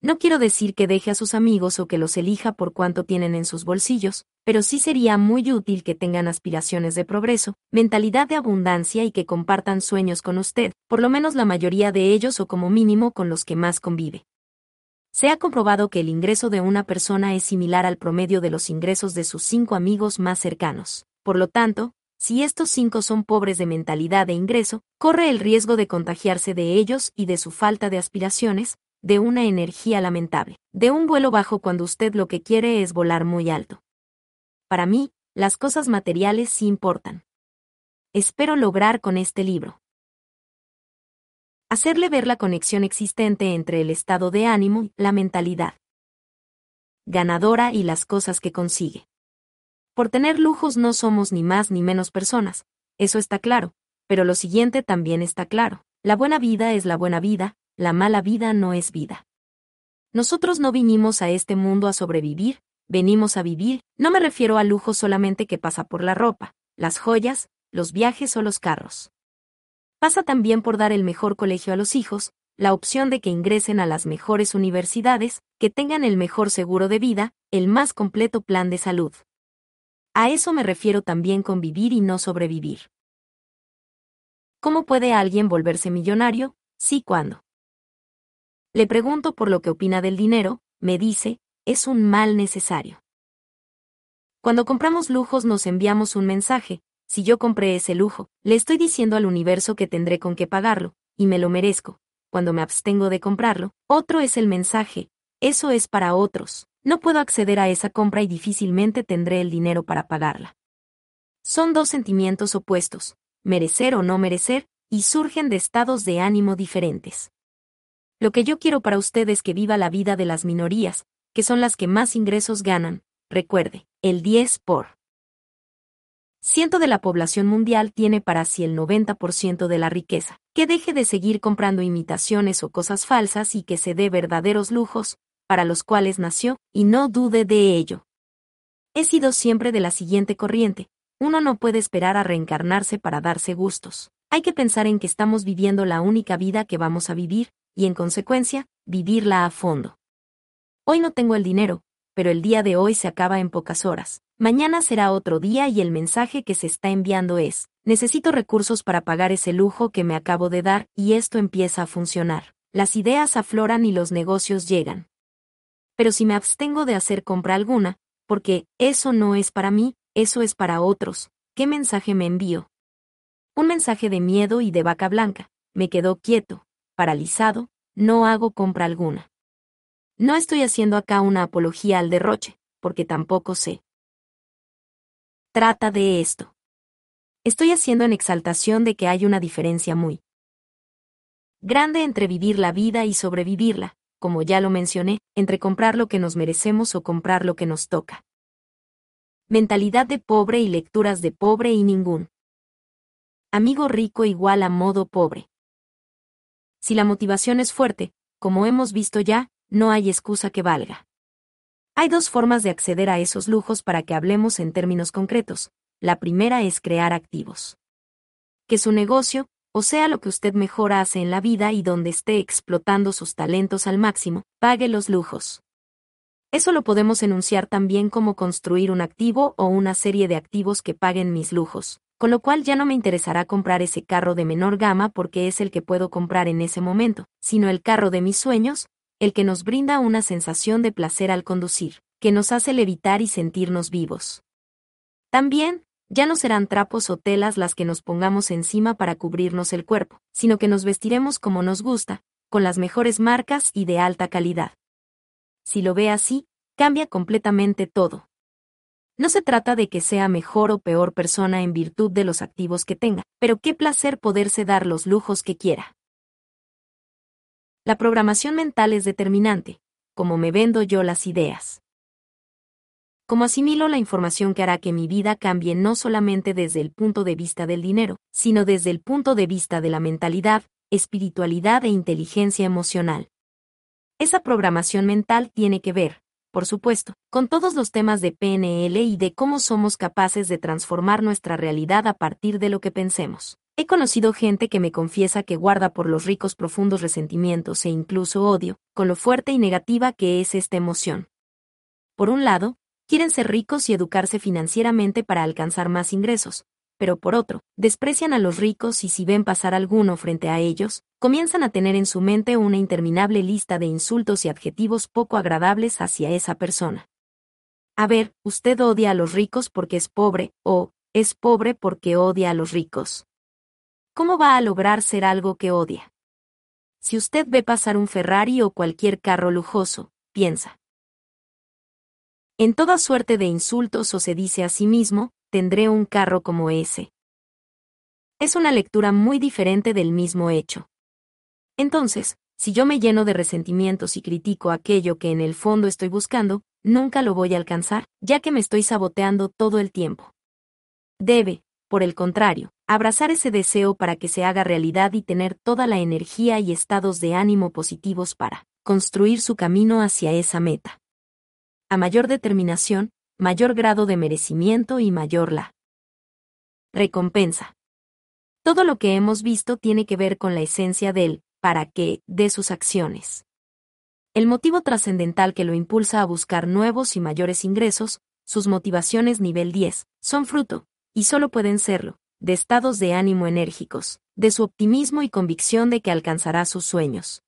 No quiero decir que deje a sus amigos o que los elija por cuanto tienen en sus bolsillos, pero sí sería muy útil que tengan aspiraciones de progreso, mentalidad de abundancia y que compartan sueños con usted, por lo menos la mayoría de ellos o como mínimo con los que más convive. Se ha comprobado que el ingreso de una persona es similar al promedio de los ingresos de sus cinco amigos más cercanos. Por lo tanto, si estos cinco son pobres de mentalidad e ingreso, corre el riesgo de contagiarse de ellos y de su falta de aspiraciones, de una energía lamentable, de un vuelo bajo cuando usted lo que quiere es volar muy alto. Para mí, las cosas materiales sí importan. Espero lograr con este libro hacerle ver la conexión existente entre el estado de ánimo la mentalidad ganadora y las cosas que consigue. Por tener lujos no somos ni más ni menos personas, eso está claro, pero lo siguiente también está claro. La buena vida es la buena vida, la mala vida no es vida. Nosotros no vinimos a este mundo a sobrevivir, venimos a vivir, no me refiero a lujo solamente que pasa por la ropa, las joyas, los viajes o los carros pasa también por dar el mejor colegio a los hijos, la opción de que ingresen a las mejores universidades, que tengan el mejor seguro de vida, el más completo plan de salud. A eso me refiero también con vivir y no sobrevivir. ¿Cómo puede alguien volverse millonario? Sí, ¿cuándo? Le pregunto por lo que opina del dinero, me dice, es un mal necesario. Cuando compramos lujos nos enviamos un mensaje, si yo compré ese lujo, le estoy diciendo al universo que tendré con qué pagarlo, y me lo merezco. Cuando me abstengo de comprarlo, otro es el mensaje, eso es para otros. No puedo acceder a esa compra y difícilmente tendré el dinero para pagarla. Son dos sentimientos opuestos, merecer o no merecer, y surgen de estados de ánimo diferentes. Lo que yo quiero para usted es que viva la vida de las minorías, que son las que más ingresos ganan, recuerde, el 10 por ciento de la población mundial tiene para sí el 90% de la riqueza. Que deje de seguir comprando imitaciones o cosas falsas y que se dé verdaderos lujos, para los cuales nació, y no dude de ello. He sido siempre de la siguiente corriente. Uno no puede esperar a reencarnarse para darse gustos. Hay que pensar en que estamos viviendo la única vida que vamos a vivir, y en consecuencia, vivirla a fondo. Hoy no tengo el dinero, pero el día de hoy se acaba en pocas horas. Mañana será otro día y el mensaje que se está enviando es, Necesito recursos para pagar ese lujo que me acabo de dar y esto empieza a funcionar. Las ideas afloran y los negocios llegan. Pero si me abstengo de hacer compra alguna, porque eso no es para mí, eso es para otros, ¿qué mensaje me envío? Un mensaje de miedo y de vaca blanca. Me quedo quieto, paralizado, no hago compra alguna. No estoy haciendo acá una apología al derroche, porque tampoco sé. Trata de esto. Estoy haciendo en exaltación de que hay una diferencia muy grande entre vivir la vida y sobrevivirla, como ya lo mencioné, entre comprar lo que nos merecemos o comprar lo que nos toca. Mentalidad de pobre y lecturas de pobre y ningún. Amigo rico igual a modo pobre. Si la motivación es fuerte, como hemos visto ya, no hay excusa que valga. Hay dos formas de acceder a esos lujos para que hablemos en términos concretos. La primera es crear activos. Que su negocio, o sea lo que usted mejor hace en la vida y donde esté explotando sus talentos al máximo, pague los lujos. Eso lo podemos enunciar también como construir un activo o una serie de activos que paguen mis lujos, con lo cual ya no me interesará comprar ese carro de menor gama porque es el que puedo comprar en ese momento, sino el carro de mis sueños, el que nos brinda una sensación de placer al conducir, que nos hace levitar y sentirnos vivos. También, ya no serán trapos o telas las que nos pongamos encima para cubrirnos el cuerpo, sino que nos vestiremos como nos gusta, con las mejores marcas y de alta calidad si lo ve así, cambia completamente todo. No se trata de que sea mejor o peor persona en virtud de los activos que tenga, pero qué placer poderse dar los lujos que quiera. La programación mental es determinante, como me vendo yo las ideas. Como asimilo la información que hará que mi vida cambie no solamente desde el punto de vista del dinero, sino desde el punto de vista de la mentalidad, espiritualidad e inteligencia emocional. Esa programación mental tiene que ver, por supuesto, con todos los temas de PNL y de cómo somos capaces de transformar nuestra realidad a partir de lo que pensemos. He conocido gente que me confiesa que guarda por los ricos profundos resentimientos e incluso odio, con lo fuerte y negativa que es esta emoción. Por un lado, quieren ser ricos y educarse financieramente para alcanzar más ingresos, pero por otro, desprecian a los ricos y si ven pasar alguno frente a ellos, comienzan a tener en su mente una interminable lista de insultos y adjetivos poco agradables hacia esa persona. A ver, usted odia a los ricos porque es pobre, o es pobre porque odia a los ricos. ¿Cómo va a lograr ser algo que odia? Si usted ve pasar un Ferrari o cualquier carro lujoso, piensa. En toda suerte de insultos o se dice a sí mismo, tendré un carro como ese. Es una lectura muy diferente del mismo hecho. Entonces, si yo me lleno de resentimientos y critico aquello que en el fondo estoy buscando, nunca lo voy a alcanzar, ya que me estoy saboteando todo el tiempo. Debe, por el contrario, abrazar ese deseo para que se haga realidad y tener toda la energía y estados de ánimo positivos para construir su camino hacia esa meta. A mayor determinación, mayor grado de merecimiento y mayor la recompensa. Todo lo que hemos visto tiene que ver con la esencia del para qué de sus acciones. El motivo trascendental que lo impulsa a buscar nuevos y mayores ingresos, sus motivaciones nivel 10, son fruto, y solo pueden serlo, de estados de ánimo enérgicos, de su optimismo y convicción de que alcanzará sus sueños.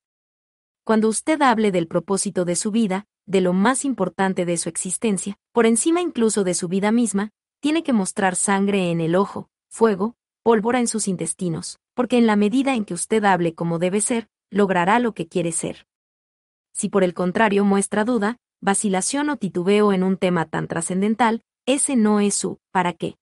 Cuando usted hable del propósito de su vida, de lo más importante de su existencia, por encima incluso de su vida misma, tiene que mostrar sangre en el ojo, fuego, pólvora en sus intestinos, porque en la medida en que usted hable como debe ser, logrará lo que quiere ser. Si por el contrario muestra duda, vacilación o titubeo en un tema tan trascendental, ese no es su ¿para qué?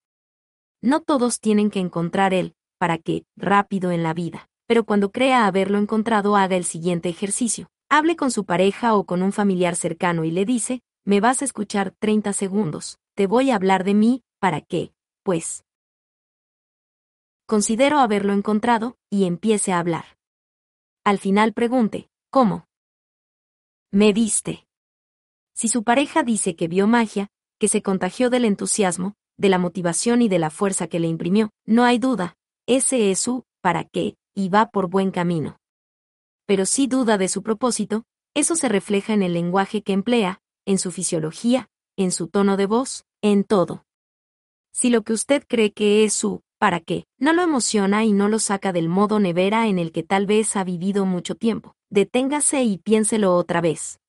No todos tienen que encontrar el ¿para qué? rápido en la vida, pero cuando crea haberlo encontrado haga el siguiente ejercicio. Hable con su pareja o con un familiar cercano y le dice, me vas a escuchar 30 segundos, te voy a hablar de mí, ¿para qué? Pues. Considero haberlo encontrado, y empiece a hablar. Al final pregunte, ¿cómo? Me viste. Si su pareja dice que vio magia, que se contagió del entusiasmo, de la motivación y de la fuerza que le imprimió, no hay duda, ese es su, ¿para qué? y va por buen camino pero si duda de su propósito, eso se refleja en el lenguaje que emplea, en su fisiología, en su tono de voz, en todo. Si lo que usted cree que es su ¿para qué? No lo emociona y no lo saca del modo nevera en el que tal vez ha vivido mucho tiempo. Deténgase y piénselo otra vez.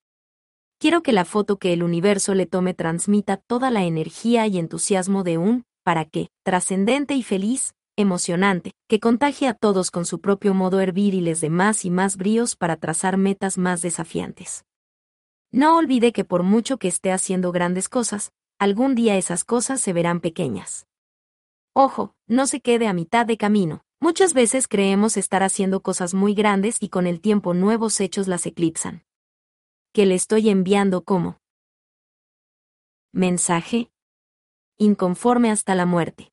Quiero que la foto que el universo le tome transmita toda la energía y entusiasmo de un ¿para qué? trascendente y feliz, emocionante, que contagie a todos con su propio modo hervir y les dé más y más bríos para trazar metas más desafiantes. No olvide que por mucho que esté haciendo grandes cosas, algún día esas cosas se verán pequeñas. Ojo, no se quede a mitad de camino. Muchas veces creemos estar haciendo cosas muy grandes y con el tiempo nuevos hechos las eclipsan. Que le estoy enviando como mensaje inconforme hasta la muerte.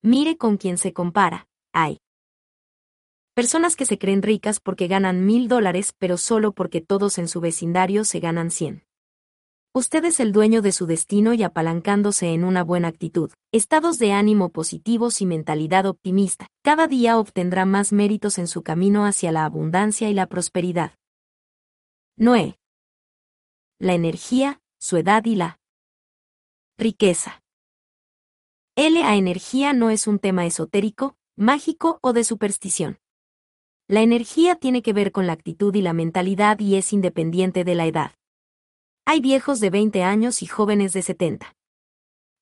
Mire con quién se compara. Hay personas que se creen ricas porque ganan mil dólares, pero solo porque todos en su vecindario se ganan cien. Usted es el dueño de su destino y apalancándose en una buena actitud, estados de ánimo positivos y mentalidad optimista, cada día obtendrá más méritos en su camino hacia la abundancia y la prosperidad. Noé. La energía, su edad y la riqueza. La energía no es un tema esotérico, mágico o de superstición. La energía tiene que ver con la actitud y la mentalidad y es independiente de la edad. Hay viejos de 20 años y jóvenes de 70.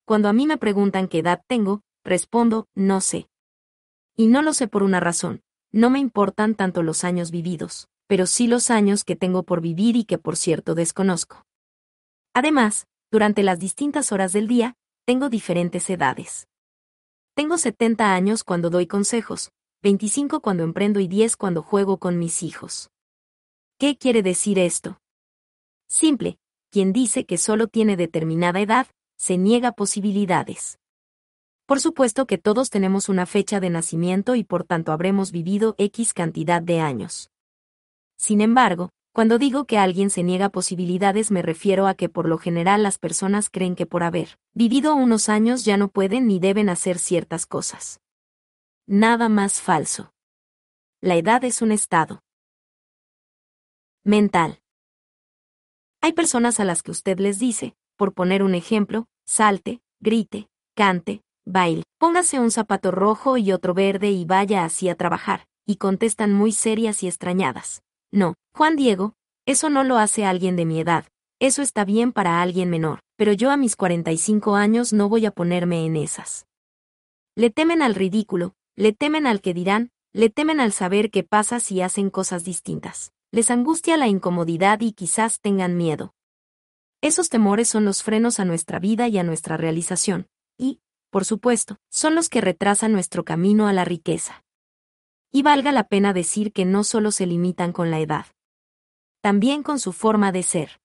Cuando a mí me preguntan qué edad tengo, respondo, no sé. Y no lo sé por una razón, no me importan tanto los años vividos, pero sí los años que tengo por vivir y que por cierto desconozco. Además, durante las distintas horas del día, tengo diferentes edades. Tengo 70 años cuando doy consejos, 25 cuando emprendo y 10 cuando juego con mis hijos. ¿Qué quiere decir esto? Simple, quien dice que solo tiene determinada edad, se niega posibilidades. Por supuesto que todos tenemos una fecha de nacimiento y por tanto habremos vivido X cantidad de años. Sin embargo, cuando digo que alguien se niega posibilidades me refiero a que por lo general las personas creen que por haber vivido unos años ya no pueden ni deben hacer ciertas cosas. Nada más falso. La edad es un estado mental. Hay personas a las que usted les dice, por poner un ejemplo, salte, grite, cante, baile, póngase un zapato rojo y otro verde y vaya así a trabajar, y contestan muy serias y extrañadas. No, Juan Diego, eso no lo hace alguien de mi edad, eso está bien para alguien menor, pero yo a mis 45 años no voy a ponerme en esas. Le temen al ridículo, le temen al que dirán, le temen al saber qué pasa si hacen cosas distintas les angustia la incomodidad y quizás tengan miedo. Esos temores son los frenos a nuestra vida y a nuestra realización, y, por supuesto, son los que retrasan nuestro camino a la riqueza. Y valga la pena decir que no solo se limitan con la edad, también con su forma de ser.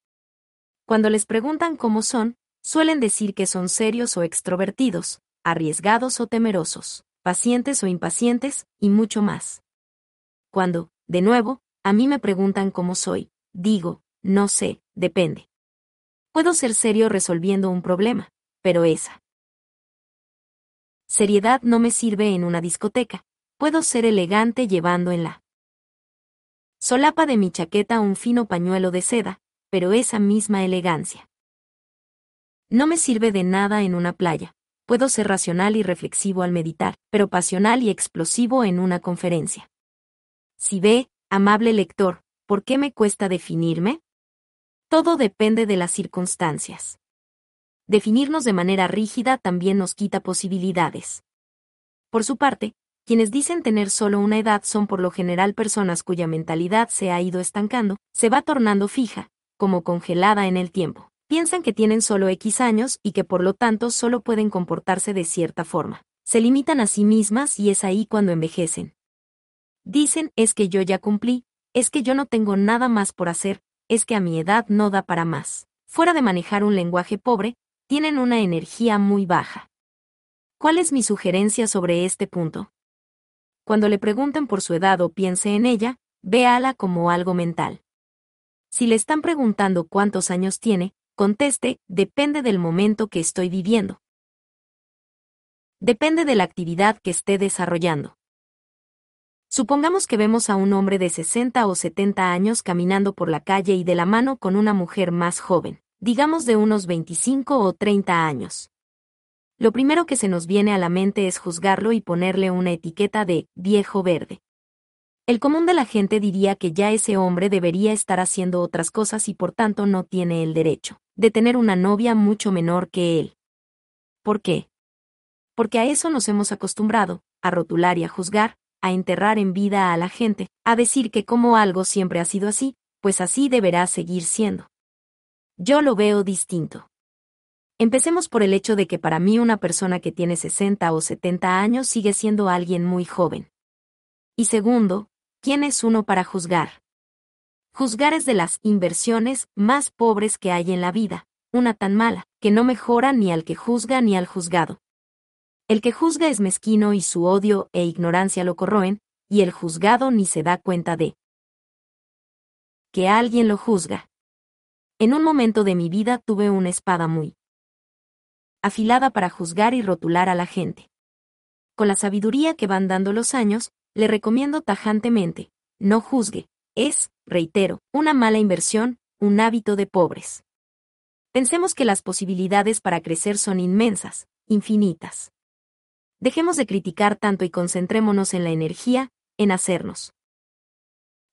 Cuando les preguntan cómo son, suelen decir que son serios o extrovertidos, arriesgados o temerosos, pacientes o impacientes, y mucho más. Cuando, de nuevo, a mí me preguntan cómo soy. Digo, no sé, depende. Puedo ser serio resolviendo un problema, pero esa seriedad no me sirve en una discoteca. Puedo ser elegante llevando en la solapa de mi chaqueta un fino pañuelo de seda, pero esa misma elegancia no me sirve de nada en una playa. Puedo ser racional y reflexivo al meditar, pero pasional y explosivo en una conferencia. Si ve, Amable lector, ¿por qué me cuesta definirme? Todo depende de las circunstancias. Definirnos de manera rígida también nos quita posibilidades. Por su parte, quienes dicen tener solo una edad son por lo general personas cuya mentalidad se ha ido estancando, se va tornando fija, como congelada en el tiempo. Piensan que tienen solo X años y que por lo tanto solo pueden comportarse de cierta forma. Se limitan a sí mismas y es ahí cuando envejecen. Dicen es que yo ya cumplí, es que yo no tengo nada más por hacer, es que a mi edad no da para más. Fuera de manejar un lenguaje pobre, tienen una energía muy baja. ¿Cuál es mi sugerencia sobre este punto? Cuando le pregunten por su edad o piense en ella, véala como algo mental. Si le están preguntando cuántos años tiene, conteste, depende del momento que estoy viviendo. Depende de la actividad que esté desarrollando. Supongamos que vemos a un hombre de 60 o 70 años caminando por la calle y de la mano con una mujer más joven, digamos de unos 25 o 30 años. Lo primero que se nos viene a la mente es juzgarlo y ponerle una etiqueta de viejo verde. El común de la gente diría que ya ese hombre debería estar haciendo otras cosas y por tanto no tiene el derecho de tener una novia mucho menor que él. ¿Por qué? Porque a eso nos hemos acostumbrado, a rotular y a juzgar, a enterrar en vida a la gente, a decir que como algo siempre ha sido así, pues así deberá seguir siendo. Yo lo veo distinto. Empecemos por el hecho de que para mí una persona que tiene 60 o 70 años sigue siendo alguien muy joven. Y segundo, ¿quién es uno para juzgar? Juzgar es de las inversiones más pobres que hay en la vida, una tan mala, que no mejora ni al que juzga ni al juzgado. El que juzga es mezquino y su odio e ignorancia lo corroen, y el juzgado ni se da cuenta de que alguien lo juzga. En un momento de mi vida tuve una espada muy afilada para juzgar y rotular a la gente. Con la sabiduría que van dando los años, le recomiendo tajantemente, no juzgue, es, reitero, una mala inversión, un hábito de pobres. Pensemos que las posibilidades para crecer son inmensas, infinitas. Dejemos de criticar tanto y concentrémonos en la energía, en hacernos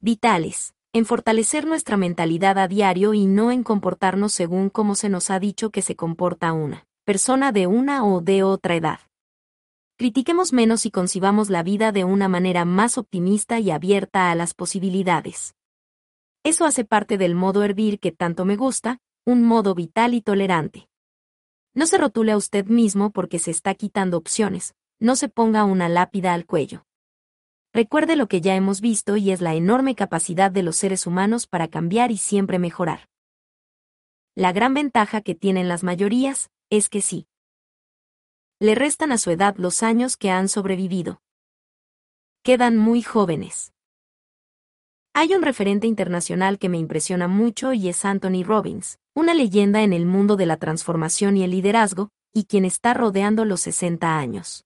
vitales, en fortalecer nuestra mentalidad a diario y no en comportarnos según como se nos ha dicho que se comporta una persona de una o de otra edad. Critiquemos menos y concibamos la vida de una manera más optimista y abierta a las posibilidades. Eso hace parte del modo hervir que tanto me gusta, un modo vital y tolerante. No se rotule a usted mismo porque se está quitando opciones, no se ponga una lápida al cuello. Recuerde lo que ya hemos visto y es la enorme capacidad de los seres humanos para cambiar y siempre mejorar. La gran ventaja que tienen las mayorías, es que sí. Le restan a su edad los años que han sobrevivido. Quedan muy jóvenes. Hay un referente internacional que me impresiona mucho y es Anthony Robbins, una leyenda en el mundo de la transformación y el liderazgo, y quien está rodeando los 60 años.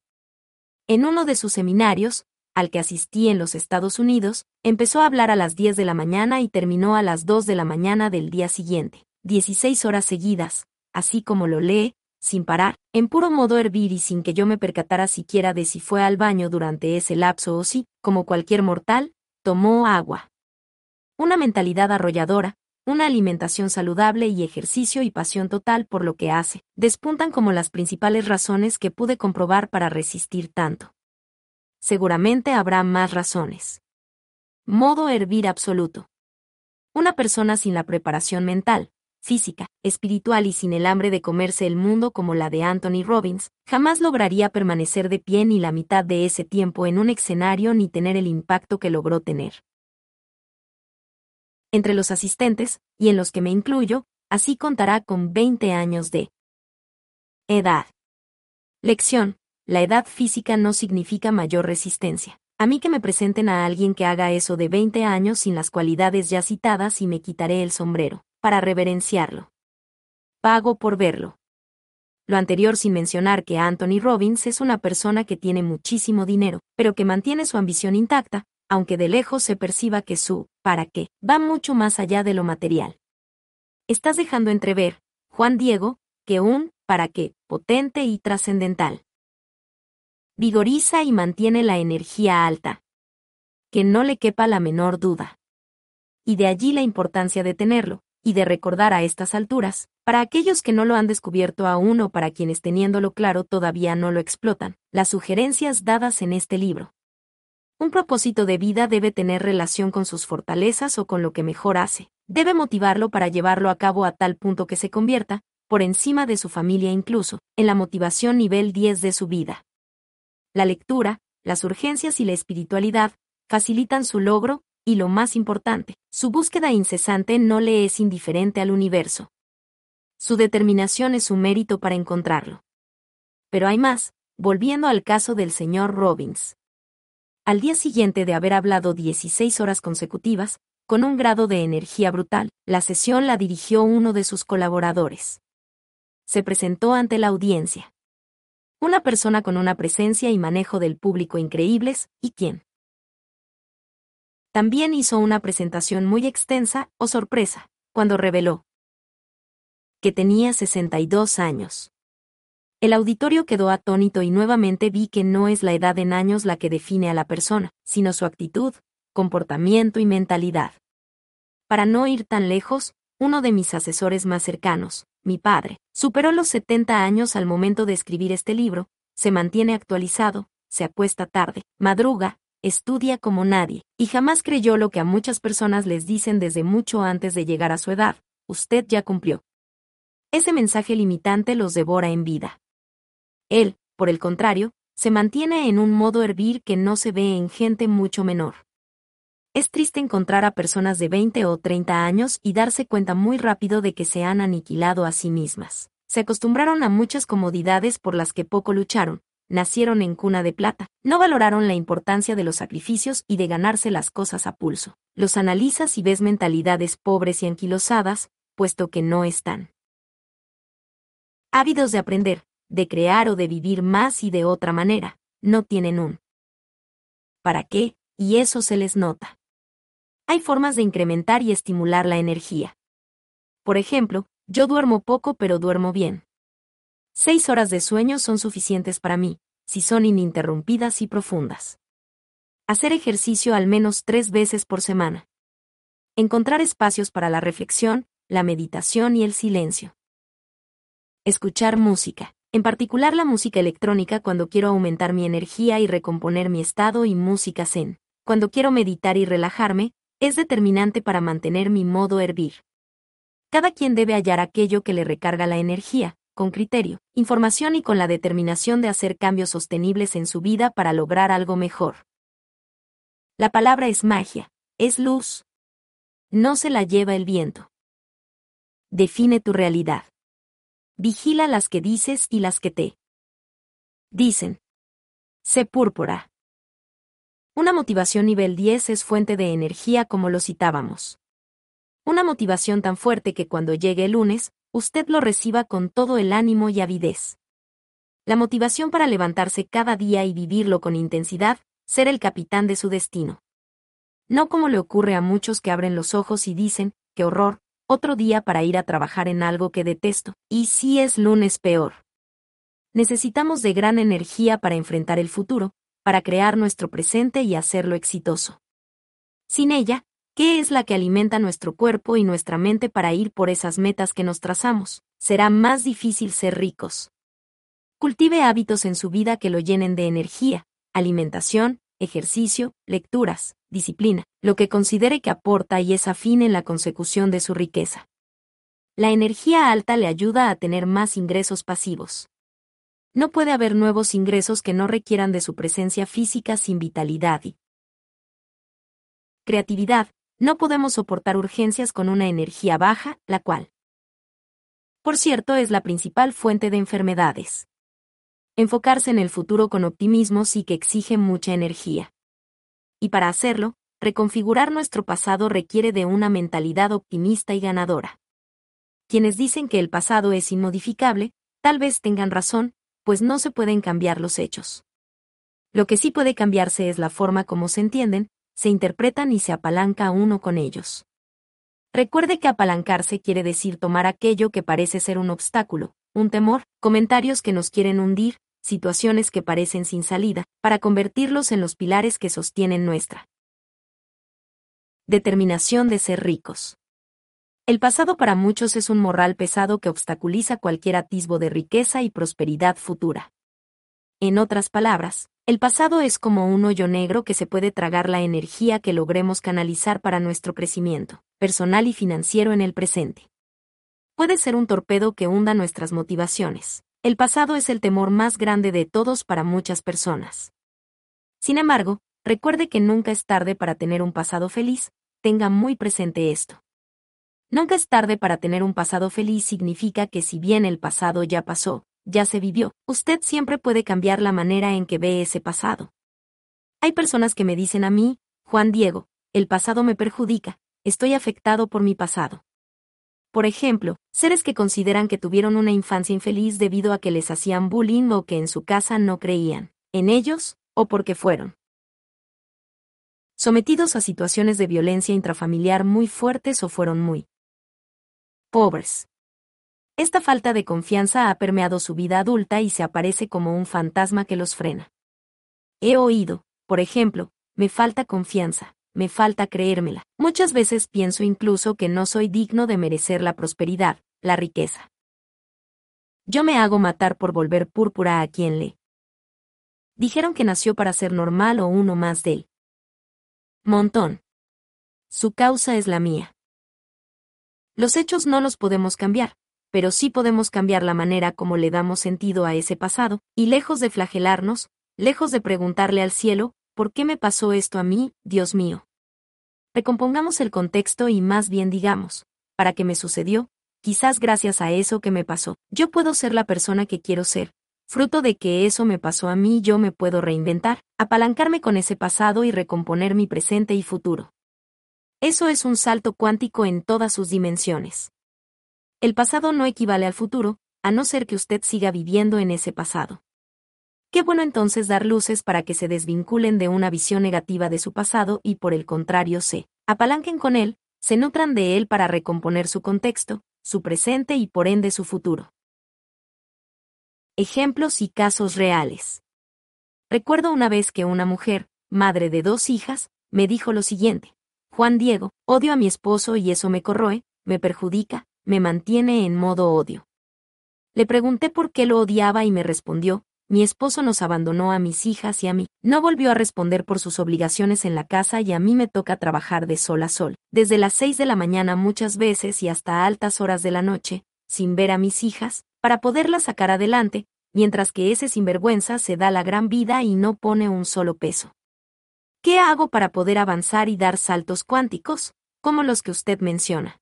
En uno de sus seminarios, al que asistí en los Estados Unidos, empezó a hablar a las 10 de la mañana y terminó a las 2 de la mañana del día siguiente, 16 horas seguidas, así como lo lee, sin parar, en puro modo hervir y sin que yo me percatara siquiera de si fue al baño durante ese lapso o si, como cualquier mortal, tomó agua. Una mentalidad arrolladora, una alimentación saludable y ejercicio y pasión total por lo que hace, despuntan como las principales razones que pude comprobar para resistir tanto. Seguramente habrá más razones. Modo hervir absoluto. Una persona sin la preparación mental, física, espiritual y sin el hambre de comerse el mundo como la de Anthony Robbins, jamás lograría permanecer de pie ni la mitad de ese tiempo en un escenario ni tener el impacto que logró tener. Entre los asistentes, y en los que me incluyo, así contará con 20 años de edad. Lección. La edad física no significa mayor resistencia. A mí que me presenten a alguien que haga eso de 20 años sin las cualidades ya citadas y me quitaré el sombrero para reverenciarlo. Pago por verlo. Lo anterior sin mencionar que Anthony Robbins es una persona que tiene muchísimo dinero, pero que mantiene su ambición intacta, aunque de lejos se perciba que su ¿para qué? va mucho más allá de lo material. Estás dejando entrever, Juan Diego, que un ¿para qué? potente y trascendental. Vigoriza y mantiene la energía alta. Que no le quepa la menor duda. Y de allí la importancia de tenerlo, y de recordar a estas alturas, para aquellos que no lo han descubierto aún o para quienes teniéndolo claro todavía no lo explotan, las sugerencias dadas en este libro. Un propósito de vida debe tener relación con sus fortalezas o con lo que mejor hace, debe motivarlo para llevarlo a cabo a tal punto que se convierta, por encima de su familia incluso, en la motivación nivel 10 de su vida. La lectura, las urgencias y la espiritualidad facilitan su logro, y lo más importante, su búsqueda incesante no le es indiferente al universo. Su determinación es su mérito para encontrarlo. Pero hay más, volviendo al caso del señor Robbins. Al día siguiente de haber hablado 16 horas consecutivas, con un grado de energía brutal, la sesión la dirigió uno de sus colaboradores. Se presentó ante la audiencia. Una persona con una presencia y manejo del público increíbles, y quien, también hizo una presentación muy extensa, o sorpresa, cuando reveló que tenía 62 años. El auditorio quedó atónito y nuevamente vi que no es la edad en años la que define a la persona, sino su actitud, comportamiento y mentalidad. Para no ir tan lejos, uno de mis asesores más cercanos, mi padre, superó los 70 años al momento de escribir este libro, se mantiene actualizado, se acuesta tarde, madruga, estudia como nadie, y jamás creyó lo que a muchas personas les dicen desde mucho antes de llegar a su edad, usted ya cumplió. Ese mensaje limitante los devora en vida. Él, por el contrario, se mantiene en un modo hervir que no se ve en gente mucho menor. Es triste encontrar a personas de 20 o 30 años y darse cuenta muy rápido de que se han aniquilado a sí mismas. Se acostumbraron a muchas comodidades por las que poco lucharon, nacieron en cuna de plata, no valoraron la importancia de los sacrificios y de ganarse las cosas a pulso. Los analizas y ves mentalidades pobres y anquilosadas, puesto que no están. Ávidos de aprender, de crear o de vivir más y de otra manera, no tienen un. ¿Para qué? Y eso se les nota. Hay formas de incrementar y estimular la energía. Por ejemplo, yo duermo poco pero duermo bien. Seis horas de sueño son suficientes para mí, si son ininterrumpidas y profundas. Hacer ejercicio al menos tres veces por semana. Encontrar espacios para la reflexión, la meditación y el silencio. Escuchar música en particular la música electrónica cuando quiero aumentar mi energía y recomponer mi estado y música zen. Cuando quiero meditar y relajarme, es determinante para mantener mi modo hervir. Cada quien debe hallar aquello que le recarga la energía, con criterio, información y con la determinación de hacer cambios sostenibles en su vida para lograr algo mejor. La palabra es magia, es luz. No se la lleva el viento. Define tu realidad. Vigila las que dices y las que te dicen. Sé púrpura. Una motivación nivel 10 es fuente de energía como lo citábamos. Una motivación tan fuerte que cuando llegue el lunes, usted lo reciba con todo el ánimo y avidez. La motivación para levantarse cada día y vivirlo con intensidad, ser el capitán de su destino. No como le ocurre a muchos que abren los ojos y dicen, qué horror, otro día para ir a trabajar en algo que detesto, y si es lunes peor. Necesitamos de gran energía para enfrentar el futuro, para crear nuestro presente y hacerlo exitoso. Sin ella, ¿qué es la que alimenta nuestro cuerpo y nuestra mente para ir por esas metas que nos trazamos? Será más difícil ser ricos. Cultive hábitos en su vida que lo llenen de energía, alimentación, ejercicio, lecturas, disciplina, lo que considere que aporta y es afín en la consecución de su riqueza. La energía alta le ayuda a tener más ingresos pasivos. No puede haber nuevos ingresos que no requieran de su presencia física sin vitalidad y creatividad. No podemos soportar urgencias con una energía baja, la cual, por cierto, es la principal fuente de enfermedades. Enfocarse en el futuro con optimismo sí que exige mucha energía. Y para hacerlo, reconfigurar nuestro pasado requiere de una mentalidad optimista y ganadora. Quienes dicen que el pasado es inmodificable, tal vez tengan razón, pues no se pueden cambiar los hechos. Lo que sí puede cambiarse es la forma como se entienden, se interpretan y se apalanca uno con ellos. Recuerde que apalancarse quiere decir tomar aquello que parece ser un obstáculo, un temor, comentarios que nos quieren hundir, situaciones que parecen sin salida, para convertirlos en los pilares que sostienen nuestra determinación de ser ricos. El pasado para muchos es un morral pesado que obstaculiza cualquier atisbo de riqueza y prosperidad futura. En otras palabras, el pasado es como un hoyo negro que se puede tragar la energía que logremos canalizar para nuestro crecimiento, personal y financiero en el presente puede ser un torpedo que hunda nuestras motivaciones. El pasado es el temor más grande de todos para muchas personas. Sin embargo, recuerde que nunca es tarde para tener un pasado feliz, tenga muy presente esto. Nunca es tarde para tener un pasado feliz significa que si bien el pasado ya pasó, ya se vivió, usted siempre puede cambiar la manera en que ve ese pasado. Hay personas que me dicen a mí, Juan Diego, el pasado me perjudica, estoy afectado por mi pasado. Por ejemplo, seres que consideran que tuvieron una infancia infeliz debido a que les hacían bullying o que en su casa no creían en ellos, o porque fueron sometidos a situaciones de violencia intrafamiliar muy fuertes o fueron muy pobres. Esta falta de confianza ha permeado su vida adulta y se aparece como un fantasma que los frena. He oído, por ejemplo, me falta confianza, me falta creérmela. Muchas veces pienso incluso que no soy digno de merecer la prosperidad, la riqueza. Yo me hago matar por volver púrpura a quien le. Dijeron que nació para ser normal o uno más de él. Montón. Su causa es la mía. Los hechos no los podemos cambiar, pero sí podemos cambiar la manera como le damos sentido a ese pasado, y lejos de flagelarnos, lejos de preguntarle al cielo, ¿por qué me pasó esto a mí, Dios mío? Recompongamos el contexto y más bien digamos, ¿para qué me sucedió? Quizás gracias a eso que me pasó, yo puedo ser la persona que quiero ser. Fruto de que eso me pasó a mí, yo me puedo reinventar, apalancarme con ese pasado y recomponer mi presente y futuro. Eso es un salto cuántico en todas sus dimensiones. El pasado no equivale al futuro, a no ser que usted siga viviendo en ese pasado. Qué bueno entonces dar luces para que se desvinculen de una visión negativa de su pasado y por el contrario se apalanquen con él, se nutran de él para recomponer su contexto, su presente y por ende su futuro. Ejemplos y casos reales. Recuerdo una vez que una mujer, madre de dos hijas, me dijo lo siguiente. Juan Diego, odio a mi esposo y eso me corroe, me perjudica, me mantiene en modo odio. Le pregunté por qué lo odiaba y me respondió, mi esposo nos abandonó a mis hijas y a mí. No volvió a responder por sus obligaciones en la casa y a mí me toca trabajar de sol a sol, desde las seis de la mañana muchas veces y hasta altas horas de la noche, sin ver a mis hijas, para poderlas sacar adelante, mientras que ese sinvergüenza se da la gran vida y no pone un solo peso. ¿Qué hago para poder avanzar y dar saltos cuánticos, como los que usted menciona?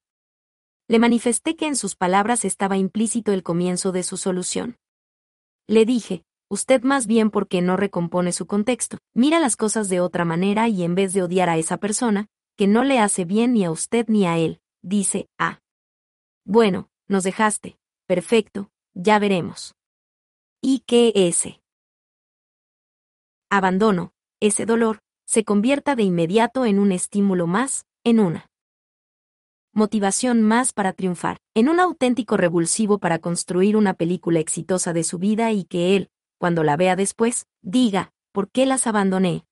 Le manifesté que en sus palabras estaba implícito el comienzo de su solución. Le dije, usted más bien porque no recompone su contexto, mira las cosas de otra manera y en vez de odiar a esa persona, que no le hace bien ni a usted ni a él, dice, ah. Bueno, nos dejaste, perfecto, ya veremos. ¿Y qué ese? Abandono, ese dolor, se convierta de inmediato en un estímulo más, en una motivación más para triunfar, en un auténtico revulsivo para construir una película exitosa de su vida y que él, cuando la vea después, diga, ¿por qué las abandoné?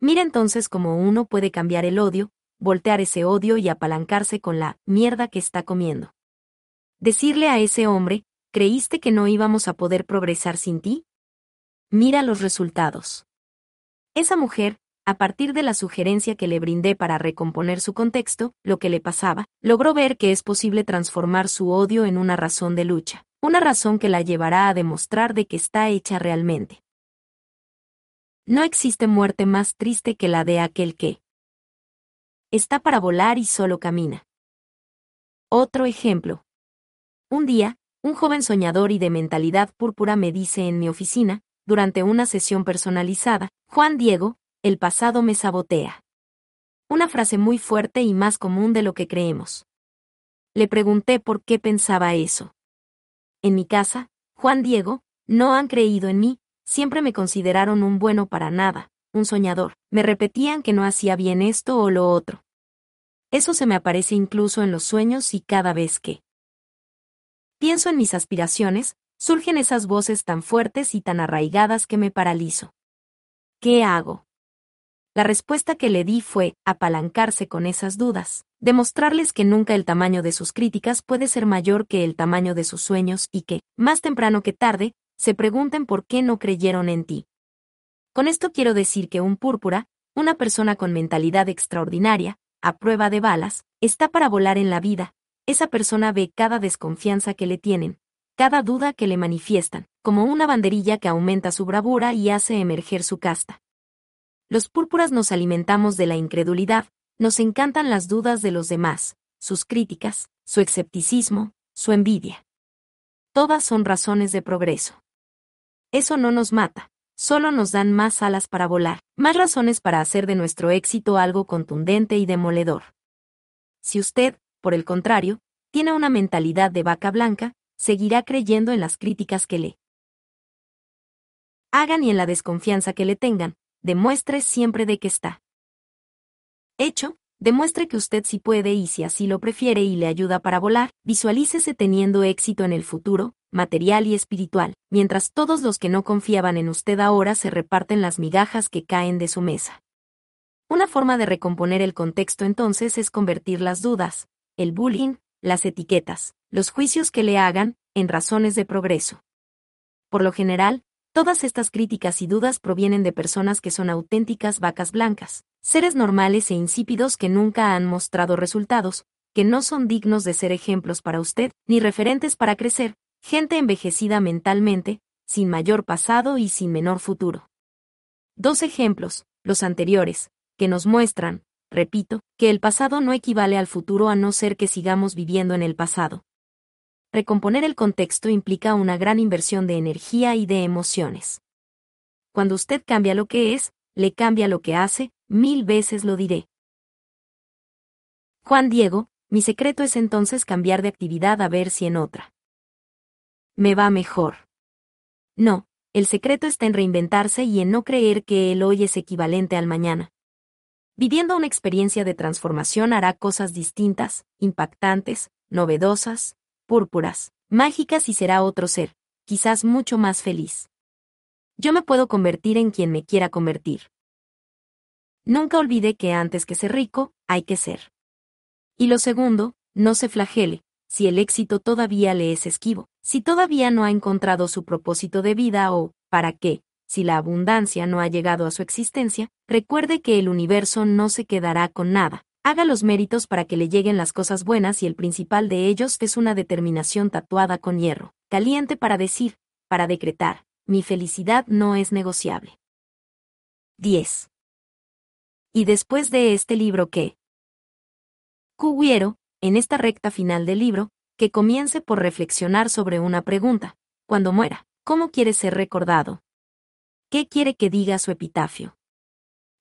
Mira entonces cómo uno puede cambiar el odio, voltear ese odio y apalancarse con la mierda que está comiendo. Decirle a ese hombre, ¿creíste que no íbamos a poder progresar sin ti? Mira los resultados. Esa mujer, a partir de la sugerencia que le brindé para recomponer su contexto, lo que le pasaba, logró ver que es posible transformar su odio en una razón de lucha una razón que la llevará a demostrar de que está hecha realmente. No existe muerte más triste que la de aquel que está para volar y solo camina. Otro ejemplo. Un día, un joven soñador y de mentalidad púrpura me dice en mi oficina, durante una sesión personalizada, Juan Diego, el pasado me sabotea. Una frase muy fuerte y más común de lo que creemos. Le pregunté por qué pensaba eso. En mi casa, Juan Diego, no han creído en mí, siempre me consideraron un bueno para nada, un soñador, me repetían que no hacía bien esto o lo otro. Eso se me aparece incluso en los sueños y cada vez que pienso en mis aspiraciones, surgen esas voces tan fuertes y tan arraigadas que me paralizo. ¿Qué hago? La respuesta que le di fue apalancarse con esas dudas, demostrarles que nunca el tamaño de sus críticas puede ser mayor que el tamaño de sus sueños y que, más temprano que tarde, se pregunten por qué no creyeron en ti. Con esto quiero decir que un púrpura, una persona con mentalidad extraordinaria, a prueba de balas, está para volar en la vida. Esa persona ve cada desconfianza que le tienen, cada duda que le manifiestan, como una banderilla que aumenta su bravura y hace emerger su casta. Los púrpuras nos alimentamos de la incredulidad, nos encantan las dudas de los demás, sus críticas, su escepticismo, su envidia. Todas son razones de progreso. Eso no nos mata, solo nos dan más alas para volar, más razones para hacer de nuestro éxito algo contundente y demoledor. Si usted, por el contrario, tiene una mentalidad de vaca blanca, seguirá creyendo en las críticas que le hagan y en la desconfianza que le tengan, demuestre siempre de qué está. Hecho, demuestre que usted sí puede y si así lo prefiere y le ayuda para volar, visualícese teniendo éxito en el futuro, material y espiritual, mientras todos los que no confiaban en usted ahora se reparten las migajas que caen de su mesa. Una forma de recomponer el contexto entonces es convertir las dudas, el bullying, las etiquetas, los juicios que le hagan, en razones de progreso. Por lo general, todas estas críticas y dudas provienen de personas que son auténticas vacas blancas, seres normales e insípidos que nunca han mostrado resultados, que no son dignos de ser ejemplos para usted, ni referentes para crecer, gente envejecida mentalmente, sin mayor pasado y sin menor futuro. Dos ejemplos, los anteriores, que nos muestran, repito, que el pasado no equivale al futuro a no ser que sigamos viviendo en el pasado. Recomponer el contexto implica una gran inversión de energía y de emociones. Cuando usted cambia lo que es, le cambia lo que hace, mil veces lo diré. Juan Diego, mi secreto es entonces cambiar de actividad a ver si en otra me va mejor. No, el secreto está en reinventarse y en no creer que el hoy es equivalente al mañana. Viviendo una experiencia de transformación hará cosas distintas, impactantes, novedosas, púrpuras, mágicas y será otro ser, quizás mucho más feliz. Yo me puedo convertir en quien me quiera convertir. Nunca olvide que antes que ser rico, hay que ser. Y lo segundo, no se flagele, si el éxito todavía le es esquivo, si todavía no ha encontrado su propósito de vida o, ¿para qué? Si la abundancia no ha llegado a su existencia, recuerde que el universo no se quedará con nada. Haga los méritos para que le lleguen las cosas buenas y el principal de ellos es una determinación tatuada con hierro, caliente para decir, para decretar, mi felicidad no es negociable. 10. Y después de este libro qué? Cuguiero, en esta recta final del libro, que comience por reflexionar sobre una pregunta. Cuando muera, ¿cómo quiere ser recordado? ¿Qué quiere que diga su epitafio?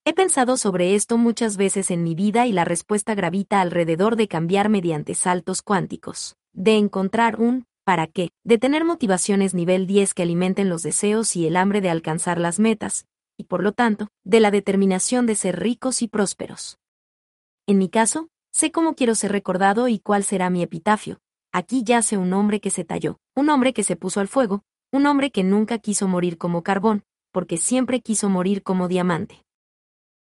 He pensado sobre esto muchas veces en mi vida y la respuesta gravita alrededor de cambiar mediante saltos cuánticos, de encontrar un ¿para qué?, de tener motivaciones nivel 10 que alimenten los deseos y el hambre de alcanzar las metas, y por lo tanto, de la determinación de ser ricos y prósperos. En mi caso, Sé cómo quiero ser recordado y cuál será mi epitafio. Aquí yace un hombre que se talló, un hombre que se puso al fuego, un hombre que nunca quiso morir como carbón, porque siempre quiso morir como diamante.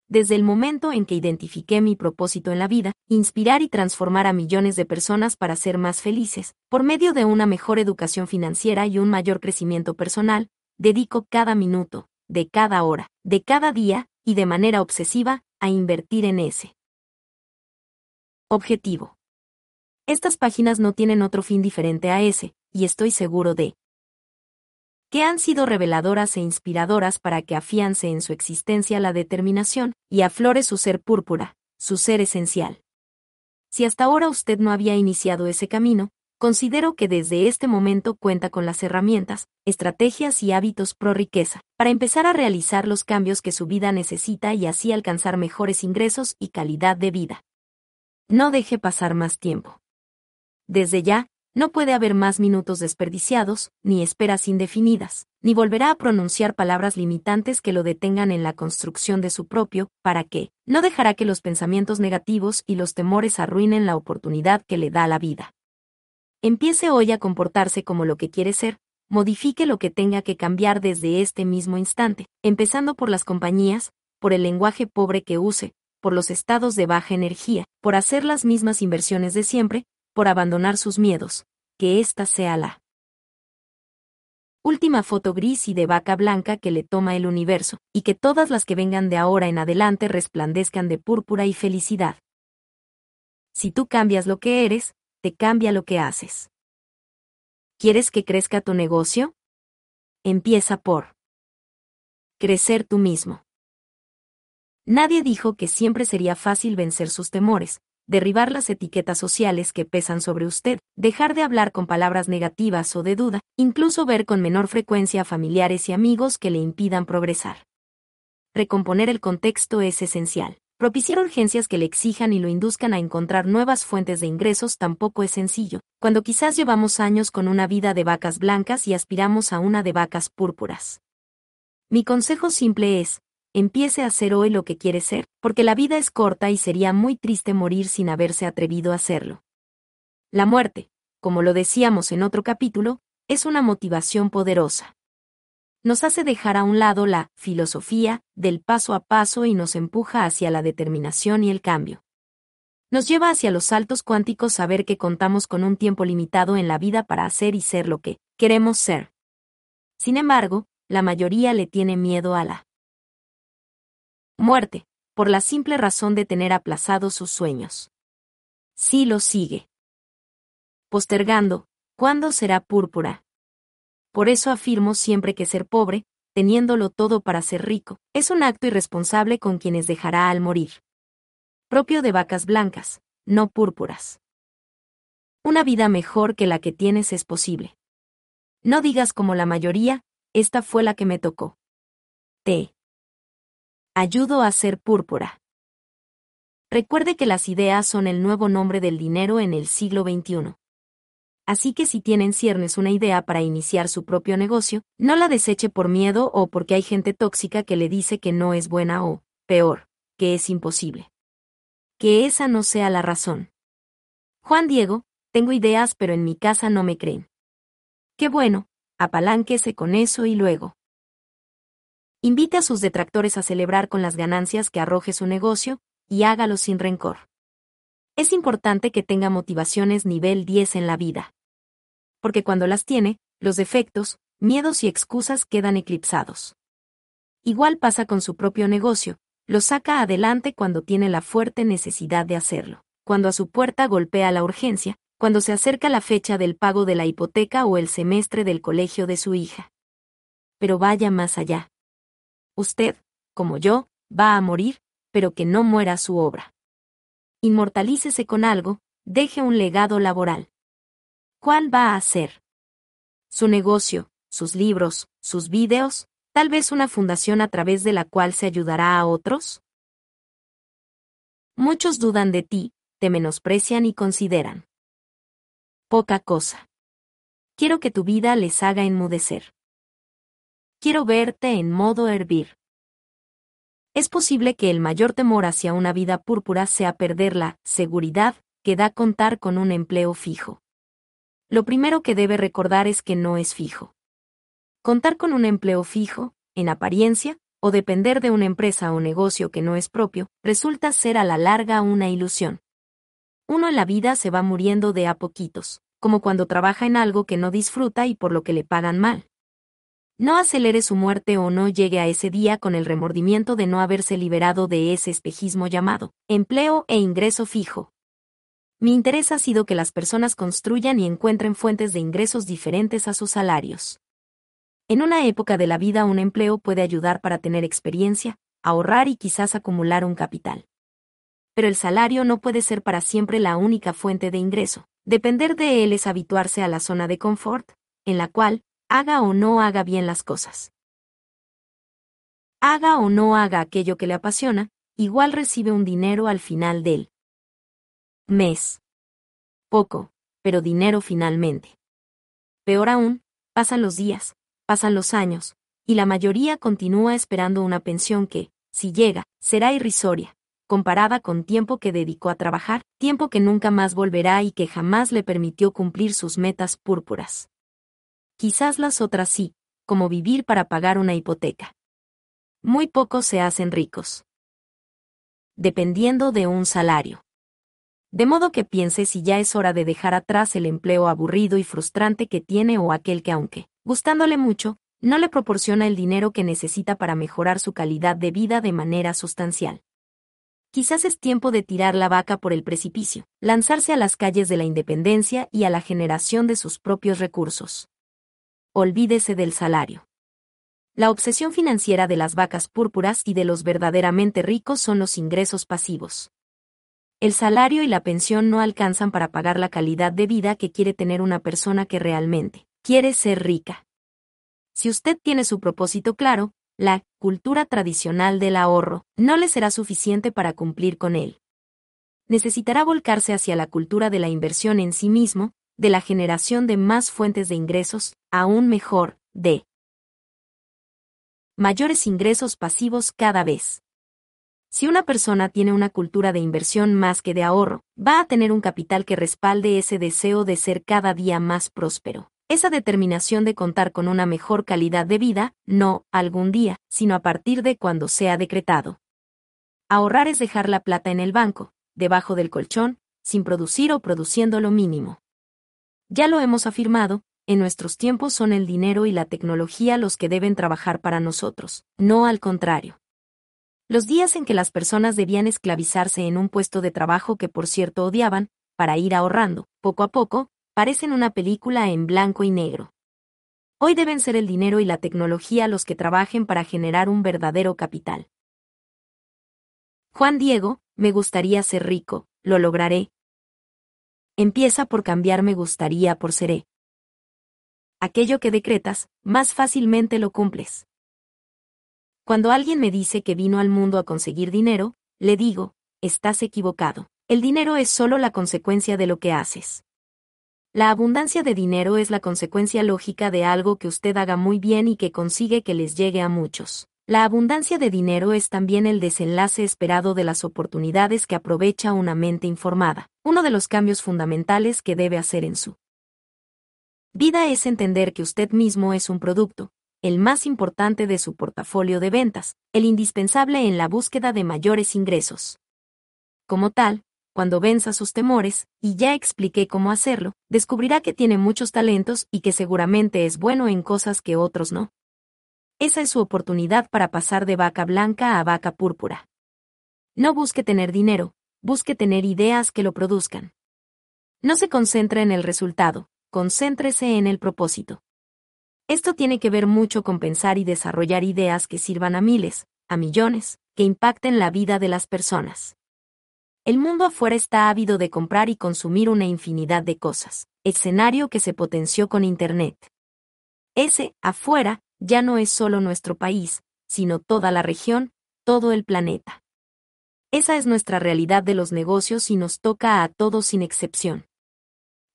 Desde el momento en que identifiqué mi propósito en la vida, inspirar y transformar a millones de personas para ser más felices, por medio de una mejor educación financiera y un mayor crecimiento personal, dedico cada minuto, de cada hora, de cada día, y de manera obsesiva, a invertir en ese Objetivo. Estas páginas no tienen otro fin diferente a ese, y estoy seguro de que han sido reveladoras e inspiradoras para que afiance en su existencia la determinación y aflore su ser púrpura, su ser esencial. Si hasta ahora usted no había iniciado ese camino, considero que desde este momento cuenta con las herramientas, estrategias y hábitos pro riqueza, para empezar a realizar los cambios que su vida necesita y así alcanzar mejores ingresos y calidad de vida. No deje pasar más tiempo. Desde ya, no puede haber más minutos desperdiciados, ni esperas indefinidas, ni volverá a pronunciar palabras limitantes que lo detengan en la construcción de su propio, ¿para qué? No dejará que los pensamientos negativos y los temores arruinen la oportunidad que le da la vida. Empiece hoy a comportarse como lo que quiere ser, modifique lo que tenga que cambiar desde este mismo instante, empezando por las compañías, por el lenguaje pobre que use, por los estados de baja energía, por hacer las mismas inversiones de siempre, por abandonar sus miedos, que esta sea la última foto gris y de vaca blanca que le toma el universo, y que todas las que vengan de ahora en adelante resplandezcan de púrpura y felicidad. Si tú cambias lo que eres, te cambia lo que haces. ¿Quieres que crezca tu negocio? Empieza por crecer tú mismo. Nadie dijo que siempre sería fácil vencer sus temores, derribar las etiquetas sociales que pesan sobre usted, dejar de hablar con palabras negativas o de duda, incluso ver con menor frecuencia a familiares y amigos que le impidan progresar. Recomponer el contexto es esencial. Propiciar urgencias que le exijan y lo induzcan a encontrar nuevas fuentes de ingresos tampoco es sencillo, cuando quizás llevamos años con una vida de vacas blancas y aspiramos a una de vacas púrpuras. Mi consejo simple es, empiece a hacer hoy lo que quiere ser, porque la vida es corta y sería muy triste morir sin haberse atrevido a hacerlo. La muerte, como lo decíamos en otro capítulo, es una motivación poderosa. Nos hace dejar a un lado la filosofía del paso a paso y nos empuja hacia la determinación y el cambio. Nos lleva hacia los saltos cuánticos saber que contamos con un tiempo limitado en la vida para hacer y ser lo que queremos ser. Sin embargo, la mayoría le tiene miedo a la muerte, por la simple razón de tener aplazados sus sueños. Sí lo sigue. Postergando, ¿cuándo será púrpura? Por eso afirmo siempre que ser pobre, teniéndolo todo para ser rico, es un acto irresponsable con quienes dejará al morir propio de vacas blancas, no púrpuras. Una vida mejor que la que tienes es posible. No digas como la mayoría, esta fue la que me tocó. Te ayudo a ser púrpura. Recuerde que las ideas son el nuevo nombre del dinero en el siglo XXI. Así que si tienen ciernes una idea para iniciar su propio negocio, no la deseche por miedo o porque hay gente tóxica que le dice que no es buena o, peor, que es imposible que esa no sea la razón. Juan Diego, tengo ideas pero en mi casa no me creen. Qué bueno, apalánquese con eso y luego. Invite a sus detractores a celebrar con las ganancias que arroje su negocio, y hágalo sin rencor. Es importante que tenga motivaciones nivel 10 en la vida. Porque cuando las tiene, los defectos, miedos y excusas quedan eclipsados. Igual pasa con su propio negocio, lo saca adelante cuando tiene la fuerte necesidad de hacerlo, cuando a su puerta golpea la urgencia, cuando se acerca la fecha del pago de la hipoteca o el semestre del colegio de su hija. Pero vaya más allá. Usted, como yo, va a morir, pero que no muera su obra. Inmortalícese con algo, deje un legado laboral. ¿Cuál va a ser? Su negocio, sus libros, sus vídeos, tal vez una fundación a través de la cual se ayudará a otros? Muchos dudan de ti, te menosprecian y consideran. Poca cosa. Quiero que tu vida les haga enmudecer. Quiero verte en modo hervir. Es posible que el mayor temor hacia una vida púrpura sea perder la seguridad que da contar con un empleo fijo. Lo primero que debe recordar es que no es fijo. Contar con un empleo fijo, en apariencia, o depender de una empresa o negocio que no es propio, resulta ser a la larga una ilusión. Uno en la vida se va muriendo de a poquitos, como cuando trabaja en algo que no disfruta y por lo que le pagan mal. No acelere su muerte o no llegue a ese día con el remordimiento de no haberse liberado de ese espejismo llamado empleo e ingreso fijo. Mi interés ha sido que las personas construyan y encuentren fuentes de ingresos diferentes a sus salarios. En una época de la vida un empleo puede ayudar para tener experiencia, ahorrar y quizás acumular un capital. Pero el salario no puede ser para siempre la única fuente de ingreso. Depender de él es habituarse a la zona de confort, en la cual, haga o no haga bien las cosas. Haga o no haga aquello que le apasiona, igual recibe un dinero al final del mes. Poco, pero dinero finalmente. Peor aún, pasan los días, Pasan los años, y la mayoría continúa esperando una pensión que, si llega, será irrisoria, comparada con tiempo que dedicó a trabajar, tiempo que nunca más volverá y que jamás le permitió cumplir sus metas púrpuras. Quizás las otras sí, como vivir para pagar una hipoteca. Muy pocos se hacen ricos. Dependiendo de un salario. De modo que piense si ya es hora de dejar atrás el empleo aburrido y frustrante que tiene o aquel que aunque gustándole mucho, no le proporciona el dinero que necesita para mejorar su calidad de vida de manera sustancial. Quizás es tiempo de tirar la vaca por el precipicio, lanzarse a las calles de la independencia y a la generación de sus propios recursos. Olvídese del salario. La obsesión financiera de las vacas púrpuras y de los verdaderamente ricos son los ingresos pasivos. El salario y la pensión no alcanzan para pagar la calidad de vida que quiere tener una persona que realmente quiere ser rica. Si usted tiene su propósito claro, la cultura tradicional del ahorro no le será suficiente para cumplir con él. Necesitará volcarse hacia la cultura de la inversión en sí mismo, de la generación de más fuentes de ingresos, aún mejor, de mayores ingresos pasivos cada vez. Si una persona tiene una cultura de inversión más que de ahorro, va a tener un capital que respalde ese deseo de ser cada día más próspero. Esa determinación de contar con una mejor calidad de vida, no algún día, sino a partir de cuando sea decretado. Ahorrar es dejar la plata en el banco, debajo del colchón, sin producir o produciendo lo mínimo. Ya lo hemos afirmado, en nuestros tiempos son el dinero y la tecnología los que deben trabajar para nosotros, no al contrario. Los días en que las personas debían esclavizarse en un puesto de trabajo que por cierto odiaban, para ir ahorrando, poco a poco, parecen una película en blanco y negro. Hoy deben ser el dinero y la tecnología los que trabajen para generar un verdadero capital. Juan Diego, me gustaría ser rico, lo lograré. Empieza por cambiar me gustaría por seré. Aquello que decretas, más fácilmente lo cumples. Cuando alguien me dice que vino al mundo a conseguir dinero, le digo, estás equivocado. El dinero es solo la consecuencia de lo que haces. La abundancia de dinero es la consecuencia lógica de algo que usted haga muy bien y que consigue que les llegue a muchos. La abundancia de dinero es también el desenlace esperado de las oportunidades que aprovecha una mente informada, uno de los cambios fundamentales que debe hacer en su vida es entender que usted mismo es un producto, el más importante de su portafolio de ventas, el indispensable en la búsqueda de mayores ingresos. Como tal, cuando venza sus temores, y ya expliqué cómo hacerlo, descubrirá que tiene muchos talentos y que seguramente es bueno en cosas que otros no. Esa es su oportunidad para pasar de vaca blanca a vaca púrpura. No busque tener dinero, busque tener ideas que lo produzcan. No se concentre en el resultado, concéntrese en el propósito. Esto tiene que ver mucho con pensar y desarrollar ideas que sirvan a miles, a millones, que impacten la vida de las personas. El mundo afuera está ávido de comprar y consumir una infinidad de cosas, escenario que se potenció con Internet. Ese, afuera, ya no es solo nuestro país, sino toda la región, todo el planeta. Esa es nuestra realidad de los negocios y nos toca a todos sin excepción.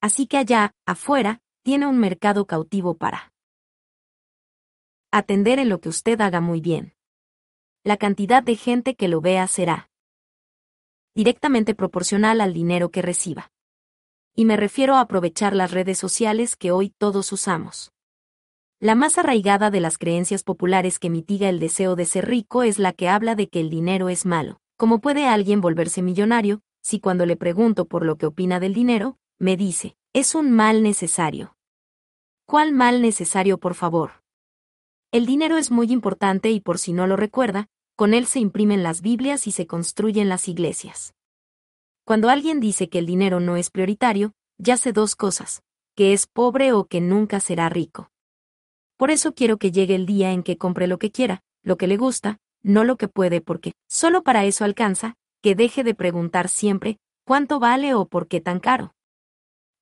Así que allá, afuera, tiene un mercado cautivo para atender en lo que usted haga muy bien. La cantidad de gente que lo vea será directamente proporcional al dinero que reciba. Y me refiero a aprovechar las redes sociales que hoy todos usamos. La más arraigada de las creencias populares que mitiga el deseo de ser rico es la que habla de que el dinero es malo. ¿Cómo puede alguien volverse millonario si cuando le pregunto por lo que opina del dinero, me dice, es un mal necesario? ¿Cuál mal necesario, por favor? El dinero es muy importante y por si no lo recuerda, con él se imprimen las Biblias y se construyen las iglesias. Cuando alguien dice que el dinero no es prioritario, ya sé dos cosas, que es pobre o que nunca será rico. Por eso quiero que llegue el día en que compre lo que quiera, lo que le gusta, no lo que puede porque, solo para eso alcanza, que deje de preguntar siempre, ¿cuánto vale o por qué tan caro?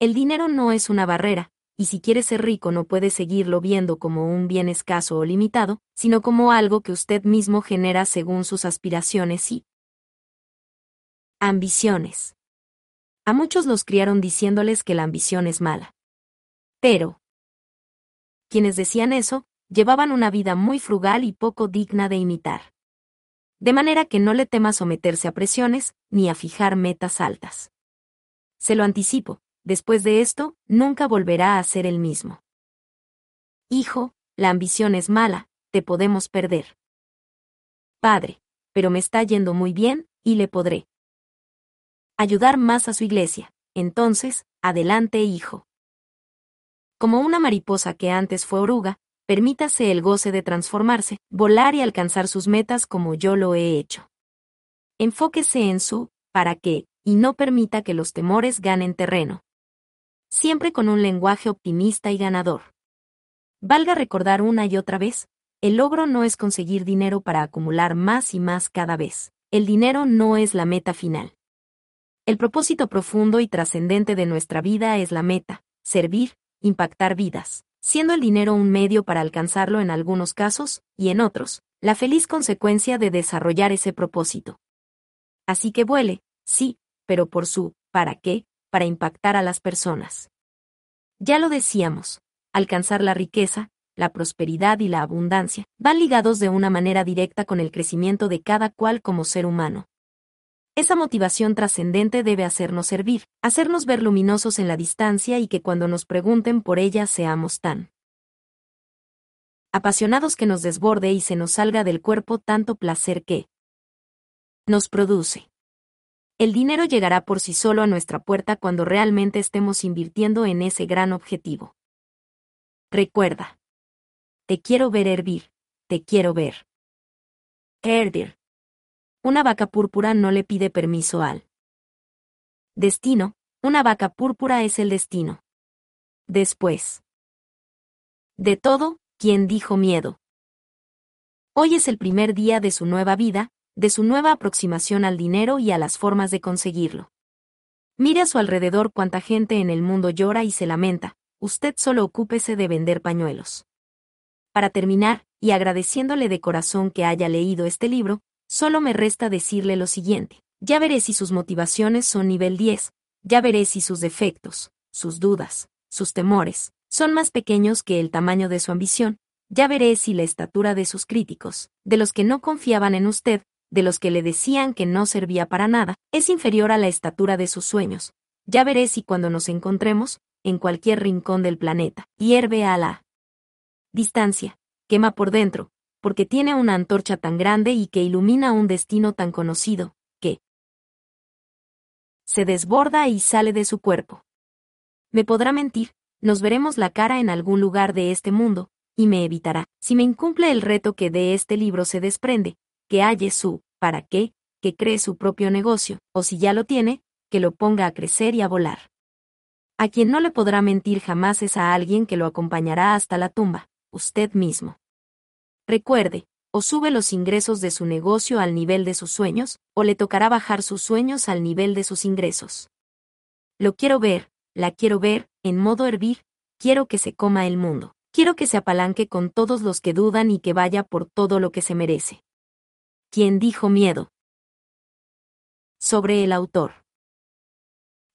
El dinero no es una barrera, y si quiere ser rico no puede seguirlo viendo como un bien escaso o limitado, sino como algo que usted mismo genera según sus aspiraciones y ambiciones. A muchos los criaron diciéndoles que la ambición es mala. Pero, quienes decían eso, llevaban una vida muy frugal y poco digna de imitar. De manera que no le tema someterse a presiones, ni a fijar metas altas. Se lo anticipo, después de esto, nunca volverá a ser el mismo. Hijo, la ambición es mala, te podemos perder. Padre, pero me está yendo muy bien, y le podré ayudar más a su iglesia. Entonces, adelante, hijo. Como una mariposa que antes fue oruga, permítase el goce de transformarse, volar y alcanzar sus metas como yo lo he hecho. Enfóquese en su, para qué, y no permita que los temores ganen terreno siempre con un lenguaje optimista y ganador. Valga recordar una y otra vez, el logro no es conseguir dinero para acumular más y más cada vez. El dinero no es la meta final. El propósito profundo y trascendente de nuestra vida es la meta, servir, impactar vidas, siendo el dinero un medio para alcanzarlo en algunos casos, y en otros, la feliz consecuencia de desarrollar ese propósito. Así que vuele, sí, pero por su, ¿para qué?, para impactar a las personas. Ya lo decíamos, alcanzar la riqueza, la prosperidad y la abundancia, van ligados de una manera directa con el crecimiento de cada cual como ser humano. Esa motivación trascendente debe hacernos servir, hacernos ver luminosos en la distancia y que cuando nos pregunten por ella seamos tan apasionados que nos desborde y se nos salga del cuerpo tanto placer que nos produce. El dinero llegará por sí solo a nuestra puerta cuando realmente estemos invirtiendo en ese gran objetivo. Recuerda. Te quiero ver hervir, te quiero ver. Hervir. Una vaca púrpura no le pide permiso al destino, una vaca púrpura es el destino. Después. De todo, quien dijo miedo. Hoy es el primer día de su nueva vida, de su nueva aproximación al dinero y a las formas de conseguirlo. Mire a su alrededor cuánta gente en el mundo llora y se lamenta, usted solo ocúpese de vender pañuelos. Para terminar, y agradeciéndole de corazón que haya leído este libro, Solo me resta decirle lo siguiente. Ya veré si sus motivaciones son nivel 10, ya veré si sus defectos, sus dudas, sus temores, son más pequeños que el tamaño de su ambición, ya veré si la estatura de sus críticos, de los que no confiaban en usted, de los que le decían que no servía para nada, es inferior a la estatura de sus sueños. Ya veré si cuando nos encontremos, en cualquier rincón del planeta, hierve a la distancia, quema por dentro, porque tiene una antorcha tan grande y que ilumina un destino tan conocido, que se desborda y sale de su cuerpo. Me podrá mentir, nos veremos la cara en algún lugar de este mundo, y me evitará, si me incumple el reto que de este libro se desprende, que halle su, ¿para qué?, que cree su propio negocio, o si ya lo tiene, que lo ponga a crecer y a volar. A quien no le podrá mentir jamás es a alguien que lo acompañará hasta la tumba, usted mismo. Recuerde, o sube los ingresos de su negocio al nivel de sus sueños, o le tocará bajar sus sueños al nivel de sus ingresos. Lo quiero ver, la quiero ver, en modo hervir, quiero que se coma el mundo. Quiero que se apalanque con todos los que dudan y que vaya por todo lo que se merece. ¿Quién dijo miedo? Sobre el autor.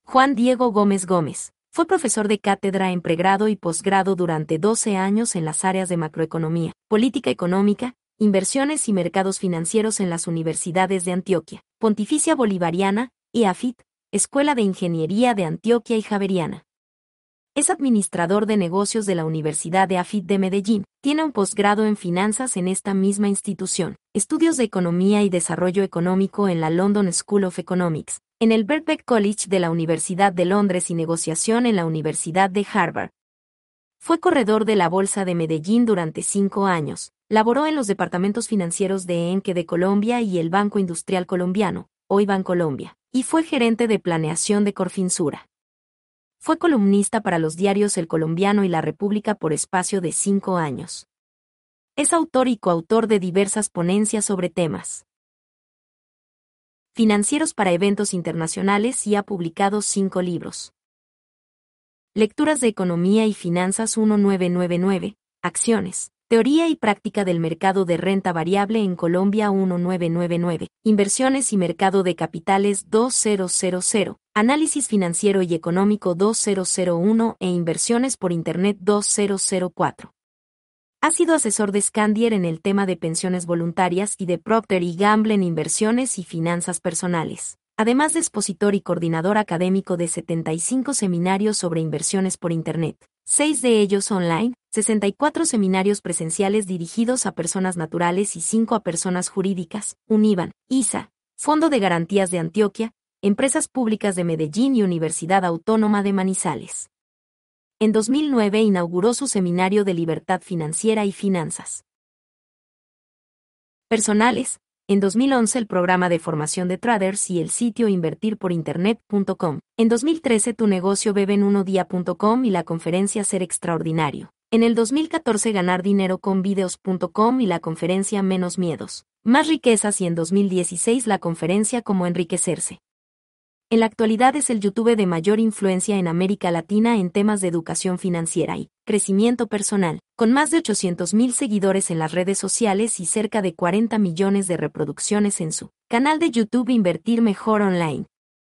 Juan Diego Gómez Gómez. Fue profesor de cátedra en pregrado y posgrado durante 12 años en las áreas de macroeconomía, política económica, inversiones y mercados financieros en las universidades de Antioquia, Pontificia Bolivariana, y AFIT, Escuela de Ingeniería de Antioquia y Javeriana. Es administrador de negocios de la Universidad de AFIT de Medellín. Tiene un posgrado en finanzas en esta misma institución, estudios de economía y desarrollo económico en la London School of Economics, en el Birkbeck College de la Universidad de Londres y negociación en la Universidad de Harvard. Fue corredor de la Bolsa de Medellín durante cinco años, laboró en los departamentos financieros de Enque de Colombia y el Banco Industrial Colombiano, hoy Bancolombia, y fue gerente de planeación de Corfinsura. Fue columnista para los diarios El Colombiano y La República por espacio de cinco años. Es autor y coautor de diversas ponencias sobre temas financieros para eventos internacionales y ha publicado cinco libros. Lecturas de Economía y Finanzas 1999, Acciones, Teoría y Práctica del Mercado de Renta Variable en Colombia 1999, Inversiones y Mercado de Capitales 2000, Análisis Financiero y Económico 2001 e Inversiones por Internet 2004. Ha sido asesor de Scandier en el tema de pensiones voluntarias y de Procter y Gamble en inversiones y finanzas personales. Además de expositor y coordinador académico de 75 seminarios sobre inversiones por Internet, seis de ellos online, 64 seminarios presenciales dirigidos a personas naturales y 5 a personas jurídicas, UNIVAN, ISA, Fondo de Garantías de Antioquia, Empresas Públicas de Medellín y Universidad Autónoma de Manizales. En 2009 inauguró su seminario de libertad financiera y finanzas. Personales. En 2011 el programa de formación de traders y el sitio invertirporinternet.com. En 2013 tu negocio bebenunodia.com y la conferencia Ser Extraordinario. En el 2014 ganar dinero con videos.com y la conferencia Menos Miedos. Más riquezas y en 2016 la conferencia Cómo enriquecerse. En la actualidad es el YouTube de mayor influencia en América Latina en temas de educación financiera y crecimiento personal, con más de 800.000 seguidores en las redes sociales y cerca de 40 millones de reproducciones en su canal de YouTube Invertir Mejor Online.